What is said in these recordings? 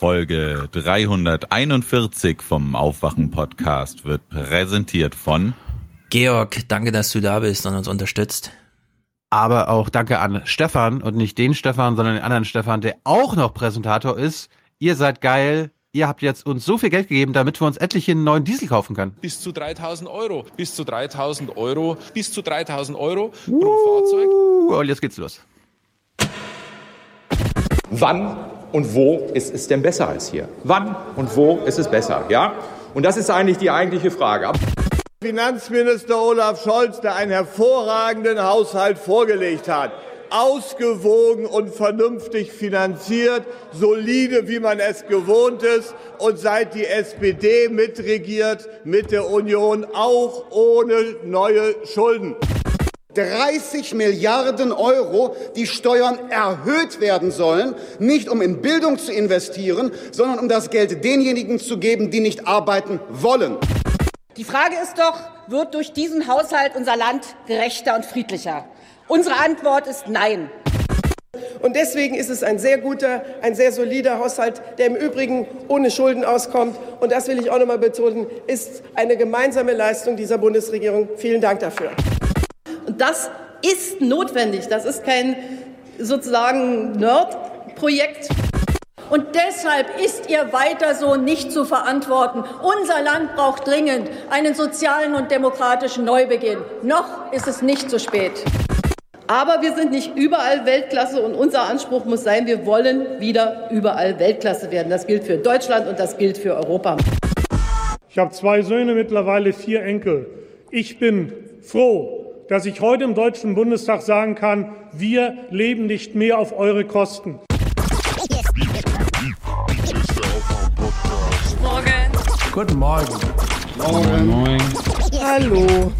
Folge 341 vom Aufwachen Podcast wird präsentiert von Georg, danke, dass du da bist und uns unterstützt. Aber auch danke an Stefan und nicht den Stefan, sondern den anderen Stefan, der auch noch Präsentator ist. Ihr seid geil. Ihr habt jetzt uns so viel Geld gegeben, damit wir uns endlich einen neuen Diesel kaufen können. Bis zu 3000 Euro. Bis zu 3000 Euro. Bis zu 3000 Euro pro Uh, Fahrzeug. Und jetzt geht's los. Wann und wo ist es denn besser als hier? Wann und wo ist es besser? Ja? Und das ist eigentlich die eigentliche Frage. Finanzminister Olaf Scholz, der einen hervorragenden Haushalt vorgelegt hat. Ausgewogen und vernünftig finanziert, solide, wie man es gewohnt ist. Und seit die SPD mitregiert, mit der Union auch ohne neue Schulden. 30 Milliarden Euro, die Steuern erhöht werden sollen, nicht um in Bildung zu investieren, sondern um das Geld denjenigen zu geben, die nicht arbeiten wollen. Die Frage ist doch, wird durch diesen Haushalt unser Land gerechter und friedlicher? Unsere Antwort ist nein. Und deswegen ist es ein sehr guter, ein sehr solider Haushalt, der im Übrigen ohne Schulden auskommt. Und das will ich auch noch mal betonen, ist eine gemeinsame Leistung dieser Bundesregierung. Vielen Dank dafür. Das ist notwendig. Das ist kein sozusagen Nerd-Projekt. Und deshalb ist ihr weiter so nicht zu verantworten. Unser Land braucht dringend einen sozialen und demokratischen Neubeginn. Noch ist es nicht zu spät. Aber wir sind nicht überall Weltklasse und unser Anspruch muss sein, wir wollen wieder überall Weltklasse werden. Das gilt für Deutschland und das gilt für Europa. Ich habe zwei Söhne, mittlerweile vier Enkel. Ich bin froh, dass ich heute im Deutschen Bundestag sagen kann, wir leben nicht mehr auf eure Kosten. Morgen. Guten Morgen. Morgen. Moin. Hallo.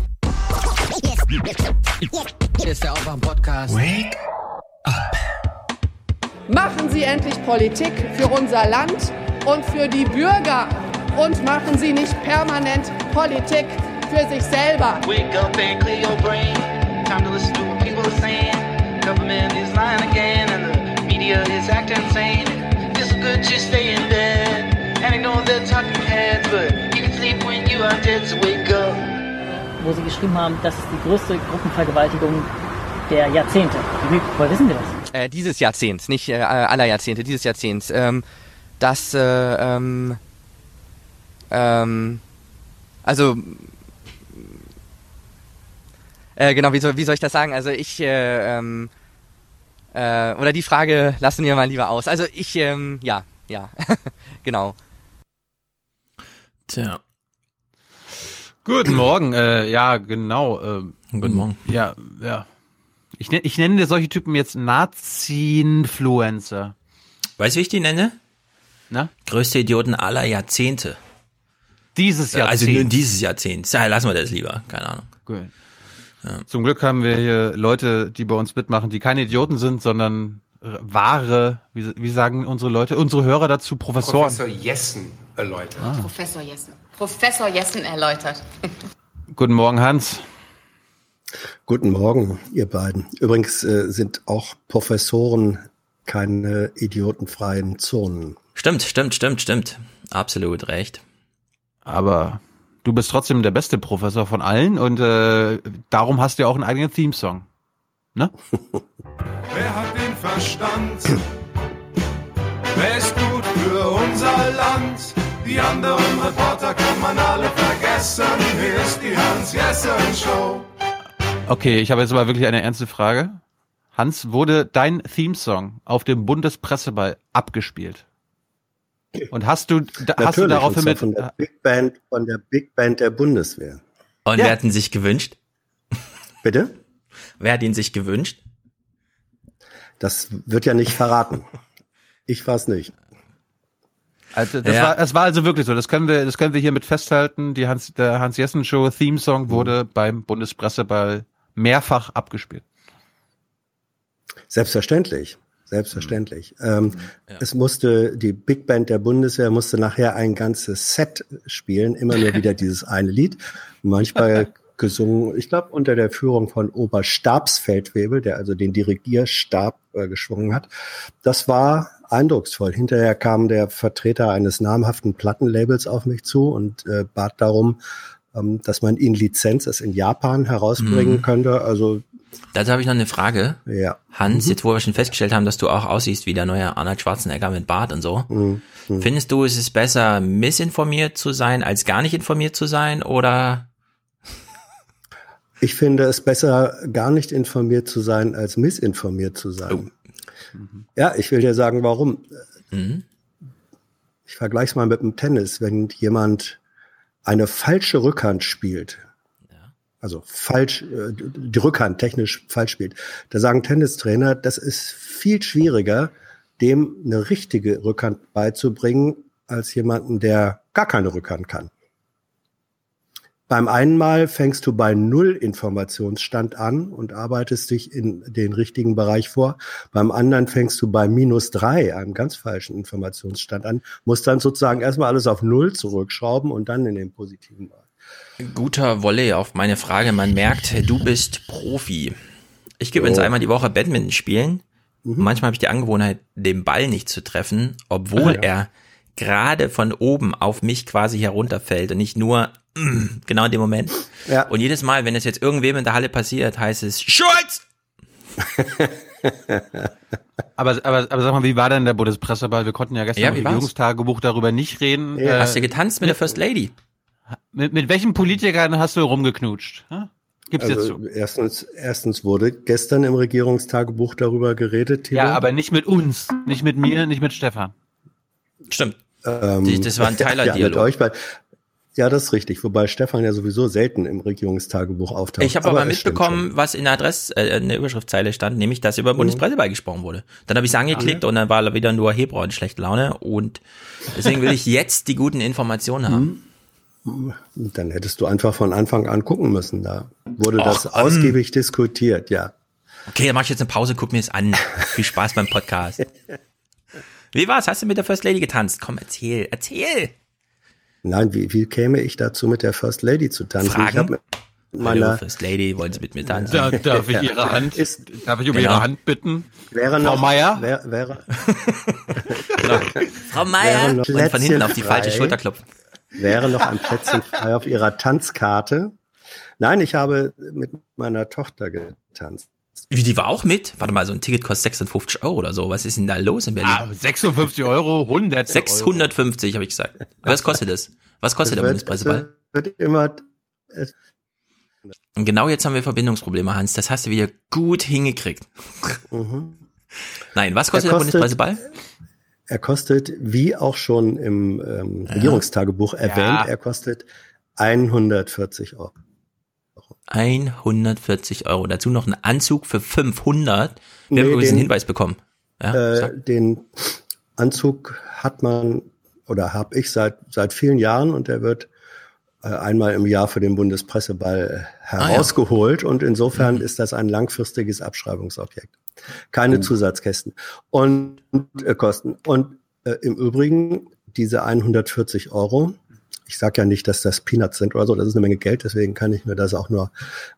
Hier ist der Aufwach-Podcast. Wake Machen Sie endlich Politik für unser Land und für die Bürger. Und machen Sie nicht permanent Politik für sich selber. Wake up and clear your brain. Time to listen to what people are saying. Government is lying again and the media is acting insane. It's good to stay in bed and ignore the talking heads, but you can sleep when you are dead, so wake up. wo sie geschrieben haben, das ist die größte Gruppenvergewaltigung der Jahrzehnte. Wie, woher wissen Sie das? Äh, dieses Jahrzehnts, nicht äh, aller Jahrzehnte, dieses Jahrzehnts. Ähm, das, äh, ähm, ähm, also, äh, genau, wie soll, wie soll ich das sagen? Also ich, äh, ähm, äh, oder die Frage lassen wir mal lieber aus. Also ich, ähm, ja, ja, genau. Tja. Guten Morgen. Äh, ja, genau. Äh, Guten Morgen. Ja, ja. Ich, nenn, ich nenne solche Typen jetzt Nazi-Influencer. Weißt du, wie ich die nenne? Na? Größte Idioten aller Jahrzehnte. Dieses Jahrzehnt. Also nur dieses Jahrzehnt. Ja, lassen wir das lieber. Keine Ahnung. Gut. Zum Glück haben wir hier Leute, die bei uns mitmachen, die keine Idioten sind, sondern wahre, wie, wie sagen unsere Leute, unsere Hörer dazu, Professoren. Professor Jessen erläutert. Ah. Professor Jessen. Professor Jessen erläutert. Guten Morgen, Hans. Guten Morgen, ihr beiden. Übrigens äh, sind auch Professoren keine idiotenfreien Zonen. Stimmt, stimmt, stimmt, stimmt. Absolut recht. Aber du bist trotzdem der beste Professor von allen und äh, darum hast du ja auch einen eigenen Themesong. Ne? Wer hat den Verstand? Wer ist gut für unser Land? Die anderen Reporter kann man alle vergessen. Hier ist die Hans-Jessen-Show. Okay, ich habe jetzt aber wirklich eine ernste Frage. Hans, wurde dein Themesong auf dem Bundespresseball abgespielt? Und hast du, da, hast du daraufhin mit, von der Big Band, von der Big Band der Bundeswehr. Und Ja. wer hat ihn sich gewünscht? Bitte? Wer hat ihn sich gewünscht? Das wird ja nicht verraten. Ich war's nicht. Also das Ja. war, es war also wirklich so. Das können wir, das können wir hiermit festhalten. Die Hans, der Hans Jessen Show Theme Song wurde beim Bundespresseball mehrfach abgespielt. Selbstverständlich. Selbstverständlich. Ähm, Es musste, die Big Band der Bundeswehr musste nachher ein ganzes Set spielen, immer nur wieder dieses eine Lied. Manchmal gesungen, ich glaube unter der Führung von Oberstabsfeldwebel, der also den Dirigierstab äh, geschwungen hat. Das war eindrucksvoll. Hinterher kam der Vertreter eines namhaften Plattenlabels auf mich zu und äh, bat darum, ähm, dass man in Lizenz es in Japan herausbringen Mhm. könnte. Also Dazu habe ich noch eine Frage. ja. Hans, Mhm. jetzt wo wir schon festgestellt haben, dass du auch aussiehst wie der neue Arnold Schwarzenegger mit Bart und so. Mhm. Mhm. Findest du, es ist besser, missinformiert zu sein, als gar nicht informiert zu sein? Oder Ich finde es besser, gar nicht informiert zu sein, als missinformiert zu sein. Ja, ich will dir sagen, warum. Mhm. Ich vergleiche es mal mit dem Tennis. Wenn jemand eine falsche Rückhand spielt, also falsch, äh, die Rückhand technisch falsch spielt, da sagen Tennistrainer, das ist viel schwieriger, dem eine richtige Rückhand beizubringen, als jemanden, der gar keine Rückhand kann. Beim einen Mal fängst du bei Null Informationsstand an und arbeitest dich in den richtigen Bereich vor. Beim anderen fängst du bei minus drei, einem ganz falschen Informationsstand an, musst dann sozusagen erstmal alles auf Null zurückschrauben und dann in den positiven Bereich. Guter Volley auf meine Frage. Man merkt, du bist Profi. Ich gebe Jo. uns einmal die Woche Badminton spielen. Mhm. Manchmal habe ich die Angewohnheit, den Ball nicht zu treffen, obwohl Ah, ja. er gerade von oben auf mich quasi herunterfällt und nicht nur mm, genau in dem Moment. Ja. Und jedes Mal, wenn es jetzt irgendwem in der Halle passiert, heißt es Schulz! Aber, aber, aber sag mal, wie war denn der Bundespresseball? Wir konnten ja gestern Ja, im? Regierungstagebuch darüber nicht reden. Ja. Hast du getanzt mit der First Lady? Mit, mit welchen Politikern hast du rumgeknutscht? Hm? Gibt's jetzt Also so? erstens, erstens wurde gestern im Regierungstagebuch darüber geredet, Tilo. Ja, aber nicht mit uns, nicht mit mir, nicht mit Stefan. Stimmt. Ähm, Die- das war ein Ja, mit Teilerdialog. euch, weil, ja, das ist richtig. Wobei Stefan ja sowieso selten im Regierungstagebuch auftaucht. Ich habe aber, stimmt mitbekommen, was in der Adress, äh, in der Überschriftzeile stand, nämlich, dass Mhm. über Bundespresseball gesprochen wurde. Dann habe ich es angeklickt und dann war wieder nur Hebron in schlechte Laune und deswegen will ich jetzt die guten Informationen haben. schon. Dann hättest du einfach von Anfang an gucken müssen. Da wurde Och, das ähm. ausgiebig diskutiert, ja. Okay, dann mach ich jetzt eine Pause, guck mir es an. Viel Spaß beim Podcast. Wie war's? Hast du mit der First Lady getanzt? Komm, erzähl, erzähl. Nein, wie, wie käme ich dazu, mit der First Lady zu tanzen? Fragen? Mit Hallo, meiner, First Lady, wollen Sie mit mir tanzen? Da, darf ich Ihre Hand, Ist- darf ich um Genau. Ihre Hand bitten? wäre Frau noch, Meier? Wäre, wäre, Frau Meier! Wäre noch Und von hinten auf die falsche. Schulter klopfen. Wäre noch ein Plätzchen frei auf ihrer Tanzkarte. Nein, ich habe mit meiner Tochter getanzt. Wie, die war auch mit? Warte mal, so ein Ticket kostet 56 Euro oder so. Was ist denn da los in Berlin? Ah, 56 Euro, 100 Euro. 650 habe ich gesagt. Was kostet das? Was kostet der Es Bundespresseball? wird, immer, es, Und genau jetzt haben wir Verbindungsprobleme, Hans. Das hast du wieder gut hingekriegt. mhm. Nein, was kostet Er der kostet- Bundespresseball? Er kostet, wie auch schon im ähm, Regierungstagebuch erwähnt, er kostet 140 Euro. 140 Euro. Dazu noch ein Anzug für 500. Wir haben Nee, übrigens einen den- Hinweis bekommen. Ja, äh, den Anzug hat man oder habe ich seit seit vielen Jahren und der wird äh, einmal im Jahr für den Bundespresseball äh, Ah, ja. herausgeholt und insofern ist das ein langfristiges Abschreibungsobjekt. Keine Oh. Zusatzkästen und äh, Kosten. Und äh, im Übrigen diese 140 Euro. Ich sage ja nicht, dass das Peanuts sind oder so, das ist eine Menge Geld, deswegen kann ich mir das auch nur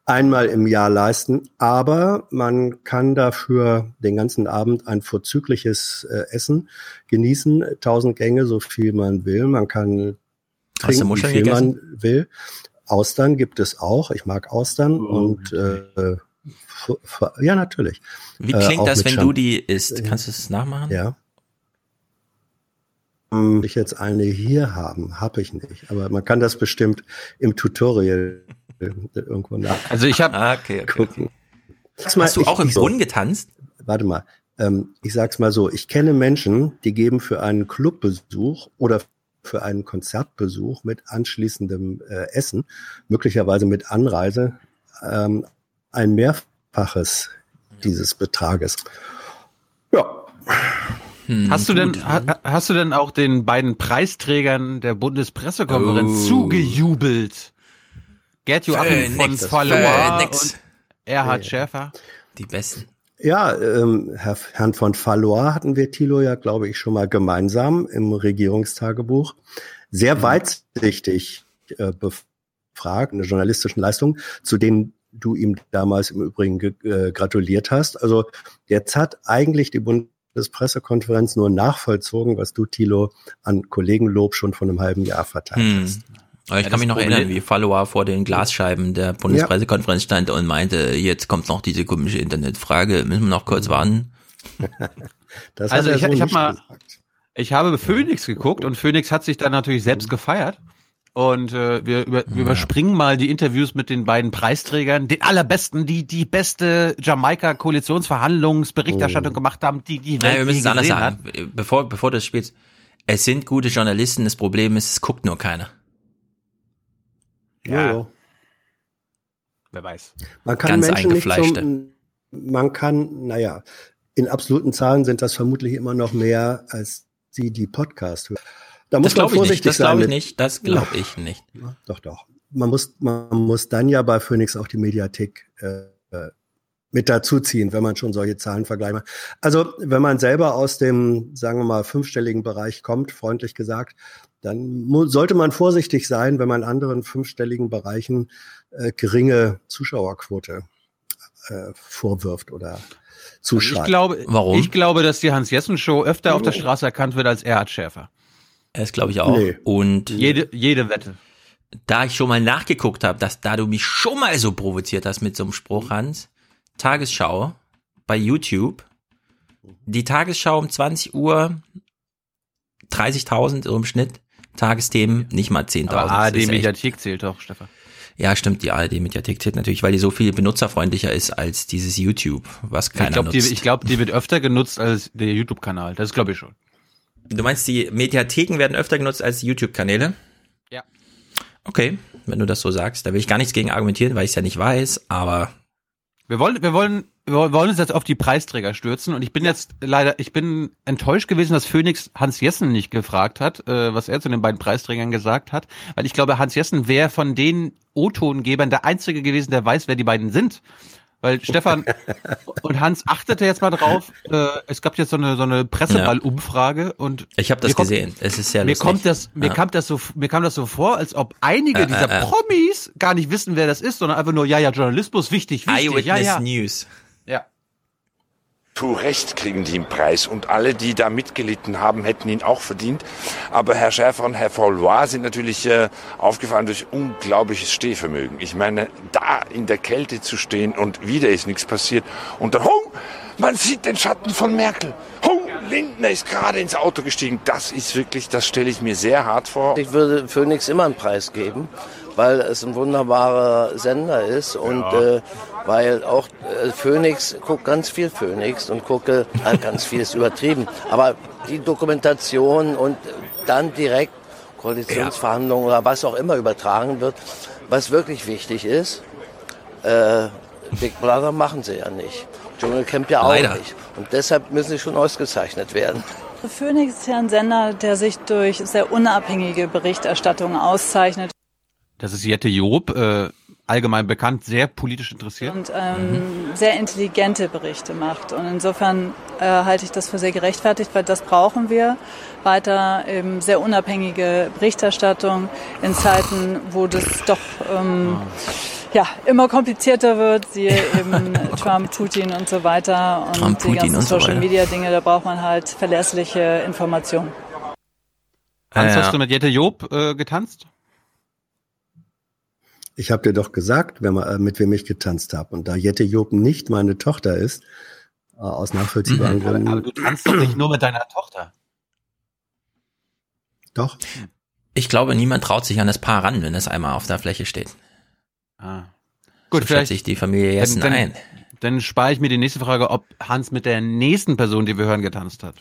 einmal im Jahr leisten. Aber man kann dafür den ganzen Abend ein vorzügliches äh, Essen genießen, tausend Gänge, so viel man will. Man kann Hast trinken, wie viel gegessen? man will. Austern gibt es auch. Ich mag Austern und äh, ja natürlich. Wie Äh, klingt auch das, wenn Champ- du die isst? Kannst du es nachmachen? Ja. Hm, Ich jetzt eine hier haben, habe ich nicht. Aber man kann das bestimmt im Tutorial äh, irgendwo nach. Also ich habe Ah, okay, okay. gucken. Sag's mal, Hast du auch im ich so- Brunnen getanzt? Warte mal. Ähm, ich sag's mal so. Ich kenne Menschen, die geben für einen Clubbesuch oder für einen Konzertbesuch mit anschließendem äh, Essen, möglicherweise mit Anreise, ähm, ein Mehrfaches dieses Betrages. Ja. Hm, Hast du denn, ha, hast du denn auch den beiden Preisträgern der Bundespressekonferenz Oh. zugejubelt? Gerd Joachim von Phoenix. und Erhard Schäfer? Die besten. Ja, ähm, Herr, Herrn von Valois hatten wir, Thilo, ja, glaube ich, schon mal gemeinsam im Regierungstagebuch sehr weitsichtig äh, gefragt, eine journalistischen Leistung, zu denen du ihm damals im Übrigen ge- äh, gratuliert hast. Also jetzt hat eigentlich die Bundespressekonferenz nur nachvollzogen, was du, Thilo, an Kollegenlob schon vor einem halben Jahr verteilt Hm. hast. Aber ich Ja, kann mich noch Problem- erinnern, wie Follower vor den Glasscheiben der Bundespressekonferenz stand und meinte, jetzt kommt noch diese komische Internetfrage, müssen wir noch kurz warten. Das also hat ich, so ich habe mal, ich habe Phoenix geguckt und Phoenix hat sich dann natürlich selbst gefeiert. Und äh, wir, über, wir überspringen mal die Interviews mit den beiden Preisträgern, den allerbesten, die die beste Jamaika-Koalitionsverhandlungsberichterstattung gemacht haben, die die Welt Naja, wir müssen es anders sagen. Bevor, bevor du das spielst, es sind gute Journalisten, das Problem ist, es guckt nur keiner. Ja. ja. Wer weiß. Man kann Ganz Menschen nicht zum, man kann, naja, in absoluten Zahlen sind das vermutlich immer noch mehr als die, die Podcast hören. Da muss Das man glaube ich nicht, vorsichtig das glaube ich sein. nicht, das glaube ich nicht. Doch, doch. Man muss, man muss dann ja bei Phoenix auch die Mediathek äh, mit dazuziehen, wenn man schon solche Zahlenvergleiche macht. Also wenn man selber aus dem, sagen wir mal, fünfstelligen Bereich kommt, freundlich gesagt, dann sollte man vorsichtig sein, wenn man anderen fünfstelligen Bereichen äh, geringe Zuschauerquote äh, vorwirft oder zuschreibt. Ich glaube, Warum? ich glaube, dass die Hans-Jessen-Show öfter auf der Straße erkannt wird als Erhard Schäfer. Das glaube ich auch. Nee. Und Jede, jede Wette. da ich schon mal nachgeguckt habe, dass da du mich schon mal so provoziert hast mit so einem Spruch, Hans, Tagesschau bei YouTube, die Tagesschau um 20 Uhr, 30.000 im Schnitt, Tagesthemen nicht mal 10.000. Aber Das ist echt- ARD-Mediathek zählt doch, Stefan. Ja, stimmt, die ARD-Mediathek zählt natürlich, weil die so viel benutzerfreundlicher ist als dieses YouTube, was keiner Ich glaube, die, nutzt. ich glaub, die wird öfter genutzt als der YouTube-Kanal. Das glaube ich schon. Du meinst, die Mediatheken werden öfter genutzt als YouTube-Kanäle? Ja. Okay, wenn du das so sagst, da will ich gar nichts gegen argumentieren, weil ich es ja nicht weiß, aber Wir wollen, wir wollen, wir wollen uns jetzt auf die Preisträger stürzen und ich bin jetzt leider, ich bin enttäuscht gewesen, dass Phoenix Hans Jessen nicht gefragt hat, äh, was er zu den beiden Preisträgern gesagt hat, weil ich glaube, Hans Jessen wäre von den O-Tongebern der einzige gewesen, der weiß, wer die beiden sind. Weil Stefan und Hans achtete jetzt mal drauf. Äh, es gab jetzt so eine so eine Presseball-Umfrage und ich habe das mir kommt- gesehen. Es ist sehr mir lustig. kommt das mir Ja. kam das so mir kam das so vor, als ob einige Äh, dieser äh, äh. Promis gar nicht wissen, wer das ist, sondern einfach nur ja ja Journalismus wichtig wichtig Eyewitness ja ja News. ja Zu Recht kriegen die einen Preis und alle, die da mitgelitten haben, hätten ihn auch verdient. Aber Herr Schäfer und Herr Vaulois sind natürlich äh, aufgefallen durch unglaubliches Stehvermögen. Ich meine, da in der Kälte zu stehen und wieder ist nichts passiert und dann, oh, man sieht den Schatten von Merkel. Oh, Lindner ist gerade ins Auto gestiegen. Das ist wirklich, das stelle ich mir sehr hart vor. Ich würde Phoenix immer einen Preis geben, weil es ein wunderbarer Sender ist und äh, weil auch äh, Phoenix, gucke ganz viel Phoenix und gucke, äh, ganz viel ist übertrieben, aber die Dokumentation und dann direkt Koalitionsverhandlungen oder was auch immer übertragen wird, was wirklich wichtig ist, äh, Big Brother machen sie ja nicht. Dschungelcamp ja auch Leider. nicht. Und deshalb müssen sie schon ausgezeichnet werden. Phoenix ist ja ein Sender, der sich durch sehr unabhängige Berichterstattung auszeichnet Das ist Jette Job, äh, allgemein bekannt, sehr politisch interessiert. und ähm, sehr intelligente Berichte macht. Und insofern äh, halte ich das für sehr gerechtfertigt, weil das brauchen wir. Weiter eben sehr unabhängige Berichterstattung in Zeiten, wo das doch ähm, ja, immer komplizierter wird, siehe eben Trump, Putin und so weiter und Trump, die Putin ganzen so Social. Media Dinge, da braucht man halt verlässliche Informationen. Hans, Ja. hast du mit Jette Job äh, getanzt? Ich habe dir doch gesagt, wer mal, äh, mit wem ich getanzt habe. Und da Jette Job nicht meine Tochter ist, äh, aus nachvollziehbaren Aber, Gründen. aber du tanzt doch nicht nur mit deiner Tochter. Doch. Ich glaube, niemand traut sich an das Paar ran, wenn es einmal auf der Fläche steht. Ah. Gut, so vielleicht schätze ich die Familie Jessen dann, ein. Dann spare ich mir die nächste Frage, ob Hans mit der nächsten Person, die wir hören, getanzt hat.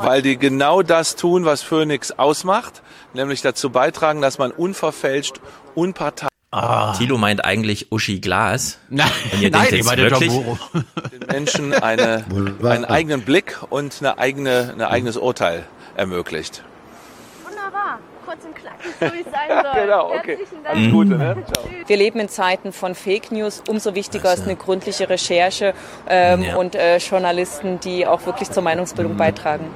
weil die genau das tun, was Phoenix ausmacht, nämlich dazu beitragen, dass man unverfälscht, unparteiisch Thilo meint eigentlich Uschi Glas. Nein, Und ihr nein, denkt jetzt meine wirklich, den Menschen eine, einen eigenen Blick und eine eigene, ein eigenes Urteil ermöglicht. Wunderbar. Kurz und knackig, so wie es sein soll. Genau, okay. Herzlichen Alles Dank. Gute, ne? Ciao. Wir leben in Zeiten von Fake News. Umso wichtiger ist eine gründliche Recherche ähm, Ja. und äh, Journalisten, die auch wirklich zur Meinungsbildung beitragen.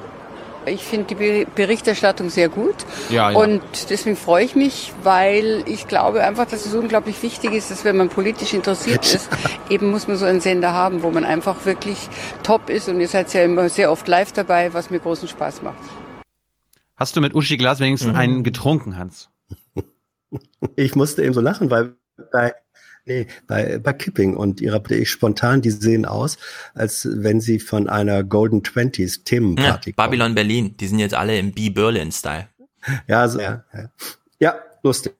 Ich finde die Be- Berichterstattung sehr gut. Ja, ja. Und deswegen freue ich mich, weil ich glaube einfach, dass es unglaublich wichtig ist, dass wenn man politisch interessiert ist, eben muss man so einen Sender haben, wo man einfach wirklich top ist. Und ihr seid ja immer sehr oft live dabei, was mir großen Spaß macht. Hast du mit Uschi Glas wenigstens einen getrunken, Hans? Ich musste eben so lachen, weil bei, nee, bei, bei Kipping und ihrer ich spontan, die sehen aus, als wenn sie von einer Golden Twenties Ja, Themenparty Babylon Berlin, die sind jetzt alle im B Berlin-Style. Ja, so, ja, ja. ja, lustig.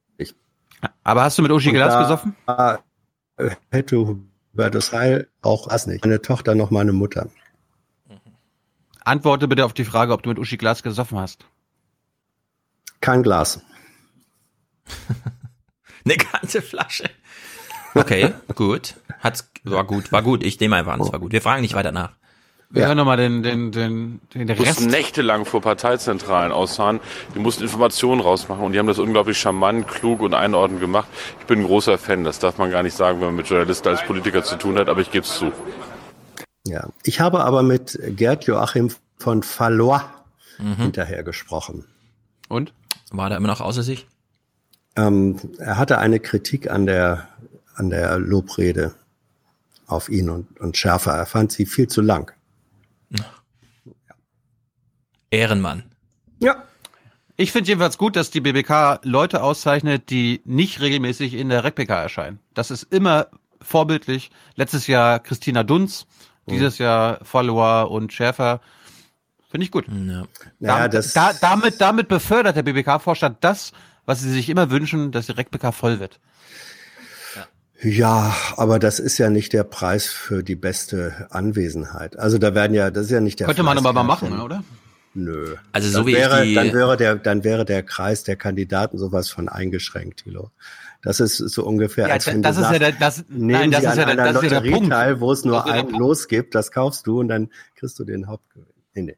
Aber hast du mit Uschi Und Glas da, gesoffen? Hätte Hubertus Heil auch was nicht. Meine Tochter noch meine Mutter. Antworte bitte auf die Frage, ob du mit Uschi Glas gesoffen hast. Kein Glas. Eine ganze Flasche. Okay, gut. Hat's, war gut, war gut. Ich nehme einfach an, es war gut. Wir fragen nicht weiter nach. Wir hören nochmal den, den, den, den Die mussten Rest. nächtelang vor Parteizentralen ausharren. Die mussten Informationen rausmachen und die haben das unglaublich charmant, klug und einordnend gemacht. Ich bin ein großer Fan, das darf man gar nicht sagen, wenn man mit Journalisten als Politiker zu tun hat, aber ich gebe es zu. Ja, ich habe aber mit Gerd Joachim von Valois Mhm. hinterher gesprochen. Und? War da immer noch außer sich? Ähm, er hatte eine Kritik an der, an der Lobrede auf ihn und, und schärfer. Er fand sie viel zu lang. Ehrenmann. Ja. Ich finde jedenfalls gut, dass die BBK Leute auszeichnet, die nicht regelmäßig in der RecPK erscheinen. Das ist immer vorbildlich. Letztes Jahr Christina Dunz, dieses Jahr Follower und Schäfer. Finde ich gut. Ja. Ja, damit, das- da, damit, damit befördert der BBK-Vorstand das, was sie sich immer wünschen, dass die RecPK voll wird. Ja, aber das ist ja nicht der Preis für die beste Anwesenheit. Also da werden ja, das ist ja nicht der Könnte man aber mal machen, oder? Nö. Also so Dann wie ich wäre, die- dann wäre der, dann wäre der Kreis der Kandidaten sowas von eingeschränkt, Thilo. Das ist so ungefähr, Ja, als wenn das du ist ja sagst, der- das- nehmen nein, das Sie ist an ja der- einer das ist ja der Lotterie Punkt. teil, wo es nur Das ist ja der einen Punkt. Los gibt, das kaufst du und dann kriegst du den Hauptgewinn. Nee, nee.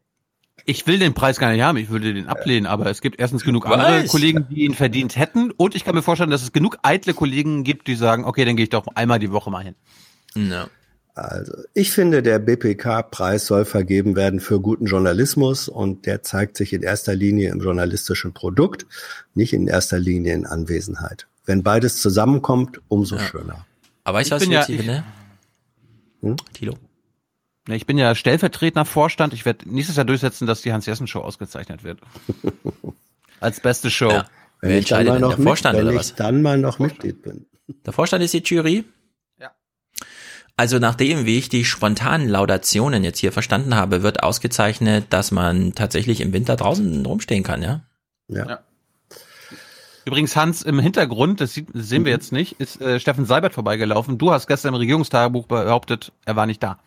Ich will den Preis gar nicht haben, ich würde den ablehnen, aber es gibt erstens genug andere Was? Kollegen, die ihn verdient hätten und ich kann mir vorstellen, dass es genug eitle Kollegen gibt, die sagen, okay, dann gehe ich doch einmal die Woche mal hin. Ja. Also, ich finde, der BPK-Preis soll vergeben werden für guten Journalismus und der zeigt sich in erster Linie im journalistischen Produkt, nicht in erster Linie in Anwesenheit. Wenn beides zusammenkommt, umso schöner. Aber weißt du, Ich bin ich ja- jetzt hier ich- finde? Hm? Tilo. Ja, Ich bin ja stellvertretender Vorstand. Ich werde nächstes Jahr durchsetzen, dass die Hans-Jessen-Show ausgezeichnet wird. Als beste Show. Ja. Wenn Wer ich dann entscheidet mal denn? noch, Der mit, Vorstand wenn oder ich was? dann mal noch Mitglied bin. Der Vorstand ist die Jury? Ja. Also nachdem, wie ich die spontanen Laudationen jetzt hier verstanden habe, wird ausgezeichnet, dass man tatsächlich im Winter draußen rumstehen kann, ja? Ja. Ja. Übrigens, Hans, im Hintergrund, das, sieht, das sehen wir jetzt nicht, ist äh, Steffen Seibert vorbeigelaufen. Du hast gestern im Regierungstagebuch behauptet, er war nicht da.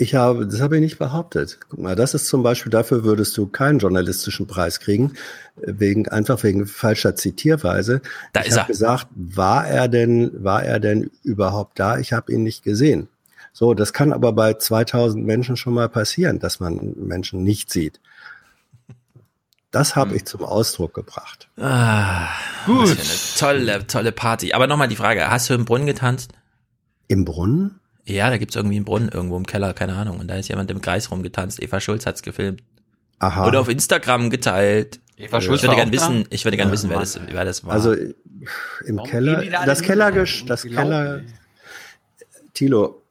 Ich habe, das habe ich nicht behauptet. Guck mal, das ist zum Beispiel, dafür würdest du keinen journalistischen Preis kriegen, äh, wegen, einfach wegen falscher Zitierweise. Da ich ist habe er. gesagt, war er denn, war er denn überhaupt da? Ich habe ihn nicht gesehen. So, das kann aber bei 2000 Menschen schon mal passieren, dass man Menschen nicht sieht. Das habe ich zum Ausdruck gebracht. Ah, Gut. tolle, tolle Party. Aber nochmal die Frage, hast du im Brunnen getanzt? Im Brunnen? Ja, da gibt's irgendwie einen Brunnen irgendwo im Keller, keine Ahnung. Und da ist jemand im Kreis rumgetanzt. Eva Schulz hat's gefilmt. Aha. Oder auf Instagram geteilt. Eva ich Schulz würde war gern auch da? wissen, ich würde gern Ja, wissen, wer das, wer das war. Also im Keller, gehen die da das? Kellergesch, das Keller. Tilo,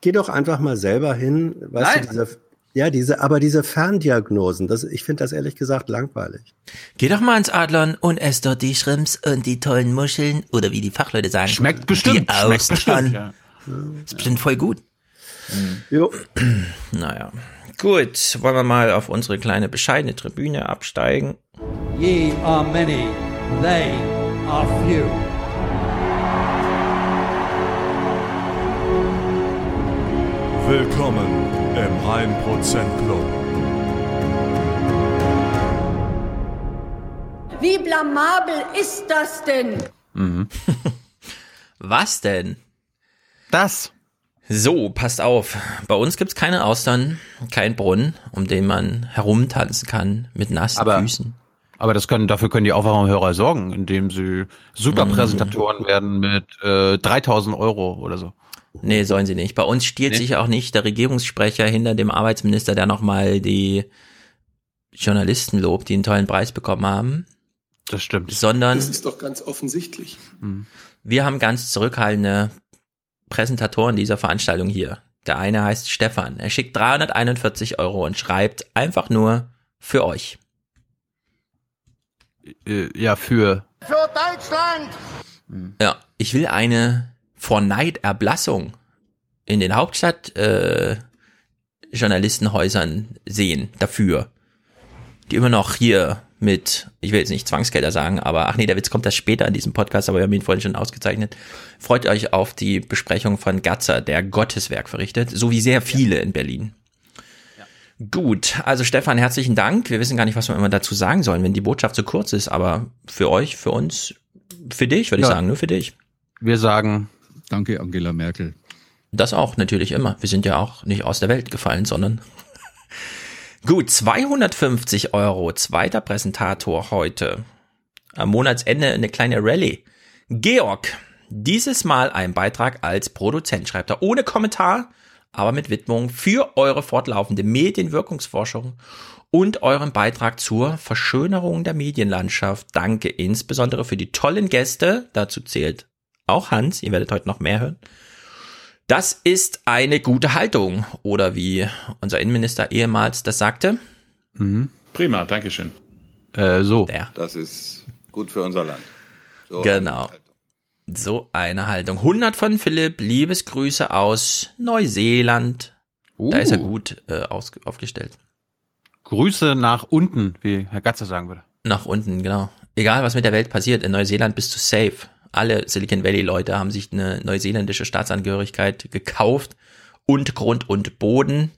geh doch einfach mal selber hin. Weißt Nein. du, diese, ja, diese, aber diese Ferndiagnosen, das, ich finde das ehrlich gesagt langweilig. Geh doch mal ins Adlon und ess dort die Shrimps und die tollen Muscheln oder wie die Fachleute sagen. Schmeckt bestimmt. Die Schmeckt bestimmt. Austern. Ja. Ist bestimmt voll gut. Jo. Naja. Gut, wollen wir mal auf unsere kleine bescheidene Tribüne absteigen. Ye are many, they are few. Willkommen im 1% Club. Wie blamabel ist das denn? Was denn? Das. So, passt auf. Bei uns gibt's keine Austern, kein Brunnen, um den man herumtanzen kann mit nassen Aber- Füßen. Aber das können, dafür können die Aufwachhörer sorgen, indem sie super Präsentatoren werden mit äh, 3000 Euro oder so. Nee, sollen sie nicht. Bei uns stiehlt Nee? sich auch nicht der Regierungssprecher hinter dem Arbeitsminister, der nochmal die Journalisten lobt, die einen tollen Preis bekommen haben. Das stimmt. Sondern Das ist doch ganz offensichtlich. wir haben ganz zurückhaltende Präsentatoren dieser Veranstaltung hier. Der eine heißt Stefan. Er schickt 341 Euro und schreibt einfach nur für euch. Äh, ja, für. Für Deutschland! Ja, ich will eine vor Neid Erblassung in den Hauptstadt äh, Journalistenhäusern sehen dafür. Die immer noch hier mit, ich will jetzt nicht Zwangsgelder sagen, aber ach nee, der Witz kommt das später in diesem Podcast, aber wir haben ihn vorhin schon ausgezeichnet. Freut euch auf die Besprechung von Gatzer, der Gotteswerk verrichtet, so wie sehr viele in Berlin. Gut, also Stefan, herzlichen Dank. Wir wissen gar nicht, was wir immer dazu sagen sollen, wenn die Botschaft so kurz ist, aber für euch, für uns, für dich, würde ich Ja. sagen, nur für dich. Wir sagen Danke, Angela Merkel. Das auch, natürlich immer. Wir sind ja auch nicht aus der Welt gefallen, sondern. Gut, 250 Euro, zweiter Präsentator heute. Am Monatsende eine kleine Rallye. Georg, dieses Mal ein Beitrag als Produzent, schreibt er, ohne Kommentar, aber mit Widmung für eure fortlaufende Medienwirkungsforschung und euren Beitrag zur Verschönerung der Medienlandschaft. Danke insbesondere für die tollen Gäste. Dazu zählt auch Hans. Ihr werdet heute noch mehr hören. Das ist eine gute Haltung. Oder wie unser Innenminister ehemals das sagte. Prima, Dankeschön. Äh, so. Der. Das ist gut für unser Land. So, Genau. So eine Haltung. 100 von Philipp, Liebesgrüße aus Neuseeland. Da ist er Uh. gut äh, aus, aufgestellt. Grüße nach unten, wie Herr Gatzer sagen würde. Nach unten, genau. Egal, was mit der Welt passiert, in Neuseeland bist du safe. Alle Silicon Valley-Leute haben sich eine neuseeländische Staatsangehörigkeit gekauft und Grund und Boden.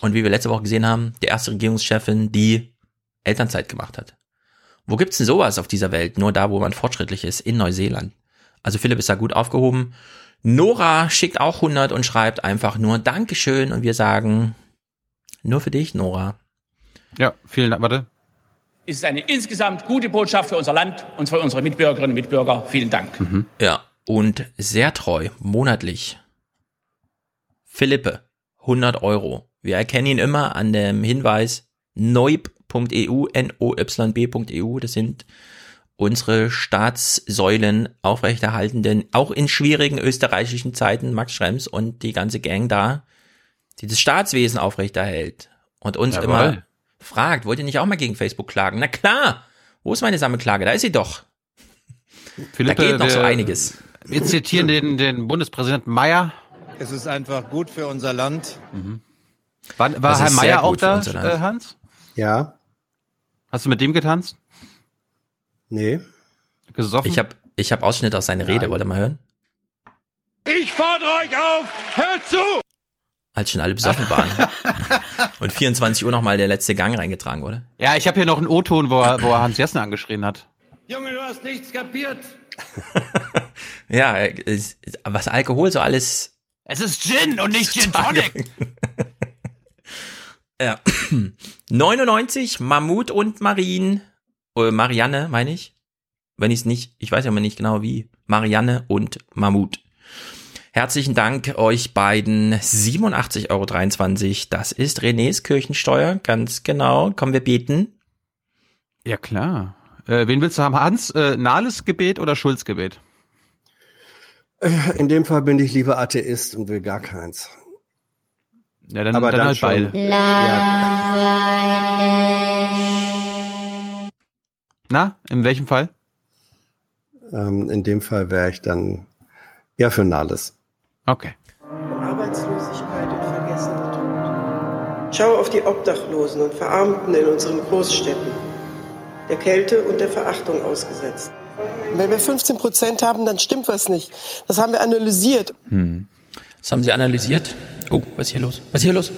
Und wie wir letzte Woche gesehen haben, die erste Regierungschefin, die Elternzeit gemacht hat. Wo gibt's denn sowas auf dieser Welt? Nur da, wo man fortschrittlich ist, in Neuseeland. Also Philipp ist da gut aufgehoben. Nora schickt auch 100 und schreibt einfach nur Dankeschön und wir sagen nur für dich, Nora. Ja, vielen Dank. Warte. Es ist eine insgesamt gute Botschaft für unser Land und für unsere Mitbürgerinnen und Mitbürger. Vielen Dank. Ja, und sehr treu, monatlich. Philippe, 100 Euro. Wir erkennen ihn immer an dem Hinweis neub.eu, n-o-y-b.eu. Das sind unsere Staatssäulen aufrechterhaltenden, auch in schwierigen österreichischen Zeiten, Max Schrems und die ganze Gang da, die das Staatswesen aufrechterhält und uns Jawohl. immer fragt, wollt ihr nicht auch mal gegen Facebook klagen? Na klar, wo ist meine Sammelklage? Da ist sie doch. da geht noch so einiges. Wir zitieren den, den Bundespräsidenten Mayer. Es ist einfach gut für unser Land. War, war Das Herr Mayer auch da, äh, Hans? Ja. Hast du mit dem getanzt? Nee. Gesoffen? Ich habe ich hab Ausschnitt aus seiner Rede, wollt ihr mal hören? Ich fordere euch auf, hört zu! Als schon alle besoffen waren. Und 24 Uhr nochmal der letzte Gang reingetragen wurde. Ja, ich habe hier noch einen O-Ton, wo er, wo er Hans Jessen angeschrien hat. Junge, du hast nichts kapiert. Ja, es- was Alkohol so alles. Es ist Gin und nicht Gin Tonic. Ja. 99, Mammut und Marien. Äh, Marianne, meine ich. Wenn ich es nicht, ich weiß ja immer nicht genau wie. Marianne und Mammut. Herzlichen Dank euch beiden. 87,23 Euro. Das ist Renés Kirchensteuer. Ganz genau. Kommen wir beten. Ja, klar. Äh, wen willst du haben? Hans, äh, Nahles Gebet oder Schulz Gebet? Äh, In dem Fall bin ich lieber Atheist und will gar keins. Ja, dann, Aber dann, dann halt schon. beide. Na, in welchem Fall? Ähm, in dem Fall wäre ich dann eher für Nahles. Okay. Arbeitslosigkeit und vergessener Tod. Schau auf die Obdachlosen und Verarmten in unseren Großstädten. Der Kälte und der Verachtung ausgesetzt. Wenn wir 15 Prozent haben, dann stimmt was nicht. Das haben wir analysiert. Das haben sie analysiert. Oh, was ist hier los? Was ist hier los?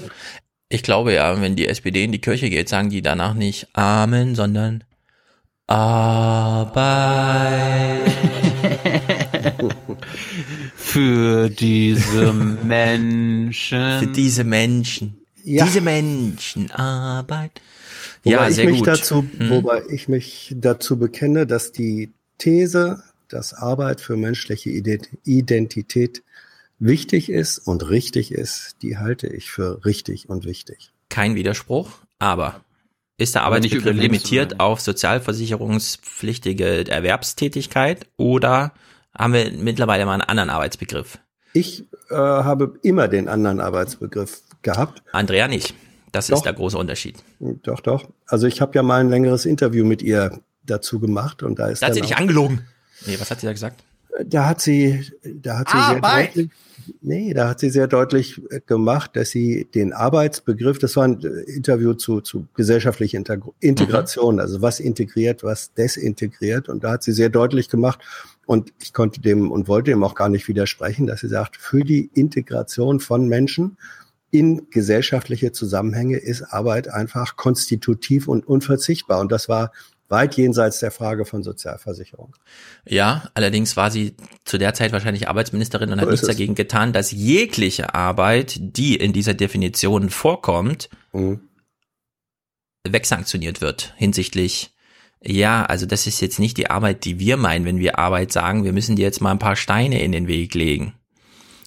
Ich glaube ja, wenn die SPD in die Kirche geht, sagen die danach nicht Amen, sondern Arbeit. Für diese Menschen. Für diese Menschen. Ja. Diese Menschen. Arbeit. Wobei ja, ich sehr mich gut. dazu, Hm. wobei ich mich dazu bekenne, dass die These, dass Arbeit für menschliche Ident- Identität wichtig ist und richtig ist, die halte ich für richtig und wichtig. Kein Widerspruch, aber Ist der Arbeitsbegriff limitiert auf sozialversicherungspflichtige Erwerbstätigkeit oder haben wir mittlerweile mal einen anderen Arbeitsbegriff? Ich äh, habe immer den anderen Arbeitsbegriff gehabt. Andrea nicht. Das Doch. ist der große Unterschied. Doch, doch. Also ich habe ja mal ein längeres Interview mit ihr dazu gemacht und da ist Da hat sie dich angelogen. Nee, was hat sie da gesagt? Da hat sie, da hat sie sehr Arbeit. deutlich, nee, da hat sie sehr deutlich äh, gemacht, dass sie den Arbeitsbegriff, das war ein äh, Interview zu, zu gesellschaftlicher Integ- Integration, also was integriert, was desintegriert. Und da hat sie sehr deutlich gemacht, und ich konnte dem und wollte dem auch gar nicht widersprechen, dass sie sagt, für die Integration von Menschen in gesellschaftliche Zusammenhänge ist Arbeit einfach konstitutiv und unverzichtbar. Und das war weit jenseits der Frage von Sozialversicherung. Ja, allerdings war sie zu der Zeit wahrscheinlich Arbeitsministerin und So hat nichts dagegen getan, dass jegliche Arbeit, die in dieser Definition vorkommt, Mhm. wegsanktioniert wird hinsichtlich, ja, also das ist jetzt nicht die Arbeit, die wir meinen, wenn wir Arbeit sagen, wir müssen dir jetzt mal ein paar Steine in den Weg legen.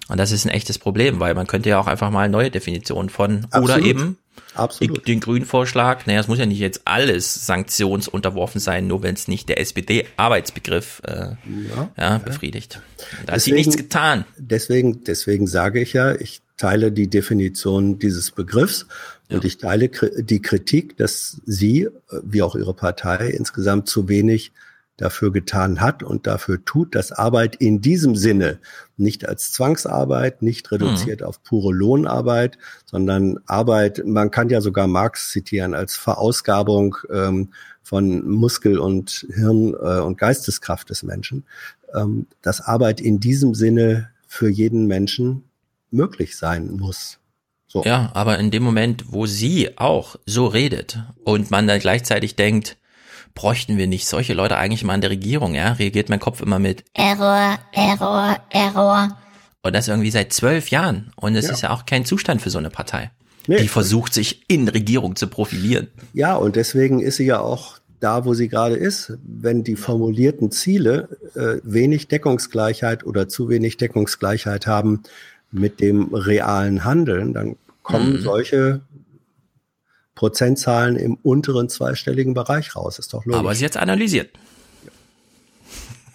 Und das ist ein echtes Problem, weil man könnte ja auch einfach mal neue Definitionen von oder Absolut. eben Absolut. den grünen Vorschlag, naja, es muss ja nicht jetzt alles sanktionsunterworfen sein, nur wenn es nicht der SPD-Arbeitsbegriff äh, ja, ja. befriedigt. Da hat sie nichts getan. Deswegen, deswegen sage ich ja, ich teile die Definition dieses Begriffs und ich teile die Kritik, dass sie, äh, wie auch ihre Partei, insgesamt zu wenig dafür getan hat und dafür tut, dass Arbeit in diesem Sinne nicht als Zwangsarbeit, nicht reduziert auf pure Lohnarbeit, sondern Arbeit, man kann ja sogar Marx zitieren, als Verausgabung ähm, von Muskel und Hirn äh, und Geisteskraft des Menschen, ähm, dass Arbeit in diesem Sinne für jeden Menschen möglich sein muss. So. Ja, aber in dem Moment, wo sie auch so redet und man dann gleichzeitig denkt, bräuchten wir nicht solche Leute eigentlich mal in der Regierung, ja, reagiert mein Kopf immer mit Error, Error, Error. und das irgendwie seit zwölf Jahren und es Ja. ist ja auch kein Zustand für so eine Partei. Nee. Die versucht sich in Regierung zu profilieren. Ja, und deswegen ist sie ja auch da, wo sie gerade ist. Wenn die formulierten Ziele äh, wenig Deckungsgleichheit oder zu wenig Deckungsgleichheit haben mit dem realen Handeln, dann kommen Mhm. solche Prozentzahlen im unteren zweistelligen Bereich raus. Ist doch logisch. Aber sie hat's analysiert.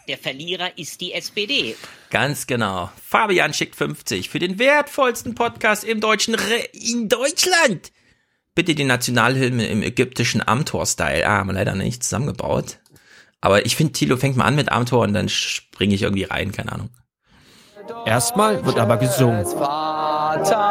Der Verlierer ist die SPD. Ganz genau. Fabian schickt 50 für den wertvollsten Podcast im deutschen Re in Deutschland. Bitte die Nationalhymne im ägyptischen Amtor-Style. Ah, haben wir leider nicht zusammengebaut. Aber ich finde, Tilo fängt mal an mit Amtor und dann springe ich irgendwie rein, keine Ahnung. Erstmal wird aber gesungen. Vaterland.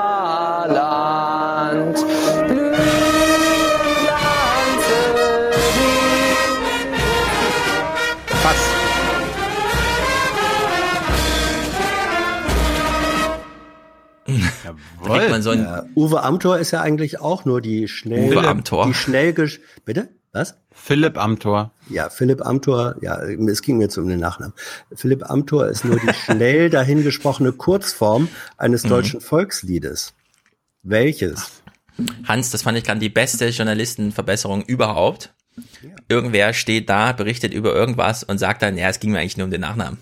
Kriegt man so ein ja, Uwe Amthor ist ja eigentlich auch nur die schnell, Uwe Amthor. die schnell, gesch- bitte? Was? Philipp Amthor. Ja, Philipp Amthor, ja, es ging jetzt um den Nachnamen. Philipp Amthor ist nur die schnell dahingesprochene Kurzform eines Mhm. deutschen Volksliedes. Welches? Hans, das fand ich gerade die beste Journalistenverbesserung überhaupt. Irgendwer steht da, berichtet über irgendwas und sagt dann, ja, es ging mir eigentlich nur um den Nachnamen.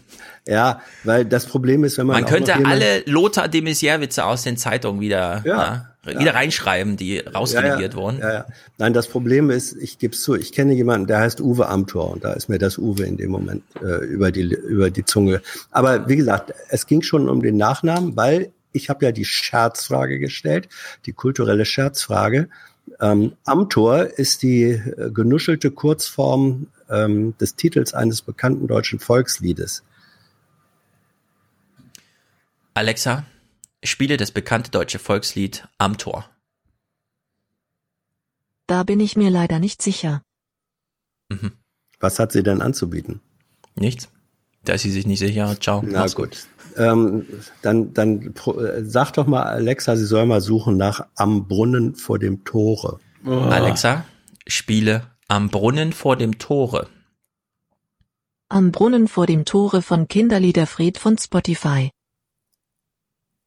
Ja, weil das Problem ist, wenn man Man könnte alle Lothar de Maizière-Witze aus den Zeitungen wieder, Ja, ja, ja. wieder reinschreiben, die rausredigiert wurden. Ja, ja. Nein, das Problem ist, ich gebe es zu, ich kenne jemanden, der heißt Uwe Amthor und da ist mir das Uwe in dem Moment äh, über, die, über die Zunge. Aber wie gesagt, es ging schon um den Nachnamen, weil ich habe ja die Scherzfrage gestellt, die kulturelle Scherzfrage. Ähm, Amthor ist die äh, genuschelte Kurzform ähm, des Titels eines bekannten deutschen Volksliedes. Alexa, spiele das bekannte deutsche Volkslied Am Tor. Da bin ich mir leider nicht sicher. Was hat sie denn anzubieten? Nichts. Da ist sie sich nicht sicher. Ciao. Na Mach's gut. Ähm, dann dann pro- äh, sag doch mal Alexa, sie soll mal suchen nach am Brunnen vor dem Tore. Alexa, spiele Am Brunnen vor dem Tore. Am Brunnen vor dem Tore von Kinderliederfried von Spotify.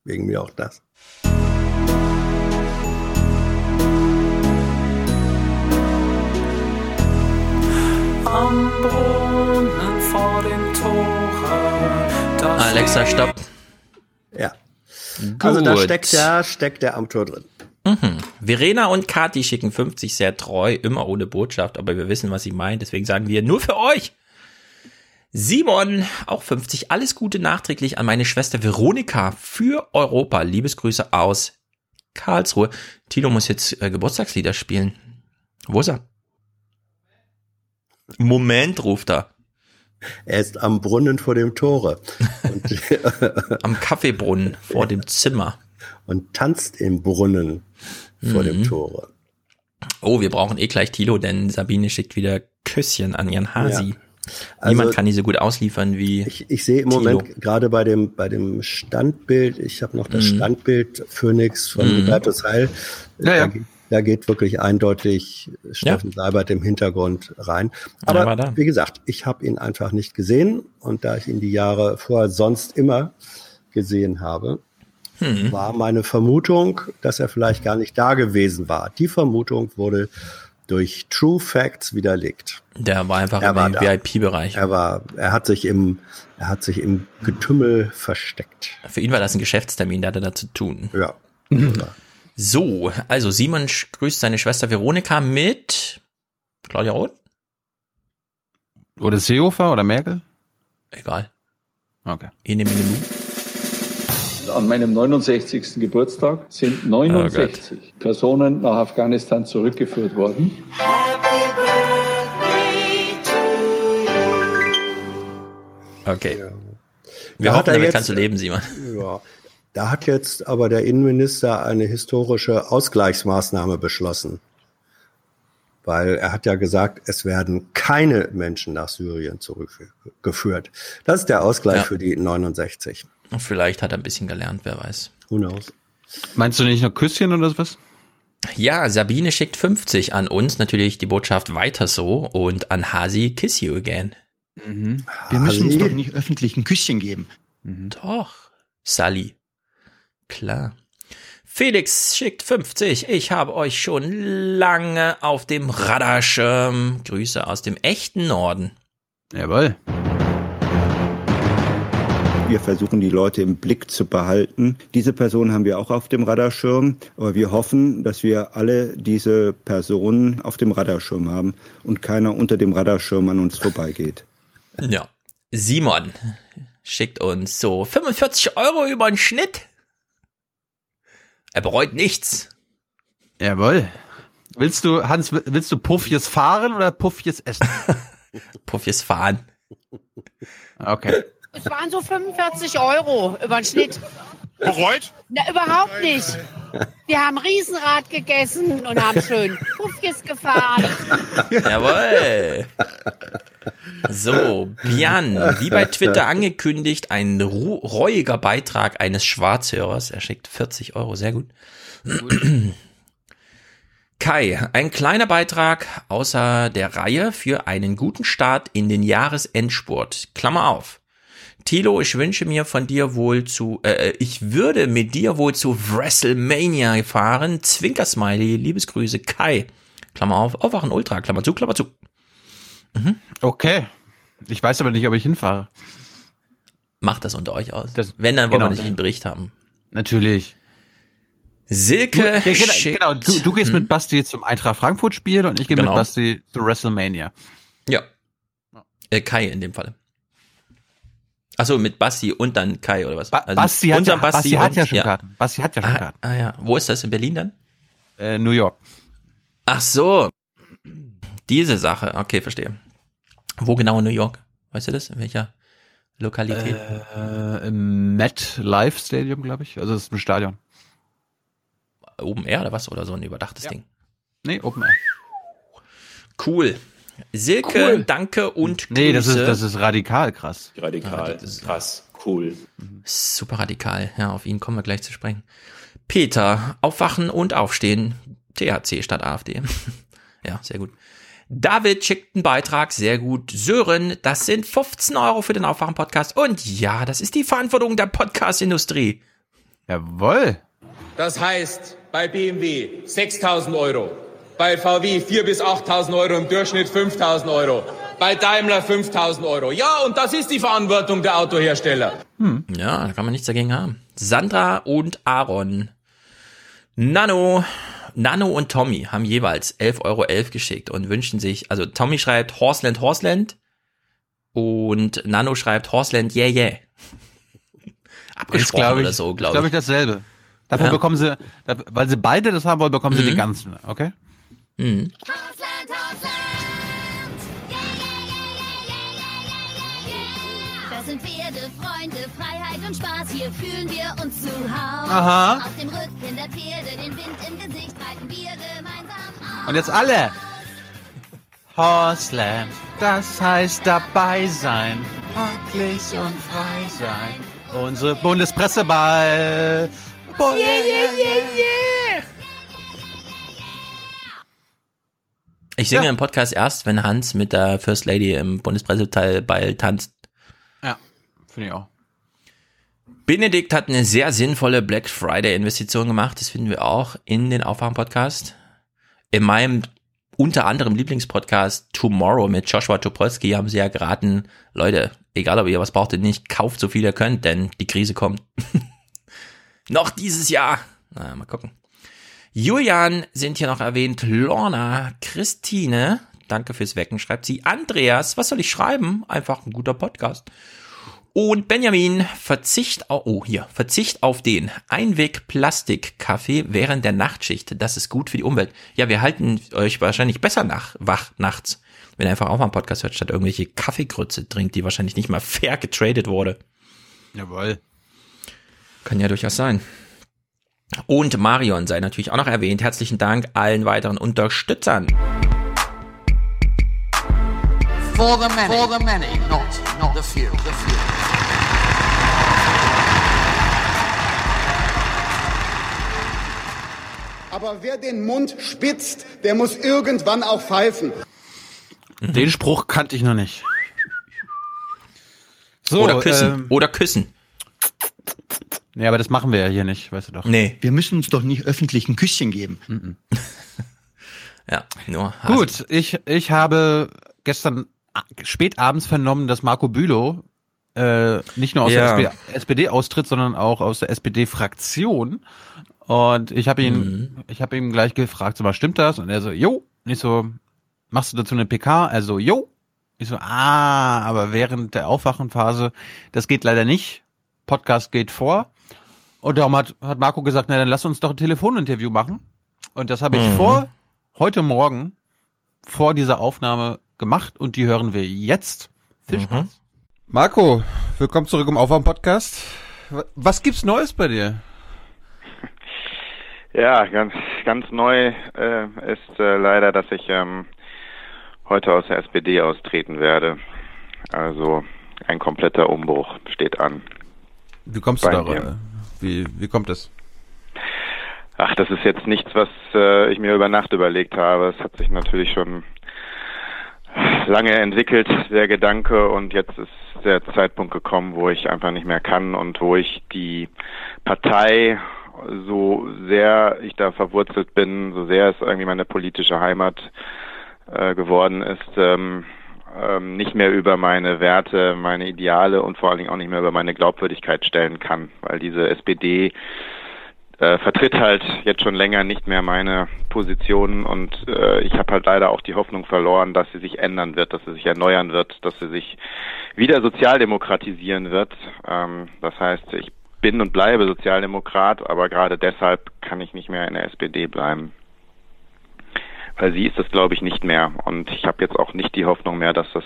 Wegen mir auch das. Am Brunnen vor dem Tore. da Alexa, stopp. Ja. Also da Gut. steckt der, steckt der am Tor drin. Mhm. Verena und Kati schicken 50 sehr treu, immer ohne Botschaft, aber wir wissen, was sie meint. Deswegen sagen wir nur für euch. Simon, auch 50. Alles Gute nachträglich an meine Schwester Veronika für Europa. Liebesgrüße aus Karlsruhe. Tilo muss jetzt äh, Geburtstagslieder spielen. Wo ist er? Moment, ruft er. Er ist am Brunnen vor dem Tore. Am Kaffeebrunnen vor dem Zimmer. Und tanzt im Brunnen vor mhm. dem Tore. Oh, wir brauchen eh gleich Tilo, denn Sabine schickt wieder Küsschen an ihren Hasi. Ja. Also, Niemand kann die so gut ausliefern wie. Ich, ich sehe im Tilo. Moment gerade bei dem, bei dem Standbild, ich habe noch das mhm. Standbild Phoenix von mhm. Hubertus Heil. Ja, ja. Da, da geht wirklich eindeutig Steffen ja. Seibert im Hintergrund rein. Aber ja, wie gesagt, ich habe ihn einfach nicht gesehen und da ich ihn die Jahre vorher sonst immer gesehen habe, hm. war meine Vermutung, dass er vielleicht gar nicht da gewesen war. Die Vermutung wurde durch True Facts widerlegt. Der war einfach er im VIP-Bereich. Er war, er hat sich im, er hat sich im Getümmel versteckt. Für ihn war das ein Geschäftstermin, der hatte da zu tun. Ja. so, also Simon grüßt seine Schwester Veronika mit Claudia Roth. Oder Seehofer oder Merkel? Egal. Okay. In dem Menü an meinem 69. Geburtstag sind 69 oh Personen nach Afghanistan zurückgeführt worden. Okay. Wir hoffen, damit jetzt, kannst du leben, Simon. Ja. Da hat jetzt aber der Innenminister eine historische Ausgleichsmaßnahme beschlossen. Weil er hat ja gesagt, es werden keine Menschen nach Syrien zurückgeführt. Das ist der Ausgleich ja. für die 69. Vielleicht hat er ein bisschen gelernt, wer weiß. Who knows? Meinst du nicht noch Küsschen oder was? Ja, Sabine schickt 50 an uns, natürlich die Botschaft weiter so und an Hasi Kiss You Again. Mhm. Wir müssen uns doch nicht öffentlich ein Küsschen geben. Mhm. Doch, Sally. Klar. Felix schickt 50. Ich habe euch schon lange auf dem Radarschirm. Grüße aus dem echten Norden. Jawohl. Wir versuchen die Leute im Blick zu behalten. Diese Person haben wir auch auf dem Radarschirm, aber wir hoffen, dass wir alle diese Personen auf dem Radarschirm haben und keiner unter dem Radarschirm an uns vorbeigeht. Ja. Simon schickt uns so 45 Euro über den Schnitt. Er bereut nichts. Jawohl. Willst du, Hans, willst du Puffjes fahren oder Puffjes essen? Puffjes fahren. Okay. Es waren so 45 Euro über den Schnitt. Bereut? Na, überhaupt nicht. Wir haben Riesenrad gegessen und haben schön Puffkis gefahren. Jawohl. So, Björn, wie bei Twitter angekündigt, ein reuiger Beitrag eines Schwarzhörers. Er schickt 40 Euro, sehr gut. Kai, ein kleiner Beitrag außer der Reihe für einen guten Start in den Jahresendspurt. Klammer auf. Tilo, ich wünsche mir von dir wohl zu, äh, ich würde mit dir wohl zu WrestleMania fahren. Zwinkersmiley, Liebesgrüße, Kai. Klammer auf, Aufwachen Ultra, Klammer zu, Klammer zu. Mhm. Okay. Ich weiß aber nicht, ob ich hinfahre. Macht das unter euch aus. Das, Wenn, dann wollen genau, wir nicht einen Bericht haben. Natürlich. Silke, du, ja, genau, genau, du, du gehst hm. mit Basti zum Eintracht Frankfurt Spiel und ich gehe genau. mit Basti zu WrestleMania. Ja. Äh, Kai in dem Fall. Achso, mit Basti und dann Kai oder was? Ba also Basti, hat ja, Basti, Basti hat ja schon ja. Karten. Basti hat ja schon ah, Karten. Ah ja. Wo ist das? In Berlin dann? Äh, New York. Ach so. Diese Sache. Okay, verstehe. Wo genau in New York? Weißt du das? In welcher Lokalität? Äh, Im Met Live Stadium, glaube ich. Also es ist ein Stadion. Open Air oder was? Oder so ein überdachtes ja. Ding? Nee, Open Air. Cool. Silke, cool. danke und Nee, das ist, das ist radikal krass. Radikal, ja, ist krass, cool. Super radikal, ja, auf ihn kommen wir gleich zu sprechen. Peter, aufwachen und aufstehen. THC statt AfD. ja, sehr gut. David schickt einen Beitrag, sehr gut. Sören, das sind 15 Euro für den Aufwachen-Podcast. Und ja, das ist die Verantwortung der Podcast-Industrie. Jawoll. Das heißt, bei BMW 6000 Euro bei VW 4.000 bis 8.000 Euro, im Durchschnitt 5.000 Euro. Bei Daimler 5.000 Euro. Ja, und das ist die Verantwortung der Autohersteller. Hm. Ja, da kann man nichts dagegen haben. Sandra und Aaron. Nano, Nano und Tommy haben jeweils 11,11 Euro geschickt und wünschen sich, also Tommy schreibt Horseland, Horseland und Nano schreibt Horseland, yeah, yeah. Abgesprochen Ist, glaub ich, oder so, ist, glaube glaub ich. ich dasselbe. Davon Ja. bekommen sie, weil sie beide das haben wollen, bekommen sie Mhm. den ganzen, okay? Mhm. Das sind Pferde, Freunde, Freiheit und Spaß. Hier fühlen wir uns zu Hause. Aha. Auf dem Rücken der Pferde, den Wind im Gesicht, reiten wir gemeinsam auf. Und jetzt alle. Horseland, das heißt dabei sein, glücklich und frei sein. Unsere Bundespresseball. Bo- Yeah, yeah, yeah, yeah. Ich singe im Podcast erst, wenn Hans mit der First Lady im Bundespresseteil bei tanzt. Ja, finde ich auch. Benedikt hat eine sehr sinnvolle Black Friday Investition gemacht. Das finden wir auch in den Aufwachen-Podcast. In meinem unter anderem Lieblingspodcast Tomorrow mit Joshua Topolsky haben sie ja geraten, Leute, egal ob ihr was braucht oder nicht, kauft so viel ihr könnt, denn die Krise kommt. noch dieses Jahr. Na, mal gucken. Julian sind hier noch erwähnt, Lorna, Christine, danke fürs Wecken, schreibt sie, Andreas, was soll ich schreiben? Einfach ein guter Podcast. Und Benjamin, Verzicht auf, oh hier, Verzicht auf den Einweg-Plastik-Kaffee während der Nachtschicht. Das ist gut für die Umwelt. Ja, wir halten euch wahrscheinlich besser nach, wach nachts, wenn ihr einfach auch mal einen Podcast hört, statt irgendwelche Kaffeegrütze trinkt, die wahrscheinlich nicht mal fair getradet wurde. Jawohl. Kann ja durchaus sein. Und Marion sei natürlich auch noch erwähnt. Herzlichen Dank allen weiteren Unterstützern. For the many, for the many, not, not the few, the few. Aber wer den Mund spitzt, der muss irgendwann auch pfeifen. Den Spruch kannte ich noch nicht. So, Oder küssen. ähm, Oder küssen. Ja, aber das machen wir ja hier nicht, weißt du doch. Nee. Wir müssen uns doch nicht öffentlich ein Küsschen geben. Ja, nur. Gut, ich, ich habe gestern a- spät abends vernommen, dass Marco Bülow äh, nicht nur aus Ja. der SPD, SPD austritt, sondern auch aus der SPD-Fraktion. Und ich habe ihn, Mhm. ich habe ihn gleich gefragt, so, was stimmt das? Und er so, jo. Und ich so, machst du dazu eine PK? Also, jo. Ich so, ah, aber während der Aufwachenphase, das geht leider nicht. Podcast geht vor. Und darum hat, hat Marco gesagt, na dann lass uns doch ein Telefoninterview machen. Und das habe ich Mhm. vor, heute Morgen, vor dieser Aufnahme gemacht und die hören wir jetzt. Viel Spaß. Marco, willkommen zurück im Aufwärm-Podcast. Was gibt's Neues bei dir? Ja, ganz, ganz neu äh, ist äh, leider, dass ich ähm, heute aus der SPD austreten werde. Also ein kompletter Umbruch steht an. Wie kommst Bei du da? Wie, wie kommt das? Ach, das ist jetzt nichts, was äh, ich mir über Nacht überlegt habe. Es hat sich natürlich schon lange entwickelt, der Gedanke, und jetzt ist der Zeitpunkt gekommen, wo ich einfach nicht mehr kann und wo ich die Partei, so sehr ich da verwurzelt bin, so sehr es irgendwie meine politische Heimat äh, geworden ist, ähm, ähm, nicht mehr über meine Werte, meine Ideale und vor allen Dingen auch nicht mehr über meine Glaubwürdigkeit stellen kann, weil diese SPD äh, vertritt halt jetzt schon länger nicht mehr meine Positionen und äh, ich habe halt leider auch die Hoffnung verloren, dass sie sich ändern wird, dass sie sich erneuern wird, dass sie sich wieder sozialdemokratisieren wird. Ähm, das heißt, ich bin und bleibe Sozialdemokrat, aber gerade deshalb kann ich nicht mehr in der SPD bleiben. Weil sie ist es, glaube ich, nicht mehr. Und ich habe jetzt auch nicht die Hoffnung mehr, dass das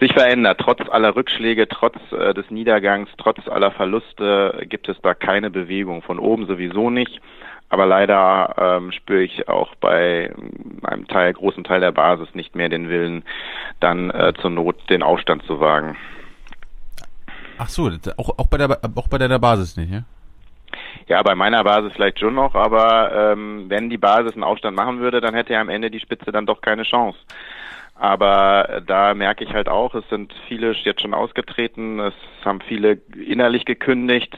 sich verändert. Trotz aller Rückschläge, trotz äh, des Niedergangs, trotz aller Verluste gibt es da keine Bewegung. Von oben sowieso nicht. Aber leider ähm, spüre ich auch bei einem Teil, großen Teil der Basis nicht mehr den Willen, dann äh, zur Not den Aufstand zu wagen. Ach so, auch, auch bei der, auch bei deiner Basis nicht, ja? Ja, bei meiner Basis vielleicht schon noch, aber ähm, wenn die Basis einen Aufstand machen würde, dann hätte ja am Ende die Spitze dann doch keine Chance. Aber äh, da merke ich halt auch, es sind viele jetzt schon ausgetreten, es haben viele innerlich gekündigt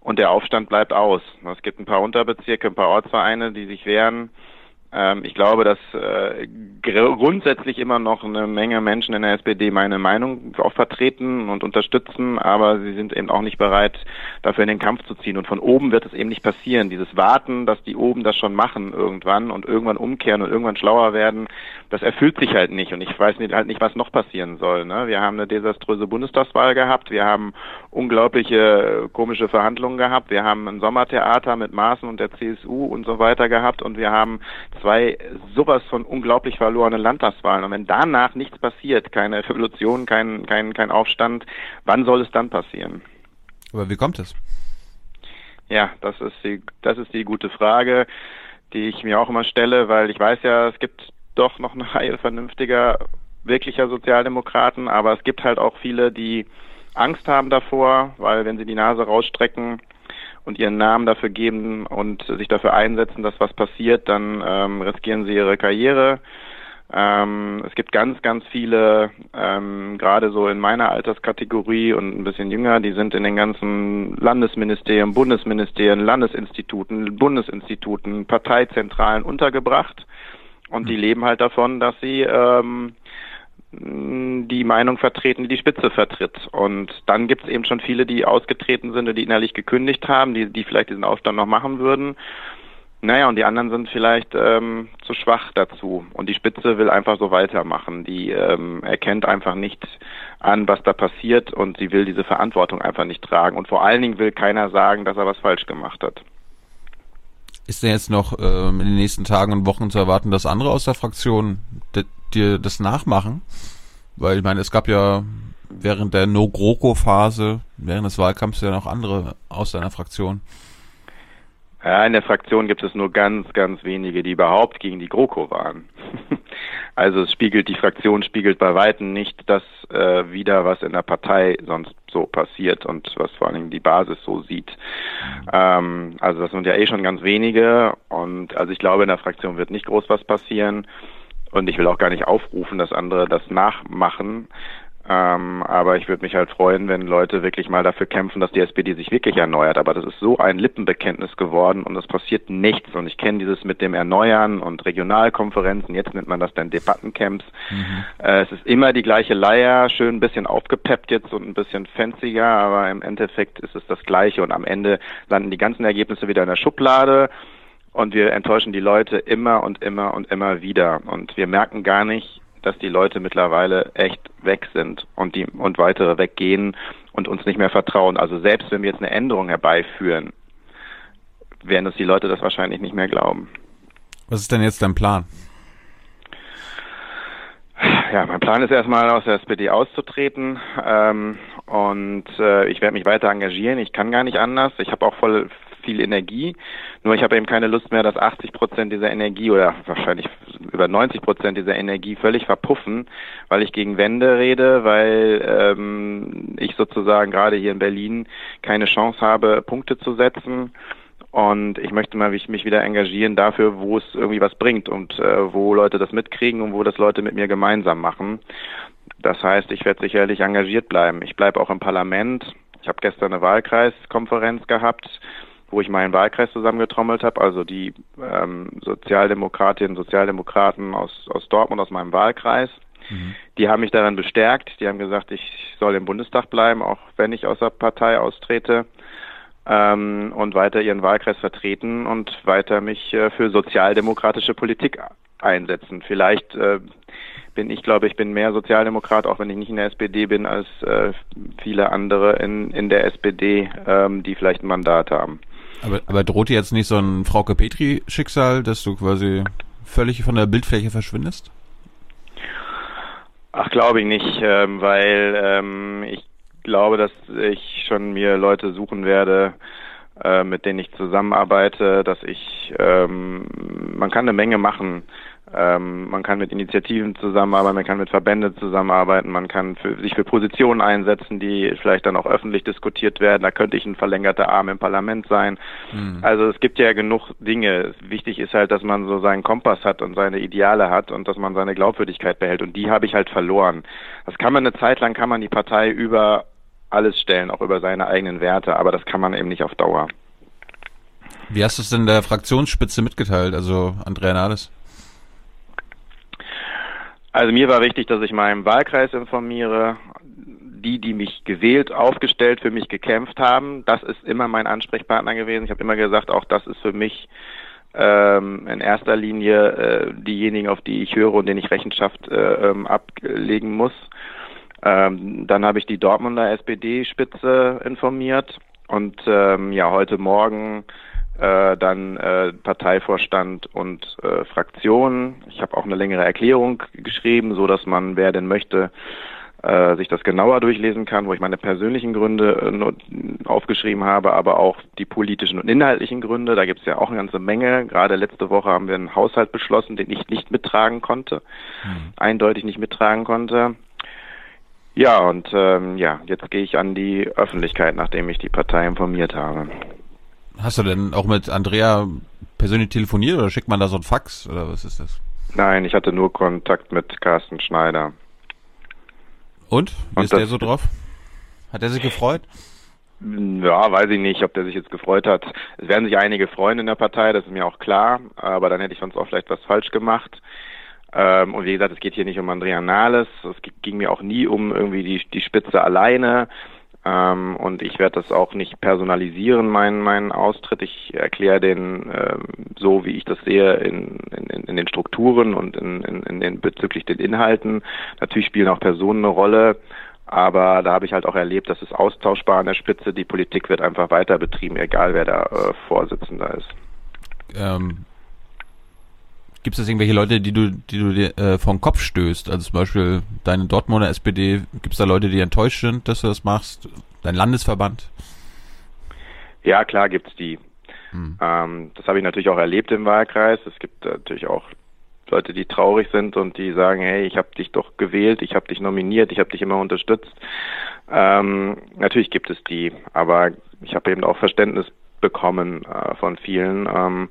und der Aufstand bleibt aus. Es gibt ein paar Unterbezirke, ein paar Ortsvereine, die sich wehren. Ähm, ich glaube, dass äh, grundsätzlich immer noch eine Menge Menschen in der SPD meine Meinung auch vertreten und unterstützen, aber sie sind eben auch nicht bereit, dafür in den Kampf zu ziehen. Und von oben wird es eben nicht passieren. Dieses Warten, dass die oben das schon machen irgendwann und irgendwann umkehren und irgendwann schlauer werden, das erfüllt sich halt nicht. Und ich weiß nicht, halt nicht, was noch passieren soll. Ne? Wir haben eine desaströse Bundestagswahl gehabt, wir haben unglaubliche komische Verhandlungen gehabt, wir haben ein Sommertheater mit Maaßen und der CSU und so weiter gehabt und wir haben zwei sowas von unglaublich verlorene Landtagswahlen. Und wenn danach nichts passiert, keine Revolution, kein, kein, kein Aufstand, wann soll es dann passieren? Aber wie kommt es? Ja, das ist die, das ist die gute Frage, die ich mir auch immer stelle, weil ich weiß ja, es gibt doch noch eine Reihe vernünftiger, wirklicher Sozialdemokraten, aber es gibt halt auch viele, die Angst haben davor, weil wenn sie die Nase rausstrecken, und ihren Namen dafür geben und sich dafür einsetzen, dass was passiert, dann ähm, riskieren sie ihre Karriere. Ähm, es gibt ganz, ganz viele, ähm, gerade so in meiner Alterskategorie und ein bisschen jünger, die sind in den ganzen Landesministerien, Bundesministerien, Landesinstituten, Bundesinstituten, Parteizentralen untergebracht. Und die hm. leben halt davon, dass sie ähm, die Meinung vertreten, die die Spitze vertritt. Und dann gibt es eben schon viele, die ausgetreten sind und die innerlich gekündigt haben, die, die vielleicht diesen Aufstand noch machen würden. Naja, und die anderen sind vielleicht ähm, zu schwach dazu. Und die Spitze will einfach so weitermachen. Die ähm, erkennt einfach nicht an, was da passiert und sie will diese Verantwortung einfach nicht tragen. Und vor allen Dingen will keiner sagen, dass er was falsch gemacht hat. Ist denn jetzt noch ähm, in den nächsten Tagen und Wochen zu erwarten, dass andere aus der Fraktion dir das nachmachen? Weil ich meine, es gab ja während der No-GroKo-Phase, während des Wahlkampfs ja noch andere aus deiner Fraktion. Ja, in der Fraktion gibt es nur ganz, ganz wenige, die überhaupt gegen die GroKo waren. also es spiegelt, die Fraktion spiegelt bei Weitem nicht das äh, wieder, was in der Partei sonst so passiert und was vor allen Dingen die Basis so sieht. Ähm, also das sind ja eh schon ganz wenige und also ich glaube, in der Fraktion wird nicht groß was passieren. Und ich will auch gar nicht aufrufen, dass andere das nachmachen. Ähm, aber ich würde mich halt freuen, wenn Leute wirklich mal dafür kämpfen, dass die SPD sich wirklich erneuert. Aber das ist so ein Lippenbekenntnis geworden und es passiert nichts. Und ich kenne dieses mit dem Erneuern und Regionalkonferenzen, jetzt nennt man das dann Debattencamps. Mhm. Äh, es ist immer die gleiche Leier, schön ein bisschen aufgepeppt jetzt und ein bisschen fancier, aber im Endeffekt ist es das Gleiche und am Ende landen die ganzen Ergebnisse wieder in der Schublade und wir enttäuschen die Leute immer und immer und immer wieder. Und wir merken gar nicht, dass die Leute mittlerweile echt weg sind und die und weitere weggehen und uns nicht mehr vertrauen. Also selbst wenn wir jetzt eine Änderung herbeiführen, werden uns die Leute das wahrscheinlich nicht mehr glauben. Was ist denn jetzt dein Plan? Ja, mein Plan ist erstmal aus der SPD auszutreten ähm, und äh, ich werde mich weiter engagieren. Ich kann gar nicht anders. Ich habe auch voll viel Energie. Nur ich habe eben keine Lust mehr, dass 80 Prozent dieser Energie oder wahrscheinlich über 90 Prozent dieser Energie völlig verpuffen, weil ich gegen Wände rede, weil ähm, ich sozusagen gerade hier in Berlin keine Chance habe, Punkte zu setzen. Und ich möchte mal mich wieder engagieren dafür, wo es irgendwie was bringt und äh, wo Leute das mitkriegen und wo das Leute mit mir gemeinsam machen. Das heißt, ich werde sicherlich engagiert bleiben. Ich bleibe auch im Parlament. Ich habe gestern eine Wahlkreiskonferenz gehabt wo ich meinen Wahlkreis zusammengetrommelt habe, also die ähm, Sozialdemokratinnen und Sozialdemokraten aus, aus Dortmund, aus meinem Wahlkreis. Mhm. Die haben mich daran bestärkt. Die haben gesagt, ich soll im Bundestag bleiben, auch wenn ich aus der Partei austrete. Ähm, und weiter ihren Wahlkreis vertreten und weiter mich äh, für sozialdemokratische Politik einsetzen. Vielleicht äh, bin ich, glaube ich, bin mehr Sozialdemokrat, auch wenn ich nicht in der SPD bin, als äh, viele andere in, in der SPD, ähm, die vielleicht ein Mandat haben. Aber, aber droht dir jetzt nicht so ein Frauke Petri-Schicksal, dass du quasi völlig von der Bildfläche verschwindest? Ach, glaube ich nicht, ähm, weil ähm, ich glaube, dass ich schon mir Leute suchen werde, äh, mit denen ich zusammenarbeite, dass ich, ähm, man kann eine Menge machen ähm, man kann mit Initiativen zusammenarbeiten, man kann mit Verbänden zusammenarbeiten, man kann für, sich für Positionen einsetzen, die vielleicht dann auch öffentlich diskutiert werden. Da könnte ich ein verlängerter Arm im Parlament sein. Mhm. Also es gibt ja genug Dinge. Wichtig ist halt, dass man so seinen Kompass hat und seine Ideale hat und dass man seine Glaubwürdigkeit behält. Und die habe ich halt verloren. Das kann man eine Zeit lang, kann man die Partei über alles stellen, auch über seine eigenen Werte, aber das kann man eben nicht auf Dauer. Wie hast du es denn der Fraktionsspitze mitgeteilt, also Andrea Nahles? Also mir war wichtig, dass ich meinen Wahlkreis informiere, die, die mich gewählt, aufgestellt, für mich gekämpft haben. Das ist immer mein Ansprechpartner gewesen. Ich habe immer gesagt, auch das ist für mich ähm, in erster Linie äh, diejenigen, auf die ich höre und denen ich Rechenschaft äh, ähm, ablegen muss. Ähm, dann habe ich die Dortmunder SPD-Spitze informiert und ähm, ja, heute Morgen äh, dann äh, Parteivorstand und äh, Fraktion. Ich habe auch eine längere Erklärung geschrieben, so dass man, wer denn möchte, äh, sich das genauer durchlesen kann, wo ich meine persönlichen Gründe äh, aufgeschrieben habe, aber auch die politischen und inhaltlichen Gründe. Da gibt es ja auch eine ganze Menge. Gerade letzte Woche haben wir einen Haushalt beschlossen, den ich nicht mittragen konnte, mhm. eindeutig nicht mittragen konnte. Ja, und ähm, ja, jetzt gehe ich an die Öffentlichkeit, nachdem ich die Partei informiert habe. Hast du denn auch mit Andrea persönlich telefoniert oder schickt man da so ein Fax oder was ist das? Nein, ich hatte nur Kontakt mit Carsten Schneider. Und? Wie Und ist der so drauf? Hat er sich gefreut? Ja, weiß ich nicht, ob der sich jetzt gefreut hat. Es werden sich einige freuen in der Partei, das ist mir auch klar, aber dann hätte ich sonst auch vielleicht was falsch gemacht. Ähm, und wie gesagt, es geht hier nicht um Andrea Nahles, es ging mir auch nie um irgendwie die, die Spitze alleine. Ähm, und ich werde das auch nicht personalisieren, meinen meinen Austritt. Ich erkläre den ähm, so, wie ich das sehe, in, in, in den Strukturen und in, in, in den bezüglich den Inhalten. Natürlich spielen auch Personen eine Rolle. Aber da habe ich halt auch erlebt, dass es austauschbar an der Spitze. Die Politik wird einfach weiter betrieben, egal wer da äh, Vorsitzender ist. Ähm, Gibt es irgendwelche Leute, die du, die du dir äh, vom Kopf stößt? Also zum Beispiel deine Dortmunder SPD, gibt es da Leute, die enttäuscht sind, dass du das machst? Dein Landesverband? Ja, klar gibt's die. Hm. Ähm, das habe ich natürlich auch erlebt im Wahlkreis. Es gibt natürlich auch Leute, die traurig sind und die sagen, hey, ich habe dich doch gewählt, ich habe dich nominiert, ich habe dich immer unterstützt. Ähm, natürlich gibt es die, aber ich habe eben auch Verständnis bekommen äh, von vielen. Ähm,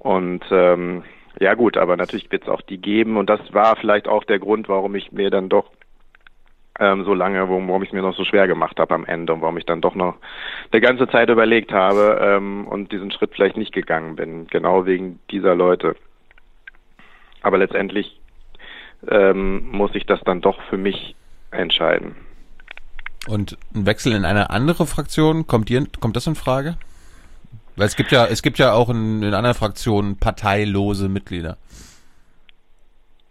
und ähm, ja gut, aber natürlich wird es auch die geben und das war vielleicht auch der Grund, warum ich mir dann doch ähm, so lange, warum ich es mir noch so schwer gemacht habe am Ende und warum ich dann doch noch eine ganze Zeit überlegt habe ähm, und diesen Schritt vielleicht nicht gegangen bin, genau wegen dieser Leute. Aber letztendlich ähm, muss ich das dann doch für mich entscheiden. Und ein Wechsel in eine andere Fraktion, kommt dir, kommt das in Frage? Weil es gibt ja, es gibt ja auch in, in anderen Fraktionen parteilose Mitglieder.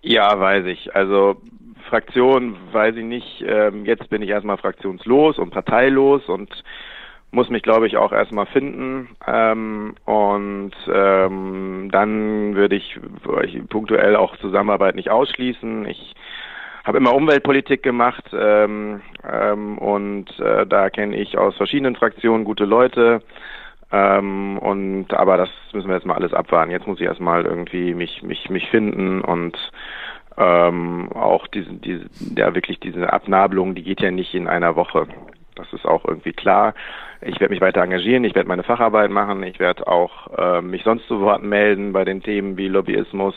Ja, weiß ich. Also Fraktion weiß ich nicht. Ähm, jetzt bin ich erstmal fraktionslos und parteilos und muss mich, glaube ich, auch erstmal finden. Ähm, und ähm, dann würde ich, ich punktuell auch Zusammenarbeit nicht ausschließen. Ich habe immer Umweltpolitik gemacht ähm, ähm, und äh, da kenne ich aus verschiedenen Fraktionen gute Leute. Ähm, und aber das müssen wir jetzt mal alles abwarten. Jetzt muss ich erstmal irgendwie mich mich mich finden und ähm, auch diese diese ja wirklich diese Abnabelung, die geht ja nicht in einer Woche. Das ist auch irgendwie klar. Ich werde mich weiter engagieren, ich werde meine Facharbeit machen, ich werde auch äh, mich sonst zu Wort melden bei den Themen wie Lobbyismus,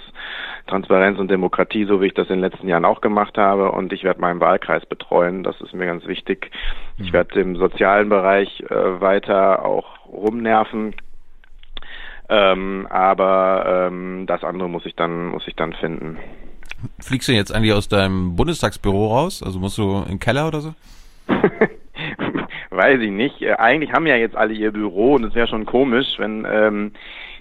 Transparenz und Demokratie, so wie ich das in den letzten Jahren auch gemacht habe. Und ich werde meinen Wahlkreis betreuen, das ist mir ganz wichtig. Ich mhm. werde im sozialen Bereich äh, weiter auch rumnerven. Ähm, aber ähm, das andere muss ich dann muss ich dann finden. Fliegst du jetzt eigentlich aus deinem Bundestagsbüro raus? Also musst du in den Keller oder so? Weiß ich nicht. Äh, eigentlich haben ja jetzt alle ihr Büro und es wäre schon komisch, wenn ähm,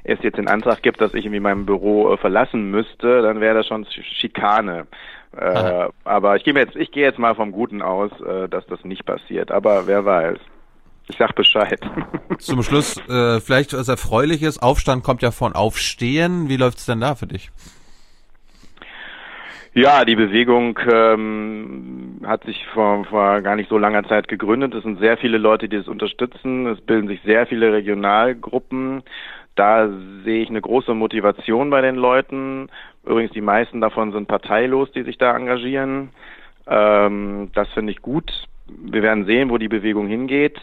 es jetzt den Antrag gibt, dass ich irgendwie mein Büro äh, verlassen müsste, dann wäre das schon Schikane. Äh, aber ich gehe jetzt, ich gehe jetzt mal vom Guten aus, äh, dass das nicht passiert. Aber wer weiß. Ich sag Bescheid. Zum Schluss äh, vielleicht was Erfreuliches. Aufstand kommt ja von Aufstehen. Wie läuft's denn da für dich? Ja, die Bewegung ähm, hat sich vor, vor gar nicht so langer Zeit gegründet. Es sind sehr viele Leute, die es unterstützen. Es bilden sich sehr viele Regionalgruppen. Da sehe ich eine große Motivation bei den Leuten. Übrigens, die meisten davon sind parteilos, die sich da engagieren. Ähm, das finde ich gut. Wir werden sehen, wo die Bewegung hingeht.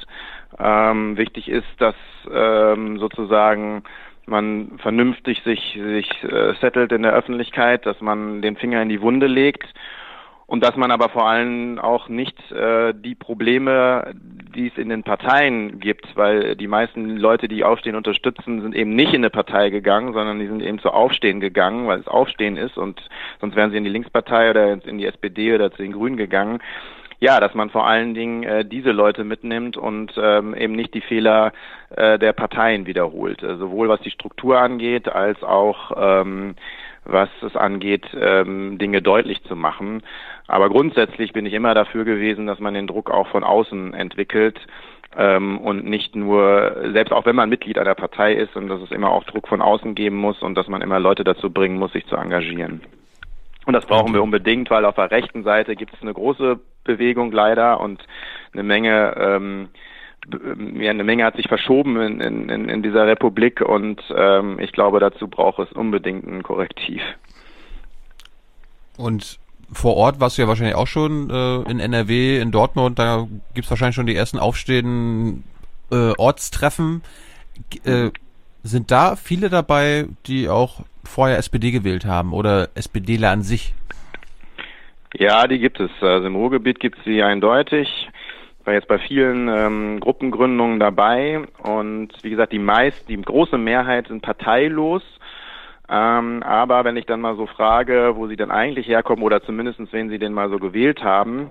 Ähm, wichtig ist, dass ähm, sozusagen man vernünftig sich, sich äh, settelt in der Öffentlichkeit, dass man den Finger in die Wunde legt und dass man aber vor allem auch nicht äh, die Probleme, die es in den Parteien gibt, weil die meisten Leute, die Aufstehen unterstützen, sind eben nicht in eine Partei gegangen, sondern die sind eben zu Aufstehen gegangen, weil es Aufstehen ist und sonst wären sie in die Linkspartei oder in die SPD oder zu den Grünen gegangen. Ja, dass man vor allen Dingen äh, diese Leute mitnimmt und ähm, eben nicht die Fehler äh, der Parteien wiederholt, äh, sowohl was die Struktur angeht als auch ähm, was es angeht, ähm, Dinge deutlich zu machen. Aber grundsätzlich bin ich immer dafür gewesen, dass man den Druck auch von außen entwickelt ähm, und nicht nur, selbst auch wenn man Mitglied einer Partei ist und dass es immer auch Druck von außen geben muss und dass man immer Leute dazu bringen muss, sich zu engagieren. Und das brauchen wir unbedingt, weil auf der rechten Seite gibt es eine große Bewegung leider und eine Menge ähm, ja, eine Menge hat sich verschoben in, in, in dieser Republik und ähm, ich glaube, dazu braucht es unbedingt ein Korrektiv. Und vor Ort warst du ja wahrscheinlich auch schon äh, in NRW, in Dortmund, da gibt's wahrscheinlich schon die ersten aufstehenden äh, Ortstreffen. G äh, sind da viele dabei, die auch vorher SPD gewählt haben oder SPDler an sich? Ja, die gibt es. Also im Ruhrgebiet gibt es sie eindeutig war jetzt bei vielen ähm, Gruppengründungen dabei und wie gesagt, die meist, die große Mehrheit sind parteilos. Ähm, aber wenn ich dann mal so frage, wo sie denn eigentlich herkommen oder zumindestens wen sie denn mal so gewählt haben,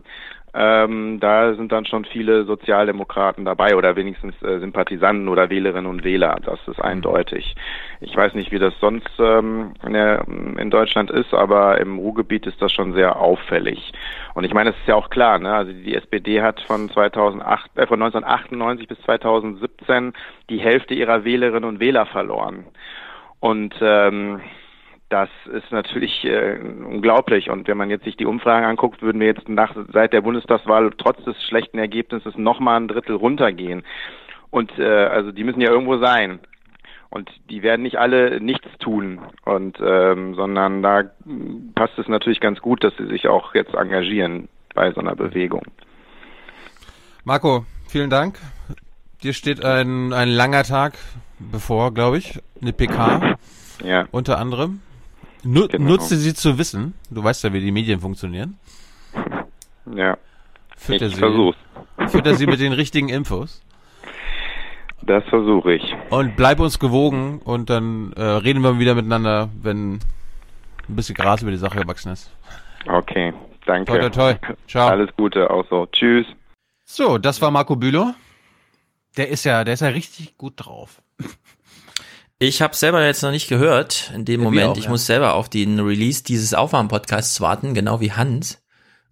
ähm, da sind dann schon viele Sozialdemokraten dabei oder wenigstens äh, Sympathisanten oder Wählerinnen und Wähler. Das ist eindeutig. Ich weiß nicht, wie das sonst ähm, in, der, in Deutschland ist, aber im Ruhrgebiet ist das schon sehr auffällig. Und ich meine, es ist ja auch klar, ne? Also die SPD hat von 2008, äh, von 1998 bis 2017 die Hälfte ihrer Wählerinnen und Wähler verloren. Und ähm, das ist natürlich äh, unglaublich. Und wenn man jetzt sich die Umfragen anguckt, würden wir jetzt nach, seit der Bundestagswahl trotz des schlechten Ergebnisses nochmal ein Drittel runtergehen. Und äh, also die müssen ja irgendwo sein. Und die werden nicht alle nichts tun. Und ähm, sondern da passt es natürlich ganz gut, dass sie sich auch jetzt engagieren bei so einer Bewegung. Marco, vielen Dank. Dir steht ein, ein langer Tag bevor, glaube ich. Eine PK. Ja. Unter anderem. Nu genau. Nutze sie zu wissen. Du weißt ja, wie die Medien funktionieren. Ja. Fütter ich versuch's. Fütter sie mit den richtigen Infos. Das versuche ich. Und bleib uns gewogen und dann äh, reden wir wieder miteinander, wenn ein bisschen Gras über die Sache gewachsen ist. Okay, danke. Toi, toi, toi. Ciao. Alles Gute, auch so. Tschüss. So, das war Marco Bülow. Der ist ja, der ist ja richtig gut drauf. Ich habe selber jetzt noch nicht gehört in dem ja, Moment. Auch, ich ja. muss selber auf den Release dieses Aufwärm-Podcasts warten, genau wie Hans.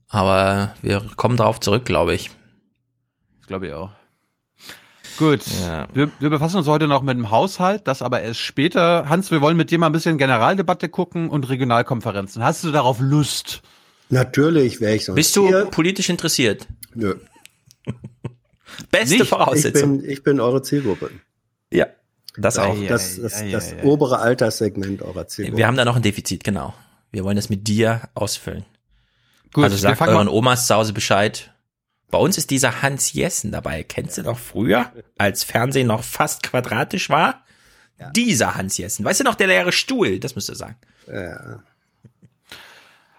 Aber wir kommen darauf zurück, glaube ich. Das glaube ich auch. Gut, ja. wir, wir befassen uns heute noch mit dem Haushalt, das aber erst später. Hans, wir wollen mit dir mal ein bisschen Generaldebatte gucken und Regionalkonferenzen. Hast du darauf Lust? Natürlich wäre ich sonst Bist du hier. politisch interessiert? Nö. Beste Nicht? Voraussetzung. Ich bin, ich bin eure Zielgruppe. Ja. Das auch. Das, das, das, das obere Alterssegment eurer Zielgruppe. Wir haben da noch ein Defizit, genau. Wir wollen das mit dir ausfüllen. Gut, also sagt euren Omas zu Hause Bescheid. Bei uns ist dieser Hans Jessen dabei. Kennst du noch früher, als Fernsehen noch fast quadratisch war? Ja. Dieser Hans Jessen. Weißt du noch, der leere Stuhl? Das müsst ihr sagen. Ja.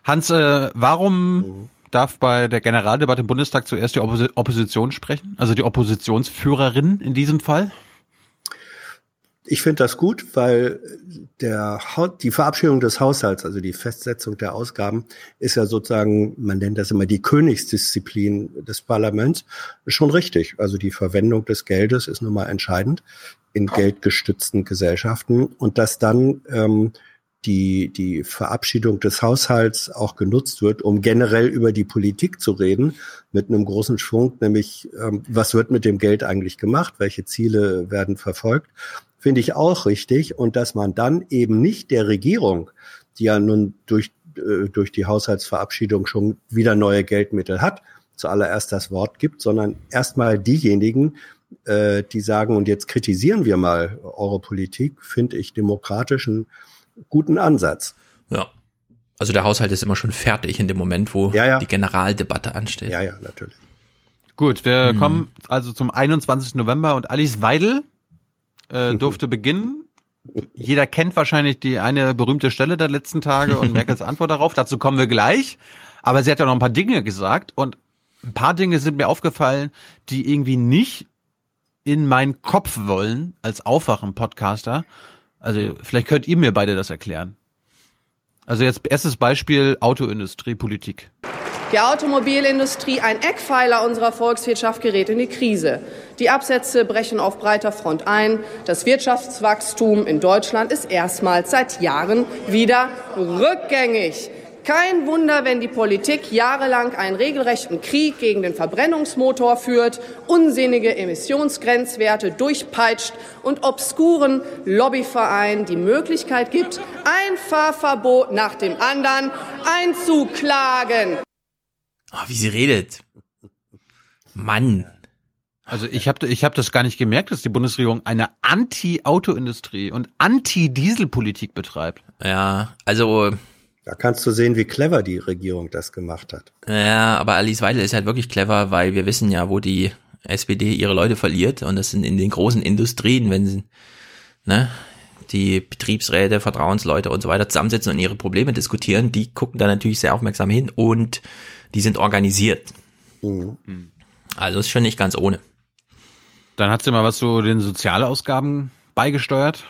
Hans, äh, warum mhm. darf bei der Generaldebatte im Bundestag zuerst die Oppos Opposition sprechen? Also die Oppositionsführerin in diesem Fall? Ich finde das gut, weil der, die Verabschiedung des Haushalts, also die Festsetzung der Ausgaben, ist ja sozusagen, man nennt das immer die Königsdisziplin des Parlaments, schon richtig. Also die Verwendung des Geldes ist nun mal entscheidend in geldgestützten Gesellschaften. Und dass dann ähm, die, die Verabschiedung des Haushalts auch genutzt wird, um generell über die Politik zu reden, mit einem großen Schwung, nämlich ähm, was wird mit dem Geld eigentlich gemacht, welche Ziele werden verfolgt finde ich auch richtig. Und dass man dann eben nicht der Regierung, die ja nun durch, äh, durch die Haushaltsverabschiedung schon wieder neue Geldmittel hat, zuallererst das Wort gibt, sondern erstmal diejenigen, äh, die sagen, und jetzt kritisieren wir mal eure Politik, finde ich demokratischen guten Ansatz. Ja. Also der Haushalt ist immer schon fertig in dem Moment, wo ja, ja. die Generaldebatte ansteht. Ja, ja, natürlich. Gut, wir hm. kommen also zum 21. November und Alice Weidel äh, durfte beginnen. Jeder kennt wahrscheinlich die eine berühmte Stelle der letzten Tage und Merkels Antwort darauf. Dazu kommen wir gleich. Aber sie hat ja noch ein paar Dinge gesagt und ein paar Dinge sind mir aufgefallen, die irgendwie nicht in meinen Kopf wollen als Aufwachen-Podcaster. Also vielleicht könnt ihr mir beide das erklären. Also jetzt erstes Beispiel Autoindustrie, Politik. Die Automobilindustrie, ein Eckpfeiler unserer Volkswirtschaft, gerät in die Krise. Die Absätze brechen auf breiter Front ein. Das Wirtschaftswachstum in Deutschland ist erstmals seit Jahren wieder rückgängig. Kein Wunder, wenn die Politik jahrelang einen regelrechten Krieg gegen den Verbrennungsmotor führt, unsinnige Emissionsgrenzwerte durchpeitscht und obskuren Lobbyvereinen die Möglichkeit gibt, ein Fahrverbot nach dem anderen einzuklagen. Oh, wie sie redet. Mann. Also ich habe ich hab das gar nicht gemerkt, dass die Bundesregierung eine Anti-Autoindustrie und Anti-Dieselpolitik betreibt. Ja, also da kannst du sehen, wie clever die Regierung das gemacht hat. Ja, aber Alice Weidel ist halt wirklich clever, weil wir wissen ja, wo die SPD ihre Leute verliert und das sind in den großen Industrien, wenn sie, ne, die Betriebsräte, Vertrauensleute und so weiter zusammensitzen und ihre Probleme diskutieren, die gucken da natürlich sehr aufmerksam hin und die sind organisiert. Mhm. Also ist schon nicht ganz ohne. Dann hat sie mal was zu den Sozialausgaben beigesteuert.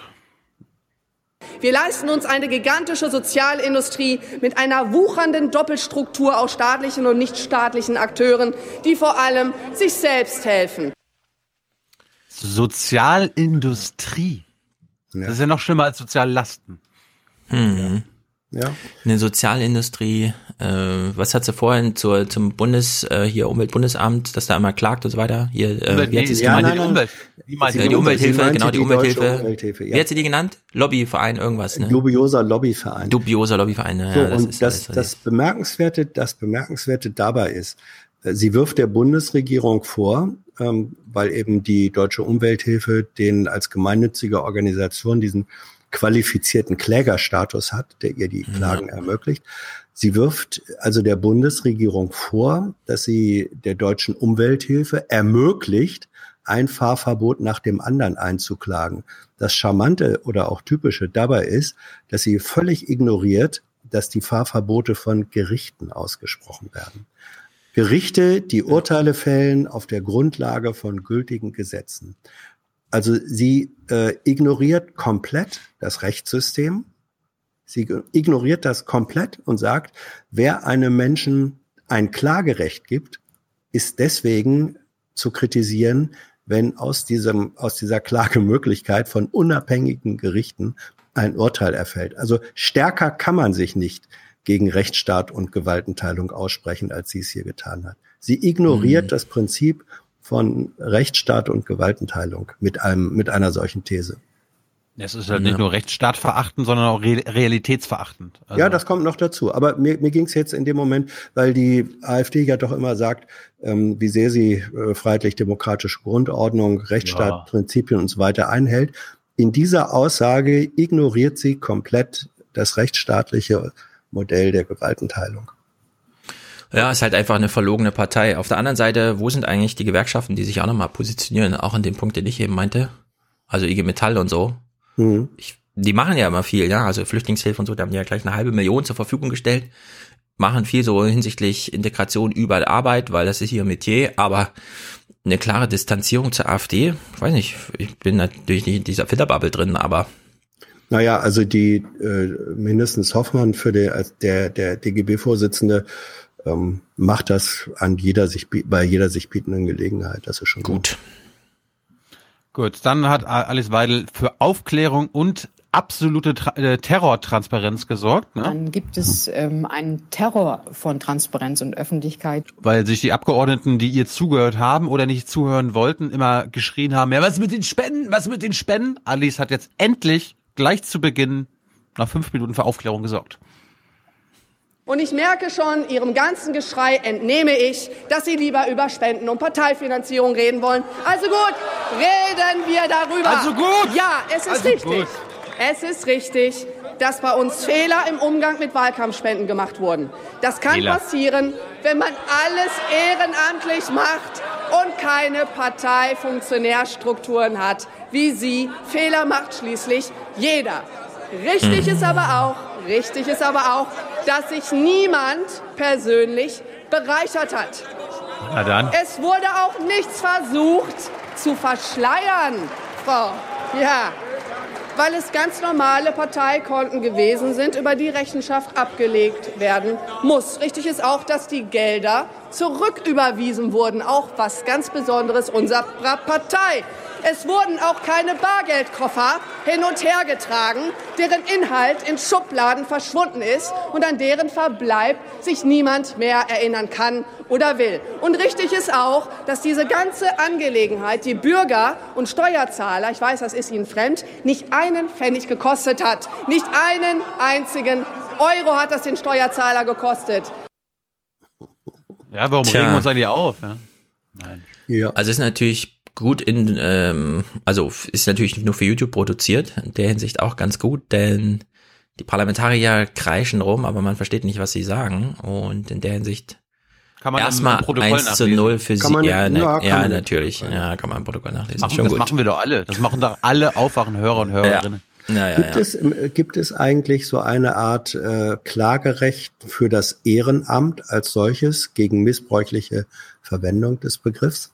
Wir leisten uns eine gigantische Sozialindustrie mit einer wuchernden Doppelstruktur aus staatlichen und nichtstaatlichen Akteuren, die vor allem sich selbst helfen. Sozialindustrie. Ja. Das ist ja noch schlimmer als Soziallasten. Hm. Ja. Eine Sozialindustrie, äh, was hat sie vorhin zur, zum Bundes, äh, hier Umweltbundesamt, dass da immer klagt und so weiter? Hier, äh, wie hat sie es ja, genannt? Nein, Umwelt. Wie meinte die, die Umwelthilfe, genau, die, die Umwelthilfe. Umwelthilfe ja. Wie hat sie die genannt? Lobbyverein, irgendwas, ne? Dubioser Lobbyverein. Dubioser Lobbyverein, ja. So, das und ist das, das, das Bemerkenswerte, das Bemerkenswerte dabei ist, äh, sie wirft der Bundesregierung vor, ähm, weil eben die Deutsche Umwelthilfe den als gemeinnützige Organisation diesen qualifizierten Klägerstatus hat, der ihr die Klagen ja. ermöglicht. Sie wirft also der Bundesregierung vor, dass sie der deutschen Umwelthilfe ermöglicht, ein Fahrverbot nach dem anderen einzuklagen. Das Charmante oder auch Typische dabei ist, dass sie völlig ignoriert, dass die Fahrverbote von Gerichten ausgesprochen werden. Gerichte, die Urteile fällen auf der Grundlage von gültigen Gesetzen. Also sie äh, ignoriert komplett das Rechtssystem. Sie ignoriert das komplett und sagt, wer einem Menschen ein Klagerecht gibt, ist deswegen zu kritisieren, wenn aus diesem, aus dieser Klagemöglichkeit von unabhängigen Gerichten ein Urteil erfällt. Also stärker kann man sich nicht gegen Rechtsstaat und Gewaltenteilung aussprechen, als sie es hier getan hat. Sie ignoriert mhm. das Prinzip von Rechtsstaat und Gewaltenteilung mit einem, mit einer solchen These. Es ist halt ja. nicht nur Rechtsstaat verachten, sondern auch Re realitätsverachtend. Also ja, das kommt noch dazu. Aber mir, mir ging es jetzt in dem Moment, weil die AfD ja doch immer sagt, ähm, wie sehr sie äh, freiheitlich-demokratische Grundordnung, Rechtsstaatprinzipien ja. und so weiter einhält. In dieser Aussage ignoriert sie komplett das rechtsstaatliche Modell der Gewaltenteilung. Ja, ist halt einfach eine verlogene Partei. Auf der anderen Seite, wo sind eigentlich die Gewerkschaften, die sich auch nochmal positionieren, auch an dem Punkt, den ich eben meinte? Also IG Metall und so. Mhm. Ich, die machen ja immer viel, ja. Also Flüchtlingshilfe und so, da haben die ja gleich eine halbe Million zur Verfügung gestellt. Machen viel so hinsichtlich Integration über Arbeit, weil das ist ihr Metier, aber eine klare Distanzierung zur AfD, ich weiß nicht, ich bin natürlich nicht in dieser Filterbubble drin, aber naja, also die äh, mindestens Hoffmann für der, als der, der DGB-Vorsitzende ähm, macht das an jeder sich bei jeder sich bietenden Gelegenheit. Das ist schon gut. Gut, dann hat Alice Weidel für Aufklärung und absolute Tra äh, Terrortransparenz gesorgt. Ne? Dann gibt es ähm, einen Terror von Transparenz und Öffentlichkeit. Weil sich die Abgeordneten, die ihr zugehört haben oder nicht zuhören wollten, immer geschrien haben, ja, was mit den Spenden, was mit den Spenden? Alice hat jetzt endlich gleich zu Beginn nach fünf Minuten für Aufklärung gesorgt. Und ich merke schon, Ihrem ganzen Geschrei entnehme ich, dass Sie lieber über Spenden und Parteifinanzierung reden wollen. Also gut, reden wir darüber. Also gut. Ja, es ist also richtig. Gut. Es ist richtig, dass bei uns Fehler im Umgang mit Wahlkampfspenden gemacht wurden. Das kann Fehler. passieren, wenn man alles ehrenamtlich macht und keine Parteifunktionärstrukturen hat, wie Sie. Fehler macht schließlich jeder. Richtig ist aber auch, richtig ist aber auch, dass sich niemand persönlich bereichert hat. Na dann. Es wurde auch nichts versucht zu verschleiern, Frau. Ja, weil es ganz normale Parteikonten gewesen sind, über die Rechenschaft abgelegt werden muss. Richtig ist auch, dass die Gelder zurücküberwiesen wurden, auch was ganz Besonderes unserer Partei. Es wurden auch keine Bargeldkoffer hin und her getragen, deren Inhalt in Schubladen verschwunden ist und an deren Verbleib sich niemand mehr erinnern kann oder will. Und richtig ist auch, dass diese ganze Angelegenheit die Bürger und Steuerzahler, ich weiß, das ist Ihnen fremd, nicht einen Pfennig gekostet hat. Nicht einen einzigen Euro hat das den Steuerzahler gekostet. Ja, warum Tja. regen wir uns eigentlich auf? Ja? Ja. Also ist natürlich gut in, ähm, also ist natürlich nicht nur für YouTube produziert, in der Hinsicht auch ganz gut, denn die Parlamentarier kreischen rum, aber man versteht nicht, was sie sagen. Und in der Hinsicht Kann man erstmal im Protokoll 1 zu nachlesen. 0 für Kann sie. man- ja, ne, ja, ja, kann man. natürlich. Ja, kann man im Protokoll nachlesen. Machen, Schon das gut. machen wir doch alle. Das machen doch alle aufwachen Hörer und Hörerinnen. Ja, ja, Gibt, ja. es, im- gibt es eigentlich so eine Art äh, Klagerecht für das Ehrenamt als solches gegen missbräuchliche Verwendung des Begriffs?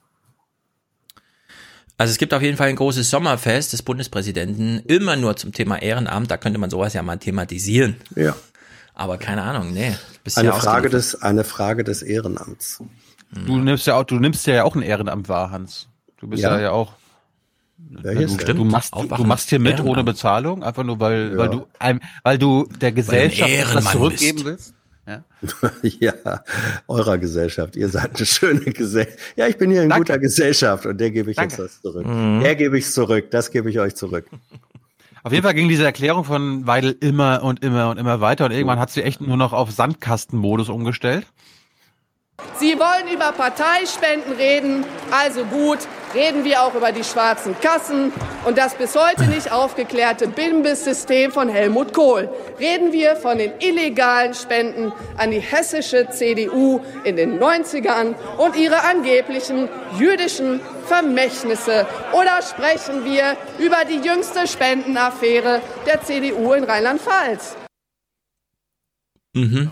Also es gibt auf jeden Fall ein großes Sommerfest des Bundespräsidenten, immer nur zum Thema Ehrenamt. Da könnte man sowas ja mal thematisieren. Ja. Aber keine Ahnung, nee. Eine Frage des, eine Frage des Ehrenamts. Du nimmst ja auch, du nimmst ja auch ein Ehrenamt wahr, Hans. Du bist ja, Ja. ja auch. Du, denn? du machst, du machst hier mit Ehrenamt. ohne Bezahlung, einfach nur weil, Ja. weil du weil du der Gesellschaft etwas Ehrenmann zurückgeben bist. willst. Ja. ja, eurer Gesellschaft. Ihr seid eine schöne Gesellschaft. Ja, ich bin hier in Danke. guter Gesellschaft und der gebe ich Danke. jetzt was zurück. Mhm. Der gebe ich zurück. Das gebe ich euch zurück. Auf jeden Fall ging diese Erklärung von Weidel immer und immer und immer weiter und irgendwann hat sie echt nur noch auf Sandkastenmodus umgestellt. Sie wollen über Parteispenden reden, also gut, reden wir auch über die schwarzen Kassen und das bis heute nicht aufgeklärte Bimbis-System von Helmut Kohl. Reden wir von den illegalen Spenden an die hessische CDU in den 90ern und ihre angeblichen jüdischen Vermächtnisse oder sprechen wir über die jüngste Spendenaffäre der CDU in Rheinland-Pfalz. Mhm.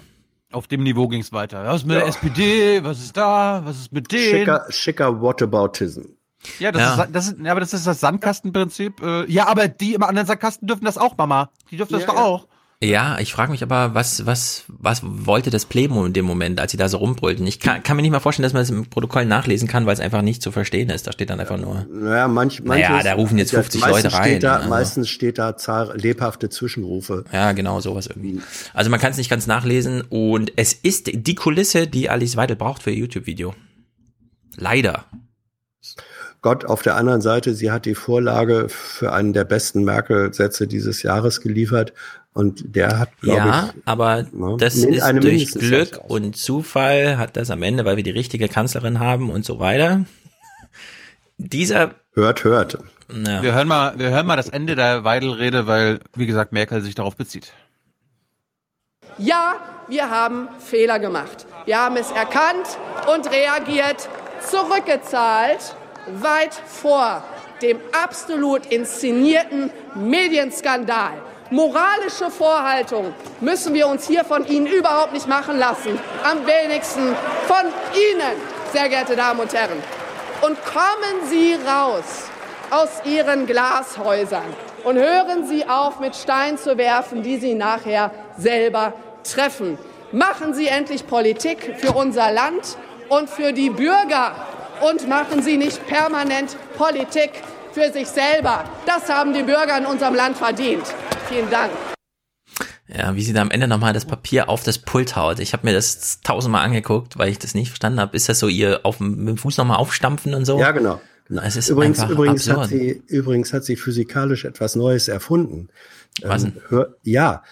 Auf dem Niveau ging es weiter. Was ist mit der SPD? Was ist da? Was ist mit denen? Schicker, schicker Whataboutism. Ja, das, Ja. Ist, das ist, ja, aber das ist das Sandkastenprinzip. Äh, ja, aber die im anderen Sandkasten dürfen das auch, Mama. Die dürfen das Ja, doch ja. auch. Ja, ich frage mich aber, was, was, was wollte das Plemo in dem Moment, als sie da so rumbrüllten? Ich kann, kann mir nicht mal vorstellen, dass man das im Protokoll nachlesen kann, weil es einfach nicht zu verstehen ist. Da steht dann einfach nur. Naja, manch, Naja, manches- da rufen jetzt 50 meistens Leute rein, Steht da, also. Meistens steht da zahl, lebhafte Zwischenrufe. Ja, genau, sowas irgendwie. Also man kann es nicht ganz nachlesen und es ist die Kulisse, die Alice Weidel braucht für ihr YouTube-Video. Leider. Gott, auf der anderen Seite, sie hat die Vorlage für einen der besten Merkel-Sätze dieses Jahres geliefert und der hat, glaube Ja, ich, aber ne, das ist durch Glück und Zufall hat das am Ende, weil wir die richtige Kanzlerin haben und so weiter. Dieser, Hört, hört. na, Wir hören mal, wir hören mal das Ende der Weidel-Rede, weil, wie gesagt, Merkel sich darauf bezieht. Ja, wir haben Fehler gemacht. Wir haben es erkannt und reagiert, zurückgezahlt, weit vor dem absolut inszenierten Medienskandal. Moralische Vorhaltung müssen wir uns hier von Ihnen überhaupt nicht machen lassen. Am wenigsten von Ihnen, sehr geehrte Damen und Herren. Und kommen Sie raus aus Ihren Glashäusern und hören Sie auf, mit Steinen zu werfen, die Sie nachher selber treffen. Machen Sie endlich Politik für unser Land und für die Bürger und machen Sie nicht permanent Politik für sich selber. Das haben die Bürger in unserem Land verdient. Vielen Dank. ja, wie sie da am Ende nochmal das Papier auf das Pult haut. Ich habe mir das tausendmal angeguckt, weil ich das nicht verstanden habe. Ist das so ihr auf dem, mit dem Fuß nochmal aufstampfen und so? Ja, genau. Es ist übrigens, einfach übrigens, absurd. hat sie, übrigens hat sie physikalisch etwas Neues erfunden. Was Ähm, hör, ja,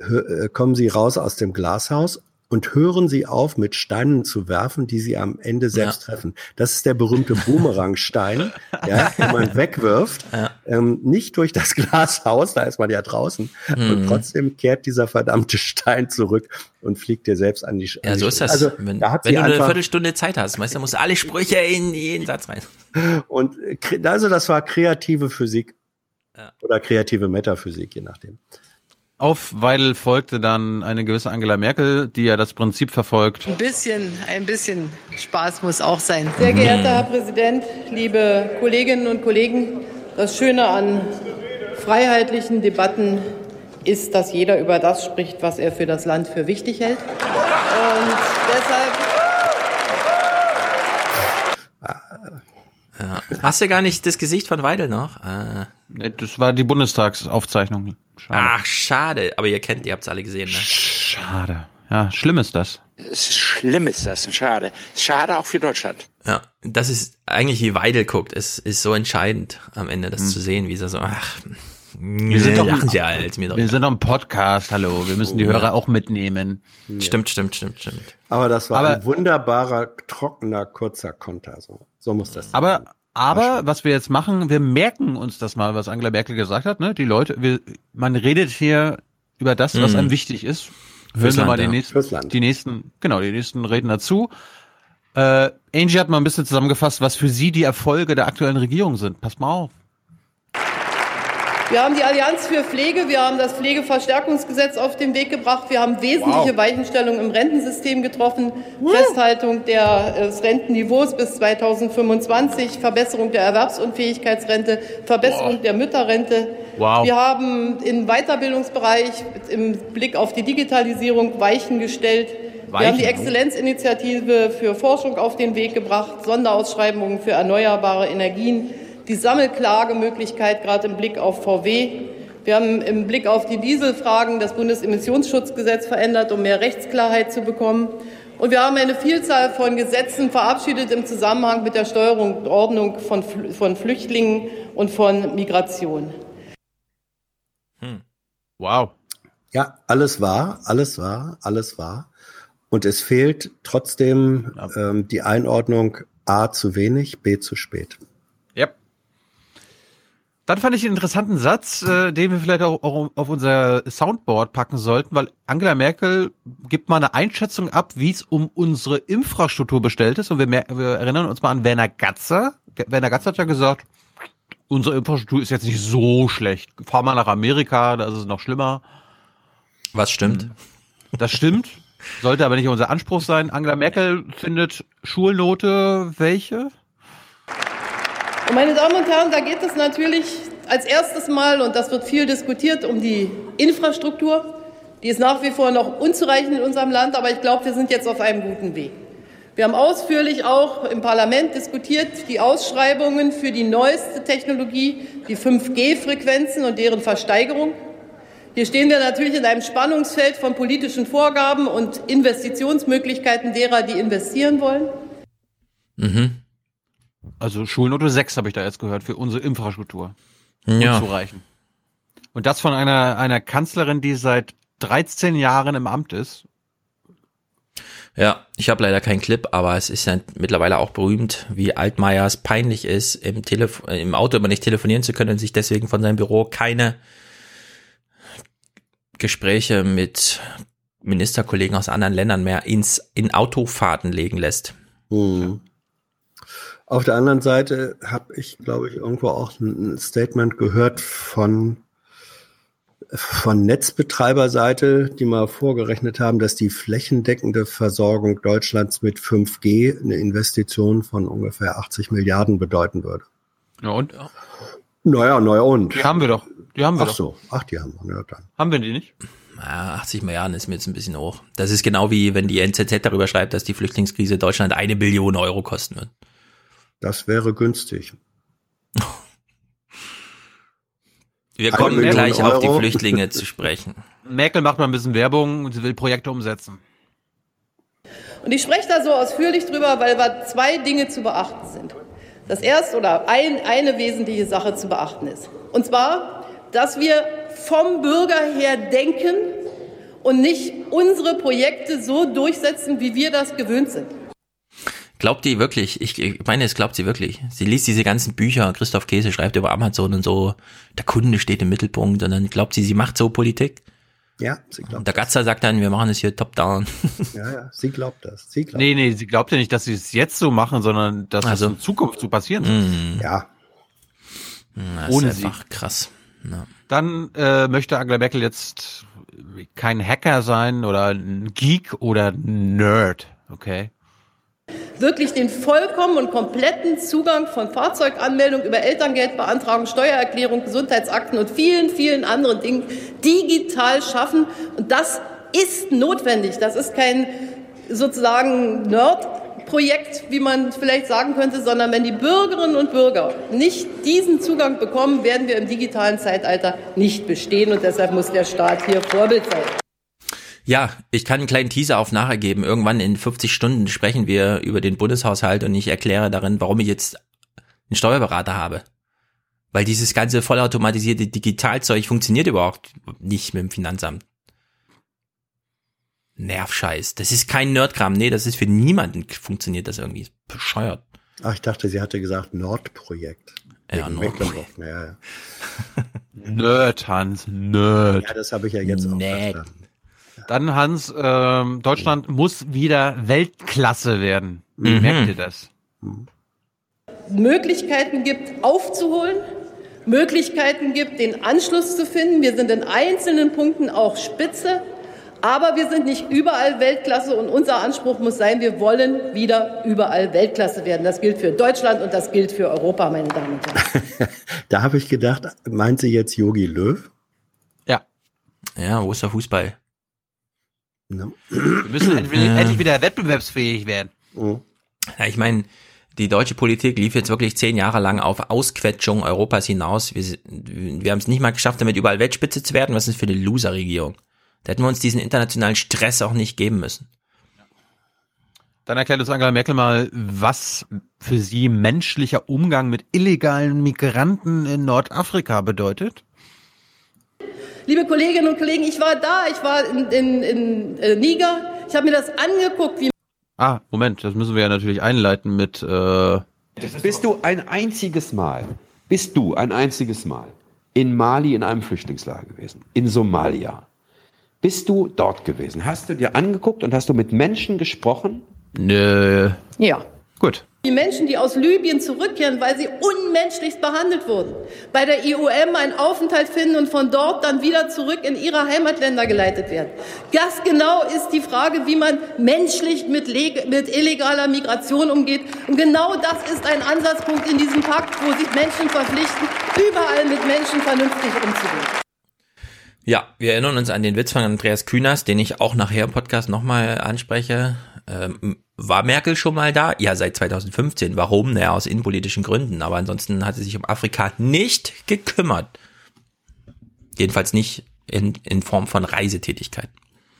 hör, äh, kommen Sie raus aus dem Glashaus und hören Sie auf, mit Steinen zu werfen, die Sie am Ende selbst treffen. Das ist der berühmte Boomerangstein, ja, den man wegwirft. Ähm, nicht durch das Glashaus, da ist man ja draußen. Und Mhm. trotzdem kehrt dieser verdammte Stein zurück und fliegt dir selbst an die Sch- Ja, so ist das. Also, wenn da wenn du eine Viertelstunde Zeit hast, weißt du, musst du alle Sprüche in jeden Satz rein. Und äh, also das war kreative Physik oder kreative Metaphysik, je nachdem. Auf Weidel folgte dann eine gewisse Angela Merkel, die ja das Prinzip verfolgt. Ein bisschen, ein bisschen Spaß muss auch sein. Sehr geehrter Herr Präsident, liebe Kolleginnen und Kollegen, das Schöne an freiheitlichen Debatten ist, dass jeder über das spricht, was er für das Land für wichtig hält. Und deshalb Ja. Hast du gar nicht das Gesicht von Weidel noch? Ah. Das war die Bundestagsaufzeichnung. Schade. Ach, schade. Aber ihr kennt, ihr habt es alle gesehen, ne? Schade. Ja, schlimm ist das. Schlimm ist das, schade. Schade auch für Deutschland. Ja, das ist eigentlich wie Weidel guckt. Es ist so entscheidend am Ende, das hm. zu sehen, wie er so, ach, wir sind doch, lachen Sie alt, mir doch wir sind doch ein Podcast, hallo. Wir müssen die Hörer ja. auch mitnehmen. Stimmt, stimmt, stimmt, stimmt. Aber das war aber, ein wunderbarer, trockener, kurzer Konter. So, so muss das sein. Aber, aber was wir jetzt machen, wir merken uns das mal, was Angela Merkel gesagt hat. Ne? Die Leute, wir, man redet hier über das, was mhm. einem wichtig ist. Hören wir mal die, ja. nächsten, die nächsten, genau, die nächsten reden dazu. Äh, Angie hat mal ein bisschen zusammengefasst, was für sie die Erfolge der aktuellen Regierung sind. Pass mal auf. Wir haben die Allianz für Pflege, wir haben das Pflegeverstärkungsgesetz auf den Weg gebracht, wir haben wesentliche wow. Weichenstellungen im Rentensystem getroffen, wow. Festhaltung der, des Rentenniveaus bis 2025, Verbesserung der Erwerbsunfähigkeitsrente, Verbesserung wow. der Mütterrente. Wow. Wir haben im Weiterbildungsbereich im Blick auf die Digitalisierung Weichen gestellt. Weichen. Wir haben die Exzellenzinitiative für Forschung auf den Weg gebracht, Sonderausschreibungen für erneuerbare Energien die Sammelklagemöglichkeit gerade im Blick auf VW. Wir haben im Blick auf die Dieselfragen das Bundesemissionsschutzgesetz verändert, um mehr Rechtsklarheit zu bekommen. Und wir haben eine Vielzahl von Gesetzen verabschiedet im Zusammenhang mit der Steuerung und Ordnung von, von Flüchtlingen und von Migration. Hm. Wow. Ja, alles wahr, alles wahr, alles wahr. Und es fehlt trotzdem ähm, die Einordnung A zu wenig, B zu spät. Dann fand ich einen interessanten Satz, äh, den wir vielleicht auch, auch auf unser Soundboard packen sollten, weil Angela Merkel gibt mal eine Einschätzung ab, wie es um unsere Infrastruktur bestellt ist. Und wir, wir erinnern uns mal an Werner Gatzer. Werner Gatzer hat ja gesagt, unsere Infrastruktur ist jetzt nicht so schlecht. Fahr mal nach Amerika, da ist es noch schlimmer. Was stimmt? Das stimmt. Sollte aber nicht unser Anspruch sein. Angela Merkel findet Schulnote welche? Und meine Damen und Herren, da geht es natürlich als erstes Mal, und das wird viel diskutiert, um die Infrastruktur. Die ist nach wie vor noch unzureichend in unserem Land, aber ich glaube, wir sind jetzt auf einem guten Weg. Wir haben ausführlich auch im Parlament diskutiert die Ausschreibungen für die neueste Technologie, die 5G-Frequenzen und deren Versteigerung. Hier stehen wir natürlich in einem Spannungsfeld von politischen Vorgaben und Investitionsmöglichkeiten derer, die investieren wollen. Mhm. Also Schulnote 6 habe ich da jetzt gehört für unsere Infrastruktur. Ja. Unzureichend. Und das von einer, einer Kanzlerin, die seit 13 Jahren im Amt ist. Ja, ich habe leider keinen Clip, aber es ist ja mittlerweile auch berühmt, wie Altmaiers peinlich ist, im, Telef im Auto immer nicht telefonieren zu können und sich deswegen von seinem Büro keine Gespräche mit Ministerkollegen aus anderen Ländern mehr ins in Autofahrten legen lässt. Mhm. Auf der anderen Seite habe ich, glaube ich, irgendwo auch ein Statement gehört von von Netzbetreiberseite, die mal vorgerechnet haben, dass die flächendeckende Versorgung Deutschlands mit 5G eine Investition von ungefähr 80 Milliarden bedeuten würde. Ja und? Naja, naja und. Die haben wir doch. Die haben wir ach doch. so, ach die haben wir. Ja, dann. Haben wir die nicht? Ja, 80 Milliarden ist mir jetzt ein bisschen hoch. Das ist genau wie wenn die NZZ darüber schreibt, dass die Flüchtlingskrise Deutschland eine Billion Euro kosten wird. Das wäre günstig. Wir kommen gleich Euro. auf die Flüchtlinge zu sprechen. Merkel macht mal ein bisschen Werbung und sie will Projekte umsetzen. Und ich spreche da so ausführlich drüber, weil da zwei Dinge zu beachten sind. Das erste oder ein, eine wesentliche Sache zu beachten ist. Und zwar, dass wir vom Bürger her denken und nicht unsere Projekte so durchsetzen, wie wir das gewöhnt sind. Glaubt die wirklich? Ich, ich meine, es glaubt sie wirklich. Sie liest diese ganzen Bücher. Christoph Käse schreibt über Amazon und so. Der Kunde steht im Mittelpunkt und dann glaubt sie, sie macht so Politik. Ja, sie glaubt. Und der Gatzer sagt dann, wir machen es hier top down. Ja, ja, sie glaubt das. Sie glaubt nee, nee, sie glaubt ja nicht, dass sie es jetzt so machen, sondern dass also, es in Zukunft so passieren soll. Mm. Ja. Das Ohne ist einfach sie. krass. Ja. Dann äh, möchte Angela Merkel jetzt kein Hacker sein oder ein Geek oder ein Nerd, okay? Wirklich den vollkommen und kompletten Zugang von Fahrzeuganmeldung über Elterngeldbeantragung, Steuererklärung, Gesundheitsakten und vielen, vielen anderen Dingen digital schaffen. Und das ist notwendig. Das ist kein sozusagen Nerd-Projekt, wie man vielleicht sagen könnte, sondern wenn die Bürgerinnen und Bürger nicht diesen Zugang bekommen, werden wir im digitalen Zeitalter nicht bestehen. Und deshalb muss der Staat hier Vorbild sein. Ja, ich kann einen kleinen Teaser auf nachher geben. Irgendwann in 50 Stunden sprechen wir über den Bundeshaushalt und ich erkläre darin, warum ich jetzt einen Steuerberater habe. Weil dieses ganze vollautomatisierte Digitalzeug funktioniert überhaupt nicht mit dem Finanzamt. Nervscheiß. Das ist kein Nerdkram. Nee, das ist für niemanden funktioniert das irgendwie. Bescheuert. Ach, ich dachte, sie hatte gesagt Nordprojekt. Ja, Nordprojekt. Ja, ja. Nerd, Hans, Nerd. ja, das habe ich ja jetzt auch Nerd. verstanden. Dann, Hans, ähm, Deutschland muss wieder Weltklasse werden. Wie Mhm. merkt ihr das? Möglichkeiten gibt, aufzuholen, Möglichkeiten gibt, den Anschluss zu finden. Wir sind in einzelnen Punkten auch Spitze, aber wir sind nicht überall Weltklasse und unser Anspruch muss sein, wir wollen wieder überall Weltklasse werden. Das gilt für Deutschland und das gilt für Europa, meine Damen und Herren. Da habe ich gedacht, meint sie jetzt Yogi Löw? Ja. Ja, wo ist der Fußball? No. Wir müssen endlich, Ja. endlich wieder wettbewerbsfähig werden. Ja, ich meine, die deutsche Politik lief jetzt wirklich zehn Jahre lang auf Ausquetschung Europas hinaus. Wir, wir haben es nicht mal geschafft, damit überall Weltspitze zu werden. Was ist das für eine Loser-Regierung? Da hätten wir uns diesen internationalen Stress auch nicht geben müssen. Dann erklärt uns Angela Merkel mal, was für sie menschlicher Umgang mit illegalen Migranten in Nordafrika bedeutet. Liebe Kolleginnen und Kollegen, ich war da, ich war in, in, in äh, Niger, ich habe mir das angeguckt, wie Ah, Moment, das müssen wir ja natürlich einleiten mit äh, Bist du ein einziges Mal, bist du ein einziges Mal in Mali in einem Flüchtlingslager gewesen, in Somalia? Bist du dort gewesen? Hast du dir angeguckt und hast du mit Menschen gesprochen? Nö. Ja. Gut. Die Menschen, die aus Libyen zurückkehren, weil sie unmenschlich behandelt wurden, bei der IOM einen Aufenthalt finden und von dort dann wieder zurück in ihre Heimatländer geleitet werden. Das genau ist die Frage, wie man menschlich mit, mit illegaler Migration umgeht. Und genau das ist ein Ansatzpunkt in diesem Pakt, wo sich Menschen verpflichten, überall mit Menschen vernünftig umzugehen. Ja, wir erinnern uns an den Witz von Andreas Kühners, den ich auch nachher im Podcast nochmal anspreche. Ähm, war Merkel schon mal da? Ja, seit 2015. Warum? Naja, aus innenpolitischen Gründen. Aber ansonsten hat sie sich um Afrika nicht gekümmert. Jedenfalls nicht in, in Form von Reisetätigkeit.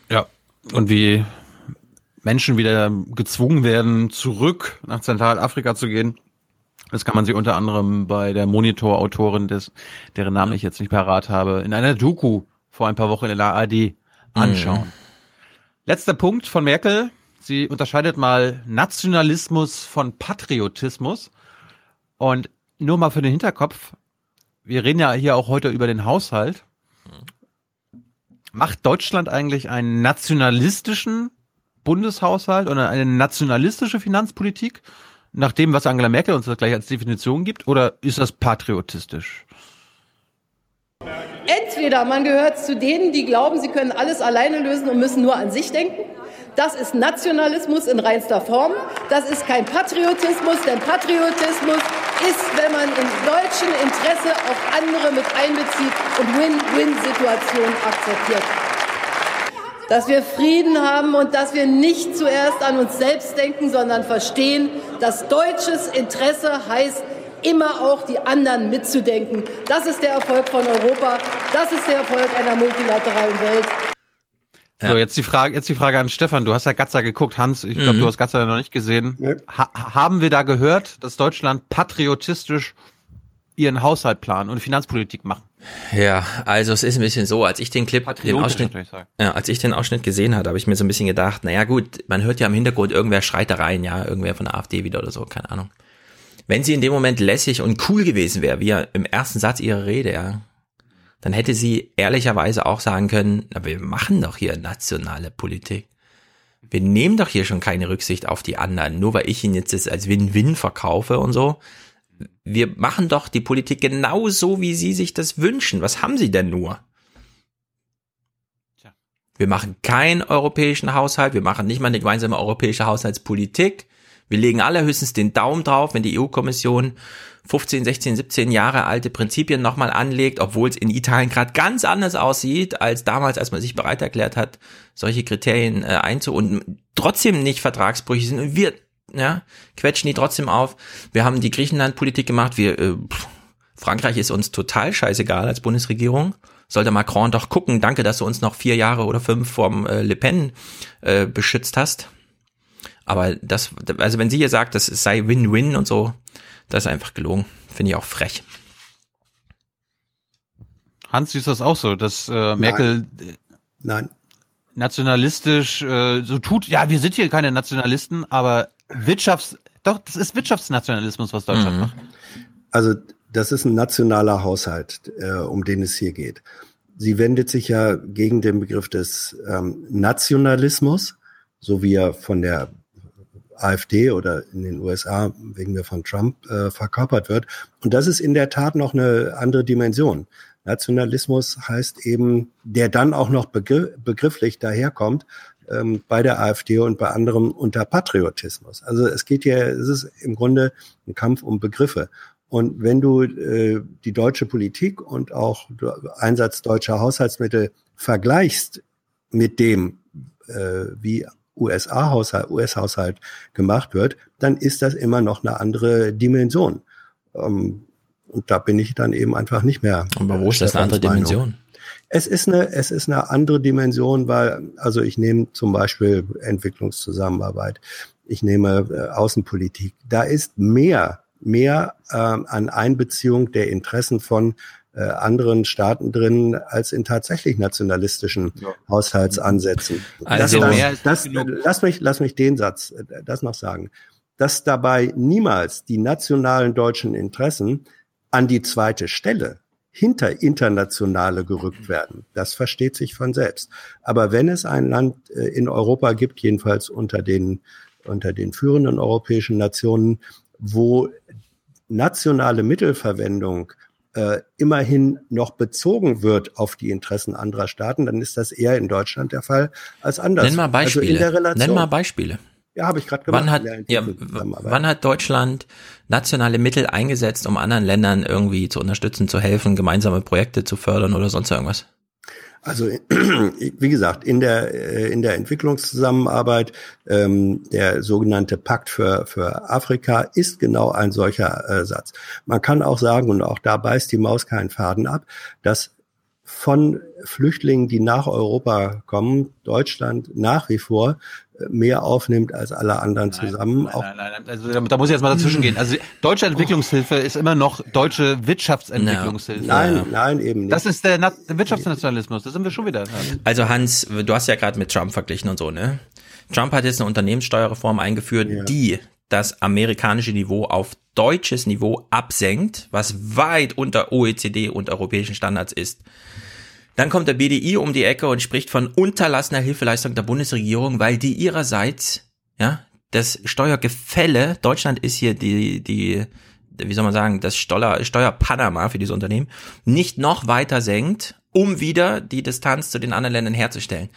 Ja. Und wie Menschen wieder gezwungen werden, zurück nach Zentralafrika zu gehen. Das kann man sich unter anderem bei der Monitor-Autorin, des, deren Namen ich jetzt nicht parat habe, in einer Doku vor ein paar Wochen in der ARD anschauen. Letzter Punkt von Merkel. Sie unterscheidet mal Nationalismus von Patriotismus. Und nur mal für den Hinterkopf. Wir reden ja hier auch heute über den Haushalt. Macht Deutschland eigentlich einen nationalistischen Bundeshaushalt oder eine nationalistische Finanzpolitik? Nach dem, was Angela Merkel uns gleich als Definition gibt? Oder ist das patriotistisch? Entweder man gehört zu denen, die glauben, sie können alles alleine lösen und müssen nur an sich denken. Das ist Nationalismus in reinster Form. Das ist kein Patriotismus, denn Patriotismus ist, wenn man im deutschen Interesse auch andere mit einbezieht und Win-Win-Situationen akzeptiert. Dass wir Frieden haben und dass wir nicht zuerst an uns selbst denken, sondern verstehen, dass deutsches Interesse heißt, immer auch die anderen mitzudenken. Das ist der Erfolg von Europa. Das ist der Erfolg einer multilateralen Welt. So, jetzt die Frage, jetzt die Frage an Stefan. Du hast ja Gatza geguckt, Hans. Ich glaube, Mhm. du hast Gatza noch nicht gesehen. Ha haben wir da gehört, dass Deutschland patriotistisch ihren Haushalt planen und Finanzpolitik machen? Ja, also es ist ein bisschen so, als ich den Clip, den Ausschnitt, ja, als ich den Ausschnitt gesehen hatte, habe ich mir so ein bisschen gedacht, naja gut, man hört ja im Hintergrund irgendwer schreit da rein, ja, irgendwer von der AfD wieder oder so, keine Ahnung. Wenn sie in dem Moment lässig und cool gewesen wäre, wie ja im ersten Satz ihrer Rede, ja, dann hätte sie ehrlicherweise auch sagen können, na, wir machen doch hier nationale Politik. Wir nehmen doch hier schon keine Rücksicht auf die anderen, nur weil ich ihn jetzt das als Win-Win verkaufe und so. Wir machen doch die Politik genau so, wie sie sich das wünschen. Was haben sie denn nur? Wir machen keinen europäischen Haushalt, wir machen nicht mal eine gemeinsame europäische Haushaltspolitik. Wir legen allerhöchstens den Daumen drauf, wenn die EU-Kommission 15, 16, 17 Jahre alte Prinzipien nochmal anlegt, obwohl es in Italien gerade ganz anders aussieht als damals, als man sich bereit erklärt hat, solche Kriterien äh, einzu und trotzdem nicht vertragsbrüchig sind. Und wir ja, quetschen die trotzdem auf. Wir haben die Griechenland-Politik gemacht. Wir, äh, pff, Frankreich ist uns total scheißegal als Bundesregierung. Sollte Macron doch gucken, danke, dass du uns noch vier Jahre oder fünf vom äh, Le Pen äh, beschützt hast. Aber das, also wenn sie hier sagt, das sei Win-Win und so, das ist einfach gelogen. Finde ich auch frech. Hans, ist das auch so, dass äh, Merkel äh, Nein. nationalistisch äh, so tut? Ja, wir sind hier keine Nationalisten, aber Wirtschafts, doch, das ist Wirtschaftsnationalismus, was Deutschland Mhm. macht. Also das ist ein nationaler Haushalt, äh, um den es hier geht. Sie wendet sich ja gegen den Begriff des ähm, Nationalismus, so wie er von der AfD oder in den USA wegen mir von Trump äh, verkörpert wird. Und das ist in der Tat noch eine andere Dimension. Nationalismus heißt eben, der dann auch noch begr begrifflich daherkommt, ähm, bei der AfD und bei anderem unter Patriotismus. Also es geht hier, es ist im Grunde ein Kampf um Begriffe. Und wenn du äh, die deutsche Politik und auch Einsatz deutscher Haushaltsmittel vergleichst mit dem, äh, wie USA-Haushalt, US-Haushalt gemacht wird, dann ist das immer noch eine andere Dimension. Ähm, und da bin ich dann eben einfach nicht mehr. Aber wo ist das eine andere Meinung. Dimension? Es ist eine, es ist eine andere Dimension, weil, also ich nehme zum Beispiel Entwicklungszusammenarbeit, ich nehme äh, Außenpolitik. Da ist mehr, mehr ähm, an Einbeziehung der Interessen von äh, anderen Staaten drin als in tatsächlich nationalistischen Haushaltsansätzen. Also das, mehr das, das, lass mich, lass mich den Satz, äh, das noch sagen, dass dabei niemals die nationalen deutschen Interessen an die zweite Stelle hinter internationale gerückt werden. Das versteht sich von selbst. Aber wenn es ein Land äh, in Europa gibt, jedenfalls unter den, unter den führenden europäischen Nationen, wo nationale Mittelverwendung äh, immerhin noch bezogen wird auf die Interessen anderer Staaten, dann ist das eher in Deutschland der Fall als anders. Nenn mal Beispiele. Also in der Relation. Nenn mal Beispiele. Ja, habe ich gerade gemacht. Wann hat, ja, wann hat Deutschland nationale Mittel eingesetzt, um anderen Ländern irgendwie zu unterstützen, zu helfen, gemeinsame Projekte zu fördern oder sonst irgendwas? Also wie gesagt, in der äh, in der Entwicklungszusammenarbeit ähm, der sogenannte Pakt für für Afrika ist genau ein solcher äh, Satz. Man kann auch sagen und auch da beißt die Maus keinen Faden ab, dass von Flüchtlingen, die nach Europa kommen, Deutschland nach wie vor mehr aufnimmt als alle anderen zusammen. auch Nein, nein, nein, also da, da muss ich jetzt mal dazwischen gehen. Also deutsche Entwicklungshilfe ist immer noch deutsche Wirtschaftsentwicklungshilfe. Nein, nein, eben nicht. Das ist der Na Wirtschaftsnationalismus, da sind wir schon wieder. Also Hans, du hast ja gerade mit Trump verglichen und so, ne? Trump hat jetzt eine Unternehmenssteuerreform eingeführt, die das amerikanische Niveau auf deutsches Niveau absenkt, was weit unter OECD und europäischen Standards ist. Dann kommt der BDI um die Ecke und spricht von unterlassener Hilfeleistung der Bundesregierung, weil die ihrerseits, ja, das Steuergefälle, Deutschland ist hier die, die, wie soll man sagen, das Steuer, Steuerpanama für diese Unternehmen, nicht noch weiter senkt, um wieder die Distanz zu den anderen Ländern herzustellen.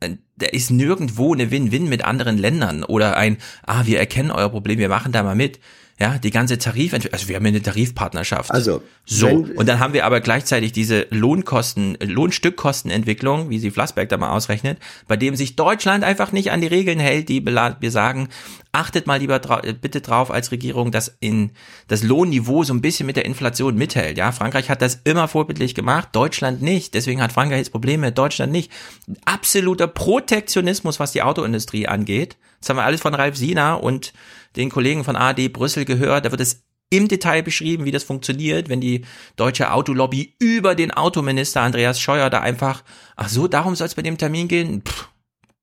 Äh, Da ist nirgendwo eine Win-Win mit anderen Ländern oder ein, ah, wir erkennen euer Problem, wir machen da mal mit. Ja, die ganze Tarif, also wir haben ja eine Tarifpartnerschaft. Also, so. wenn- Und dann haben wir aber gleichzeitig diese Lohnkosten, Lohnstückkostenentwicklung, wie sie Flassberg da mal ausrechnet, bei dem sich Deutschland einfach nicht an die Regeln hält, die wir sagen, achtet mal lieber drau bitte drauf als Regierung, dass in das Lohnniveau so ein bisschen mit der Inflation mithält. Ja, Frankreich hat das immer vorbildlich gemacht, Deutschland nicht. Deswegen hat Frankreich jetzt Probleme, Deutschland nicht. Absoluter Protektionismus, was die Autoindustrie angeht. Das haben wir alles von Ralf Sina und den Kollegen von AD Brüssel gehört. Da wird es im Detail beschrieben, wie das funktioniert, wenn die deutsche Autolobby über den Autominister Andreas Scheuer da einfach, ach so, darum soll es bei dem Termin gehen? Pff,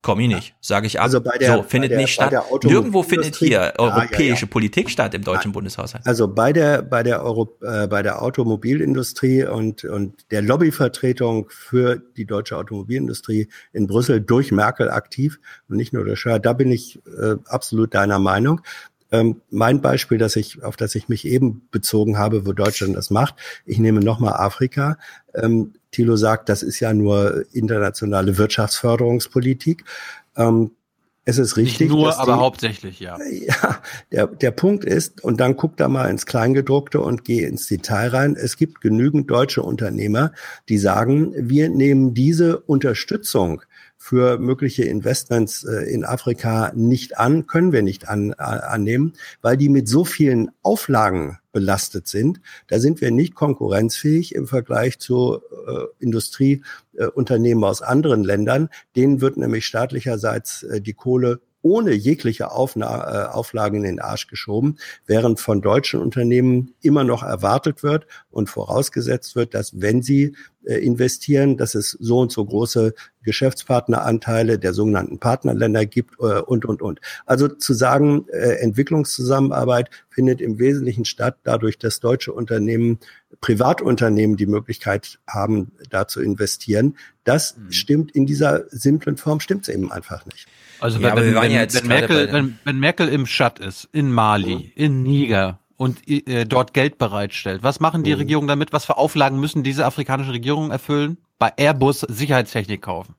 komm ich nicht, sage ich ab. Also bei der- so, findet bei der- nicht statt. Nirgendwo findet hier Ja, ja, europäische ja. Politik statt im deutschen Bundeshaushalt. Also bei der bei der Euro, äh, bei der Automobilindustrie und und der Lobbyvertretung für die deutsche Automobilindustrie in Brüssel durch Merkel aktiv und nicht nur durch Scheuer, da bin ich äh, absolut deiner Meinung. Ähm, mein Beispiel, das ich, auf das ich mich eben bezogen habe, wo Deutschland das macht, ich nehme nochmal Afrika. Ähm, Thilo sagt, das ist ja nur internationale Wirtschaftsförderungspolitik. Ähm, es ist richtig. Nicht nur, aber die- hauptsächlich, ja. ja, der, der Punkt ist, und dann guck da mal ins Kleingedruckte und geh ins Detail rein. Es gibt genügend deutsche Unternehmer, die sagen, wir nehmen diese Unterstützung für mögliche Investments äh, in Afrika nicht an, können wir nicht an, annehmen, weil die mit so vielen Auflagen belastet sind. Da sind wir nicht konkurrenzfähig im Vergleich zu äh, Industrieunternehmen aus anderen Ländern. Denen wird nämlich staatlicherseits äh, die Kohle ohne jegliche Aufna äh, Auflagen in den Arsch geschoben, während von deutschen Unternehmen immer noch erwartet wird und vorausgesetzt wird, dass wenn sie äh, investieren, dass es so und so große Geschäftspartneranteile der sogenannten Partnerländer gibt äh, und, und, und. Also zu sagen, äh, Entwicklungszusammenarbeit findet im Wesentlichen statt, dadurch, dass deutsche Unternehmen, Privatunternehmen die Möglichkeit haben, da zu investieren. Das stimmt in dieser simplen Form, stimmt es eben einfach nicht. Also Ja, wenn, wenn, ja wenn, Merkel, wenn, wenn Merkel im Schat ist, in Mali, in Niger und äh, dort Geld bereitstellt, was machen die Regierungen damit? Was für Auflagen müssen diese afrikanischen Regierungen erfüllen? Bei Airbus Sicherheitstechnik kaufen.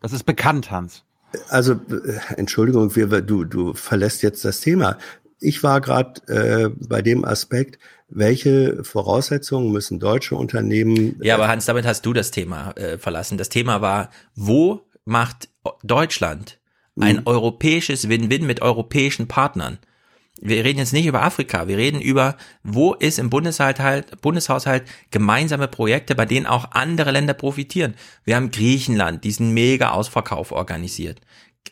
Das ist bekannt, Hans. Also, äh, Entschuldigung, wir, du, du verlässt jetzt das Thema. Ich war gerade äh, bei dem Aspekt, welche Voraussetzungen müssen deutsche Unternehmen Ja, aber Hans, damit hast du das Thema äh, verlassen. Das Thema war, wo macht Deutschland ein Mhm. europäisches Win-Win mit europäischen Partnern? Wir reden jetzt nicht über Afrika, wir reden über, wo ist im Bundeshaushalt, Bundeshaushalt gemeinsame Projekte, bei denen auch andere Länder profitieren. Wir haben Griechenland, diesen Mega-Ausverkauf organisiert.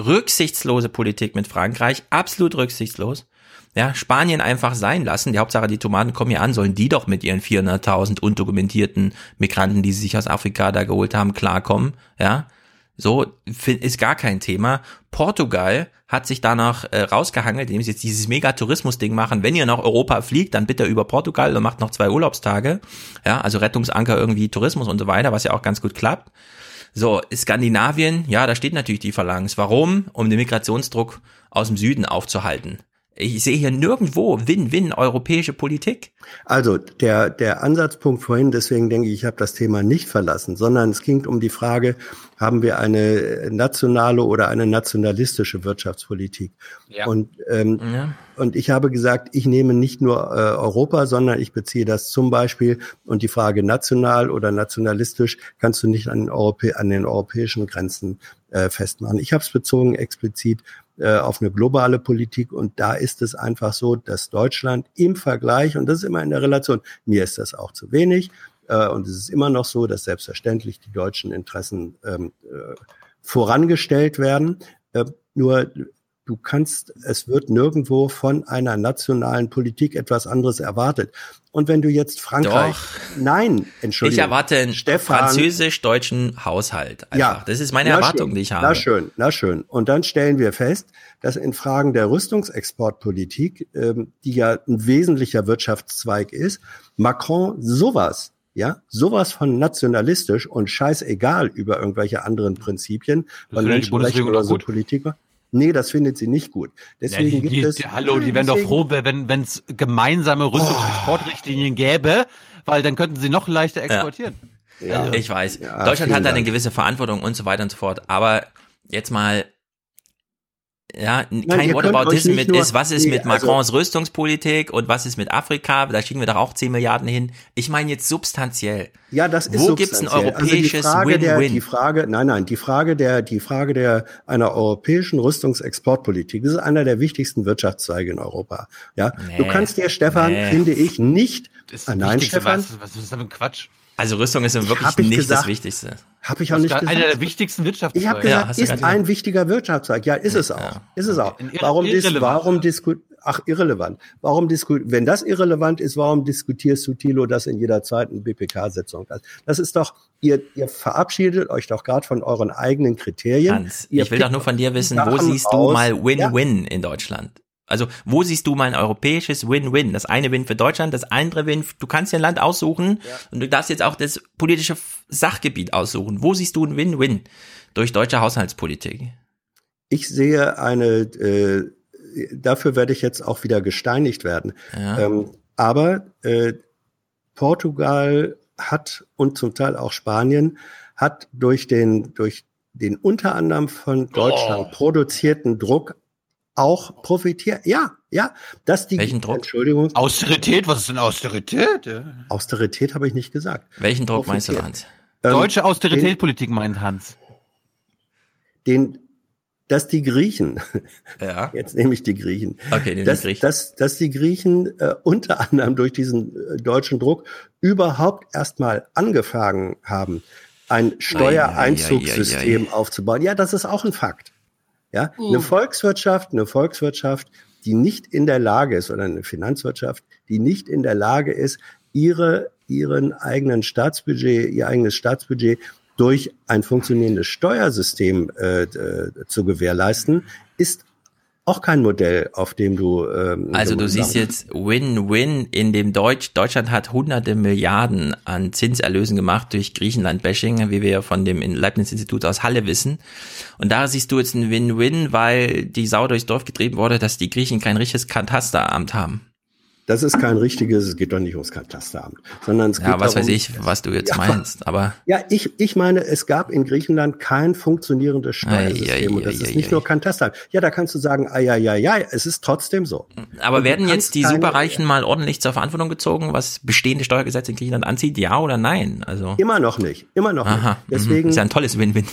Rücksichtslose Politik mit Frankreich, absolut rücksichtslos. Ja, Spanien einfach sein lassen. Die Hauptsache, die Tomaten kommen hier an, sollen die doch mit ihren 400.000 undokumentierten Migranten, die sie sich aus Afrika da geholt haben, klarkommen. Ja, so ist gar kein Thema. Portugal hat sich danach äh, rausgehangelt, indem sie jetzt dieses Mega-Tourismus-Ding machen. Wenn ihr nach Europa fliegt, dann bitte über Portugal und macht noch zwei Urlaubstage. Ja, also Rettungsanker irgendwie Tourismus und so weiter, was ja auch ganz gut klappt. So, Skandinavien, ja, da steht natürlich die Phalanx. Warum? Um den Migrationsdruck aus dem Süden aufzuhalten. Ich sehe hier nirgendwo Win-Win europäische Politik. Also der, der Ansatzpunkt vorhin, deswegen denke ich, ich habe das Thema nicht verlassen, sondern es ging um die Frage, haben wir eine nationale oder eine nationalistische Wirtschaftspolitik? Ja. Und, ähm, Ja. und ich habe gesagt, ich nehme nicht nur äh, Europa, sondern ich beziehe das zum Beispiel und die Frage national oder nationalistisch kannst du nicht an den, Europä an den europäischen Grenzen äh, festmachen. Ich habe es bezogen explizit äh, auf eine globale Politik und da ist es einfach so, dass Deutschland im Vergleich, und das ist immer in der Relation, mir ist das auch zu wenig, äh, und es ist immer noch so, dass selbstverständlich die deutschen Interessen ähm, äh, vorangestellt werden. Äh, nur du kannst, es wird nirgendwo von einer nationalen Politik etwas anderes erwartet. Und wenn du jetzt Frankreich, nein, Entschuldigung, Ich erwarte einen französisch-deutschen Haushalt. Einfach. ja, das ist meine na Erwartung, schön, die ich habe. Na schön, na schön. Und dann stellen wir fest, dass in Fragen der Rüstungsexportpolitik, ähm, die ja ein wesentlicher Wirtschaftszweig ist, Macron sowas, ja, sowas von nationalistisch und scheißegal über irgendwelche anderen Prinzipien Menschenrechten Bundesregierung oder doch so gut. Politik macht. Nee, das findet sie nicht gut. Deswegen ja, die, gibt die, es. die, hallo, die wären doch froh, wenn wenn es gemeinsame Rüstungsexportrichtlinien gäbe, weil dann könnten sie noch leichter exportieren. Ja. Ich weiß. Ja, Deutschland hat da eine gewisse Verantwortung und so weiter und so fort. Aber jetzt mal, ja, kein könnt Whataboutism euch mit ist, was ist nee, mit also- Macrons Rüstungspolitik und was ist mit Afrika? Da schicken wir doch auch 10 Milliarden hin. Ich meine jetzt substanziell. Ja, das ist Wo gibt's ein europäisches also der, Win-Win? die Frage, nein, nein, die Frage der, die Frage der einer europäischen Rüstungsexportpolitik, das ist einer der wichtigsten Wirtschaftszweige in Europa. Ja, du Nee. kannst dir, Stefan, Nee. finde ich, nicht. Das ist Ah, das nein, Stefan, Was, was ist das für ein Quatsch? Also Rüstung ist wirklich hab ich nicht das gesagt. Wichtigste. habe ich auch Das nicht ist gesagt. einer der wichtigsten Wirtschaftszweige. Ich habe Ja, gesagt, du ist gerade ein wichtiger Wirtschaftszweig. Ja, ist es auch. Ist es auch. Irre- Warum, dis irrelevant. warum diskut Ach, irrelevant. Warum disku wenn das irrelevant ist, warum diskutierst du, Thilo, das in jeder zweiten BPK-Sitzung? Das, das ist doch, ihr, ihr verabschiedet euch doch gerade von euren eigenen Kriterien. Hans, Ihr ich will doch nur von dir wissen, wo siehst du mal Win-Win in Deutschland? Also, wo siehst du mal ein europäisches Win-Win? Das eine Win für Deutschland, das andere Win, du kannst dir ein Land aussuchen und du darfst jetzt auch das politische Sachgebiet aussuchen. Wo siehst du ein Win-Win durch deutsche Haushaltspolitik? Ich sehe eine, äh, dafür werde ich jetzt auch wieder gesteinigt werden. Ja. Ähm, aber äh, Portugal hat und zum Teil auch Spanien hat durch den durch den unter anderem von Deutschland Oh. produzierten Druck auch profitiert. Ja, ja, dass die Welchen Druck? Entschuldigung. Austerität, was ist denn Austerität? Austerität habe ich nicht gesagt. Welchen Druck meinst du. Hans? Ähm, Deutsche Austeritätspolitik meint Hans. den, dass die Griechen, Ja. jetzt nehme ich die Griechen, Okay, dass, Griechen. dass, dass die Griechen äh, unter anderem durch diesen äh, deutschen Druck überhaupt erstmal angefangen haben, ein Steuereinzugssystem aufzubauen. Ja, das ist auch ein Fakt. Ja, eine Volkswirtschaft, eine Volkswirtschaft, die nicht in der Lage ist, oder eine Finanzwirtschaft, die nicht in der Lage ist, ihre, ihren eigenen Staatsbudget, ihr eigenes Staatsbudget durch ein funktionierendes Steuersystem äh, äh, zu gewährleisten, ist auch kein Modell, auf dem du. Ähm, Also du siehst jetzt Win-Win in dem Deutsch. Deutschland hat hunderte Milliarden an Zinserlösen gemacht durch Griechenland-Bashing, wie wir ja von dem Leibniz-Institut aus Halle wissen. Und da siehst du jetzt ein Win-Win, weil die Sau durchs Dorf getrieben wurde, dass die Griechen kein richtiges Katasteramt haben. Das ist kein richtiges, es geht doch nicht ums Katasteramt, sondern es geht Ja, was darum, weiß ich, was du jetzt Ja, meinst, aber Ja, ich, ich meine, es gab in Griechenland kein funktionierendes Steuersystem Ei, ei, und das ist nicht nur Katasteramt. Ja, da kannst du sagen, ah, ja, ja, ja, es ist trotzdem so. Aber Und werden jetzt die keine- Superreichen mal ordentlich zur Verantwortung gezogen, was bestehende Steuergesetze in Griechenland anzieht? Ja oder nein? Also Immer noch nicht, immer noch Aha, nicht. Deswegen, mhm. ist ja ein tolles Win-Win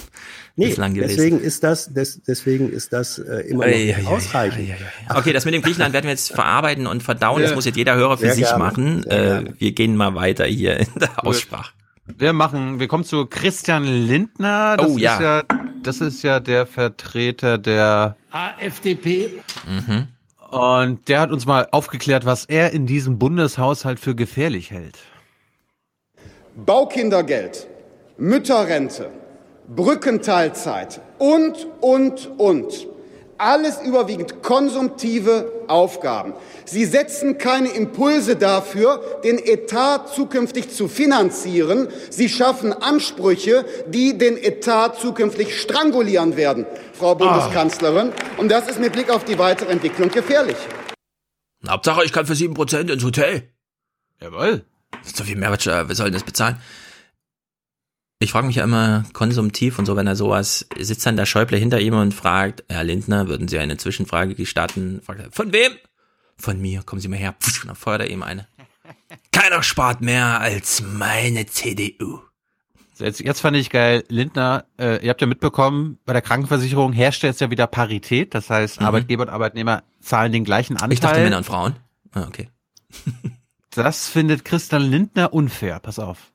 nee, bislang gewesen. deswegen ist das, des, deswegen ist das äh, immer noch Ei, nicht ei, ei, ausreichend. Okay, das mit dem Griechenland werden wir jetzt verarbeiten und verdauen. Das Ja. muss jetzt jeder Hörer für Sehr sich gerne, machen. Äh, wir gehen mal weiter hier in der Aussprache. Wir machen, wir kommen zu Christian Lindner. Das Oh, ja. Ist ja. Das ist ja der Vertreter der AfDP. Mhm. und der hat uns mal aufgeklärt, was er in diesem Bundeshaushalt für gefährlich hält. Baukindergeld, Mütterrente, Brückenteilzeit und, und, und. Alles überwiegend konsumtive Aufgaben. Sie setzen keine Impulse dafür, den Etat zukünftig zu finanzieren. Sie schaffen Ansprüche, die den Etat zukünftig strangulieren werden, Frau Bundeskanzlerin. Und das ist mit Blick auf die weitere Entwicklung gefährlich. Hauptsache, ich kann für 7% ins Hotel. Jawohl. So viel Mehrwertsteuer, wer soll denn das bezahlen? Ich frage mich ja immer konsumtiv und so, wenn er sowas, sitzt dann der Schäuble hinter ihm und fragt, Herr Lindner, würden Sie eine Zwischenfrage gestatten? Fragt er, von wem? Von mir, kommen Sie mal her. Und dann feuert er ihm eine. Keiner spart mehr als meine CDU. So, Jetzt, jetzt fand ich geil, Lindner, äh, ihr habt ja mitbekommen, bei der Krankenversicherung herrscht jetzt ja wieder Parität. Das heißt, Mhm. Arbeitgeber und Arbeitnehmer zahlen den gleichen Anteil. Ich dachte Männer und Frauen. Ah, okay. Das findet Christian Lindner unfair. Pass auf.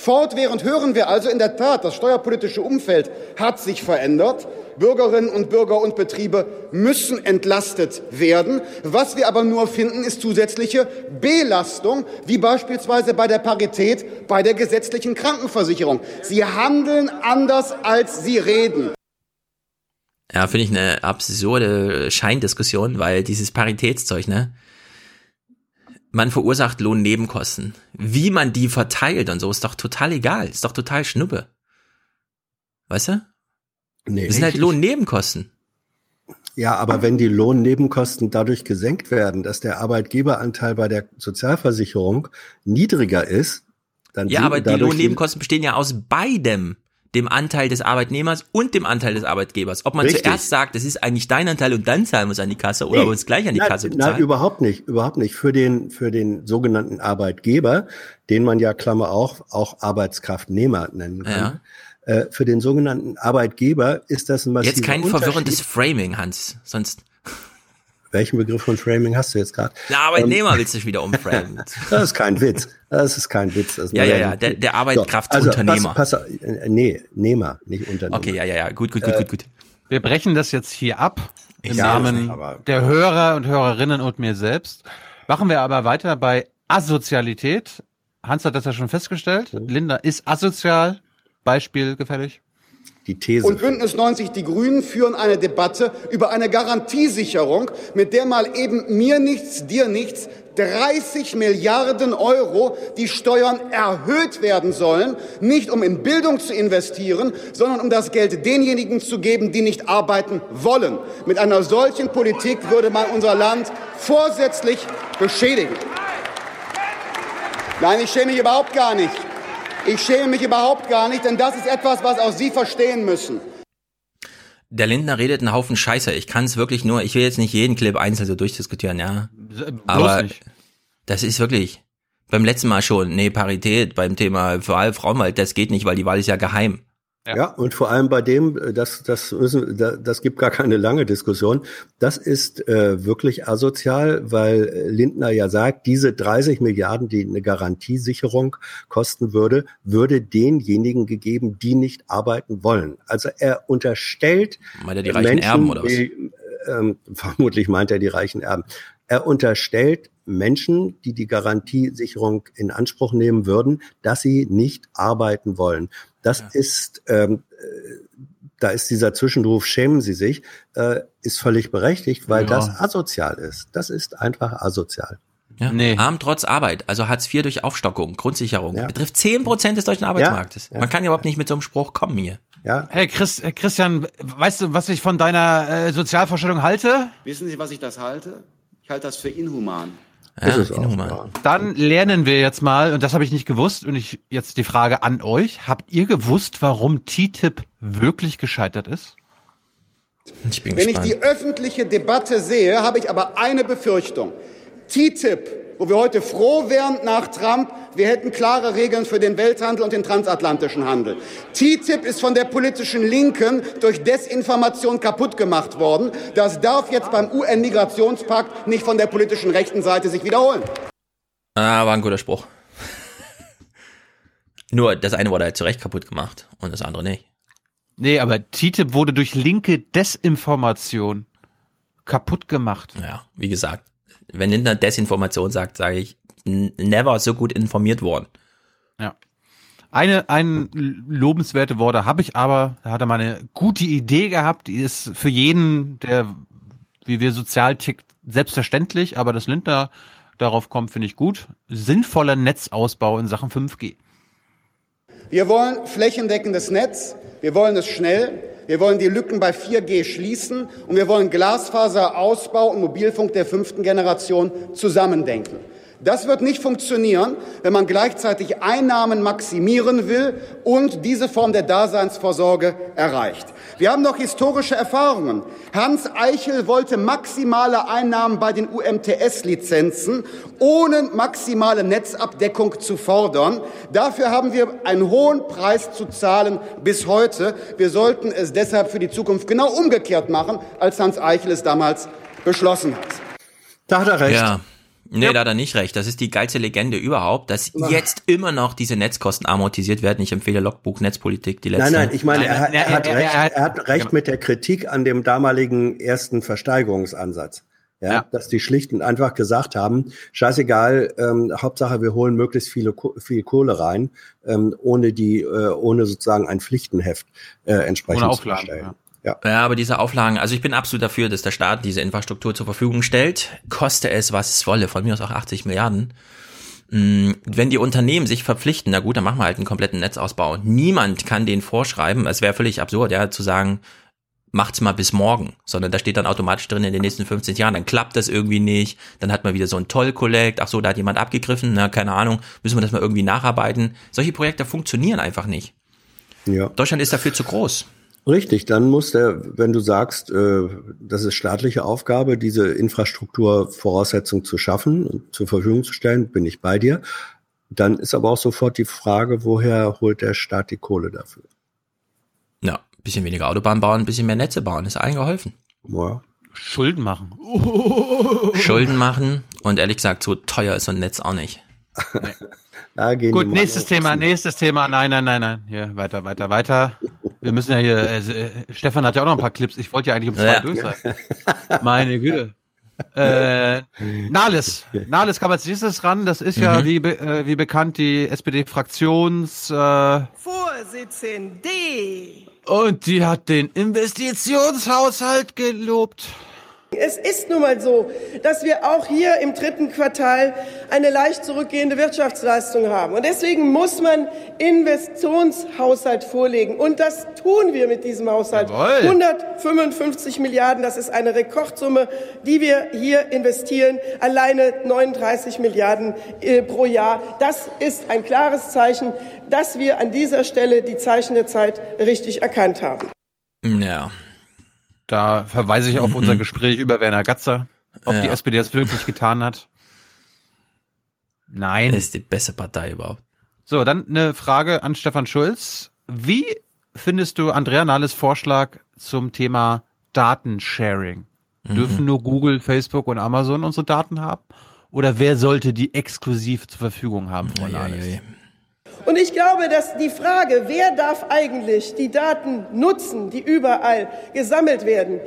Fortwährend hören wir also in der Tat, das steuerpolitische Umfeld hat sich verändert. Bürgerinnen und Bürger und Betriebe müssen entlastet werden. Was wir aber nur finden, ist zusätzliche Belastung, wie beispielsweise bei der Parität bei der gesetzlichen Krankenversicherung. Sie handeln anders, als sie reden. Ja, finde ich eine absurde Scheindiskussion, weil dieses Paritätszeug, ne? Man verursacht Lohnnebenkosten. Wie man die verteilt und so ist doch total egal. Ist doch total Schnuppe. Weißt du? Nee, Das sind halt Lohnnebenkosten. Ja, aber wenn die Lohnnebenkosten dadurch gesenkt werden, dass der Arbeitgeberanteil bei der Sozialversicherung niedriger ist, dann Ja, aber die Lohnnebenkosten bestehen ja aus beidem. Dem Anteil des Arbeitnehmers und dem Anteil des Arbeitgebers. Ob man Richtig. zuerst sagt, das ist eigentlich dein Anteil und dann zahlen wir es an die Kasse oder ob wir es gleich an die nein, Kasse Nein, bezahlen. überhaupt nicht, überhaupt nicht. Für den, für den sogenannten Arbeitgeber, den man ja Klammer auch, auch Arbeitskraftnehmer nennen kann. Äh, für den sogenannten Arbeitgeber ist das ein massiver Jetzt kein verwirrendes Framing, Hans. Sonst. Welchen Begriff von Framing hast du jetzt gerade? Der Arbeitnehmer Ähm, willst du wieder umframen. Das ist kein Witz. Das ist kein Witz. Ja, ja, ja, der- der Arbeitskraftunternehmer. So, also pass, pass, äh, nee, Nehmer, nicht Unternehmer. Okay, ja, ja, ja. Gut, gut, gut, Äh, gut, gut. Wir brechen das jetzt hier ab im Ja, Namen aber- der Hörer und Hörerinnen und mir selbst. Machen wir aber weiter bei Asozialität. Hans hat das ja schon festgestellt. Mhm. Linda ist asozial. Beispiel gefällig. Die These. Und Bündnis 90 Die Grünen führen eine Debatte über eine Garantiesicherung, mit der mal eben mir nichts, dir nichts 30 Milliarden Euro, die Steuern erhöht werden sollen, nicht um in Bildung zu investieren, sondern um das Geld denjenigen zu geben, die nicht arbeiten wollen. Mit einer solchen Politik würde man unser Land vorsätzlich beschädigen. Nein, ich schäme mich überhaupt gar nicht. Ich schäme mich überhaupt gar nicht, denn das ist etwas, was auch Sie verstehen müssen. Der Lindner redet einen Haufen Scheiße. Ich kann es wirklich nur, ich will jetzt nicht jeden Clip einzeln so durchdiskutieren, ja. Aber nicht. das ist wirklich beim letzten Mal schon, nee, Parität beim Thema Wahl Frauenwahl, das geht nicht, weil die Wahl ist ja geheim. Ja. und vor allem bei dem, äh, das, das müssen, da- das gibt gar keine lange Diskussion. Das ist äh, wirklich asozial, weil äh, Lindner ja sagt, diese 30 Milliarden, die eine Garantiesicherung kosten würde, würde denjenigen gegeben, die nicht arbeiten wollen. Also er unterstellt Meint er die reichen Erben oder was? die, ähm, vermutlich meint er die reichen Erben. Er unterstellt Menschen, die die Garantiesicherung in Anspruch nehmen würden, dass sie nicht arbeiten wollen. Das ist, ähm, äh, da ist dieser Zwischenruf, schämen Sie sich, äh, ist völlig berechtigt, weil Ja. das asozial ist. Das ist einfach asozial. Ja. Arm trotz Arbeit, also Hartz IV durch Aufstockung, Grundsicherung, betrifft 10% des deutschen Arbeitsmarktes. Man kann ja überhaupt nicht mit so einem Spruch kommen hier. Ja. Hey Chris, äh, Christian, weißt du, was ich von deiner äh, Sozialvorstellung halte? Wissen Sie, was ich das halte? Ich halte das für inhuman. Ja, inhuman. Dann lernen wir jetzt mal, und das habe ich nicht gewusst, und ich jetzt die Frage an euch, habt ihr gewusst, warum TTIP wirklich gescheitert ist? Ich bin Wenn ich die öffentliche Debatte sehe, habe ich aber eine Befürchtung. TTIP, wo wir heute froh wären nach Trump, wir hätten klare Regeln für den Welthandel und den transatlantischen Handel. TTIP ist von der politischen Linken durch Desinformation kaputt gemacht worden. Das darf jetzt beim UN-Migrationspakt nicht von der politischen rechten Seite sich wiederholen. Ah, war ein guter Spruch. Nur das eine wurde halt zurecht kaputt gemacht und das andere nicht. Nee, aber TTIP wurde durch linke Desinformation kaputt gemacht. Ja, wie gesagt, wenn Lindner Desinformation sagt, sage ich, never so gut informiert worden. Ja. Eine, ein lobenswerte Worte habe ich aber, da hat er mal eine gute Idee gehabt, die ist für jeden, der, wie wir sozial tickt, selbstverständlich, aber dass Lindner darauf kommt, finde ich gut. Sinnvoller Netzausbau in Sachen 5G. Wir wollen flächendeckendes Netz, wir wollen es schnell, wir wollen die Lücken bei 4G schließen und wir wollen Glasfaserausbau und Mobilfunk der fünften Generation zusammendenken. Das wird nicht funktionieren, wenn man gleichzeitig Einnahmen maximieren will und diese Form der Daseinsvorsorge erreicht. Wir haben noch historische Erfahrungen. Hans Eichel wollte maximale Einnahmen bei den UMTS-Lizenzen, ohne maximale Netzabdeckung zu fordern. Dafür haben wir einen hohen Preis zu zahlen bis heute. Wir sollten es deshalb für die Zukunft genau umgekehrt machen, als Hans Eichel es damals beschlossen hat. Da hat er recht. Ja. Nee, da hat er nicht recht. Das ist die geilste Legende überhaupt, dass jetzt immer noch diese Netzkosten amortisiert werden. Ich empfehle Logbuch Netzpolitik, die letzte. Nein, nein, ich meine, er, hat- er, hat er- recht, er- hat recht mit der Kritik an dem damaligen ersten Versteigerungsansatz. Ja, dass die schlicht und einfach gesagt haben, scheißegal, ähm, Hauptsache wir holen möglichst viele viel Kohle rein, ähm, ohne die, äh, ohne sozusagen ein Pflichtenheft äh, entsprechend Ohne zu Auflagen, stellen. ja. Ja, aber diese Auflagen, also ich bin absolut dafür, dass der Staat diese Infrastruktur zur Verfügung stellt, koste es, was es wolle, von mir aus auch 80 Milliarden. Mm, Wenn die Unternehmen sich verpflichten, na gut, dann machen wir halt einen kompletten Netzausbau. Niemand kann den vorschreiben, es wäre völlig absurd, ja, zu sagen, macht's mal bis morgen, sondern da steht dann automatisch drin in den nächsten 15 Jahren, dann klappt das irgendwie nicht, dann hat man wieder so ein Toll-Collect, ach so, da hat jemand abgegriffen, na, keine Ahnung, müssen wir das mal irgendwie nacharbeiten. Solche Projekte funktionieren einfach nicht. Ja. Deutschland ist dafür zu groß. Richtig, dann muss der, wenn du sagst, äh, das ist staatliche Aufgabe, diese Infrastrukturvoraussetzung zu schaffen und zur Verfügung zu stellen, bin ich bei dir. Dann ist aber auch sofort die Frage, woher holt der Staat die Kohle dafür? Ja, bisschen weniger Autobahn bauen, bisschen mehr Netze bauen, ist allen geholfen. Ja. Schulden machen. Schulden machen und ehrlich gesagt, so teuer ist so ein Netz auch nicht. Da gehen Gut, nächstes Thema, nächstes Thema. Nein, nein, nein, nein. Hier, weiter, weiter, weiter. Wir müssen ja hier, äh, äh, Stefan hat ja auch noch ein paar Clips. Ich wollte ja eigentlich um zwei Ja. durch sein. Meine Güte. Äh, Nahles. Nahles kam als nächstes ran. Das ist ja, Mhm. wie, be äh, wie bekannt, die SPD-Fraktions... Äh, Vorsitzende. und die hat den Investitionshaushalt gelobt. Es ist nun mal so, dass wir auch hier im dritten Quartal eine leicht zurückgehende Wirtschaftsleistung haben. Und deswegen muss man Investitionshaushalt vorlegen. Und das tun wir mit diesem Haushalt. Jawohl. 155 Milliarden, das ist eine Rekordsumme, die wir hier investieren. Alleine 39 Milliarden äh, pro Jahr. Das ist ein klares Zeichen, dass wir an dieser Stelle die Zeichen der Zeit richtig erkannt haben. Ja. Da verweise ich auf unser Gespräch über Werner Gatzer, ob die Ja. SPD das wirklich getan hat. Nein. Das ist die beste Partei überhaupt. So, dann eine Frage an Stefan Schulz. Wie findest du Andrea Nahles Vorschlag zum Thema Datensharing? Mhm. Dürfen nur Google, Facebook und Amazon unsere Daten haben? Oder wer sollte die exklusiv zur Verfügung haben, Frau Nahles? Und ich glaube, dass die Frage, wer darf eigentlich die Daten nutzen, die überall gesammelt werden,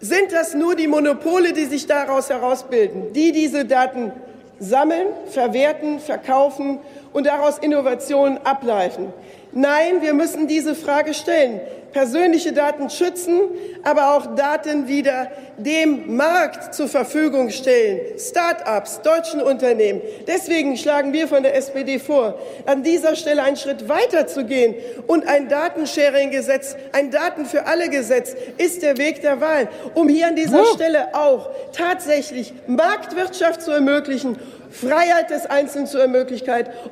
sind das nur die Monopole, die sich daraus herausbilden, die diese Daten sammeln, verwerten, verkaufen und daraus Innovationen ableiten? Nein, wir müssen diese Frage stellen. Persönliche Daten schützen, aber auch Daten wieder dem Markt zur Verfügung stellen. Start-ups, deutschen Unternehmen. Deswegen schlagen wir von der SPD vor, an dieser Stelle einen Schritt weiter zu gehen. Und ein Datensharing-Gesetz, ein Daten für alle Gesetz ist der Weg der Wahl, um hier an dieser Stelle auch tatsächlich Marktwirtschaft zu ermöglichen Freiheit des Einzelnen zu ermöglichen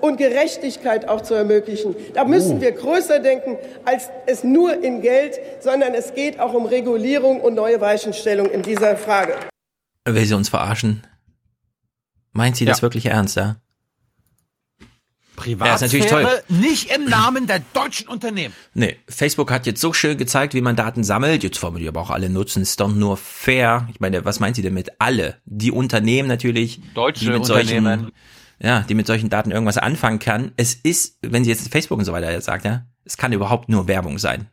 und Gerechtigkeit auch zu ermöglichen. Da müssen wir größer denken als es nur in Geld, sondern es geht auch um Regulierung und neue Weichenstellung in dieser Frage. Will sie uns verarschen? Meint sie das Ja. wirklich ernst, ja? Privatsphäre Ja, ist natürlich toll. nicht im Namen der deutschen Unternehmen. Nee, Facebook hat jetzt so schön gezeigt, wie man Daten sammelt. Jetzt wollen wir die aber auch alle nutzen. Ist doch nur fair. Ich meine, was meint sie denn mit alle? Die Unternehmen natürlich. Deutsche die mit solchen, Unternehmen. Ja, die mit solchen Daten irgendwas anfangen kann. Es ist, wenn sie jetzt Facebook und so weiter sagt, ja, es kann überhaupt nur Werbung sein.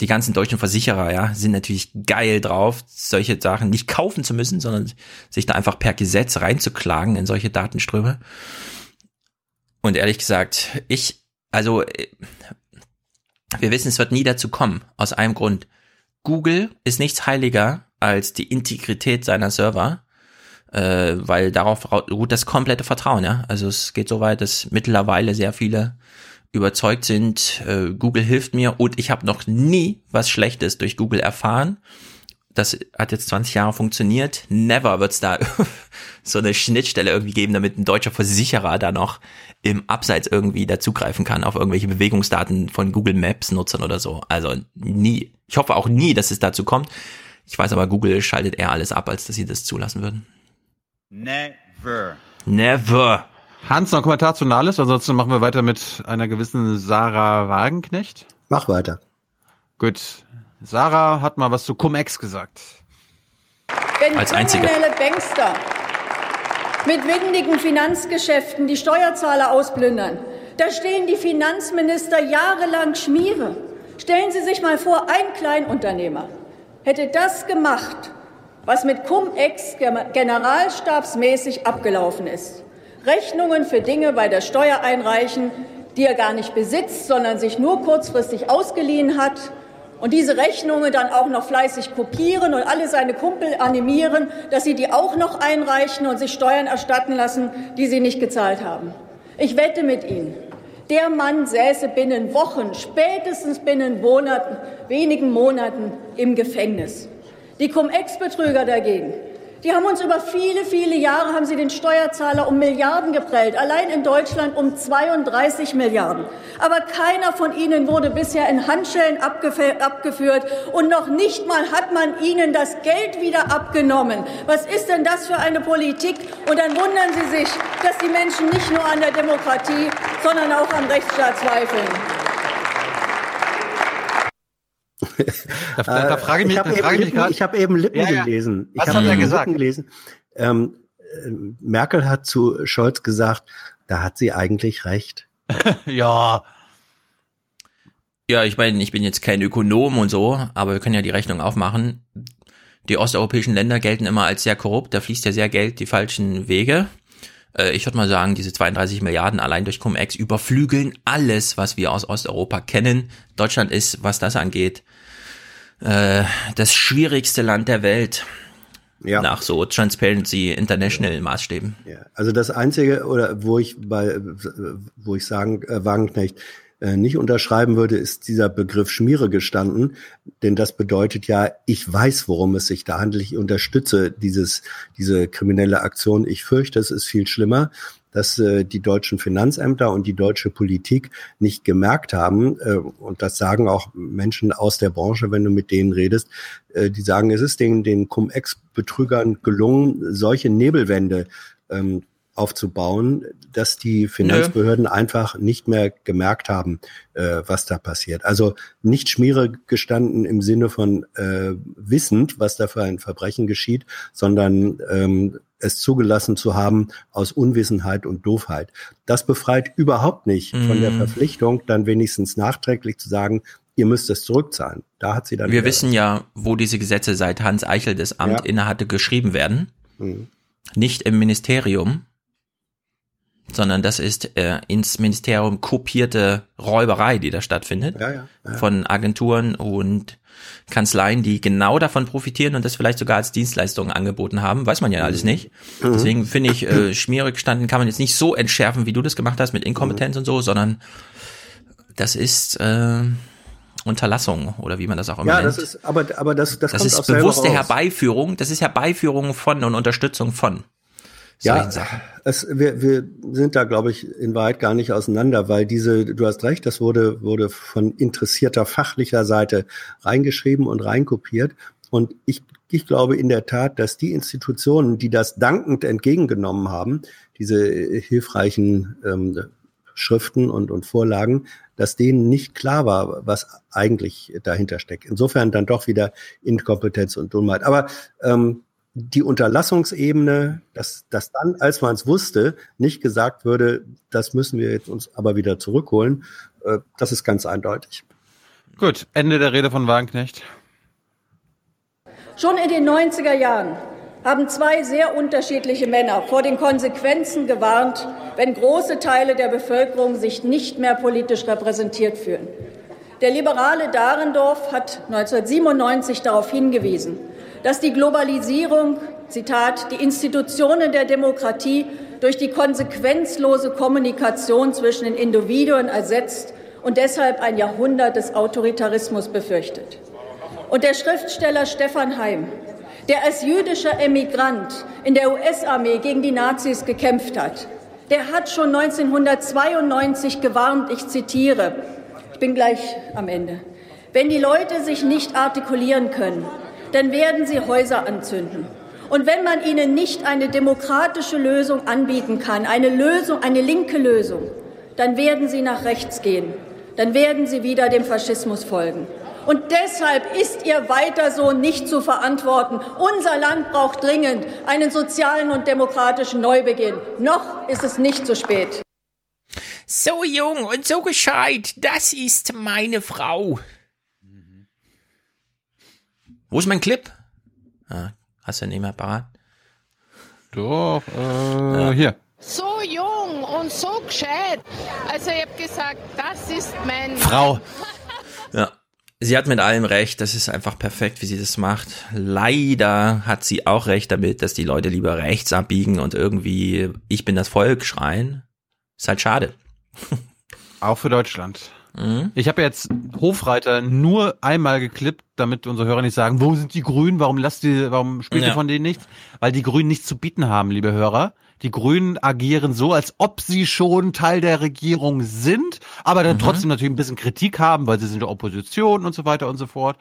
Die ganzen deutschen Versicherer, ja, sind natürlich geil drauf, solche Sachen nicht kaufen zu müssen, sondern sich da einfach per Gesetz reinzuklagen in solche Datenströme. Und ehrlich gesagt, ich, also, äh, wir wissen, es wird nie dazu kommen, aus einem Grund. Google ist nichts heiliger als die Integrität seiner Server, äh, weil darauf rau- ruht das komplette Vertrauen, ja. Also es geht so weit, dass mittlerweile sehr viele überzeugt sind, äh, Google hilft mir und ich habe noch nie was Schlechtes durch Google erfahren. Das hat jetzt 20 Jahre funktioniert. Never wird es da so eine Schnittstelle irgendwie geben, damit ein deutscher Versicherer da noch im Abseits irgendwie dazugreifen kann auf irgendwelche Bewegungsdaten von Google Maps Nutzern oder so. Also nie. Ich hoffe auch nie, dass es dazu kommt. Ich weiß aber, Google schaltet eher alles ab, als dass sie das zulassen würden. Never. Never. Hans, noch ein Kommentar zu Nahles, ansonsten machen wir weiter mit einer gewissen Sarah Wagenknecht. Mach weiter. Gut. Sarah hat mal was zu Cum-Ex gesagt. Wenn Als Einzige. kriminelle Bankster mit windigen Finanzgeschäften die Steuerzahler ausplündern, da stehen die Finanzminister jahrelang Schmiere. Stellen Sie sich mal vor, ein Kleinunternehmer hätte das gemacht, was mit Cum-Ex generalstabsmäßig abgelaufen ist. Rechnungen für Dinge bei der Steuer einreichen, die er gar nicht besitzt, sondern sich nur kurzfristig ausgeliehen hat und diese Rechnungen dann auch noch fleißig kopieren und alle seine Kumpel animieren, dass sie die auch noch einreichen und sich Steuern erstatten lassen, die sie nicht gezahlt haben. Ich wette mit Ihnen, der Mann säße binnen Wochen, spätestens binnen Monaten, wenigen Monaten im Gefängnis. Die Cum-Ex-Betrüger dagegen, die haben uns über viele, viele Jahre, haben sie den Steuerzahler um Milliarden geprellt. Allein in Deutschland um 32 Milliarden. Aber keiner von ihnen wurde bisher in Handschellen abgef- abgeführt und noch nicht mal hat man ihnen das Geld wieder abgenommen. Was ist denn das für eine Politik? Und dann wundern Sie sich, dass die Menschen nicht nur an der Demokratie, sondern auch am Rechtsstaat zweifeln. Da, da, da frage ich mich, ich habe eben, Lippen, ich hab eben Lippen Ja, ja. gelesen. Ich Was hat er gesagt? Lippen gelesen. Ähm, äh, Merkel hat zu Scholz gesagt, da hat sie eigentlich recht. ja. Ja, ich meine, ich bin jetzt kein Ökonom und so, aber wir können ja die Rechnung aufmachen. Die osteuropäischen Länder gelten immer als sehr korrupt, da fließt ja sehr Geld die falschen Wege. Äh, Ich würde mal sagen, diese 32 Milliarden allein durch Cum-Ex überflügeln alles, was wir aus Osteuropa kennen. Deutschland ist, was das angeht, äh, das schwierigste Land der Welt. Ja. Nach so Transparency International Maßstäben. Ja. Also das Einzige, oder wo ich bei, wo ich sagen, äh, Wagenknecht, äh, nicht unterschreiben würde, ist dieser Begriff Schmiere gestanden, denn das bedeutet ja, ich weiß, worum es sich da handelt, ich unterstütze dieses, diese kriminelle Aktion. Ich fürchte, es ist viel schlimmer, dass äh, die deutschen Finanzämter und die deutsche Politik nicht gemerkt haben, äh, und das sagen auch Menschen aus der Branche, wenn du mit denen redest, äh, die sagen, es ist den, den Cum-Ex-Betrügern gelungen, solche Nebelwände ähm, aufzubauen, dass die Finanzbehörden Nö. einfach nicht mehr gemerkt haben, äh, was da passiert. Also nicht Schmiere gestanden im Sinne von äh, wissend, was da für ein Verbrechen geschieht, sondern ähm, es zugelassen zu haben aus Unwissenheit und Doofheit. Das befreit überhaupt nicht mm. von der mhm. Verpflichtung, dann wenigstens nachträglich zu sagen, ihr müsst es zurückzahlen. Da hat sie dann. Wir wissen ja, wo diese Gesetze seit Hans Eichel das Amt ja. innehatte geschrieben werden. Mhm. Nicht im Ministerium, sondern das ist äh, ins Ministerium kopierte Räuberei, die da stattfindet. Ja, ja, ja. Von Agenturen und Kanzleien, die genau davon profitieren und das vielleicht sogar als Dienstleistungen angeboten haben. Weiß man ja alles nicht. Mhm. Deswegen finde ich, äh, schmierig gestanden kann man jetzt nicht so entschärfen, wie du das gemacht hast mit Inkompetenz mhm. und so, sondern das ist äh, Unterlassung oder wie man das auch immer ja, nennt. Ja, das ist, aber, aber das, das, das kommt ist bewusste Herbeiführung, das ist Herbeiführung von und Unterstützung von ja, es, wir, wir sind da, glaube ich, in Wahrheit gar nicht auseinander, weil diese, du hast recht, das wurde, wurde von interessierter fachlicher Seite reingeschrieben und reinkopiert. Und ich, ich glaube in der Tat, dass die Institutionen, die das dankend entgegengenommen haben, diese hilfreichen ähm, Schriften und, und Vorlagen, dass denen nicht klar war, was eigentlich dahinter steckt. Insofern dann doch wieder Inkompetenz und Dummheit. Aber ähm, die Unterlassungsebene, dass, dass dann, als man es wusste, nicht gesagt würde, das müssen wir jetzt uns aber wieder zurückholen, äh, das ist ganz eindeutig. Gut, Ende der Rede von Wagenknecht. Schon in den 90er Jahren haben zwei sehr unterschiedliche Männer vor den Konsequenzen gewarnt, wenn große Teile der Bevölkerung sich nicht mehr politisch repräsentiert fühlen. Der liberale Dahrendorf hat 1997 darauf hingewiesen, dass die Globalisierung, Zitat, die Institutionen der Demokratie durch die konsequenzlose Kommunikation zwischen den Individuen ersetzt und deshalb ein Jahrhundert des Autoritarismus befürchtet. Und der Schriftsteller Stefan Heim, der als jüdischer Emigrant in der US-Armee gegen die Nazis gekämpft hat, der hat schon 1992 gewarnt, ich zitiere, ich bin gleich am Ende, wenn die Leute sich nicht artikulieren können, dann werden sie Häuser anzünden. Und wenn man ihnen nicht eine demokratische Lösung anbieten kann, eine Lösung, eine linke Lösung, dann werden sie nach rechts gehen. Dann werden sie wieder dem Faschismus folgen. Und deshalb ist ihr weiter so nicht zu verantworten. Unser Land braucht dringend einen sozialen und demokratischen Neubeginn. Noch ist es nicht zu spät. So jung und so gescheit, das ist meine Frau. Wo ist mein Clip? Ah, hast du ja nicht mehr parat? Doch, äh, ja. hier. So jung und so gescheit. Also ich habe gesagt, das ist mein Frau. Ja. Sie hat mit allem recht, das ist einfach perfekt, wie sie das macht. Leider hat sie auch recht damit, dass die Leute lieber rechts abbiegen und irgendwie ich bin das Volk schreien. Ist halt schade. Auch für Deutschland. Mhm. Ich habe jetzt Hofreiter nur einmal geklippt, damit unsere Hörer nicht sagen, wo sind die Grünen, warum lasst ihr, warum spielt ja. ihr von denen nichts? Weil die Grünen nichts zu bieten haben, liebe Hörer. Die Grünen agieren so, als ob sie schon Teil der Regierung sind, aber dann mhm. trotzdem natürlich ein bisschen Kritik haben, weil sie sind der Opposition und so weiter und so fort.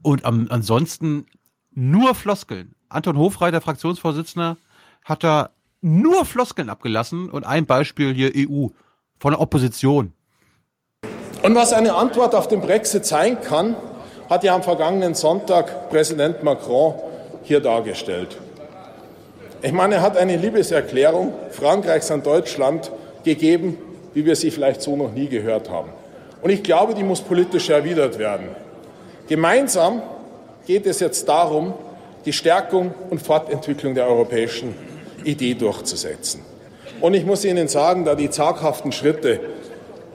Und am, ansonsten nur Floskeln. Anton Hofreiter, Fraktionsvorsitzender, hat da nur Floskeln abgelassen und ein Beispiel hier EU von der Opposition. Und was eine Antwort auf den Brexit sein kann, hat ja am vergangenen Sonntag Präsident Macron hier dargestellt. Ich meine, er hat eine Liebeserklärung Frankreichs an Deutschland gegeben, wie wir sie vielleicht so noch nie gehört haben. Und ich glaube, die muss politisch erwidert werden. Gemeinsam geht es jetzt darum, die Stärkung und Fortentwicklung der europäischen Idee durchzusetzen. Und ich muss Ihnen sagen, da die zaghaften Schritte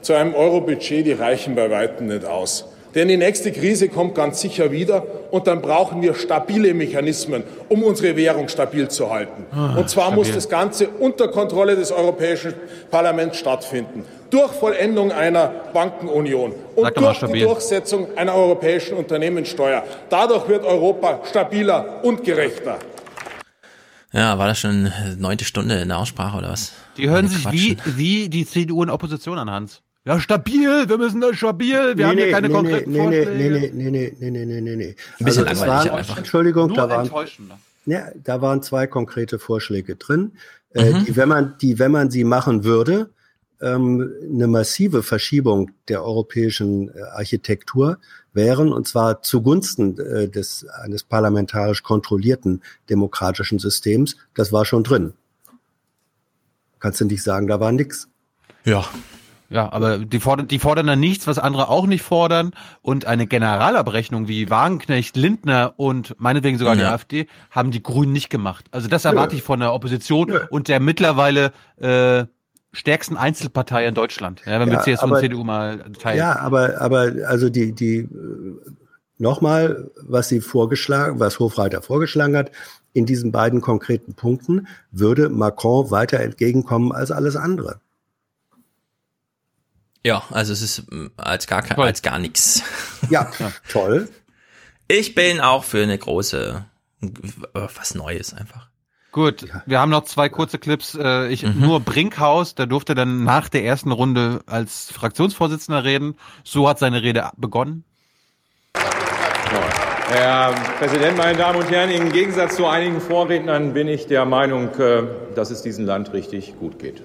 zu einem Euro-Budget, die reichen bei weitem nicht aus. Denn die nächste Krise kommt ganz sicher wieder und dann brauchen wir stabile Mechanismen, um unsere Währung stabil zu halten. Ah, und zwar stabil. muss das Ganze unter Kontrolle des Europäischen Parlaments stattfinden. Durch Vollendung einer Bankenunion und durch die. Durchsetzung einer europäischen Unternehmenssteuer. Dadurch wird Europa stabiler und gerechter. Ja, war das schon neunte Stunde in der Aussprache oder was? Die hören sich wie, wie die CDU in Opposition an, Hans. Ja, stabil, wir müssen da stabil, wir haben hier keine konkreten nee, nee, Vorschläge. nee, nee, nee, nee, nee, nee, nee, nee. Ein bisschen es langweilig waren, einfach. Entschuldigung, Nur da waren, enttäuschender. ja, da waren zwei konkrete Vorschläge drin, äh, Mhm. die, wenn man, die, wenn man sie machen würde, ähm, eine massive Verschiebung der europäischen äh, Architektur wären, und zwar zugunsten äh, des eines parlamentarisch kontrollierten demokratischen Systems. Das war schon drin. Kannst du nicht sagen, da war nix. Ja. Ja, aber die fordern, die fordern dann nichts, was andere auch nicht fordern. Und eine Generalabrechnung wie Wagenknecht, Lindner und meinetwegen sogar die Ja. AfD haben die Grünen nicht gemacht. Also das erwarte ich von der Opposition und der mittlerweile äh, stärksten Einzelpartei in Deutschland. Ja, wenn wir Ja, CSU aber- und CDU mal teilen. Ja, aber, aber also die, die äh, nochmal, was sie vorgeschlagen, was Hofreiter vorgeschlagen hat, in diesen beiden konkreten Punkten würde Macron weiter entgegenkommen als alles andere. Ja, also es ist mm, als gar kein, Toll. als gar nichts. Ja, toll. Ich bin auch für eine große, äh, was Neues einfach. Gut, wir haben noch zwei kurze Clips. Äh, ich Mhm. nur Brinkhaus, der durfte dann nach der ersten Runde als Fraktionsvorsitzender reden. So hat seine Rede begonnen. Herr Präsident, meine Damen und Herren, im Gegensatz zu einigen Vorrednern bin ich der Meinung, äh, dass es diesem Land richtig gut geht.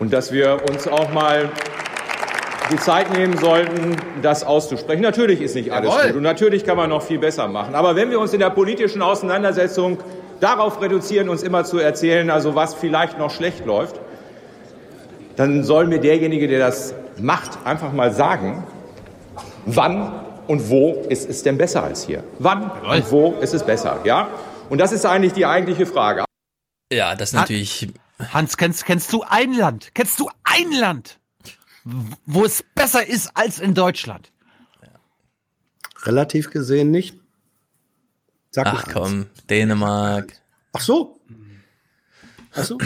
Und dass wir uns auch mal die Zeit nehmen sollten, das auszusprechen. Natürlich ist nicht alles Jawohl. gut und natürlich kann man noch viel besser machen. Aber wenn wir uns in der politischen Auseinandersetzung darauf reduzieren, uns immer zu erzählen, also was vielleicht noch schlecht läuft, dann soll mir derjenige, der das macht, einfach mal sagen, wann und wo ist es denn besser als hier? Wann und wo ist es besser? Ja? Und das ist eigentlich die eigentliche Frage. Ja, das ist natürlich, Hans, kennst, kennst du ein Land? Kennst du ein Land, wo es besser ist als in Deutschland? Relativ gesehen nicht. Sag ach komm, Dänemark. Ach so. Ach so.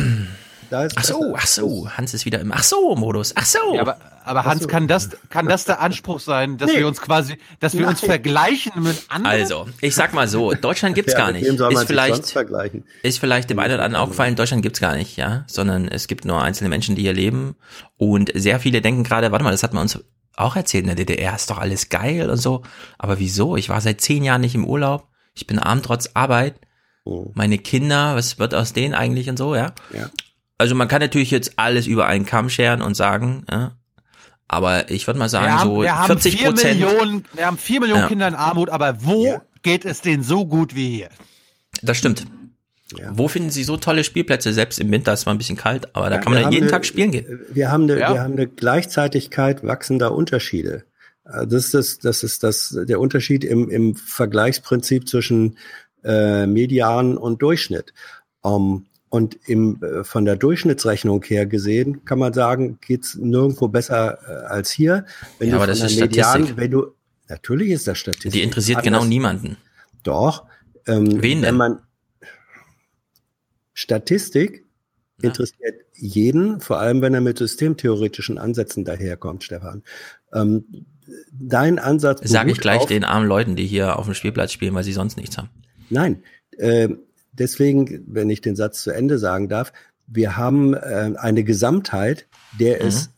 Da ist Ach so, ach so, Hans ist wieder im Ach so Modus. Ach so. Ja, aber, aber Hans, so. kann das, kann das der Anspruch sein, dass Nee. wir uns quasi, dass wir uns Nein. vergleichen mit anderen? Also, ich sag mal so, Deutschland gibt's Ja, gar nicht. wem soll man Ist vielleicht, sonst vergleichen? ist vielleicht dem einen oder anderen aufgefallen, Deutschland gibt's gar nicht, ja, sondern es gibt nur einzelne Menschen, die hier leben und sehr viele denken gerade, warte mal, das hat man uns auch erzählt in der DDR, ist doch alles geil und so, aber wieso? Ich war seit zehn Jahren nicht im Urlaub, ich bin arm trotz Arbeit, Oh. meine Kinder, was wird aus denen eigentlich und so, ja? Ja. Also man kann natürlich jetzt alles über einen Kamm scheren und sagen, ja, aber ich würde mal sagen, wir haben, so wir haben 40 vier Prozent. Millionen, wir haben vier Millionen Ja. Kinder in Armut, aber wo geht es denen so gut wie hier? Das stimmt. Wo finden Sie so tolle Spielplätze? Selbst im Winter ist es mal ein bisschen kalt, aber da Ja, kann man ja jeden eine- Tag spielen gehen. Wir haben eine, Ja. wir haben eine Gleichzeitigkeit wachsender Unterschiede. Also Das ist das, das ist das, der Unterschied im, im Vergleichsprinzip zwischen äh, Median und Durchschnitt. Um, und im, äh, von der Durchschnittsrechnung her gesehen kann man sagen, geht's nirgendwo besser äh, als hier. Wenn Ja, du aber das ist Median, Statistik. wenn du, natürlich ist das Statistik. Die interessiert Anders- genau niemanden. Doch. Ähm, Wen Wenn denn? man Statistik interessiert jeden, vor allem wenn er mit systemtheoretischen Ansätzen daherkommt, Stefan. Ähm, dein Ansatz Sage ich gleich auf, den armen Leuten, die hier auf dem Spielplatz spielen, weil sie sonst nichts haben. Nein, äh, deswegen, wenn ich den Satz zu Ende sagen darf, wir haben äh, eine Gesamtheit, der Mhm. es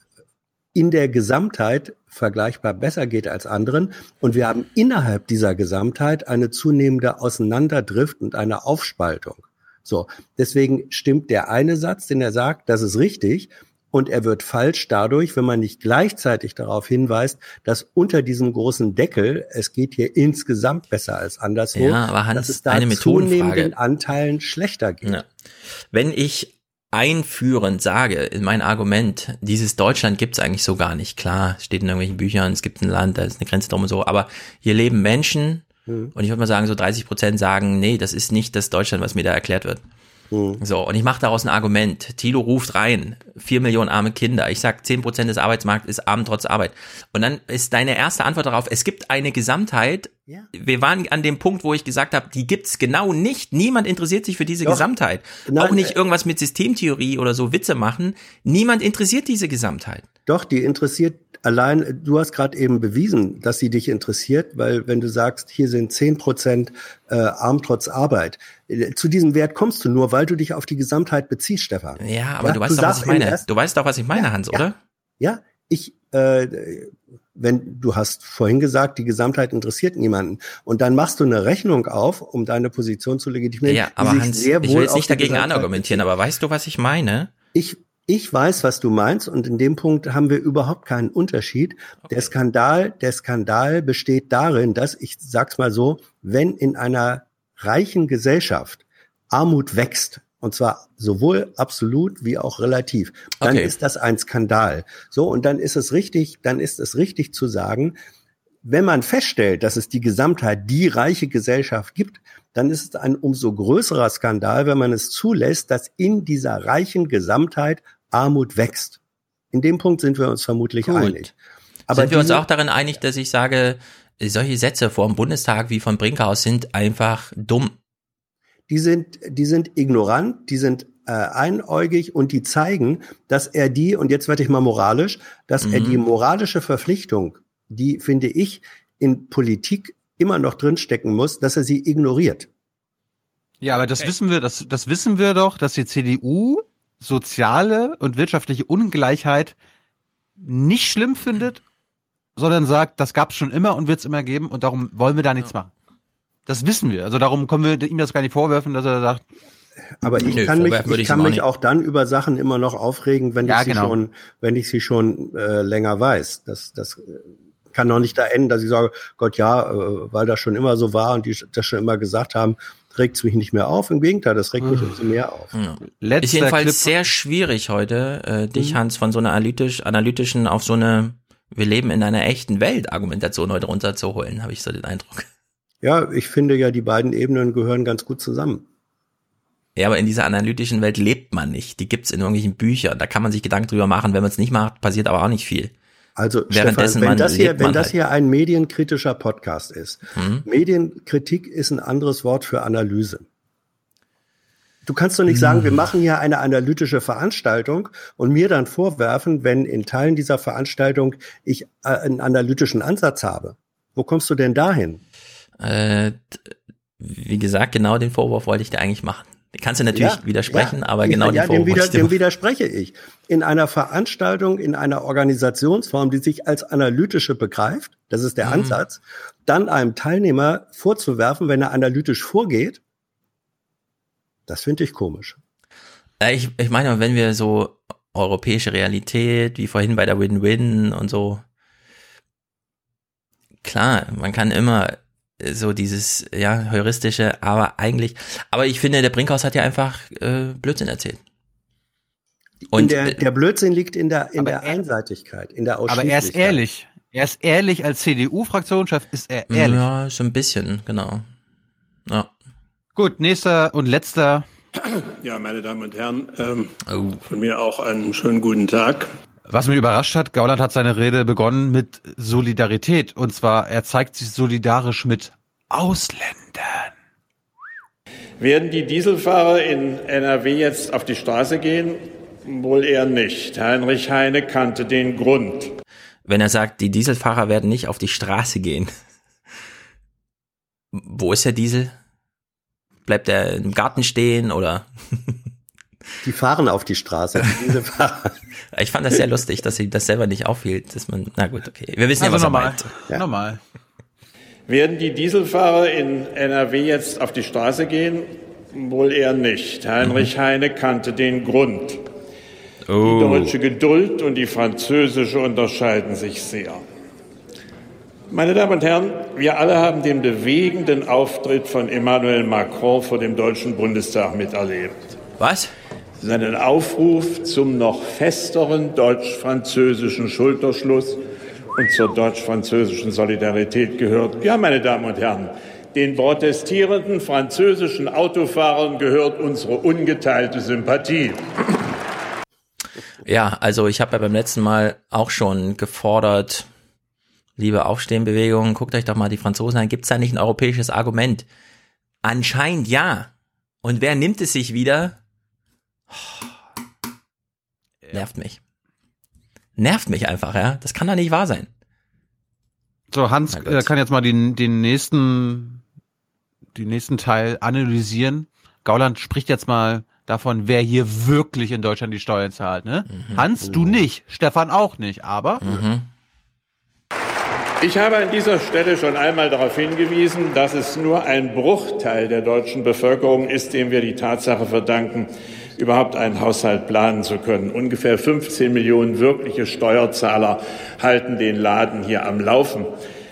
in der Gesamtheit vergleichbar besser geht als anderen. Und wir haben innerhalb dieser Gesamtheit eine zunehmende Auseinanderdrift und eine Aufspaltung. So, deswegen stimmt der eine Satz, den er sagt, das ist richtig. Und er wird falsch dadurch, wenn man nicht gleichzeitig darauf hinweist, dass unter diesem großen Deckel, es geht hier insgesamt besser als anderswo, Ja, aber Hans, dass es da eine zunehmenden Anteilen schlechter geht. Ja. Wenn ich einführend sage in mein Argument, dieses Deutschland gibt's eigentlich so gar nicht. Klar, steht in irgendwelchen Büchern, es gibt ein Land, da ist eine Grenze drum und so, aber hier leben Menschen Mhm. und ich würde mal sagen, so 30 Prozent sagen, nee, das ist nicht das Deutschland, was mir da erklärt wird. So, und ich mache daraus ein Argument. Tilo ruft rein, vier Millionen arme Kinder. Ich sag, zehn Prozent des Arbeitsmarkts ist arm trotz Arbeit. Und dann ist deine erste Antwort darauf, es gibt eine Gesamtheit. Wir waren an dem Punkt, wo ich gesagt habe, die gibt's genau nicht. Niemand interessiert sich für diese Doch. Gesamtheit. Nein, Auch nicht äh, irgendwas mit Systemtheorie oder so Witze machen. Niemand interessiert diese Gesamtheit. Doch, die interessiert allein, du hast gerade eben bewiesen, dass sie dich interessiert, weil wenn du sagst, hier sind zehn Prozent äh, arm trotz Arbeit, zu diesem Wert kommst du nur, weil du dich auf die Gesamtheit beziehst, Stefan. Ja, aber du weißt doch, was ich meine. Du weißt doch, was ich meine, Hans, oder? Ja, ich, äh, wenn du hast vorhin gesagt, die Gesamtheit interessiert niemanden und dann machst du eine Rechnung auf, um deine Position zu legitimieren. Ja, aber Hans, sehr ich will jetzt nicht dagegen anargumentieren, aber weißt du, was ich meine? Ich, ich weiß, was du meinst, und in dem Punkt haben wir überhaupt keinen Unterschied. Der Skandal, der Skandal besteht darin, dass, ich sag's mal so, wenn in einer reichen Gesellschaft Armut wächst, und zwar sowohl absolut wie auch relativ, dann Okay. ist das ein Skandal. So, und dann ist es richtig, dann ist es richtig zu sagen, wenn man feststellt, dass es die Gesamtheit, die reiche Gesellschaft gibt, dann ist es ein umso größerer Skandal, wenn man es zulässt, dass in dieser reichen Gesamtheit Armut wächst. In dem Punkt sind wir uns vermutlich Gut. einig. Aber sind wir uns auch darin einig, dass ich sage, solche Sätze vor dem Bundestag wie von Brinkhaus sind einfach dumm. die sind, die sind ignorant, die sind äh, einäugig und die zeigen, dass er die, und jetzt werde ich mal moralisch, dass er Mhm. die moralische Verpflichtung, die, finde ich, in Politik immer noch drinstecken muss, dass er sie ignoriert. Ja, aber das wissen wir, das, das wissen wir doch, dass die CDU soziale und wirtschaftliche Ungleichheit nicht schlimm findet, sondern sagt, das gab's schon immer und wird's immer geben und darum wollen wir da nichts machen. Das wissen wir. Also darum können wir ihm das gar nicht vorwerfen, dass er sagt, Aber ich Nö, kann mich, ich kann auch mich auch dann über Sachen immer noch aufregen, wenn Ja, ich sie genau. schon, wenn ich sie schon äh, länger weiß. Das, das äh, kann doch nicht da enden, dass ich sage, Gott ja, äh, weil das schon immer so war und die das schon immer gesagt haben, regt es mich nicht mehr auf. Im Gegenteil, das regt mich umso mehr auf. Ja. ist jedenfalls sehr schwierig heute, äh, dich, Mhm. Hans, von so einer analytisch, analytischen auf so eine wir leben in einer echten Welt Argumentation heute runterzuholen, habe ich so den Eindruck. Ja, ich finde ja, die beiden Ebenen gehören ganz gut zusammen. Ja, aber in dieser analytischen Welt lebt man nicht. Die gibt's in irgendwelchen Büchern. Da kann man sich Gedanken drüber machen. Wenn man es nicht macht, passiert aber auch nicht viel. Also Währenddessen Stefan, wenn man das hier, wenn das halt. hier ein medienkritischer Podcast ist, Hm? Medienkritik ist ein anderes Wort für Analyse. Du kannst doch nicht sagen, wir machen hier eine analytische Veranstaltung und mir dann vorwerfen, wenn in Teilen dieser Veranstaltung ich äh, einen analytischen Ansatz habe. Wo kommst du denn dahin? Äh, wie gesagt, genau den Vorwurf wollte ich dir eigentlich machen. Den kannst du natürlich Ja, widersprechen, ja, aber genau ja, den Vorwurf dem, dir dem widerspreche ich. In einer Veranstaltung, in einer Organisationsform, die sich als analytische begreift, das ist der Mhm. Ansatz, dann einem Teilnehmer vorzuwerfen, wenn er analytisch vorgeht, das finde ich komisch. Äh, Ich, ich meine, wenn wir so europäische Realität, wie vorhin bei der Win-Win und so, klar, man kann immer so dieses, ja, heuristische, aber eigentlich, aber ich finde, der Brinkhaus hat ja einfach äh, Blödsinn erzählt. Und der, äh, der Blödsinn liegt in der, in der Einseitigkeit, in der aber er ist ehrlich. Er ist ehrlich als CDU-Fraktionschef, ist er ehrlich. ja, so ein bisschen, genau. Ja. Gut, nächster und letzter. Ja, meine Damen und Herren, ähm, Oh. von mir auch einen schönen guten Tag. Was mich überrascht hat, Gauland hat seine Rede begonnen mit Solidarität. Und zwar, er zeigt sich solidarisch mit Ausländern. Werden die Dieselfahrer in NRW jetzt auf die Straße gehen? Wohl eher nicht. Heinrich Heine kannte den Grund. Wenn er sagt, die Dieselfahrer werden nicht auf die Straße gehen. Wo ist der Diesel? Bleibt er im Garten stehen oder? Die fahren auf die Straße. Diese Fahrer. Ich fand das sehr lustig, dass ihm das selber nicht auffiel, dass man, na gut, okay. Wir wissen ja, Also was er normal. meint. Ja. Normal. Werden die Dieselfahrer in NRW jetzt auf die Straße gehen? Wohl eher nicht. Heinrich Heine kannte den Grund. Die Oh. deutsche Geduld und die französische unterscheiden sich sehr. Meine Damen und Herren, wir alle haben den bewegenden Auftritt von Emmanuel Macron vor dem Deutschen Bundestag miterlebt. Was? Seinen Aufruf zum noch festeren deutsch-französischen Schulterschluss und zur deutsch-französischen Solidarität gehört. Ja, meine Damen und Herren, Den protestierenden französischen Autofahrern gehört unsere ungeteilte Sympathie. Ja, also ich habe ja beim letzten Mal auch schon gefordert, liebe Aufstehenbewegung, guckt euch doch mal die Franzosen an. Gibt es da nicht ein europäisches Argument? Anscheinend ja. Und wer nimmt es sich wieder? Nervt mich. Nervt mich einfach, ja. Das kann doch nicht wahr sein. So, Hans äh, kann jetzt mal den, den nächsten, den nächsten Teil analysieren. Gauland spricht jetzt mal davon, wer hier wirklich in Deutschland die Steuern zahlt. Ne? Mhm. Hans, du nicht, Stefan auch nicht, aber Ich habe an dieser Stelle schon einmal darauf hingewiesen, dass es nur ein Bruchteil der deutschen Bevölkerung ist, dem wir die Tatsache verdanken, überhaupt einen Haushalt planen zu können. Ungefähr 15 Millionen wirkliche Steuerzahler halten den Laden hier am Laufen.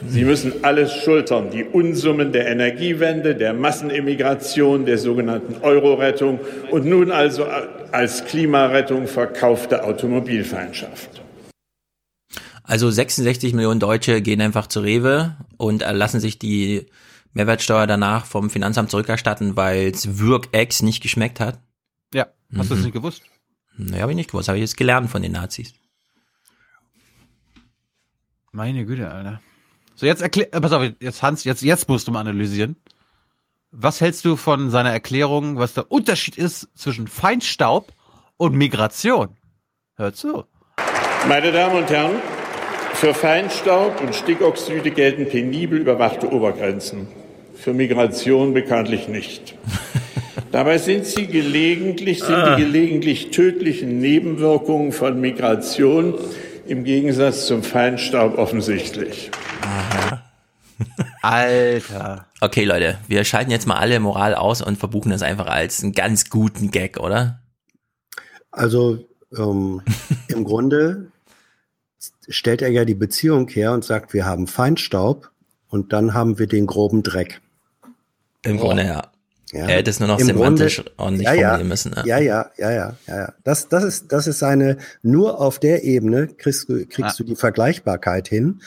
Sie müssen alles schultern, die Unsummen der Energiewende, der Massenimmigration, der sogenannten Euro-Rettung und nun also als Klimarettung verkaufte Automobilfeindschaft. Also 66 Millionen Deutsche gehen einfach zu Rewe und äh, lassen sich die Mehrwertsteuer danach vom Finanzamt zurückerstatten, weil es Würgex nicht geschmeckt hat. ja, hast du Mhm. das nicht gewusst? Naja, habe ich nicht gewusst, habe ich jetzt gelernt von den Nazis. Meine Güte, Alter. So, jetzt erklär, äh, pass auf, jetzt Hans, jetzt, jetzt musst du mal analysieren. Was hältst du von seiner Erklärung, was der Unterschied ist zwischen Feinstaub und Migration? Hör zu. Meine Damen und Herren, für Feinstaub und Stickoxide gelten penibel überwachte Obergrenzen. Für Migration bekanntlich nicht. Dabei sind sie gelegentlich, sind Ah. die gelegentlich tödlichen Nebenwirkungen von Migration im Gegensatz zum Feinstaub offensichtlich. Alter. Okay, Leute, wir schalten jetzt mal alle Moral aus und verbuchen das einfach als einen ganz guten Gag, oder? Also ähm, im Grunde stellt er ja die Beziehung her und sagt, wir haben Feinstaub und dann haben wir den groben Dreck. Im Grunde, ja. Ja. Er hätte es nur noch Im semantisch Grunde- ordentlich ja, ja, formulieren müssen. ne? Ja, ja, ja, ja, ja, ja. Das, das ist, das ist seine, nur auf der Ebene kriegst du, kriegst du die Vergleichbarkeit hin.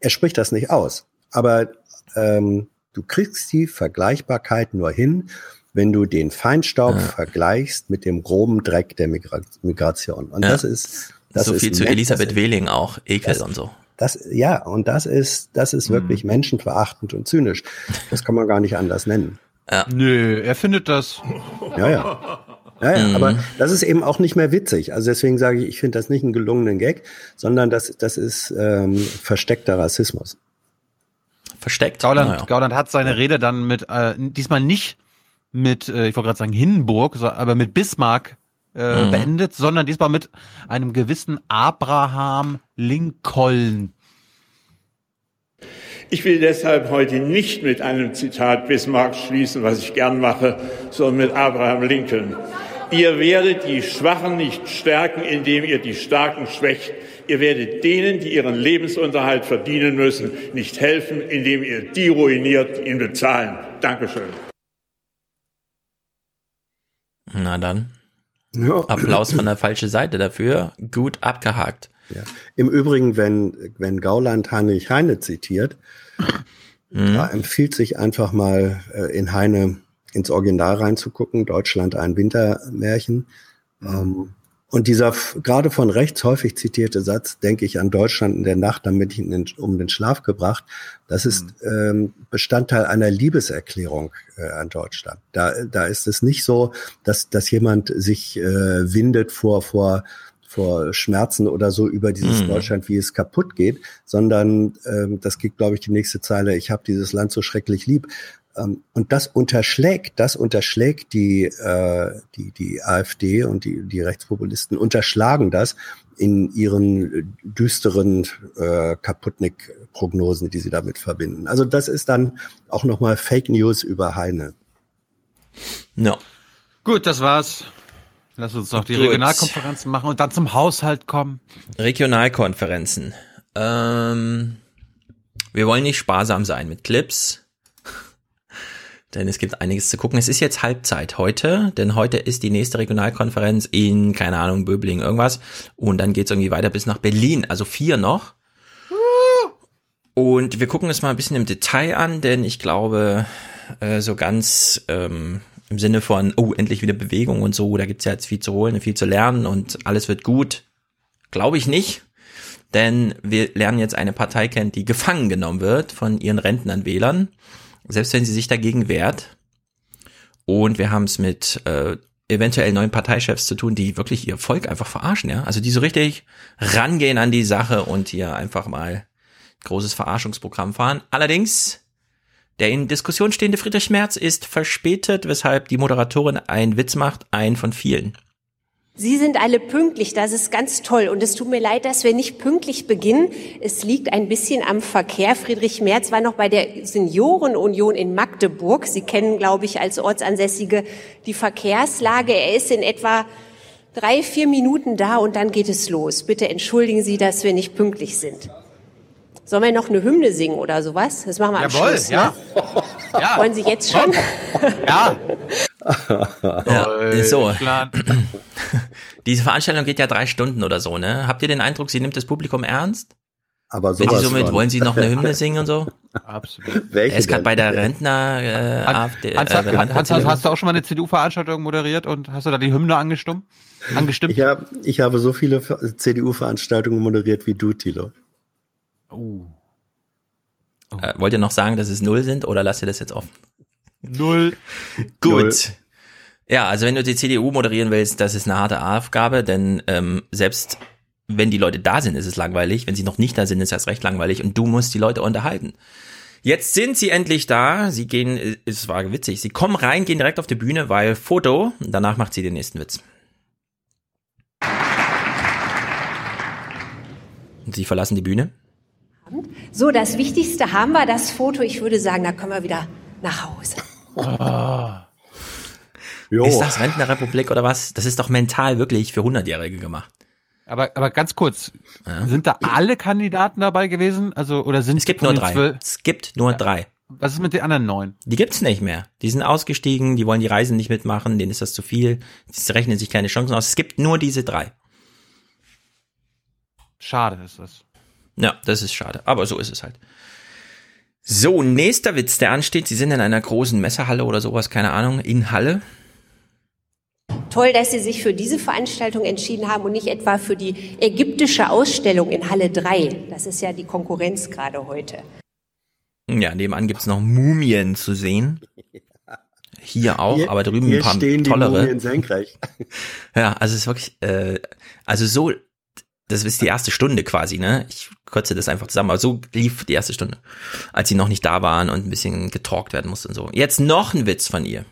Er spricht das nicht aus. Aber ähm, du kriegst die Vergleichbarkeit nur hin, wenn du den Feinstaub vergleichst mit dem groben Dreck der Migra Migration. Und Ja. das ist, das so ist viel zu Elisabeth Wehling auch, Ekel das- und so. das, ja, und das ist, das ist Mhm. wirklich menschenverachtend und zynisch. Das kann man gar nicht anders nennen. Ja. Nö, er findet das. Ja, ja. Ja, ja, Mhm. aber das ist eben auch nicht mehr witzig. Also deswegen sage ich, ich finde das nicht einen gelungenen Gag, sondern das, das ist ähm, versteckter Rassismus. Versteckt. Gauland, Naja. Gauland hat seine Rede dann mit, äh, diesmal nicht mit, äh, ich wollte gerade sagen Hindenburg, aber mit Bismarck äh, Mhm. beendet, sondern diesmal mit einem gewissen Abraham Lincoln. Ich will deshalb heute nicht mit einem Zitat Bismarck schließen, was ich gern mache, sondern mit Abraham Lincoln. Ihr werdet die Schwachen nicht stärken, indem ihr die Starken schwächt. Ihr werdet denen, die ihren Lebensunterhalt verdienen müssen, nicht helfen, indem ihr die ruiniert, die ihn bezahlen. Dankeschön. Na dann. Ja. Applaus von der falschen Seite dafür. Gut abgehakt. Ja. Im Übrigen, wenn, wenn Gauland Heinrich Heine zitiert, Mhm. da empfiehlt sich einfach mal äh, in Heine ins Original reinzugucken, Deutschland ein Wintermärchen. Ähm, und dieser gerade von rechts häufig zitierte Satz, denke ich an Deutschland in der Nacht, damit ich ihn um den Schlaf gebracht, das ist ähm, Bestandteil einer Liebeserklärung äh, an Deutschland. Da, da ist es nicht so, dass, dass jemand sich äh, windet vor, vor, vor Schmerzen oder so über dieses Mhm. Deutschland, wie es kaputt geht, sondern ähm, das geht, glaube ich, die nächste Zeile, ich habe dieses Land so schrecklich lieb. Ähm, und das unterschlägt, das unterschlägt die, äh, die, die AfD und die, die Rechtspopulisten unterschlagen das in ihren düsteren äh, Kaputnik-Prognosen, die sie damit verbinden. Also das ist dann auch nochmal Fake News über Heine. Ja. Gut, das war's. Lass uns noch die Gut. Regionalkonferenzen machen und dann zum Haushalt kommen. Regionalkonferenzen. Ähm, wir wollen nicht sparsam sein mit Clips. Denn es gibt einiges zu gucken. Es ist jetzt Halbzeit heute, denn heute ist die nächste Regionalkonferenz in, keine Ahnung, Böbling, irgendwas. Und dann geht's irgendwie weiter bis nach Berlin. Also vier noch. Und wir gucken es mal ein bisschen im Detail an, denn ich glaube, äh, so ganz ähm, im Sinne von, oh, endlich wieder Bewegung und so, da gibt's ja jetzt viel zu holen und viel zu lernen und alles wird gut, glaube ich nicht. Denn wir lernen jetzt eine Partei kennen, die gefangen genommen wird von ihren Rentnern Wählern, selbst wenn sie sich dagegen wehrt. Und wir haben es mit äh, eventuell neuen Parteichefs zu tun, die wirklich ihr Volk einfach verarschen, ja. Also die so richtig rangehen an die Sache und hier einfach mal großes Verarschungsprogramm fahren. Allerdings, der in Diskussion stehende Friedrich Merz ist verspätet, weshalb die Moderatorin einen Witz macht, einen von vielen. Sie sind alle pünktlich, das ist ganz toll. Und es tut mir leid, dass wir nicht pünktlich beginnen. Es liegt ein bisschen am Verkehr. Friedrich Merz war noch bei der Seniorenunion in Magdeburg. Sie kennen, glaube ich, als Ortsansässige die Verkehrslage. Er ist in etwa drei, vier Minuten da und dann geht es los. Bitte entschuldigen Sie, dass wir nicht pünktlich sind. Sollen wir noch eine Hymne singen oder sowas? Das machen wir am Jawohl, Schluss. ja. Ne? Ja. Wollen Sie jetzt schon? Ja. Ja, so. Diese Veranstaltung geht ja drei Stunden oder so, ne? Habt ihr den Eindruck, sie nimmt das Publikum ernst? Aber Wenn sie sowas somit, wollen sie noch eine Hymne singen und so? Absolut. Welche er ist gerade denn? bei der Rentner äh, AfD. Hans, äh, Hans, Rentner- Hans, Hans, hast du auch schon mal eine CDU-Veranstaltung moderiert und hast du da die Hymne angestimmt? Angestimmt? Ich, hab, ich habe so viele CDU-Veranstaltungen moderiert wie du, Thilo. Oh. äh, wollt ihr noch sagen, dass es null sind oder lasst ihr das jetzt offen? Null. Gut. Null. Ja, also wenn du die CDU moderieren willst, das ist eine harte Aufgabe, denn ähm, selbst wenn die Leute da sind, ist es langweilig. Wenn sie noch nicht da sind, ist das recht langweilig und du musst die Leute unterhalten. Jetzt sind sie endlich da. Sie gehen, äh, es war witzig. Sie kommen rein, gehen direkt auf die Bühne, weil Foto. Danach macht sie den nächsten Witz. Und sie verlassen die Bühne. So, das Wichtigste haben wir, das Foto. Ich würde sagen, da können wir wieder nach Hause. Jo. Ist das Rentnerrepublik oder was? Das ist doch mental wirklich für 100-Jährige gemacht. Aber, aber ganz kurz, sind da alle Kandidaten dabei gewesen? Also, oder sind Es gibt nur drei. zwölf- Es gibt nur drei. Was ist mit den anderen neun? Die gibt's nicht mehr. Die sind ausgestiegen, die wollen die Reisen nicht mitmachen, denen ist das zu viel. Sie rechnen sich keine Chancen aus. Es gibt nur diese drei. Schade ist das. Ja, das ist schade. Aber so ist es halt. So, nächster Witz, der ansteht. Sie sind in einer großen Messerhalle oder sowas, keine Ahnung, in Halle. Toll, dass Sie sich für diese Veranstaltung entschieden haben und nicht etwa für die ägyptische Ausstellung in Halle 3. Das ist ja die Konkurrenz gerade heute. Ja, nebenan gibt's noch Mumien zu sehen. Hier auch, Hier- aber drüben hier ein paar stehen die tollere. Mumien senkrecht. Ja, also es ist wirklich, äh, also so, das ist die erste Stunde quasi, ne? Ich kürze das einfach zusammen, aber so lief die erste Stunde, als sie noch nicht da waren und ein bisschen getalkt werden musste und so. Jetzt noch ein Witz von ihr.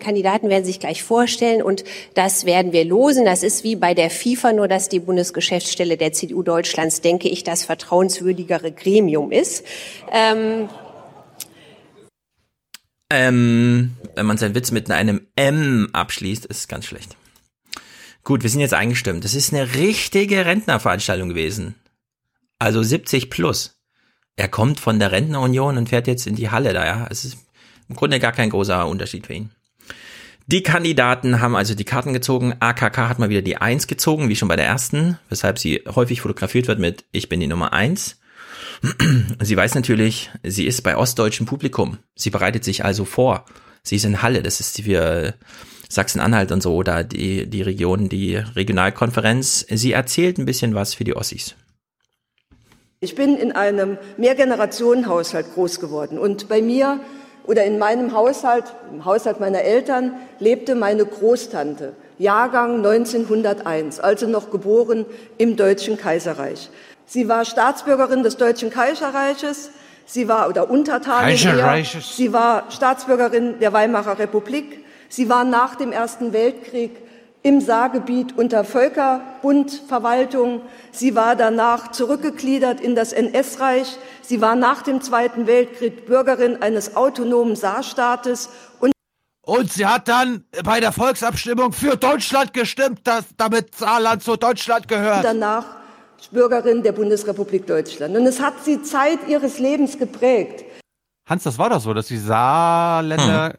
Kandidaten werden sich gleich vorstellen und das werden wir losen. Das ist wie bei der FIFA, nur dass die Bundesgeschäftsstelle der CDU Deutschlands, denke ich, das vertrauenswürdigere Gremium ist. Ähm, Ähm, wenn man seinen Witz mit einem M abschließt, ist es ganz schlecht. Gut, wir sind jetzt eingestimmt. Das ist eine richtige Rentnerveranstaltung gewesen. Also 70 plus. Er kommt von der Rentnerunion und fährt jetzt in die Halle da, ja. Es ist im Grunde gar kein großer Unterschied für ihn. Die Kandidaten haben also die Karten gezogen. AKK hat mal wieder die Eins gezogen, wie schon bei der ersten, weshalb sie häufig fotografiert wird mit Ich bin die Nummer eins. Sie weiß natürlich, sie ist bei ostdeutschem Publikum. Sie bereitet sich also vor. Sie ist in Halle, das ist für Sachsen-Anhalt und so, oder die, die Region, die Regionalkonferenz. Sie erzählt ein bisschen was für die Ossis. Ich bin in einem Mehrgenerationenhaushalt groß geworden und bei mir oder in meinem Haushalt, im Haushalt meiner Eltern, lebte meine Großtante, Jahrgang 1901, also noch geboren im Deutschen Kaiserreich. Sie war Staatsbürgerin des Deutschen Kaiserreiches, sie war oder Untertanin sie war Staatsbürgerin der Weimarer Republik, sie war nach dem Ersten Weltkrieg im Saargebiet unter Völkerbundverwaltung. Sie war danach zurückgegliedert in das NS-Reich. Sie war nach dem Zweiten Weltkrieg Bürgerin eines autonomen Saarstaates und Und sie hat dann bei der Volksabstimmung für Deutschland gestimmt, dass, damit Saarland zu Deutschland gehört. danach Bürgerin der Bundesrepublik Deutschland. Und es hat sie Zeit ihres Lebens geprägt. Hans, das war doch so, dass die Saarländer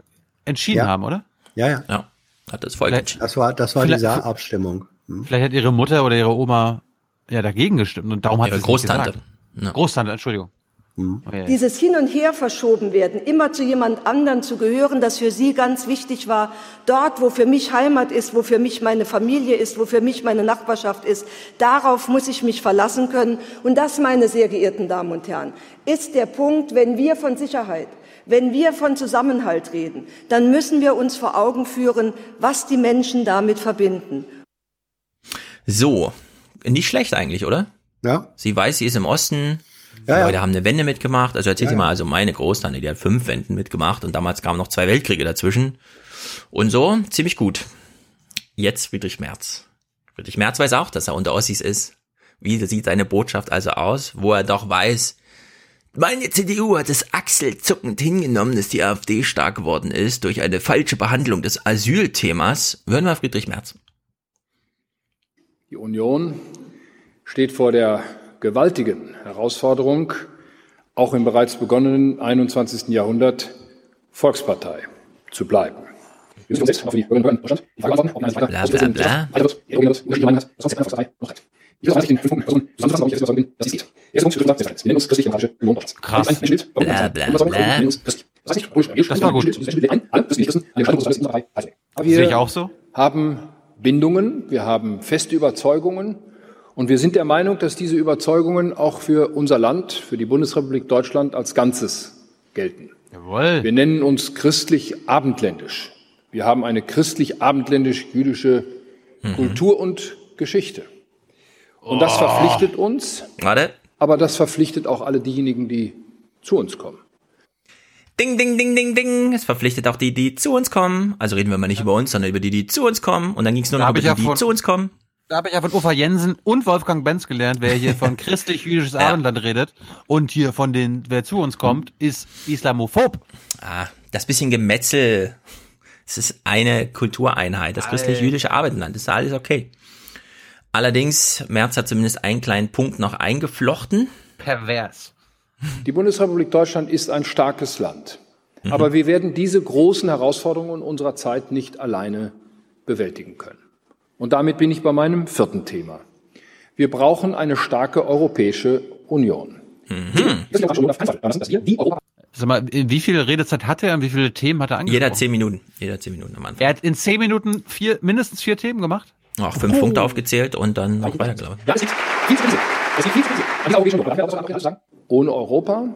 entschieden Ja. haben, oder? Ja, ja. Ja, hat das Volk Das war, das war Vielleicht- diese Abstimmung. Hm. Vielleicht hat ihre Mutter oder ihre Oma ja dagegen gestimmt und darum hat Ihre Großtante. gesagt. Großtante, Entschuldigung. Hm. Oh, ja, ja. Dieses Hin und Her verschoben werden, immer zu jemand anderen zu gehören, das für Sie ganz wichtig war, dort, wo für mich Heimat ist, wo für mich meine Familie ist, wo für mich meine Nachbarschaft ist, darauf muss ich mich verlassen können. Und das, meine sehr geehrten Damen und Herren, ist der Punkt, wenn wir von Sicherheit, wenn wir von Zusammenhalt reden, dann müssen wir uns vor Augen führen, was die Menschen damit verbinden. So, nicht schlecht eigentlich, oder? Ja. Sie weiß, sie ist im Osten. Die Ja, ja. Leute haben eine Wende mitgemacht. Also erzähl Ja, sie ja. mal, also meine Großtante, die hat fünf Wenden mitgemacht und damals kamen noch zwei Weltkriege dazwischen. Und so, ziemlich gut. Jetzt Friedrich Merz. Friedrich Merz weiß auch, dass er unter Ossis ist. Wie sieht seine Botschaft also aus, wo er doch weiß, meine CDU hat es achselzuckend hingenommen, dass die AfD stark geworden ist durch eine falsche Behandlung des Asylthemas. Hören wir Friedrich Merz. Die Union steht vor der gewaltigen Herausforderung, auch im bereits begonnenen 21. Jahrhundert Volkspartei zu bleiben. Bla, bla, bla. Ich in fünf Punkten versuchen, zusammenfassen, warum ich jetzt überzeugt bin, dass dies geht. Erster Punkt, Schritt Sicherheit. Wir nennen uns christlich-demokratische Deutschlands. Krass. Ein Schild, warum Bla, bla, bla. wir nennen uns christlich. Das heißt nicht, Das war gut. Ein, alle christliche Christen an der Gestaltung unserer Partei teilnehmen. Aber Sehe ich wir auch so. haben Bindungen, wir haben feste Überzeugungen und wir sind der Meinung, dass diese Überzeugungen auch für unser Land, für die Bundesrepublik Deutschland als Ganzes gelten. Jawohl. Wir nennen uns christlich-abendländisch. Wir haben eine christlich-abendländisch-jüdische Kultur und Geschichte. Und das Oh. verpflichtet uns, Warte. aber das verpflichtet auch alle diejenigen, die zu uns kommen. Ding, ding, ding, ding, ding. Es verpflichtet auch die, die zu uns kommen. Also reden wir mal nicht über uns, sondern über die, die zu uns kommen. Und dann ging es nur Da noch über ich ja die, die von- zu uns kommen. Da habe ich ja von Ufa Jensen und Wolfgang Benz gelernt, wer hier von christlich-jüdisches Abendland redet und hier von den, wer zu uns kommt, ist islamophob. Ah, das bisschen Gemetzel. Es ist eine Kultureinheit, das christlich-jüdische Abendland. Das ist alles okay. Allerdings, Merz hat zumindest einen kleinen Punkt noch eingeflochten. Pervers. Die Bundesrepublik Deutschland ist ein starkes Land. Aber wir werden diese großen Herausforderungen unserer Zeit nicht alleine bewältigen können. Und damit bin ich bei meinem vierten Thema. Wir brauchen eine starke Europäische Union. Sag mal, wie viel Redezeit hat er und wie viele Themen hat er angesprochen? Jeder zehn Minuten. Jeder zehn Minuten am Anfang. Er hat in zehn Minuten vier, mindestens vier Themen gemacht. Auch fünf Oh. Punkte aufgezählt und dann noch weiter, glaube ich. Ja, es gibt viel zu. Es gibt viel zu. An dieser Europäischen Union. Darf ich sagen? Ohne Europa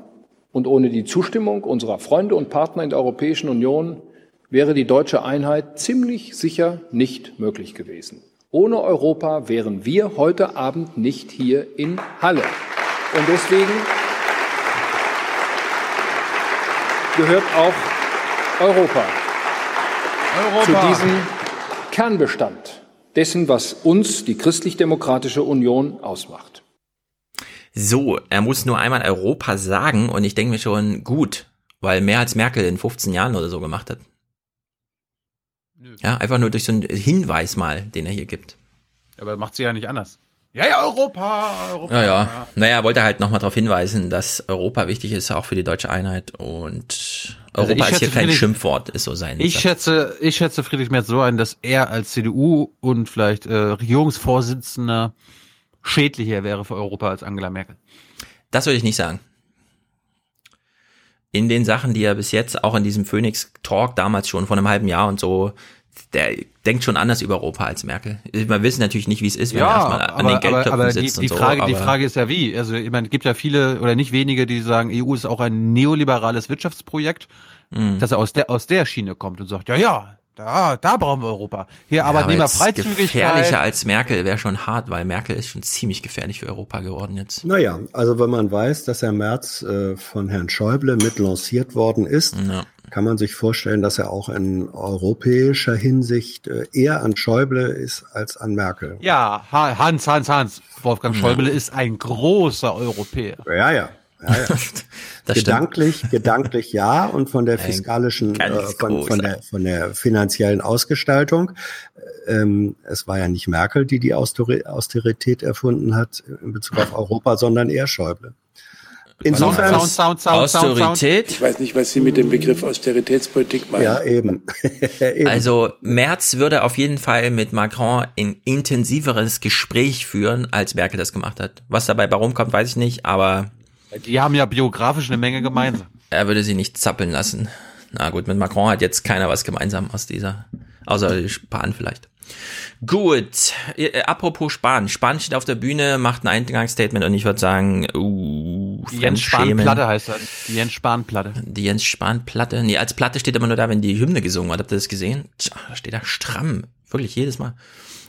und ohne die Zustimmung unserer Freunde und Partner in der Europäischen Union wäre die deutsche Einheit ziemlich sicher nicht möglich gewesen. Ohne Europa wären wir heute Abend nicht hier in Halle. Und deswegen gehört auch Europa, Europa. zu diesem Kernbestand dessen, was uns die christlich-demokratische Union ausmacht. So, er muss nur einmal Europa sagen und ich denke mir schon, gut, weil mehr als Merkel in 15 Jahren oder so gemacht hat. Ja, einfach nur durch so einen Hinweis mal, den er hier gibt. Aber macht sie ja nicht anders. Ja, ja, Europa, Europa. Ja, ja. Naja, er wollte halt nochmal darauf hinweisen, dass Europa wichtig ist, auch für die deutsche Einheit und Also Europa ist hier kein Friedrich- Schimpfwort, ist so sein. Ich Satz. schätze, ich schätze Friedrich Merz so ein, dass er als CDU und vielleicht äh, Regierungsvorsitzender schädlicher wäre für Europa als Angela Merkel. Das würde ich nicht sagen. In den Sachen, die er bis jetzt, auch in diesem Phoenix Talk damals schon vor einem halben Jahr und so, der denkt schon anders über Europa als Merkel. Wir wissen natürlich nicht, wie es ist, wenn er erstmal an den aber, Geldtöpfen aber die, sitzt die und Frage, so. die aber- Frage ist ja wie. Also ich meine, es gibt ja viele oder nicht wenige, die sagen, EU ist auch ein neoliberales Wirtschaftsprojekt, Mhm. dass er aus der aus der Schiene kommt und sagt, ja, ja, da, da brauchen wir Europa. Hier Ja, aber jetzt Arbeitnehmerfreizügigkeit. Gefährlicher als Merkel wäre schon hart, weil Merkel ist schon ziemlich gefährlich für Europa geworden jetzt. Naja, also wenn man weiß, dass Herr Merz äh, von Herrn Schäuble mit lanciert worden ist, kann man sich vorstellen, dass er auch in europäischer Hinsicht äh, eher an Schäuble ist als an Merkel. Ja, Ha- Hans, Hans, Hans. Wolfgang Ja. Schäuble ist ein großer Europäer. Ja, ja. ja, ja. gedanklich, gedanklich ja und von der fiskalischen, äh, von, von, der, von der finanziellen Ausgestaltung. Ähm, es war ja nicht Merkel, die die Austeri- Austerität erfunden hat in Bezug auf Europa, sondern eher Schäuble. Insofern Sound, Sound, Sound, Sound, Austerität. Ich weiß nicht, was Sie mit dem Begriff Austeritätspolitik meinen. Ja, eben. eben. Also Merz würde auf jeden Fall mit Macron ein intensiveres Gespräch führen, als Merkel das gemacht hat. Was dabei bei rumkommt, weiß ich nicht, aber Die haben ja biografisch eine Menge gemeinsam. er würde sie nicht zappeln lassen. Na gut, mit Macron hat jetzt keiner was gemeinsam aus dieser, außer Spahn vielleicht. Gut, äh, apropos Spahn. Spahn steht auf der Bühne, macht ein Eingangsstatement und ich würde sagen, uh, Die Jens. Spahn-Platte heißt das. Die Jens Spahn-Platte. Die Jens Spahn-Platte. Nee, als Platte steht immer nur da, wenn die Hymne gesungen wird. Habt ihr das gesehen? Tja, da steht da stramm. Wirklich jedes Mal.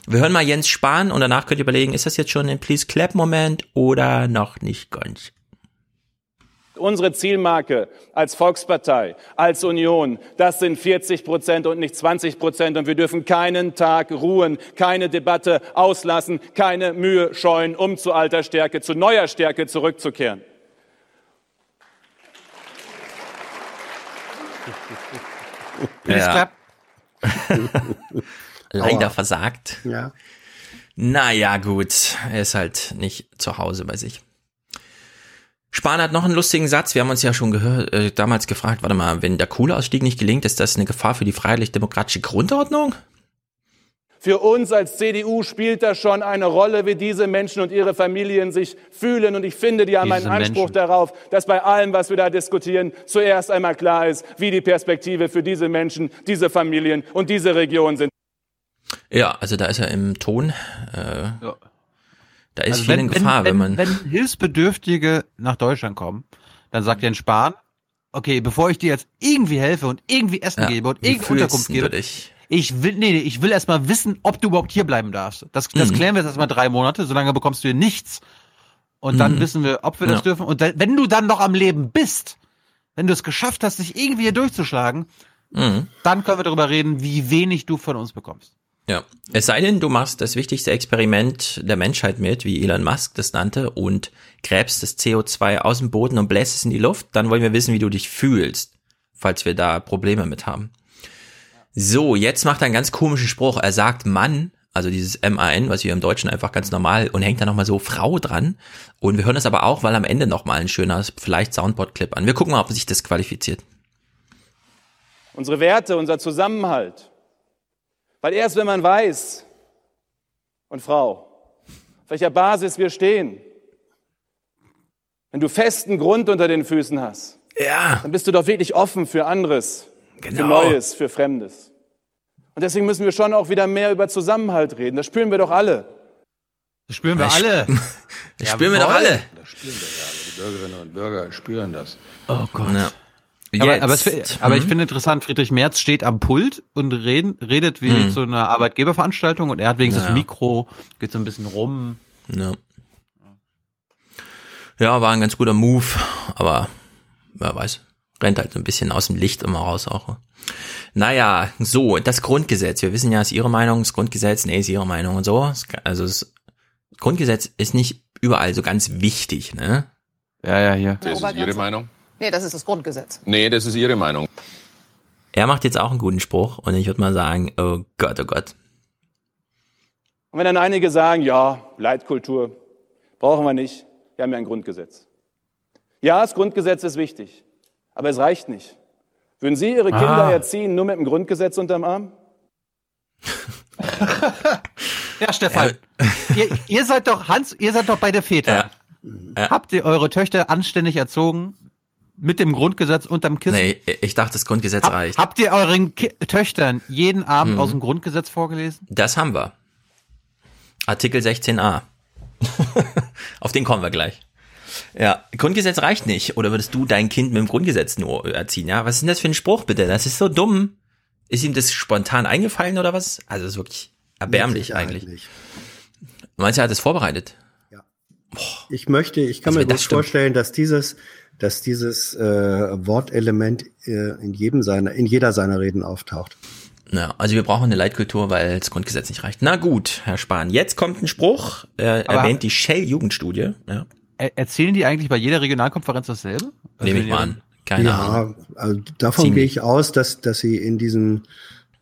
Wir hören mal Jens Spahn und danach könnt ihr überlegen, ist das jetzt schon ein Please Clap-Moment oder noch nicht ganz? Unsere Zielmarke als Volkspartei, als Union, das sind 40 Prozent und nicht 20 Prozent. Und wir dürfen keinen Tag ruhen, keine Debatte auslassen, keine Mühe scheuen, um zu alter Stärke, zu neuer Stärke zurückzukehren. Ja. Leider versagt. Ja. Naja, gut. Er ist halt nicht zu Hause bei sich. Spahn hat noch einen lustigen Satz. Wir haben uns ja schon gehört, äh, damals gefragt, warte mal, wenn der Kohleausstieg nicht gelingt, ist das eine Gefahr für die freiheitlich-demokratische Grundordnung? Für uns als CDU spielt das schon eine Rolle, wie diese Menschen und ihre Familien sich fühlen. Und ich finde, die haben Diese einen Anspruch Menschen. darauf, dass bei allem, was wir da diskutieren, zuerst einmal klar ist, wie die Perspektive für diese Menschen, diese Familien und diese Region sind. Ja, also da ist er im Ton. Äh, Da ist Also viel in Gefahr, wenn, man. Wenn Hilfsbedürftige nach Deutschland kommen, dann sagt Jens Spahn, okay, bevor ich dir jetzt irgendwie helfe und irgendwie Essen Ja, gebe und wie irgendwie Unterkunft gebe, dich? Ich will, nee, ich will erstmal wissen, ob du überhaupt hier bleiben darfst. Das, das Mhm. klären wir jetzt erstmal drei Monate, solange bekommst du hier nichts. Und dann Mhm. wissen wir, ob wir das Ja. dürfen. Und da, wenn du dann noch am Leben bist, wenn du es geschafft hast, dich irgendwie hier durchzuschlagen, Mhm. dann können wir darüber reden, wie wenig du von uns bekommst. Ja. Es sei denn, du machst das wichtigste Experiment der Menschheit mit, wie Elon Musk das nannte, und gräbst das CO2 aus dem Boden und bläst es in die Luft, dann wollen wir wissen, wie du dich fühlst, falls wir da Probleme mit haben. So, jetzt macht er einen ganz komischen Spruch. Er sagt Mann, also dieses M-A-N, was wir im Deutschen einfach ganz normal, und hängt da nochmal so Frau dran. Und wir hören das aber auch, weil am Ende nochmal ein schöner, vielleicht Soundboard-Clip an. Wir gucken mal, ob sich das qualifiziert. Unsere Werte, unser Zusammenhalt. Weil erst wenn man weiß, und Frau, auf welcher Basis wir stehen, wenn du festen Grund unter den Füßen hast, ja. dann bist du doch wirklich offen für anderes, für Genau. Neues, für Fremdes. Und deswegen müssen wir schon auch wieder mehr über Zusammenhalt reden. Das spüren wir doch alle. Das spüren wir Das alle. Das spüren wir doch alle. Das spüren wir ja alle. Die Bürgerinnen und Bürger spüren das. Oh Gott. Ja. Aber, aber, es, aber ich Hm? finde interessant, Friedrich Merz steht am Pult und reden, redet wie Hm. zu einer Arbeitgeberveranstaltung und er hat wenigstens Ja. das Mikro, geht so ein bisschen rum. Ja. ja, war ein ganz guter Move, aber wer weiß, rennt halt so ein bisschen aus dem Licht immer raus auch. Naja, so, das Grundgesetz. Wir wissen ja, ist Ihre Meinung, das Grundgesetz, nee, ist Ihre Meinung und so. Also das Grundgesetz ist nicht überall so ganz wichtig, ne? Ja, ja, hier. Das ist Ihre Meinung? Nee, das ist das Grundgesetz. Nee, das ist Ihre Meinung. Er macht jetzt auch einen guten Spruch und ich würde mal sagen, oh Gott, oh Gott. Und wenn dann einige sagen, ja, Leitkultur, brauchen wir nicht, wir haben ja ein Grundgesetz. Ja, das Grundgesetz ist wichtig, aber es reicht nicht. Würden Sie Ihre Kinder Ah. erziehen nur mit dem Grundgesetz unterm Arm? Ja, Stefan, ihr, ihr seid doch, Hans, ihr seid doch beide Väter. Habt ihr eure Töchter anständig erzogen? Mit dem Grundgesetz unterm Kissen? Nee, ich dachte, das Grundgesetz Hab, reicht. habt ihr euren Ki Töchtern jeden Abend Hm. aus dem Grundgesetz vorgelesen? Das haben wir. Artikel 16a. Auf den kommen wir gleich. Ja, Grundgesetz reicht nicht. Oder würdest du dein Kind mit dem Grundgesetz nur erziehen? Ja, was ist denn das für ein Spruch bitte? Das ist so dumm. Ist ihm das spontan eingefallen oder was? Also, das ist wirklich erbärmlich eigentlich. nicht. Meinst du, er hat es vorbereitet? Ich möchte, ich kann Also mir das gut stimmt. vorstellen, dass dieses, dass dieses äh, Wortelement äh, in jedem seiner, in jeder seiner Reden auftaucht. Ja, also wir brauchen eine Leitkultur, weil das Grundgesetz nicht reicht. Na gut, Herr Spahn, jetzt kommt ein Spruch, äh, Aber- erwähnt die Shell-Jugendstudie. Ja, erzählen die eigentlich bei jeder Regionalkonferenz dasselbe? Also nehme ich mal an. Keine ja, Ahnung. also davon Ziemlich. gehe ich aus, dass, dass sie in diesen,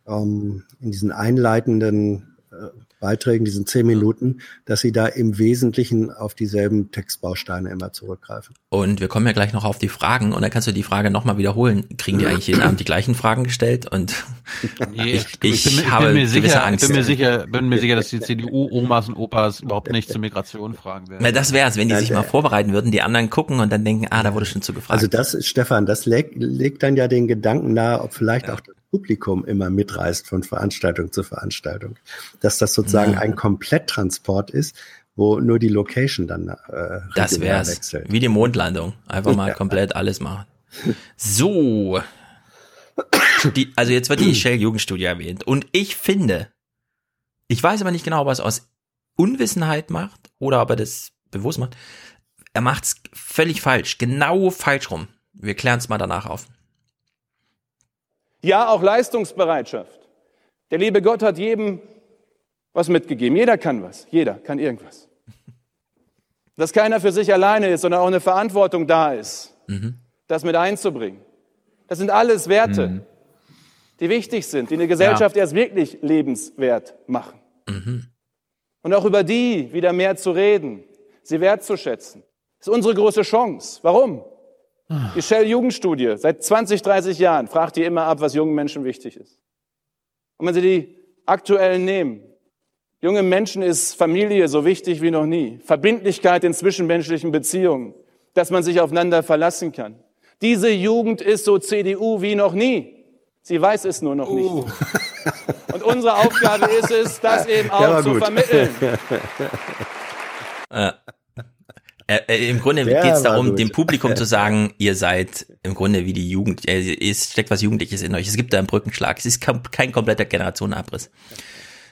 ähm, in diesen einleitenden äh, Beiträgen, diesen zehn Minuten, dass sie da im Wesentlichen auf dieselben Textbausteine immer zurückgreifen. Und wir kommen ja gleich noch auf die Fragen und dann kannst du die Frage nochmal wiederholen. Kriegen die eigentlich jeden Abend die gleichen Fragen gestellt? Und Nee, ich, bin, mir- habe bin mir sicher, Angst. bin mir sicher, bin mir sicher, dass die CDU-Omas und Opas überhaupt nicht zur Migration fragen werden. Na, das wär's, wenn die sich Ja, mal vorbereiten würden, die anderen gucken und dann denken, ah, da wurde schon zu gefragt. Also das, Stefan, das legt, legt dann ja den Gedanken nahe, ob vielleicht auch das Publikum immer mitreist von Veranstaltung zu Veranstaltung. Dass das sozusagen Ja. ein Kompletttransport ist, wo nur die Location dann äh, Das wär's. wechselt. Wie die Mondlandung. Einfach mal Ja. komplett alles machen. So. Die, also jetzt wird die Shell Jugendstudie erwähnt. Und ich finde, ich weiß aber nicht genau, ob er es aus Unwissenheit macht oder ob er das bewusst macht. Er macht's völlig falsch. Genau falsch rum. Wir klären es mal danach auf. Ja, auch Leistungsbereitschaft. Der liebe Gott hat jedem was mitgegeben. Jeder kann was. Jeder kann irgendwas. Dass keiner für sich alleine ist, sondern auch eine Verantwortung da ist, das mit einzubringen. Das sind alles Werte, die wichtig sind, die eine Gesellschaft erst wirklich lebenswert machen. Und auch über die wieder mehr zu reden, sie wertzuschätzen. Das ist unsere große Chance. Warum? Die Shell-Jugendstudie seit 20, 30 Jahren fragt die immer ab, was jungen Menschen wichtig ist. Und wenn Sie die aktuellen nehmen, junge Menschen ist Familie so wichtig wie noch nie. Verbindlichkeit in zwischenmenschlichen Beziehungen, dass man sich aufeinander verlassen kann. Diese Jugend ist so CDU wie noch nie. Sie weiß es nur noch nicht. Und unsere Aufgabe ist es, das eben auch war zu gut. vermitteln. Äh, äh, äh, Im Grunde geht es darum, gut. dem Publikum zu sagen, ihr seid im Grunde wie die Jugend, äh, es steckt was Jugendliches in euch. Es gibt da einen Brückenschlag. Es ist kein, kompletter Generationenabriss.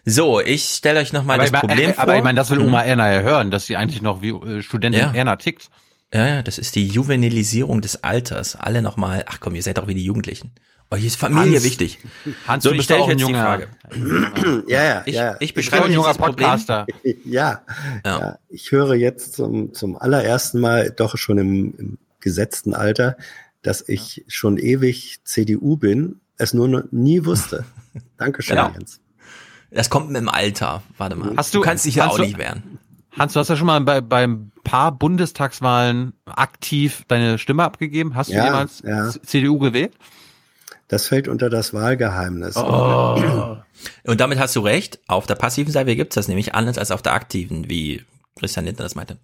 So, ich stelle euch nochmal aber das ich mein, Problem äh, vor. aber ich meine, das will Hm. Oma Erna ja hören, dass sie eigentlich noch wie äh, Studentin Ja. Erna tickt. Ja, ja, das ist die Juvenilisierung des Alters. Alle nochmal, ach komm, ihr seid doch wie die Jugendlichen. Euch ist Familie Hans- wichtig. Hans, so, du ich bist stelle ein jetzt die junger- Frage. Ja, ja, Ich, ja. ich beschreibe ein junger. Podcaster. Ja, Ja. ja. Ich höre jetzt zum, zum allerersten Mal, doch schon im, im gesetzten Alter, dass ich schon ewig CDU bin, es nur noch nie wusste. Dankeschön, Genau. Jens. Das kommt mit dem Alter. Warte mal. Hast du, du- kannst dich ja auch du- nicht wehren. Hans, du hast ja schon mal bei, beim paar Bundestagswahlen aktiv deine Stimme abgegeben. Hast du Ja, jemals ja. C- CDU gewählt? Das fällt unter das Wahlgeheimnis. Oh. Und damit hast du recht. Auf der passiven Seite gibt's das nämlich anders als auf der aktiven, wie Christian Lindner das meinte.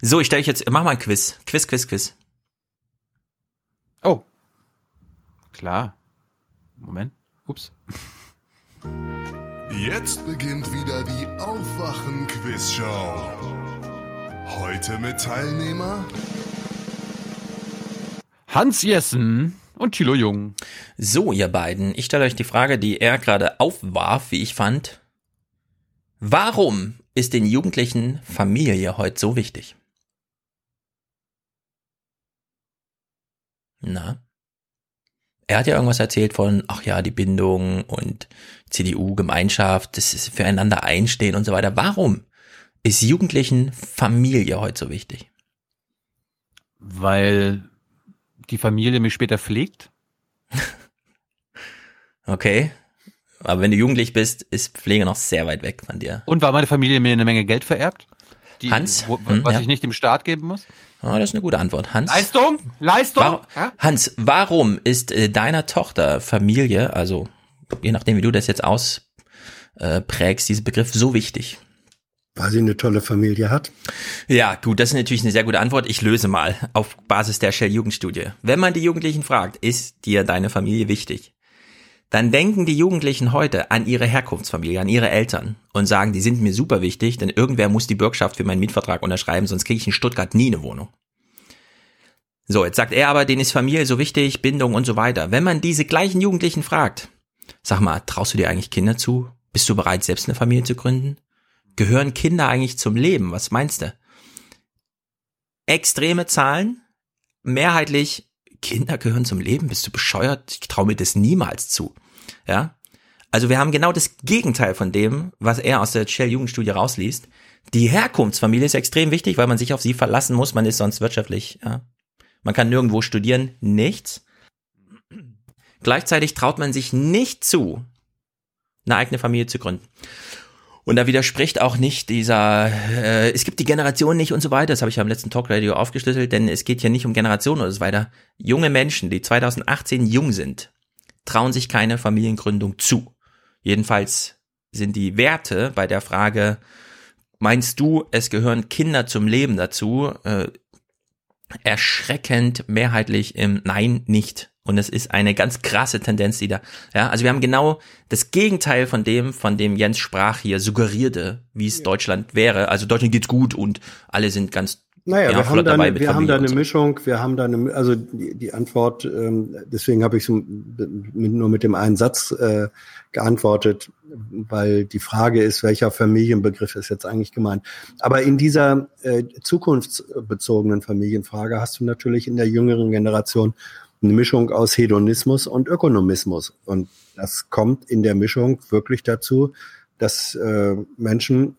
So, ich stelle euch jetzt, mach mal ein Quiz. Quiz, Quiz, Quiz. Oh. Klar. Moment. Ups. Jetzt beginnt wieder die Aufwachen-Quiz-Show. Heute mit Teilnehmer Hans Jessen und Thilo Jung. So, ihr beiden, ich stelle euch die Frage, die er gerade aufwarf, wie ich fand. Warum ist den Jugendlichen Familie heute so wichtig? Na? Er hat ja irgendwas erzählt von, ach ja, die Bindung und CDU, Gemeinschaft, das ist füreinander einstehen und so weiter. Warum ist Jugendlichen Familie heute so wichtig? Weil die Familie mich später pflegt. Okay. Aber wenn du jugendlich bist, ist Pflege noch sehr weit weg von dir. Und weil meine Familie mir eine Menge Geld vererbt. Die, Hans? Wo, Hm, was ja. ich nicht dem Staat geben muss. Ah, das ist eine gute Antwort. Hans? Leistung? Leistung? Warum, Hans, warum ist äh, deiner Tochter Familie, also je nachdem, wie du das jetzt ausprägst, äh, dieser Begriff so wichtig? Weil sie eine tolle Familie hat. Ja, gut, das ist natürlich eine sehr gute Antwort. Ich löse mal auf Basis der Shell-Jugendstudie. Wenn man die Jugendlichen fragt, ist dir deine Familie wichtig? Dann denken die Jugendlichen heute an ihre Herkunftsfamilie, an ihre Eltern und sagen, die sind mir super wichtig, denn irgendwer muss die Bürgschaft für meinen Mietvertrag unterschreiben, sonst kriege ich in Stuttgart nie eine Wohnung. So, jetzt sagt er aber, denen ist Familie so wichtig, Bindung und so weiter. Wenn man diese gleichen Jugendlichen fragt, sag mal, traust du dir eigentlich Kinder zu? Bist du bereit, selbst eine Familie zu gründen? Gehören Kinder eigentlich zum Leben? Was meinst du? Extreme Zahlen, mehrheitlich Kinder gehören zum Leben. Bist du bescheuert? Ich traue mir das niemals zu. Ja? Also wir haben genau das Gegenteil von dem, was er aus der Shell Jugendstudie rausliest. Die Herkunftsfamilie ist extrem wichtig, weil man sich auf sie verlassen muss. Man ist sonst wirtschaftlich, ja. Man kann nirgendwo studieren, nichts. Gleichzeitig traut man sich nicht zu, eine eigene Familie zu gründen. Und da widerspricht auch nicht dieser, äh, es gibt die Generation nicht und so weiter. Das habe ich ja im letzten Talkradio aufgeschlüsselt, denn es geht hier nicht um Generationen oder so weiter. Junge Menschen, die 2018 jung sind, trauen sich keine Familiengründung zu. Jedenfalls sind die Werte bei der Frage, meinst du, es gehören Kinder zum Leben dazu, äh, erschreckend mehrheitlich im Nein nicht. Und es ist eine ganz krasse Tendenz, die da, ja, also wir haben genau das Gegenteil von dem, von dem Jens sprach hier, suggerierte, wie es Deutschland wäre. Also Deutschland geht's gut und alle sind ganz naja, ja, wir, haben da, dabei eine, wir haben da eine so. Mischung, wir haben da eine, also die, die Antwort, ähm, deswegen habe ich so nur mit dem einen Satz äh, geantwortet, weil die Frage ist, welcher Familienbegriff ist jetzt eigentlich gemeint. Aber in dieser äh, zukunftsbezogenen Familienfrage hast du natürlich in der jüngeren Generation eine Mischung aus Hedonismus und Ökonomismus. Und das kommt in der Mischung wirklich dazu, dass äh, Menschen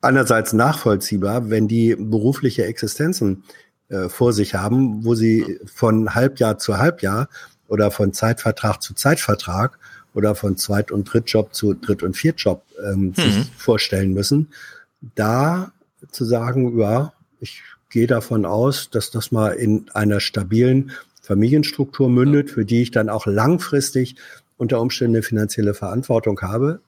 einerseits nachvollziehbar, wenn die berufliche Existenzen äh, vor sich haben, wo sie von Halbjahr zu Halbjahr oder von Zeitvertrag zu Zeitvertrag oder von Zweit- und Drittjob zu Dritt- und Viertjob ähm, sich vorstellen müssen, da zu sagen, ja, ich gehe davon aus, dass das mal in einer stabilen Familienstruktur mündet, für die ich dann auch langfristig unter Umständen eine finanzielle Verantwortung habe.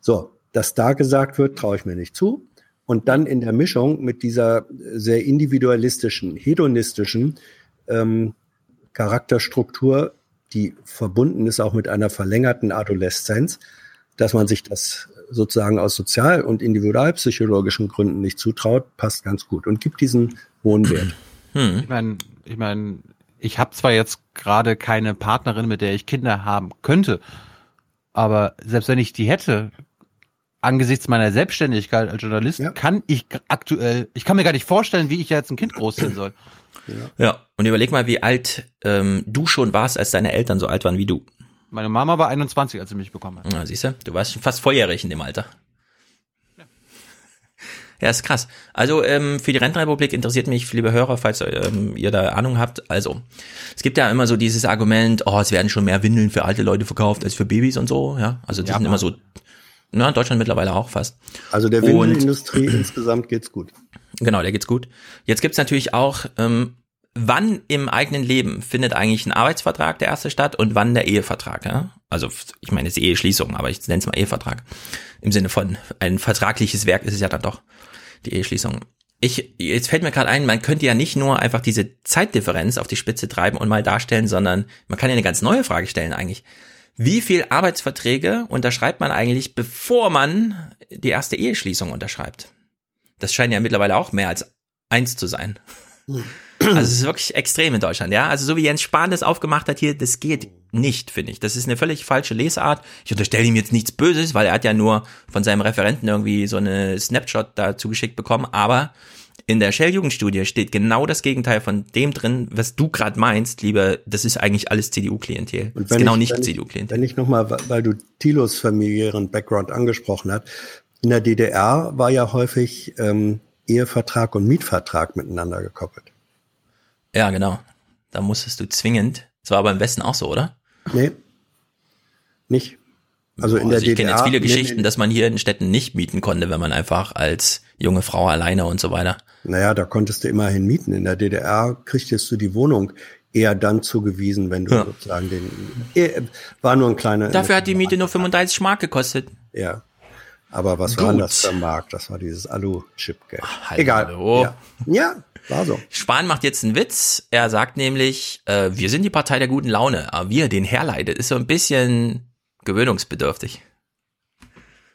So, dass da gesagt wird, traue ich mir nicht zu. Und dann in der Mischung mit dieser sehr individualistischen, hedonistischen ähm, Charakterstruktur, die verbunden ist auch mit einer verlängerten Adoleszenz, dass man sich das sozusagen aus sozial- und individualpsychologischen Gründen nicht zutraut, passt ganz gut und gibt diesen hohen Wert. Ich meine, ich meine, ich habe zwar jetzt gerade keine Partnerin, mit der ich Kinder haben könnte, aber selbst wenn ich die hätte, angesichts meiner Selbstständigkeit als Journalist, kann ich aktuell, ich kann mir gar nicht vorstellen, wie ich jetzt ein Kind großziehen soll. Ja, und überleg mal, wie alt ähm, du schon warst, als deine Eltern so alt waren wie du. Meine Mama war 21, als sie mich bekommen hat. Na, siehst du, du warst schon fast volljährig in dem Alter. Ja, ist krass. Also ähm, für die Rentenrepublik interessiert mich, liebe Hörer, falls ähm, ihr da Ahnung habt. Also es gibt ja immer so dieses Argument, oh, es werden schon mehr Windeln für alte Leute verkauft als für Babys und so. Ja, also die Ja, sind immer so. Na, in Deutschland mittlerweile auch fast. Also der Und- Windelindustrie insgesamt geht's gut. Genau, der geht's gut. Jetzt gibt's natürlich auch, ähm, wann im eigenen Leben findet eigentlich ein Arbeitsvertrag der erste statt und wann der Ehevertrag. Ja? Also ich meine, es ist Eheschließung, aber ich nenne es mal Ehevertrag. Im Sinne von ein vertragliches Werk ist es ja dann doch, die Eheschließung. Ich, jetzt fällt mir gerade ein, man könnte ja nicht nur einfach diese Zeitdifferenz auf die Spitze treiben und mal darstellen, sondern man kann ja eine ganz neue Frage stellen eigentlich. Wie viel Arbeitsverträge unterschreibt man eigentlich, bevor man die erste Eheschließung unterschreibt? Das scheint ja mittlerweile auch mehr als eins zu sein. Also es ist wirklich extrem in Deutschland, ja. Also so wie Jens Spahn das aufgemacht hat hier, das geht nicht, finde ich. Das ist eine völlig falsche Lesart. Ich unterstelle ihm jetzt nichts Böses, weil er hat ja nur von seinem Referenten irgendwie so eine Snapshot da zugeschickt bekommen. Aber in der Shell-Jugendstudie steht genau das Gegenteil von dem drin, was du gerade meinst, lieber, das ist eigentlich alles CDU-Klientel. Das ist genau ich, nicht CDU-Klientel. Wenn ich nochmal, weil du Thilos familiären Background angesprochen hast, in der DDR war ja häufig ähm, Ehevertrag und Mietvertrag miteinander gekoppelt. Ja, genau. Da musstest du zwingend. Das war aber im Westen auch so, oder? Nee. Nicht. Also in der also ich kenne jetzt viele nee, Geschichten, nee. dass man hier in Städten nicht mieten konnte, wenn man einfach als junge Frau alleine und so weiter. Naja, da konntest du immerhin mieten. In der DDR kriegtest du die Wohnung eher dann zugewiesen, wenn du Ja. sozusagen den, eh, war nur ein kleiner. Dafür hat die Miete nur 35 Mark gekostet. Ja. Aber was war Gut. das für ein Markt? Das war dieses Alu-Chip-Geld. Egal. Ja. ja, war so. Spahn macht jetzt einen Witz. Er sagt nämlich, äh, wir sind die Partei der guten Laune, aber wie er den herleitet, ist so ein bisschen gewöhnungsbedürftig.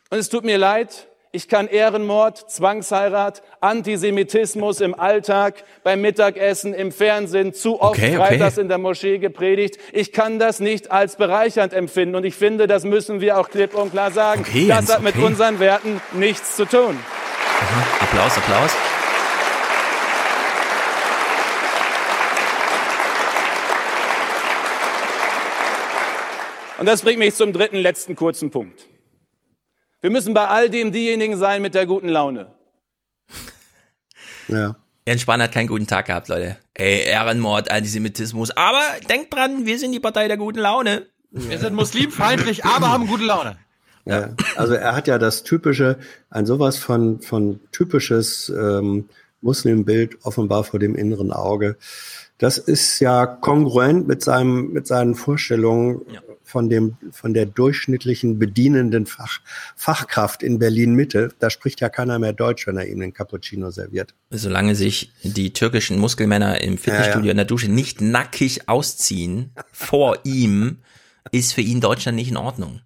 Und es tut mir leid, ich kann Ehrenmord, Zwangsheirat, Antisemitismus im Alltag, beim Mittagessen, im Fernsehen, zu oft Okay, okay. freitags in der Moschee gepredigt. Ich kann das nicht als bereichernd empfinden. Und ich finde, das müssen wir auch klipp und klar sagen. Okay, das Jens, hat mit okay. unseren Werten nichts zu tun. Applaus, Applaus. Und das bringt mich zum dritten, letzten kurzen Punkt. Wir müssen bei all dem diejenigen sein mit der guten Laune. Ja. Jens Spahn hat keinen guten Tag gehabt, Leute. Ey, Ehrenmord, Antisemitismus. Aber denkt dran, wir sind die Partei der guten Laune. Wir sind muslimfeindlich, aber haben gute Laune. Ja. Also er hat ja das typische, ein sowas von, von typisches ähm, Muslimbild offenbar vor dem inneren Auge. Das ist ja kongruent mit seinem, mit seinen Vorstellungen Ja. Von dem, von der durchschnittlichen bedienenden Fach, Fachkraft in Berlin Mitte. Da spricht ja keiner mehr Deutsch, wenn er ihm den Cappuccino serviert. Solange sich die türkischen Muskelmänner im Fitnessstudio Ja, ja. in der Dusche nicht nackig ausziehen vor ihm, ist für ihn Deutschland nicht in Ordnung.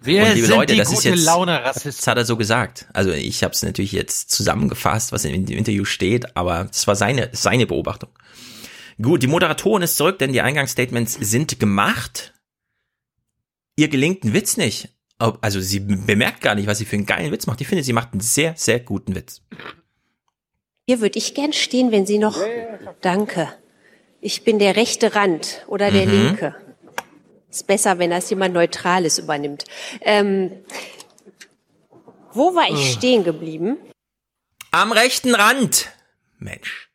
Wir Und liebe sind Leute, die das ist gute jetzt, Laune Rassisten. das hat er so gesagt. Also ich habe es natürlich jetzt zusammengefasst, was in dem Interview steht, aber das war seine seine Beobachtung. Gut, die Moderatorin ist zurück, denn die Eingangsstatements sind gemacht. Ihr gelingt ein Witz nicht. Also sie bemerkt gar nicht, was sie für einen geilen Witz macht. Ich finde, sie macht einen sehr, sehr guten Witz. Hier würde ich gern stehen, wenn Sie noch. Danke. Ich bin der rechte Rand oder der Mhm. linke. Ist besser, wenn das jemand Neutrales übernimmt. Ähm, wo war ich stehen geblieben? Am rechten Rand. Mensch.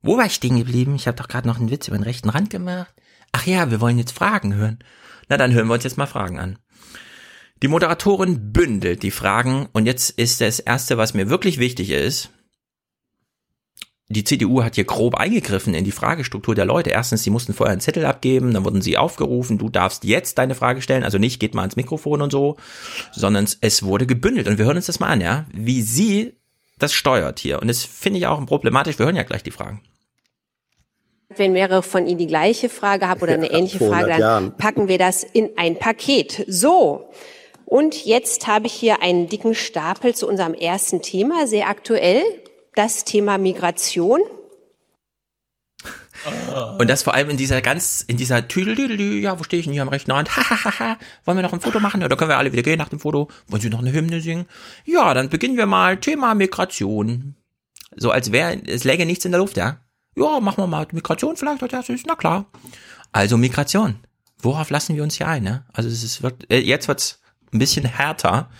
Wo war ich stehen geblieben? Ich habe doch gerade noch einen Witz über den rechten Rand gemacht. Ach ja, wir wollen jetzt Fragen hören. Na, dann hören wir uns jetzt mal Fragen an. Die Moderatorin bündelt die Fragen und jetzt ist das erste, was mir wirklich wichtig ist. Die CDU hat hier grob eingegriffen in die Fragestruktur der Leute. Erstens, sie mussten vorher einen Zettel abgeben, dann wurden sie aufgerufen, du darfst jetzt deine Frage stellen, also nicht geht mal ans Mikrofon und so, sondern es wurde gebündelt und wir hören uns das mal an, ja, wie sie das steuert hier. Und das finde ich auch problematisch. Wir hören ja gleich die Fragen. Wenn mehrere von Ihnen die gleiche Frage haben oder eine ähnliche Frage, 100 dann Jahren. packen wir das in ein Paket. So. Und jetzt habe ich hier einen dicken Stapel zu unserem ersten Thema, sehr aktuell. Das Thema Migration. Und das vor allem in dieser ganz, in dieser Tüdelüdelü, ja, wo stehe ich denn hier am rechten Rand? Hahaha, wollen wir noch ein Foto machen? Oder können wir alle wieder gehen nach dem Foto? Wollen Sie noch eine Hymne singen? Ja, dann beginnen wir mal. Thema Migration. So als wäre, es läge nichts in der Luft, ja? Ja, machen wir mal Migration vielleicht als erstes, na klar. Also Migration. Worauf lassen wir uns hier ein, ne? Also es ist wird, äh, jetzt wird's ein bisschen härter.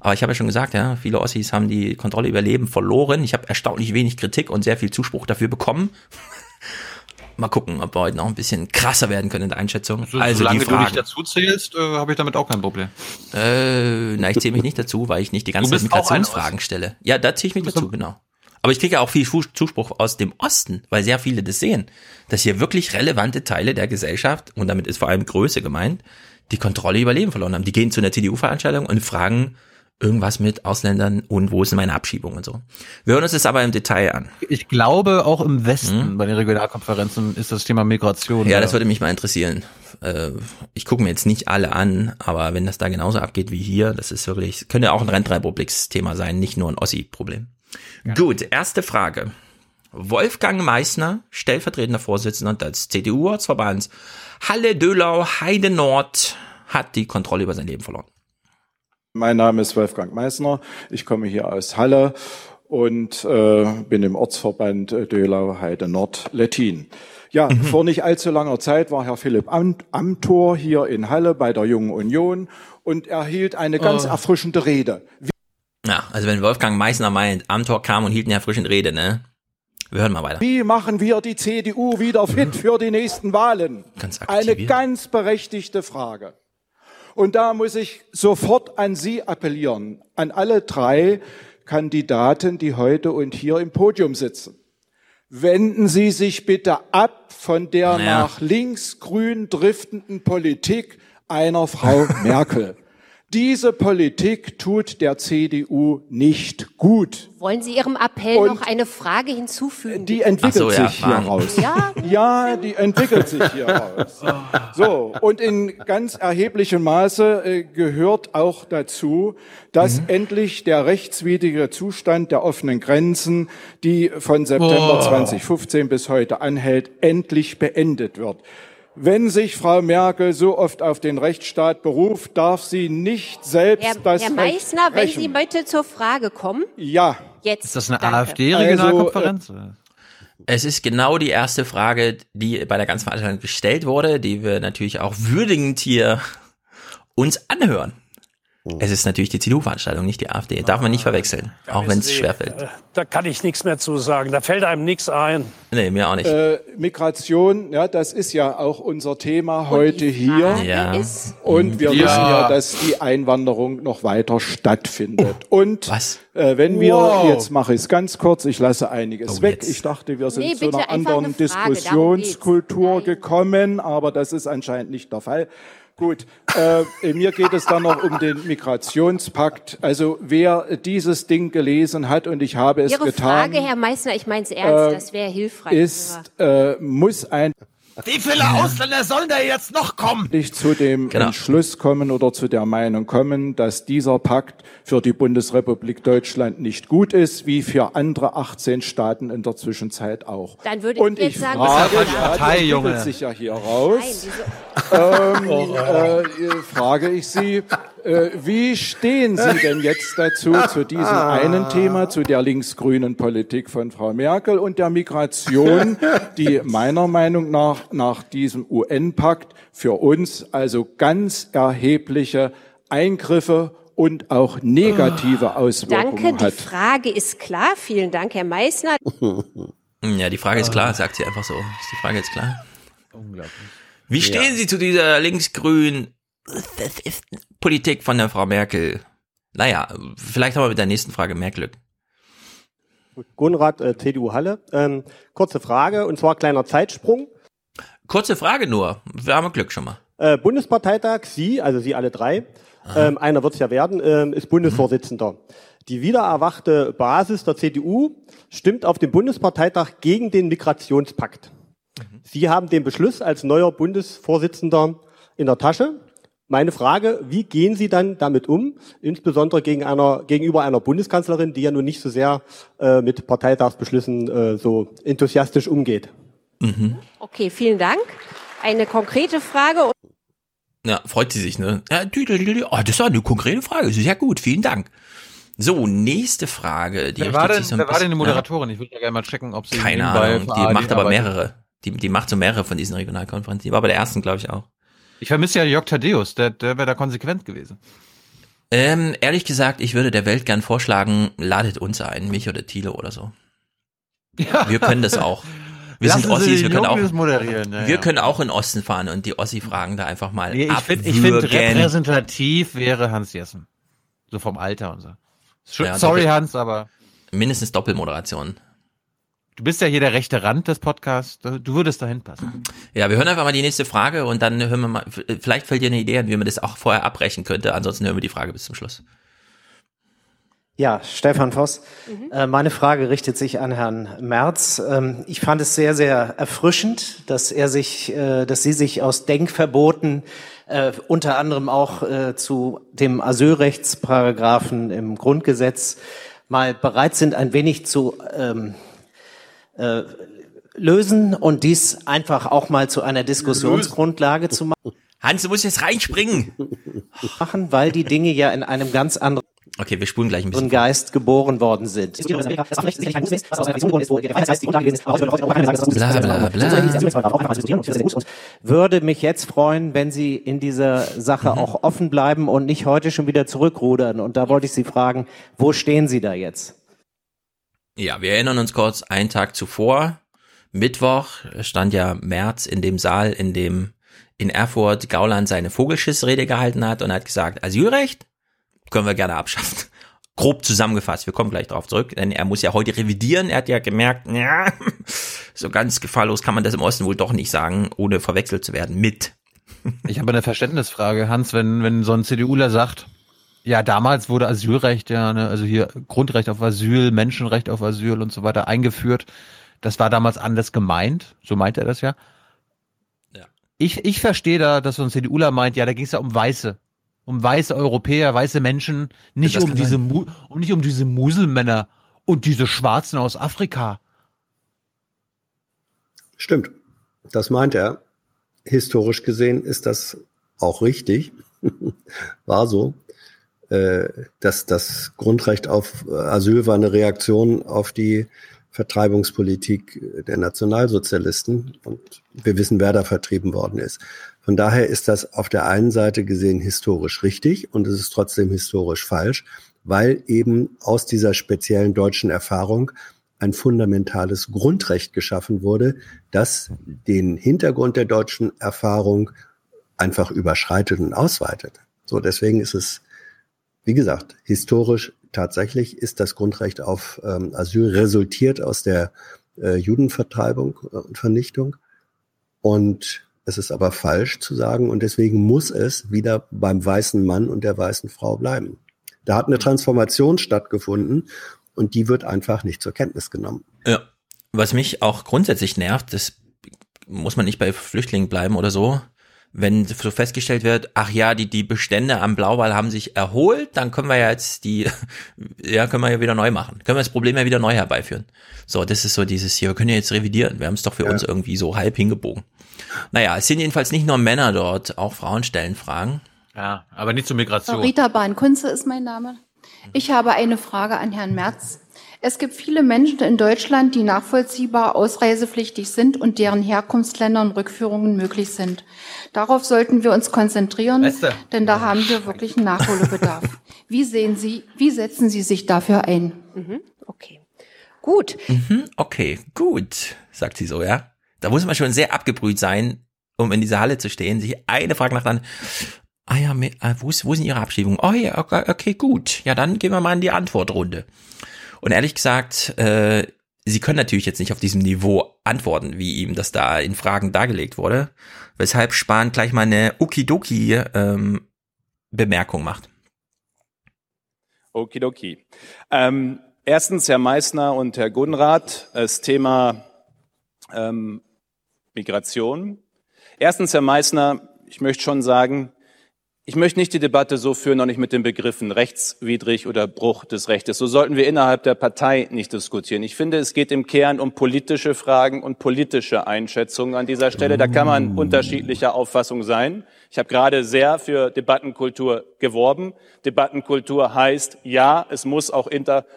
Aber ich habe ja schon gesagt, ja, viele Ossis haben die Kontrolle über Leben verloren. Ich habe erstaunlich wenig Kritik und sehr viel Zuspruch dafür bekommen. Mal gucken, ob wir heute noch ein bisschen krasser werden können in der Einschätzung. So, also solange die du dich dazu zählst, äh, habe ich damit auch kein Problem. Äh, na, ich zähle mich nicht dazu, weil ich nicht die ganzen Migrationsfragen stelle. Ja, da zähle ich mich dazu, genau. Aber ich kriege ja auch viel Zuspruch aus dem Osten, weil sehr viele das sehen, dass hier wirklich relevante Teile der Gesellschaft, und damit ist vor allem Größe gemeint, die Kontrolle über Leben verloren haben. Die gehen zu einer CDU-Veranstaltung und fragen irgendwas mit Ausländern und wo ist meine Abschiebung und so. Wir hören uns das aber im Detail an. Ich glaube, auch im Westen bei den Regionalkonferenzen ist das Thema Migration. Ja, das würde mich mal interessieren. Äh, Ich gucke mir jetzt nicht alle an, aber wenn das da genauso abgeht wie hier, das ist wirklich, könnte auch ein Rentreipubliks-Thema sein, nicht nur ein Ossi-Problem. Gut, erste Frage. Wolfgang Meissner, stellvertretender Vorsitzender des CDU-Ortsverbands Halle, Dölau, Heide Nord, hat die Kontrolle über sein Leben verloren. Mein Name ist Wolfgang Meissner. Ich komme hier aus Halle und äh, bin im Ortsverband äh, Dölau Heide Nord Lettin. Ja, vor nicht allzu langer Zeit war Herr Philipp Am Amthor hier in Halle bei der Jungen Union und er hielt eine ganz Oh. erfrischende Rede. Ja, also wenn Wolfgang Meissner meint, Amtor kam und hielt eine erfrischende Rede, ne? Wir hören mal weiter. Wie machen wir die CDU wieder fit für die nächsten Wahlen? Ganz Eine ganz berechtigte Frage. Und da muss ich sofort an Sie appellieren, an alle drei Kandidaten, die heute und hier im Podium sitzen. Wenden Sie sich bitte ab von der Naja. nach links-grün driftenden Politik einer Frau Merkel. Diese Politik tut der CDU nicht gut. Wollen Sie Ihrem Appell Und noch eine Frage hinzufügen? Die entwickelt so, ja, sich hier Fragen. raus. Ja? Ja, die entwickelt sich hier raus. So, und in ganz erheblichem Maße äh, gehört auch dazu, dass endlich der rechtswidrige Zustand der offenen Grenzen, die von September Oh. 2015 bis heute anhält, endlich beendet wird. Wenn sich Frau Merkel so oft auf den Rechtsstaat beruft, darf sie nicht selbst Herr, das Herr Recht Meissner, wenn brechen. Sie bitte zur Frage kommen. Ja. Jetzt. Ist das eine. AfD-Regionalkonferenz? Es ist genau die erste Frage, die bei der ganzen Veranstaltung gestellt wurde, die wir natürlich auch würdigend hier uns anhören. Es ist natürlich die CDU-Veranstaltung, nicht die AfD. Darf man nicht verwechseln, auch wenn es schwerfällt. Äh, Da kann ich nichts mehr zu sagen. Da fällt einem nichts ein. Nee, mir auch nicht. Äh, Migration, ja, das ist ja auch unser Thema heute hier. Ja. Und wir Ja. wissen ja, dass die Einwanderung noch weiter stattfindet. Und Was? Äh, wenn wir, Wow. jetzt mache ich es ganz kurz, ich lasse einiges Oh, weg. jetzt. Ich dachte, wir sind Nee, zu einer anderen eine. Diskussionskultur gekommen, aber das ist anscheinend nicht der Fall. Gut, äh, mir geht es dann noch um den Migrationspakt. Also wer dieses Ding gelesen hat und ich habe es Ihre getan, Frage, Herr Meissner, ich meine es ernst, äh, das wäre hilfreich. ist, äh, muss ein Wie viele Ausländer sollen da jetzt noch kommen? nicht zu dem Genau. Entschluss kommen oder zu der Meinung kommen, dass dieser Pakt für die Bundesrepublik Deutschland nicht gut ist, wie für andere 18 Staaten in der Zwischenzeit auch. Dann würde Und ich ich jetzt sagen, frage, das ist ja, Partei, Junge. sich ja hier raus, Nein, ähm, äh, frage ich Sie, äh, wie stehen Sie denn jetzt dazu, zu diesem einen Thema, zu der linksgrünen Politik von Frau Merkel und der Migration, die meiner Meinung nach nach diesem UN-Pakt für uns also ganz erhebliche Eingriffe und auch negative Auswirkungen Danke, die hat? Frage ist klar. Vielen Dank, Herr Meissner. Ja, die Frage ist klar, sagt sie einfach so. Ist die Frage jetzt klar? Unglaublich. Wie stehen Sie zu dieser linksgrünen Politik von der Frau Merkel? Naja, vielleicht haben wir mit der nächsten Frage mehr Glück. Gunrad, äh, CDU Halle. Ähm, kurze Frage, und zwar kleiner Zeitsprung. Kurze Frage nur. Wir haben Glück schon mal. Äh, Bundesparteitag, Sie, also Sie alle drei, ähm, einer wird es ja werden, ähm, ist Bundesvorsitzender. Die wiedererwachte Basis der CDU stimmt auf dem Bundesparteitag gegen den Migrationspakt. Sie haben den Beschluss als neuer Bundesvorsitzender in der Tasche. Meine Frage, wie gehen Sie dann damit um, insbesondere gegen einer, gegenüber einer Bundeskanzlerin, die ja nun nicht so sehr äh, mit Parteitagsbeschlüssen äh, so enthusiastisch umgeht? Okay, vielen Dank. Eine konkrete Frage. Ja, freut sie sich, ne? Ja, tüdel, tüdel. oh, das war eine konkrete Frage. Sehr gut, vielen Dank. So, nächste Frage. Die Wer war denn, so wer war denn die bisschen- Moderatorin? Ich würde ja gerne mal checken, ob sie Ja, keine Ahnung. Die macht aber mehrere. Die, die macht so mehrere von diesen Regionalkonferenzen. Die war bei der ersten, glaube ich, auch. Ich vermisse ja Jörg Thaddeus, der, der wäre da konsequent gewesen. Ähm, ehrlich gesagt, ich würde der Welt gern vorschlagen, ladet uns ein, mich oder Thiele oder so. Wir können das auch. Wir Lassen sind Ossis, wir können auch, ja, wir ja. können auch in Osten fahren und die Ossi-Fragen da einfach mal Nee, ich finde, find, repräsentativ wäre Hans Jessen. So vom Alter und so. Ja, Sorry, Hans, aber Mindestens Doppelmoderation. Du bist ja hier der rechte Rand des Podcasts. Du würdest dahin passen. Ja, wir hören einfach mal die nächste Frage und dann hören wir mal, vielleicht fällt dir eine Idee an, wie man das auch vorher abbrechen könnte. Ansonsten hören wir die Frage bis zum Schluss. Ja, Stefan Voss. Äh, meine Frage richtet sich an Herrn Merz. Ähm, ich fand es sehr, sehr erfrischend, dass er sich, äh, dass Sie sich aus Denkverboten äh, unter anderem auch äh, zu dem Asylrechtsparagraphen im Grundgesetz mal bereit sind, ein wenig zu ähm, äh, lösen und dies einfach auch mal zu einer Diskussionsgrundlage zu machen. Hans, du musst jetzt reinspringen. Machen, weil die Dinge ja in einem ganz anderen Okay, wir spulen gleich ein bisschen. Geist geboren worden sind. Bla, bla, bla. Würde mich jetzt freuen, wenn Sie in dieser Sache auch offen bleiben und nicht heute schon wieder zurückrudern. Und da wollte ich Sie fragen, wo stehen Sie da jetzt? Ja, wir erinnern uns kurz, einen Tag zuvor, Mittwoch, stand ja Merz in dem Saal, in dem in Erfurt Gauland seine Vogelschissrede gehalten hat und hat gesagt, Asylrecht können wir gerne abschaffen. Grob zusammengefasst, wir kommen gleich darauf zurück, denn er muss ja heute revidieren. Er hat ja gemerkt, ja, so ganz gefahrlos kann man das im Osten wohl doch nicht sagen, ohne verwechselt zu werden mit. Ich habe eine Verständnisfrage, Hans, wenn, wenn so ein CDUler sagt, ja, damals wurde Asylrecht ja, ne, also hier Grundrecht auf Asyl, Menschenrecht auf Asyl und so weiter eingeführt. Das war damals anders gemeint, so meint er das ja. Ja. Ich, ich verstehe da, dass so ein CDUler meint, ja, da ging es ja um Weiße, um weiße Europäer, weiße Menschen, nicht das um diese. Mu um nicht um diese Muselmänner und diese Schwarzen aus Afrika. Stimmt. Das meint er. Historisch gesehen ist das auch richtig. War so. Äh, dass das Grundrecht auf äh, Asyl war eine Reaktion auf die Vertreibungspolitik der Nationalsozialisten. Und wir wissen, wer da vertrieben worden ist. Von daher ist das auf der einen Seite gesehen historisch richtig und es ist trotzdem historisch falsch, weil eben aus dieser speziellen deutschen Erfahrung ein fundamentales Grundrecht geschaffen wurde, das den Hintergrund der deutschen Erfahrung einfach überschreitet und ausweitet. So, deswegen ist es, wie gesagt, historisch tatsächlich ist das Grundrecht auf ähm, Asyl resultiert aus der äh, Judenvertreibung und Vernichtung. Und es ist aber falsch zu sagen, und deswegen muss es wieder beim weißen Mann und der weißen Frau bleiben. Da hat eine Transformation stattgefunden und die wird einfach nicht zur Kenntnis genommen. Ja. Was mich auch grundsätzlich nervt, das muss man nicht bei Flüchtlingen bleiben oder so. Wenn so festgestellt wird, ach ja, die, die Bestände am Blauwal haben sich erholt, dann können wir ja jetzt die, ja, können wir ja wieder neu machen. Können wir das Problem ja wieder neu herbeiführen. So, das ist so dieses hier, wir können ja jetzt revidieren. Wir haben es doch für ja. uns irgendwie so halb hingebogen. Naja, es sind jedenfalls nicht nur Männer dort, auch Frauen stellen Fragen. Ja, aber nicht zur Migration. Rita Bahn-Kunze ist mein Name. Ich habe eine Frage an Herrn Merz. Es gibt viele Menschen in Deutschland, die nachvollziehbar ausreisepflichtig sind und deren Herkunftsländern Rückführungen möglich sind. Darauf sollten wir uns konzentrieren, du? denn da haben wir wirklich einen Nachholbedarf. Wie sehen Sie, wie setzen Sie sich dafür ein? Mhm, okay. Gut. Mhm, okay, gut, sagt sie so, ja. Da muss man schon sehr abgebrüht sein, um in dieser Halle zu stehen, sich eine Frage nach dann, ah ja, äh, wo, ist, wo sind Ihre Abschiebungen? Oh ja, okay, okay, gut. Ja, dann gehen wir mal in die Antwortrunde. Und ehrlich gesagt, äh, Sie können natürlich jetzt nicht auf diesem Niveau antworten, wie ihm das da in Fragen dargelegt wurde, weshalb Spahn gleich mal eine Okidoki ähm, Bemerkung macht. Okidoki. Ähm, erstens, Herr Meissner und Herr Gunrath, das Thema ähm, Migration. Erstens, Herr Meissner, ich möchte schon sagen, ich möchte nicht die Debatte so führen, noch nicht mit den Begriffen rechtswidrig oder Bruch des Rechtes. So sollten wir innerhalb der Partei nicht diskutieren. Ich finde, es geht im Kern um politische Fragen und politische Einschätzungen an dieser Stelle. Da kann man unterschiedlicher Auffassung sein. Ich habe gerade sehr für Debattenkultur geworben. Debattenkultur heißt, ja, es muss auch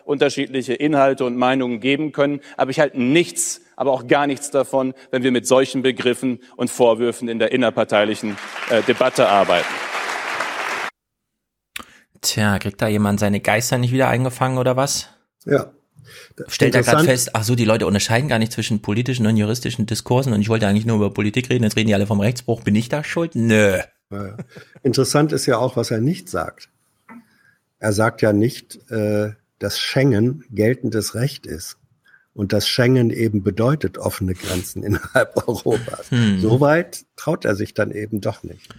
unterschiedliche Inhalte und Meinungen geben können. Aber ich halte nichts, aber auch gar nichts davon, wenn wir mit solchen Begriffen und Vorwürfen in der innerparteilichen äh, Debatte arbeiten. Tja, kriegt da jemand seine Geister nicht wieder eingefangen oder was? Ja. Stellt er gerade fest, ach so, die Leute unterscheiden gar nicht zwischen politischen und juristischen Diskursen und ich wollte eigentlich nur über Politik reden, jetzt reden die alle vom Rechtsbruch, bin ich da schuld? Nö. Ja. Interessant ist ja auch, was er nicht sagt. Er sagt ja nicht, äh, dass Schengen geltendes Recht ist und dass Schengen eben bedeutet offene Grenzen innerhalb Europas. Hm. Soweit traut er sich dann eben doch nicht.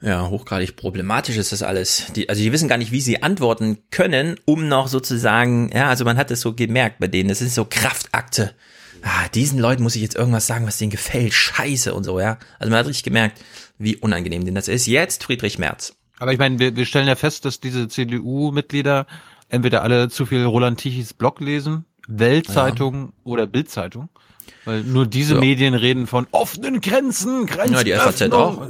Ja, hochgradig problematisch ist das alles. Die, also die wissen gar nicht, wie sie antworten können, um noch sozusagen, ja, also man hat es so gemerkt bei denen, das sind so Kraftakte. Ah, diesen Leuten muss ich jetzt irgendwas sagen, was denen gefällt, scheiße und so, ja. Also man hat richtig gemerkt, wie unangenehm denn das ist. Jetzt Friedrich Merz. Aber ich meine, wir, wir stellen ja fest, dass diese CDU-Mitglieder entweder alle zu viel Roland Tichys Blog lesen, Weltzeitung ja. oder Bildzeitung. Weil nur diese ja. Medien reden von offenen Grenzen, Grenzen. Ja, die FAZ auch.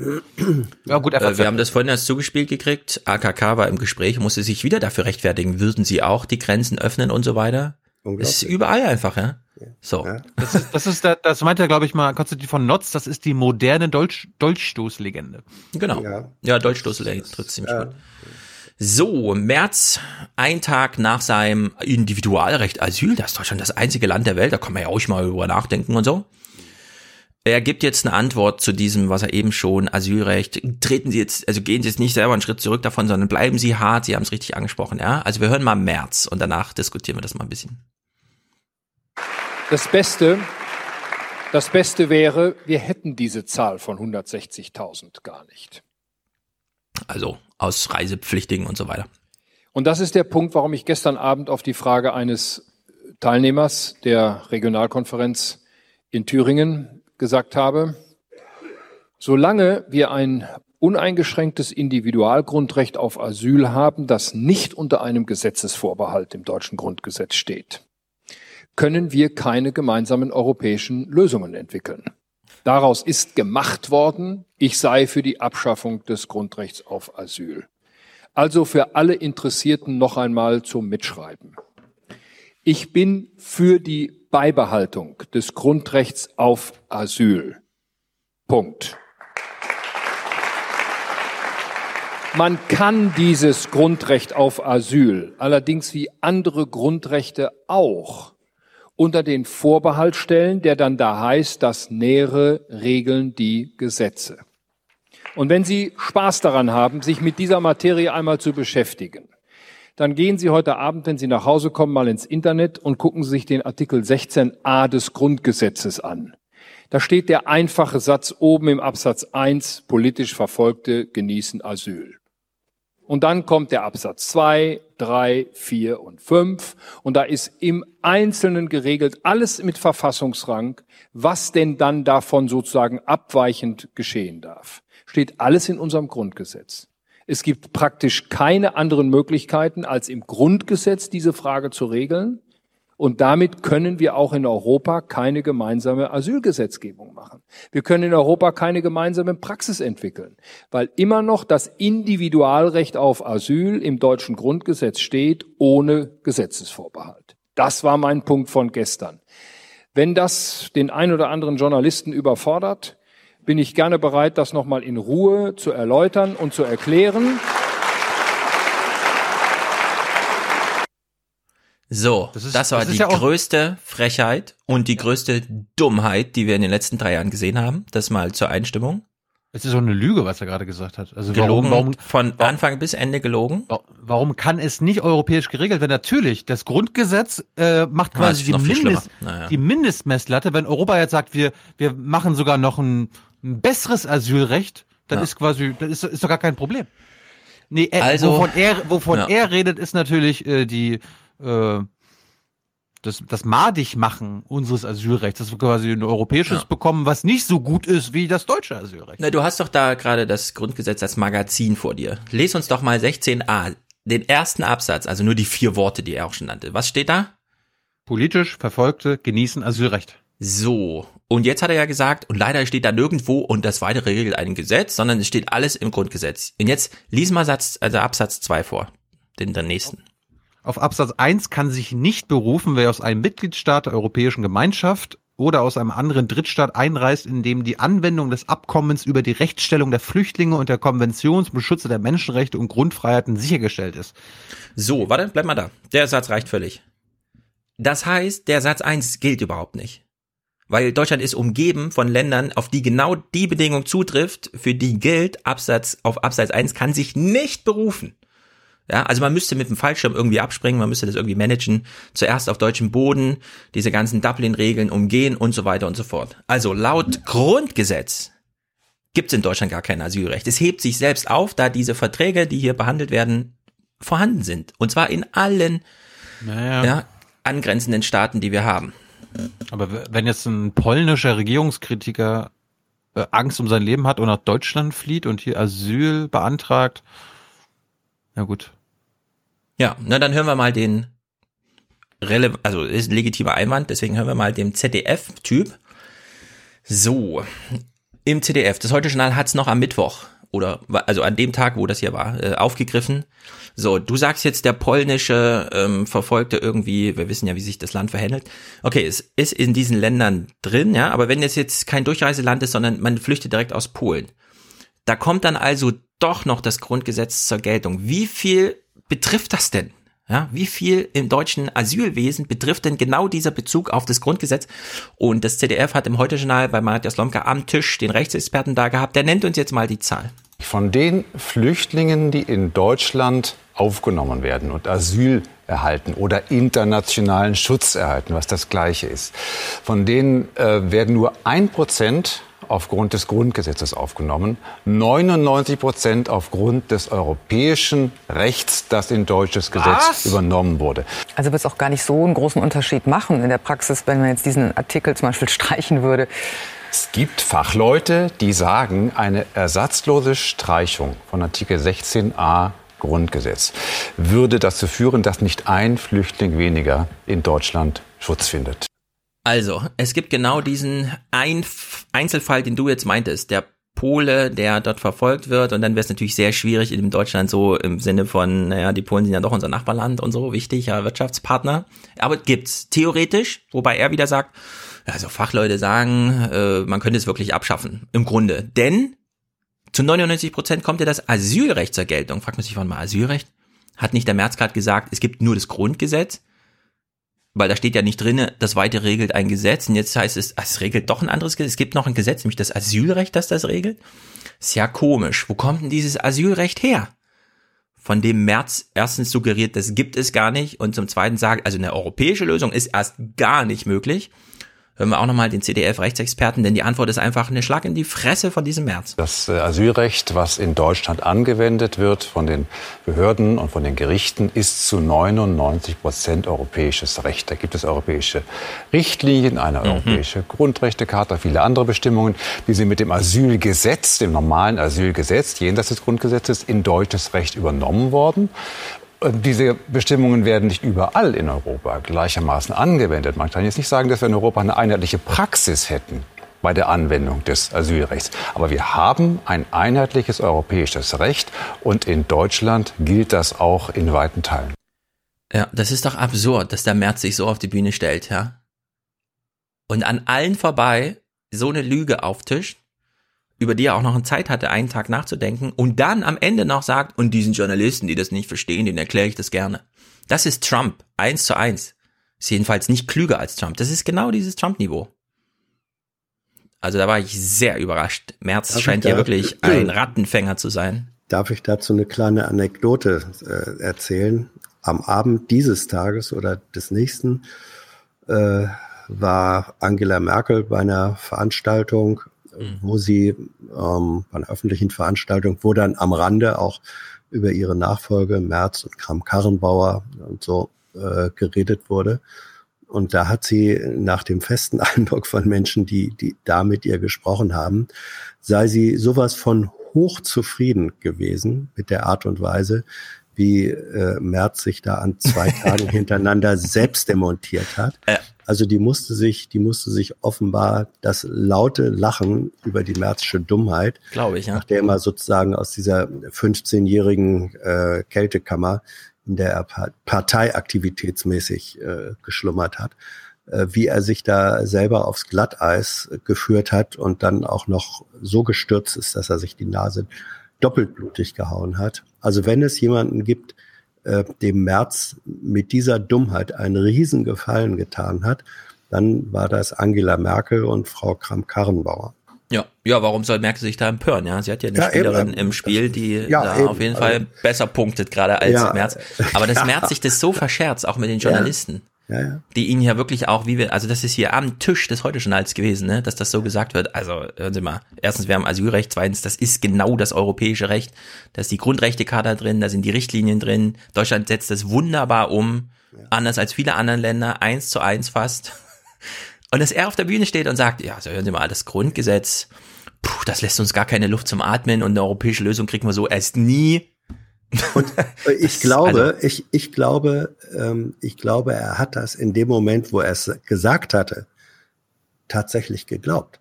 Ja, gut, FAZ. Äh, wir haben das vorhin erst zugespielt gekriegt. AKK war im Gespräch, musste sich wieder dafür rechtfertigen. Würden sie auch die Grenzen öffnen und so weiter? Das ist überall einfach, ja. So. Ja. Das ist, das ist, das meint er, glaube ich mal, Konstantin von Notz, das ist die moderne Dolch, Dolchstoßlegende. Genau. Ja, ja Dolchstoßlegende trifft ziemlich ja. gut. So, März, ein Tag nach seinem Individualrecht Asyl, das ist Deutschland das einzige Land der Welt, da kann man ja auch mal über nachdenken und so. Er gibt jetzt eine Antwort zu diesem, was er eben schon, Asylrecht. Treten Sie jetzt, also gehen Sie jetzt nicht selber einen Schritt zurück davon, sondern bleiben Sie hart. Sie haben es richtig angesprochen, ja. Also wir hören mal März und danach diskutieren wir das mal ein bisschen. Das Beste, das Beste wäre, wir hätten diese Zahl von 160.000 gar nicht. Also aus Reisepflichtigen und so weiter. Und das ist der Punkt, warum ich gestern Abend auf die Frage eines Teilnehmers der Regionalkonferenz in Thüringen gesagt habe, solange wir ein uneingeschränktes Individualgrundrecht auf Asyl haben, das nicht unter einem Gesetzesvorbehalt im deutschen Grundgesetz steht, können wir keine gemeinsamen europäischen Lösungen entwickeln. Daraus ist gemacht worden, ich sei für die Abschaffung des Grundrechts auf Asyl. Also für alle Interessierten noch einmal zum Mitschreiben. Ich bin für die Beibehaltung des Grundrechts auf Asyl. Punkt. Man kann dieses Grundrecht auf Asyl allerdings wie andere Grundrechte auch unter den Vorbehalt stellen, der dann da heißt, das Nähere regeln die Gesetze. Und wenn Sie Spaß daran haben, sich mit dieser Materie einmal zu beschäftigen, dann gehen Sie heute Abend, wenn Sie nach Hause kommen, mal ins Internet und gucken Sie sich den Artikel 16a des Grundgesetzes an. Da steht der einfache Satz oben im Absatz 1, politisch Verfolgte genießen Asyl. Und dann kommt der Absatz 2, 3, 4 und 5. Und da ist im Einzelnen geregelt, alles mit Verfassungsrang, was denn dann davon sozusagen abweichend geschehen darf. Steht alles in unserem Grundgesetz. Es gibt praktisch keine anderen Möglichkeiten, als im Grundgesetz diese Frage zu regeln. Und damit können wir auch in Europa keine gemeinsame Asylgesetzgebung machen. Wir können in Europa keine gemeinsame Praxis entwickeln, weil immer noch das Individualrecht auf Asyl im deutschen Grundgesetz steht, ohne Gesetzesvorbehalt. Das war mein Punkt von gestern. Wenn das den ein oder anderen Journalisten überfordert, bin ich gerne bereit, das nochmal in Ruhe zu erläutern und zu erklären. So, das, ist- das war das die ja größte Frechheit und die größte Dummheit, die wir in den letzten drei Jahren gesehen haben. Das mal zur Einstimmung. Es ist doch eine Lüge, was er gerade gesagt hat. Also Gelogen, warum, warum, von Anfang bis Ende gelogen. warum kann es nicht europäisch geregelt werden? Natürlich, das Grundgesetz äh, macht quasi die, Mindest, schlimmer. Naja. die Mindestmesslatte. Wenn Europa jetzt sagt, wir, wir machen sogar noch ein, ein besseres Asylrecht, dann Ja. ist quasi, das ist, ist doch gar kein Problem. Nee, äh, Also- wovon er, wovon Ja. er redet, ist natürlich äh, die äh, das, das Madigmachen unseres Asylrechts, dass wir quasi ein europäisches Ja. bekommen, was nicht so gut ist wie das deutsche Asylrecht. Na, du hast doch da gerade das Grundgesetz als Magazin vor dir. Les uns doch mal 16a, den ersten Absatz, also nur die vier Worte, die er auch schon nannte. Was steht da? Politisch Verfolgte genießen Asylrecht. So. Und jetzt hat er ja gesagt, und leider steht da nirgendwo und das weitere regelt ein Gesetz, sondern es steht alles im Grundgesetz. Und jetzt lies mal Satz, also Absatz 2 vor. Den, den nächsten. Auf Absatz 1 kann sich nicht berufen, wer aus einem Mitgliedstaat der Europäischen Gemeinschaft oder aus einem anderen Drittstaat einreist, in dem die Anwendung des Abkommens über die Rechtsstellung der Flüchtlinge und der Konvention zum Schutze der Menschenrechte und Grundfreiheiten sichergestellt ist. So, warte, bleib mal da. Der Satz reicht völlig. Das heißt, der Satz 1 gilt überhaupt nicht. Weil Deutschland ist umgeben von Ländern, auf die genau die Bedingung zutrifft, für die gilt, Absatz, auf Absatz 1 kann sich nicht berufen. Ja, also man müsste mit dem Fallschirm irgendwie abspringen, man müsste das irgendwie managen, zuerst auf deutschem Boden, diese ganzen Dublin-Regeln umgehen und so weiter und so fort. Also laut Grundgesetz gibt es in Deutschland gar kein Asylrecht. Es hebt sich selbst auf, da diese Verträge, die hier behandelt werden, vorhanden sind. Und zwar in allen Naja. ja, angrenzenden Staaten, die wir haben. Aber wenn jetzt ein polnischer Regierungskritiker äh, Angst um sein Leben hat und nach Deutschland flieht und hier Asyl beantragt, na gut. Ja, na dann hören wir mal den rele also ist ein legitimer Einwand, deswegen hören wir mal dem ZDF-Typ. So, im ZDF, das Heute Journal hat's noch am Mittwoch oder also an dem Tag, wo das hier war, äh, aufgegriffen. So, du sagst jetzt, der polnische ähm, Verfolgte irgendwie, wir wissen ja, wie sich das Land verhält. Okay, es ist in diesen Ländern drin, ja, aber wenn es jetzt kein Durchreiseland ist, sondern man flüchtet direkt aus Polen, da kommt dann also doch noch das Grundgesetz zur Geltung. Wie viel betrifft das denn? Ja, wie viel im deutschen Asylwesen betrifft denn genau dieser Bezug auf das Grundgesetz? Und das ZDF hat im Heute-Journal bei Matthias Lomka am Tisch den Rechtsexperten da gehabt. Der nennt uns jetzt mal die Zahl. Von den Flüchtlingen, die in Deutschland aufgenommen werden und Asyl erhalten oder internationalen Schutz erhalten, was das Gleiche ist, von denen äh, werden nur ein Prozent aufgrund des Grundgesetzes aufgenommen, 99 Prozent aufgrund des europäischen Rechts, das in deutsches Gesetz Was? übernommen wurde. Also wird es auch gar nicht so einen großen Unterschied machen in der Praxis, wenn man jetzt diesen Artikel zum Beispiel streichen würde. Es gibt Fachleute, die sagen, eine ersatzlose Streichung von Artikel 16a Grundgesetz würde dazu führen, dass nicht ein Flüchtling weniger in Deutschland Schutz findet. Also, es gibt genau diesen Einf Einzelfall, den du jetzt meintest, der Pole, der dort verfolgt wird und dann wäre es natürlich sehr schwierig in Deutschland so im Sinne von, naja, die Polen sind ja doch unser Nachbarland und so, wichtiger Wirtschaftspartner. Aber gibt's theoretisch, wobei er wieder sagt, also Fachleute sagen, äh, man könnte es wirklich abschaffen, im Grunde. Denn Zu 99 Prozent kommt ja das Asylrecht zur Geltung. Fragt man sich, wann mal Asylrecht? Hat nicht der Merz gerade gesagt, es gibt nur das Grundgesetz? Weil da steht ja nicht drinne, das weiter regelt ein Gesetz. Und jetzt heißt es, es regelt doch ein anderes Gesetz. Es gibt noch ein Gesetz, nämlich das Asylrecht, das das regelt. Ist ja komisch. Wo kommt denn dieses Asylrecht her? Von dem Merz erstens suggeriert, das gibt es gar nicht. Und zum zweiten sagt, also eine europäische Lösung ist erst gar nicht möglich hören wir auch nochmal den CDF-Rechtsexperten, denn die Antwort ist einfach eine Schlag in die Fresse von diesem März. Das äh, Asylrecht, was in Deutschland angewendet wird von den Behörden und von den Gerichten, ist zu 99 Prozent europäisches Recht. Da gibt es europäische Richtlinien, eine mhm. europäische Grundrechtecharta, viele andere Bestimmungen, die sind mit dem Asylgesetz, dem normalen Asylgesetz, jenseits des Grundgesetzes, in deutsches Recht übernommen worden. Diese Bestimmungen werden nicht überall in Europa gleichermaßen angewendet. Man kann jetzt nicht sagen, dass wir in Europa eine einheitliche Praxis hätten bei der Anwendung des Asylrechts. Aber wir haben ein einheitliches europäisches Recht und in Deutschland gilt das auch in weiten Teilen. Ja, das ist doch absurd, dass der Merz sich so auf die Bühne stellt, ja? Und an allen vorbei so eine Lüge auftischt über die er auch noch eine Zeit hatte, einen Tag nachzudenken und dann am Ende noch sagt, und diesen Journalisten, die das nicht verstehen, denen erkläre ich das gerne. Das ist Trump, eins zu eins. Ist jedenfalls nicht klüger als Trump. Das ist genau dieses Trump-Niveau. Also da war ich sehr überrascht. Merz Darf scheint ja wirklich ein Rattenfänger zu sein. Darf ich dazu eine kleine Anekdote äh, erzählen? Am Abend dieses Tages oder des nächsten äh, war Angela Merkel bei einer Veranstaltung mhm. wo sie ähm, bei einer öffentlichen Veranstaltung, wo dann am Rande auch über ihre Nachfolge Merz und Kram-Karrenbauer und so äh, geredet wurde. Und da hat sie nach dem festen Eindruck von Menschen, die, die da mit ihr gesprochen haben, sei sie sowas von hochzufrieden gewesen mit der Art und Weise, wie äh, Merz sich da an zwei Tagen hintereinander selbst demontiert hat. Ja. Also die musste sich, die musste sich offenbar das laute Lachen über die Märzische Dummheit, glaube ich, ja. nachdem er sozusagen aus dieser 15-jährigen äh, Kältekammer, in der er parteiaktivitätsmäßig äh, geschlummert hat, äh, wie er sich da selber aufs Glatteis geführt hat und dann auch noch so gestürzt ist, dass er sich die Nase doppelt blutig gehauen hat. Also wenn es jemanden gibt, äh, dem März mit dieser Dummheit einen Riesengefallen getan hat, dann war das Angela Merkel und Frau Kramp-Karrenbauer. Ja, ja, warum soll Merkel sich da empören? Ja, sie hat ja eine ja, Spielerin eben, im Spiel, die ja, da eben, auf jeden Fall also, besser punktet gerade als ja, Merz. Aber das Merz sich das so verscherzt, auch mit den Journalisten ja, ja. die ihn ja wirklich auch, wie wir, also das ist hier am Tisch des Heute-Journals gewesen, ne, dass das so gesagt wird. Also hören Sie mal, erstens, wir haben Asylrecht, zweitens, das ist genau das europäische Recht. Da ist die Grundrechtecharta drin, da sind die Richtlinien drin. Deutschland setzt das wunderbar um, ja. anders als viele anderen Länder, eins zu eins fast. Und dass er auf der Bühne steht und sagt, ja, so hören Sie mal, das Grundgesetz, puh, das lässt uns gar keine Luft zum Atmen und eine europäische Lösung kriegen wir so erst nie. Und ich glaube, also, ich, ich glaube, ähm, ich glaube, er hat das in dem Moment, wo er es gesagt hatte, tatsächlich geglaubt.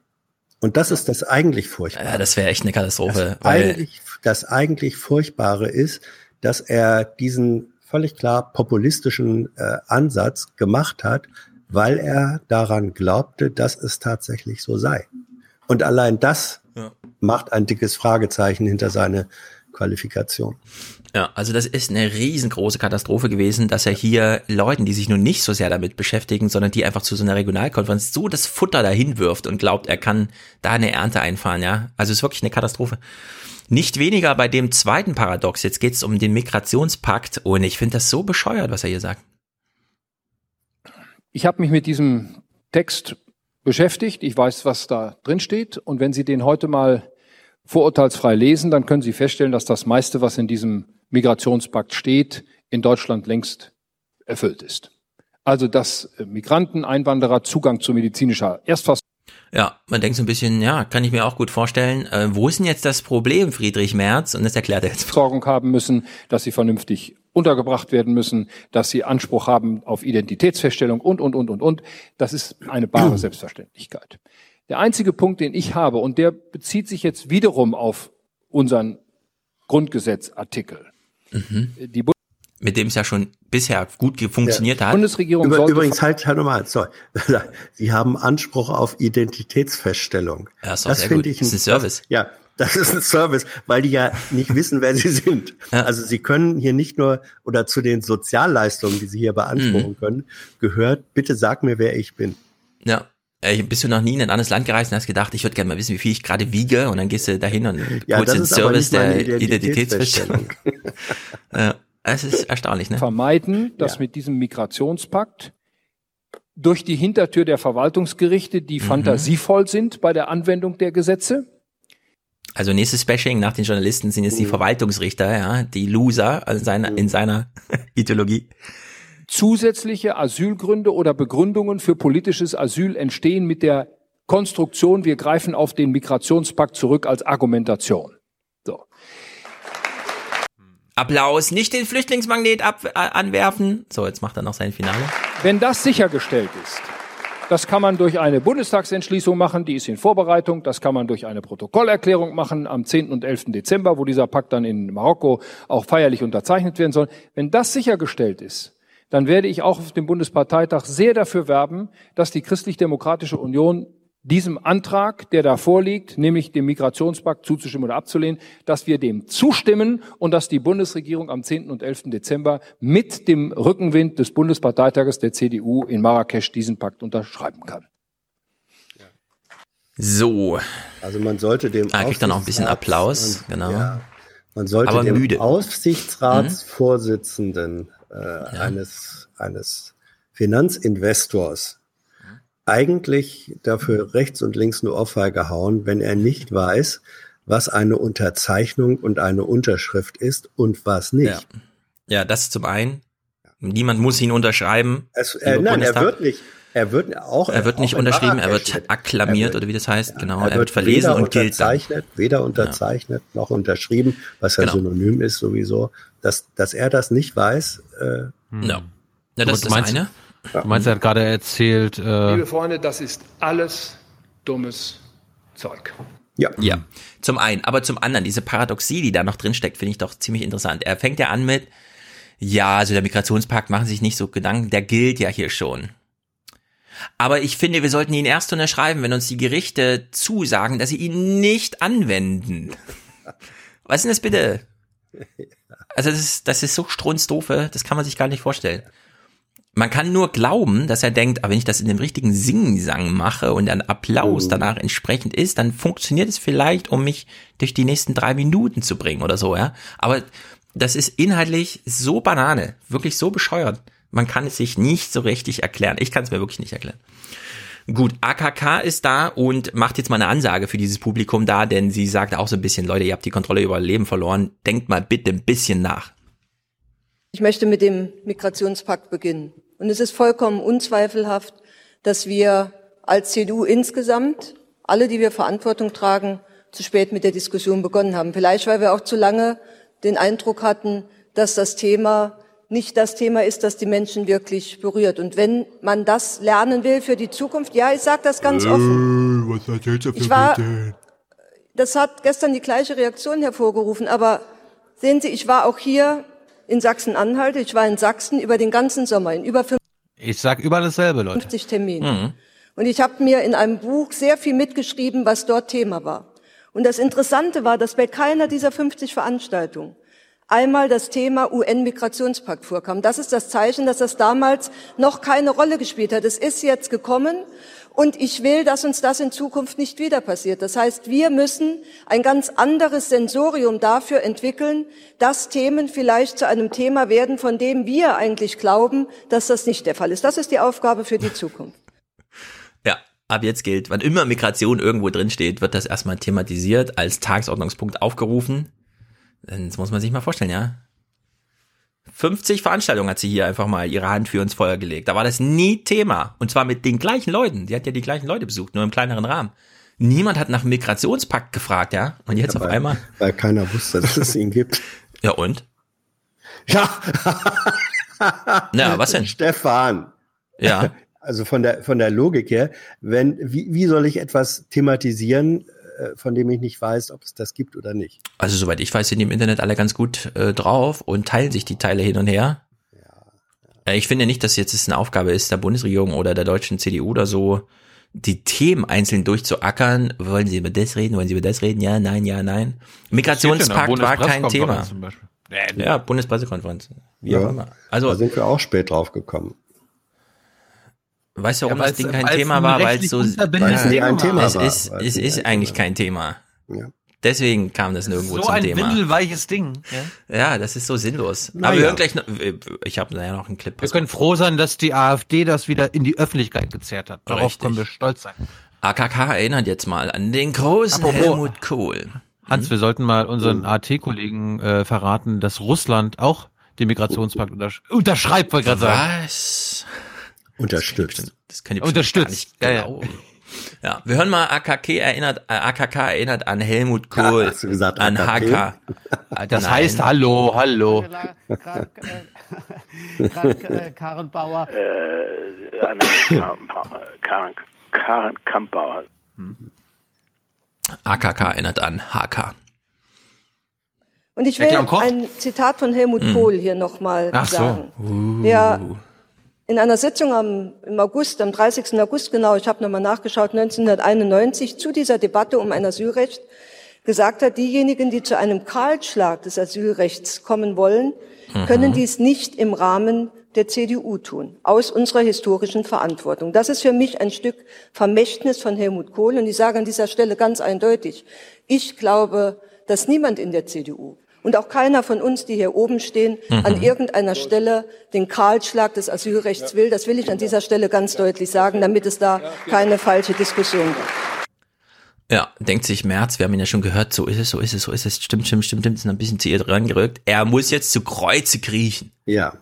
Und das ist das eigentlich Furchtbare. Ja, das wäre echt eine Katastrophe. Das eigentlich, das eigentlich Furchtbare ist, dass er diesen völlig klar populistischen äh, Ansatz gemacht hat, weil er daran glaubte, dass es tatsächlich so sei. Und allein das ja. macht ein dickes Fragezeichen hinter seine Qualifikation. Ja, also das ist eine riesengroße Katastrophe gewesen, dass er hier Leuten, die sich nun nicht so sehr damit beschäftigen, sondern die einfach zu so einer Regionalkonferenz so das Futter dahin wirft und glaubt, er kann da eine Ernte einfahren, ja. Also es ist wirklich eine Katastrophe. Nicht weniger bei dem zweiten Paradox. Jetzt geht es um den Migrationspakt und ich finde das so bescheuert, was er hier sagt. Ich habe mich mit diesem Text beschäftigt. Ich weiß, was da drin steht. Und wenn Sie den heute mal vorurteilsfrei lesen, dann können Sie feststellen, dass das meiste, was in diesem Migrationspakt steht, in Deutschland längst erfüllt ist. Also, dass äh, Migranten, Einwanderer Zugang zu medizinischer Erstversorgung ja, man denkt so ein bisschen, ja, kann ich mir auch gut vorstellen. Äh, wo ist denn jetzt das Problem, Friedrich Merz? Und das erklärt er jetzt. Versorgung haben müssen, dass sie vernünftig untergebracht werden müssen, dass sie Anspruch haben auf Identitätsfeststellung und, und, und, und, und. Das ist eine bare Selbstverständlichkeit. Der einzige Punkt, den ich habe, und der bezieht sich jetzt wiederum auf unseren Grundgesetzartikel. Mhm. Die mit dem es ja schon bisher gut funktioniert ja. hat. Bundesregierung Über, übrigens halt halt nochmal, sorry. Sie haben Anspruch auf Identitätsfeststellung. Ja, ist das finde ich ein, das ist ein Service. Ja, Das ist ein Service, weil die ja nicht wissen, wer sie sind. Ja. Also sie können hier nicht nur oder zu den Sozialleistungen, die sie hier beanspruchen Mhm. können, gehört, bitte sag mir, wer ich bin. Ja. Äh, Bist du noch nie in ein anderes Land gereist und hast gedacht, ich würde gerne mal wissen, wie viel ich gerade wiege und dann gehst du dahin und Ja, holst das den ist aber Service der Identitätsfeststellung. ja, es ist erstaunlich, ne? vermeiden, dass mit diesem Migrationspakt durch die Hintertür der Verwaltungsgerichte, die Mhm. fantasievoll sind bei der Anwendung der Gesetze, Also nächstes Bashing nach den Journalisten sind jetzt die Verwaltungsrichter, ja, die Loser in seiner, in seiner Ideologie. Zusätzliche Asylgründe oder Begründungen für politisches Asyl entstehen mit der Konstruktion, wir greifen auf den Migrationspakt zurück als Argumentation. So. Applaus, nicht den Flüchtlingsmagnet ab, äh, anwerfen. So, jetzt macht er noch sein Finale. Wenn das sichergestellt ist, das kann man durch eine Bundestagsentschließung machen, die ist in Vorbereitung, das kann man durch eine Protokollerklärung machen am 10. und 11. Dezember, wo dieser Pakt dann in Marokko auch feierlich unterzeichnet werden soll. Wenn das sichergestellt ist, dann werde ich auch auf dem Bundesparteitag sehr dafür werben, dass die Christlich-Demokratische Union diesem Antrag, der da vorliegt, nämlich dem Migrationspakt zuzustimmen oder abzulehnen, dass wir dem zustimmen und dass die Bundesregierung am 10. und 11. Dezember mit dem Rückenwind des Bundesparteitages der CDU in Marrakesch diesen Pakt unterschreiben kann. So. Also man sollte dem Ah, kriegt dann auch ein bisschen Applaus, man, genau. Ja, man sollte Aber dem müde. Mhm. Aufsichtsratsvorsitzenden äh, eines, eines Finanzinvestors eigentlich dafür rechts und links eine Ohrfeige hauen, wenn er nicht weiß, was eine Unterzeichnung und eine Unterschrift ist und was nicht. Ja. Ja, das zum einen. Niemand muss ihn unterschreiben. Es, äh, nein, er Bundestag. wird nicht. Er wird auch. Er wird nicht unterschrieben, er wird akklamiert Er wird- oder wie das heißt. genau, er, er wird verlesen und gilt dann. unterzeichnet, weder unterzeichnet noch unterschrieben, was ja Genau. synonym ist sowieso. Dass, dass er das nicht weiß, äh, Ja. Ja, das ist meinst, eine. Du meinst, er hat gerade erzählt, äh, Liebe Freunde, das ist alles dummes Zeug. Ja. Ja. Zum einen, aber zum anderen, diese Paradoxie, die da noch drin steckt, finde ich doch ziemlich interessant. Er fängt ja an mit, ja, also der Migrationspakt machen sich nicht so Gedanken, der gilt ja hier schon. Aber ich finde, wir sollten ihn erst unterschreiben, wenn uns die Gerichte zusagen, dass sie ihn nicht anwenden. Was ist denn das bitte? Also das ist, das ist so strunzdoofe, das kann man sich gar nicht vorstellen. Man kann nur glauben, dass er denkt, aber wenn ich das in dem richtigen Singsang mache und ein Applaus danach entsprechend ist, dann funktioniert es vielleicht, um mich durch die nächsten drei Minuten zu bringen oder so, ja. Aber das ist inhaltlich so Banane, wirklich so bescheuert. Man kann es sich nicht so richtig erklären. Ich kann es mir wirklich nicht erklären. Gut, AKK ist da und macht jetzt mal eine Ansage für dieses Publikum da, denn sie sagt auch so ein bisschen, Leute, ihr habt die Kontrolle über euer Leben verloren. Denkt mal bitte ein bisschen nach. Ich möchte mit dem Migrationspakt beginnen. Und es ist vollkommen unzweifelhaft, dass wir als CDU insgesamt, alle, die wir Verantwortung tragen, zu spät mit der Diskussion begonnen haben. Vielleicht, weil wir auch zu lange den Eindruck hatten, dass das Thema nicht das Thema ist, das die Menschen wirklich berührt. Und wenn man das lernen will für die Zukunft, ja, ich sage das ganz offen. Was erzählst du Ich war-? Das hat gestern die gleiche Reaktion hervorgerufen. Aber sehen Sie, ich war auch hier in Sachsen-Anhalt, ich war in Sachsen über den ganzen Sommer, in über ich sag überall dasselbe, Leute. 50 Terminen. Mhm. Und ich habe mir in einem Buch sehr viel mitgeschrieben, was dort Thema war. Und das Interessante war, dass bei keiner dieser 50 Veranstaltungen einmal das Thema UN-Migrationspakt vorkam. Das ist das Zeichen, dass das damals noch keine Rolle gespielt hat. Es ist jetzt gekommen und ich will, dass uns das in Zukunft nicht wieder passiert. Das heißt, wir müssen ein ganz anderes Sensorium dafür entwickeln, dass Themen vielleicht zu einem Thema werden, von dem wir eigentlich glauben, dass das nicht der Fall ist. Das ist die Aufgabe für die Zukunft. Ja, ab jetzt gilt, wann immer Migration irgendwo drin steht, wird das erstmal thematisiert, als Tagesordnungspunkt aufgerufen. Das muss man sich mal vorstellen, ja. 50 Veranstaltungen hat sie hier einfach mal ihre Hand für ins Feuer gelegt. Da war das nie Thema. Und zwar mit den gleichen Leuten. Die hat ja die gleichen Leute besucht, nur im kleineren Rahmen. Niemand hat nach dem Migrationspakt gefragt, ja. Und jetzt Ja, auf weil- einmal. weil keiner wusste, dass es ihn gibt. Ja, und? Ja. Na, was denn? Stefan. Ja. Also von der, von der Logik her, wenn, wie, wie soll ich etwas thematisieren, von dem ich nicht weiß, ob es das gibt oder nicht? Also soweit ich weiß, sind die im Internet alle ganz gut äh, drauf und teilen sich die Teile hin und her. Äh, Ich finde nicht, dass jetzt es eine Aufgabe ist der Bundesregierung oder der deutschen CDU oder so, die Themen einzeln durchzuackern. Wollen Sie über das reden? Wollen Sie über das reden? Ja, nein, ja, nein. Migrationspakt war kein Thema. Ja, Bundespressekonferenz. Wie auch Ja, immer. Also, da sind wir auch spät drauf gekommen. Weißt du, warum Ja, das Ding kein Thema ein war? Weil es so, es ein Thema es war. ist, es es ein ist eigentlich kein Thema. Ja. Deswegen kam das nirgendwo So zum ein Thema. windelweiches Ding. Ja? Ja, das ist so sinnlos. Na Aber wir hören gleich noch, ich habe ja noch einen Clip. Wir können froh sein, dass die AfD das wieder in die Öffentlichkeit gezerrt hat. Darauf Richtig. können wir stolz sein. AKK erinnert jetzt mal an den großen Apropos- Helmut Kohl. Hans, wir sollten mal unseren AT-Kollegen äh, verraten, dass Russland auch den Migrationspakt untersch unterschreibt, wollte ich gerade sagen. Was? Unterstützt. Das könnt ihr bestimmt Unterstützt. gar Ja, nicht ja. glauben. Ja, wir hören mal AKK erinnert, äh, AKK erinnert an Helmut Kohl, Ja, hast du gesagt an AKK? HK. Das Nein. heißt Hallo, Hallo. Karen Bauer. Äh, Karen, Karen Kampauer. AKK erinnert an HK. Und ich will ein Zitat von Helmut Mhm. Kohl hier nochmal Ach so. sagen. Uh. Der in einer Sitzung am, im August, am 30. August genau, ich habe nochmal nachgeschaut, 1991 zu dieser Debatte um ein Asylrecht gesagt hat, diejenigen, die zu einem Kahlschlag des Asylrechts kommen wollen, Mhm. können dies nicht im Rahmen der CDU tun, aus unserer historischen Verantwortung. Das ist für mich ein Stück Vermächtnis von Helmut Kohl. Und ich sage an dieser Stelle ganz eindeutig, ich glaube, dass niemand in der CDU und auch keiner von uns, die hier oben stehen, Mhm. an irgendeiner Stelle den Kahlschlag des Asylrechts will. Das will ich an dieser Stelle ganz deutlich sagen, damit es da keine falsche Diskussion gibt. Ja, denkt sich Merz, wir haben ihn ja schon gehört, so ist es, so ist es, so ist es, stimmt, stimmt, stimmt, stimmt, ist noch ein bisschen zu ihr dran gerückt. Er muss jetzt zu Kreuze kriechen. Ja.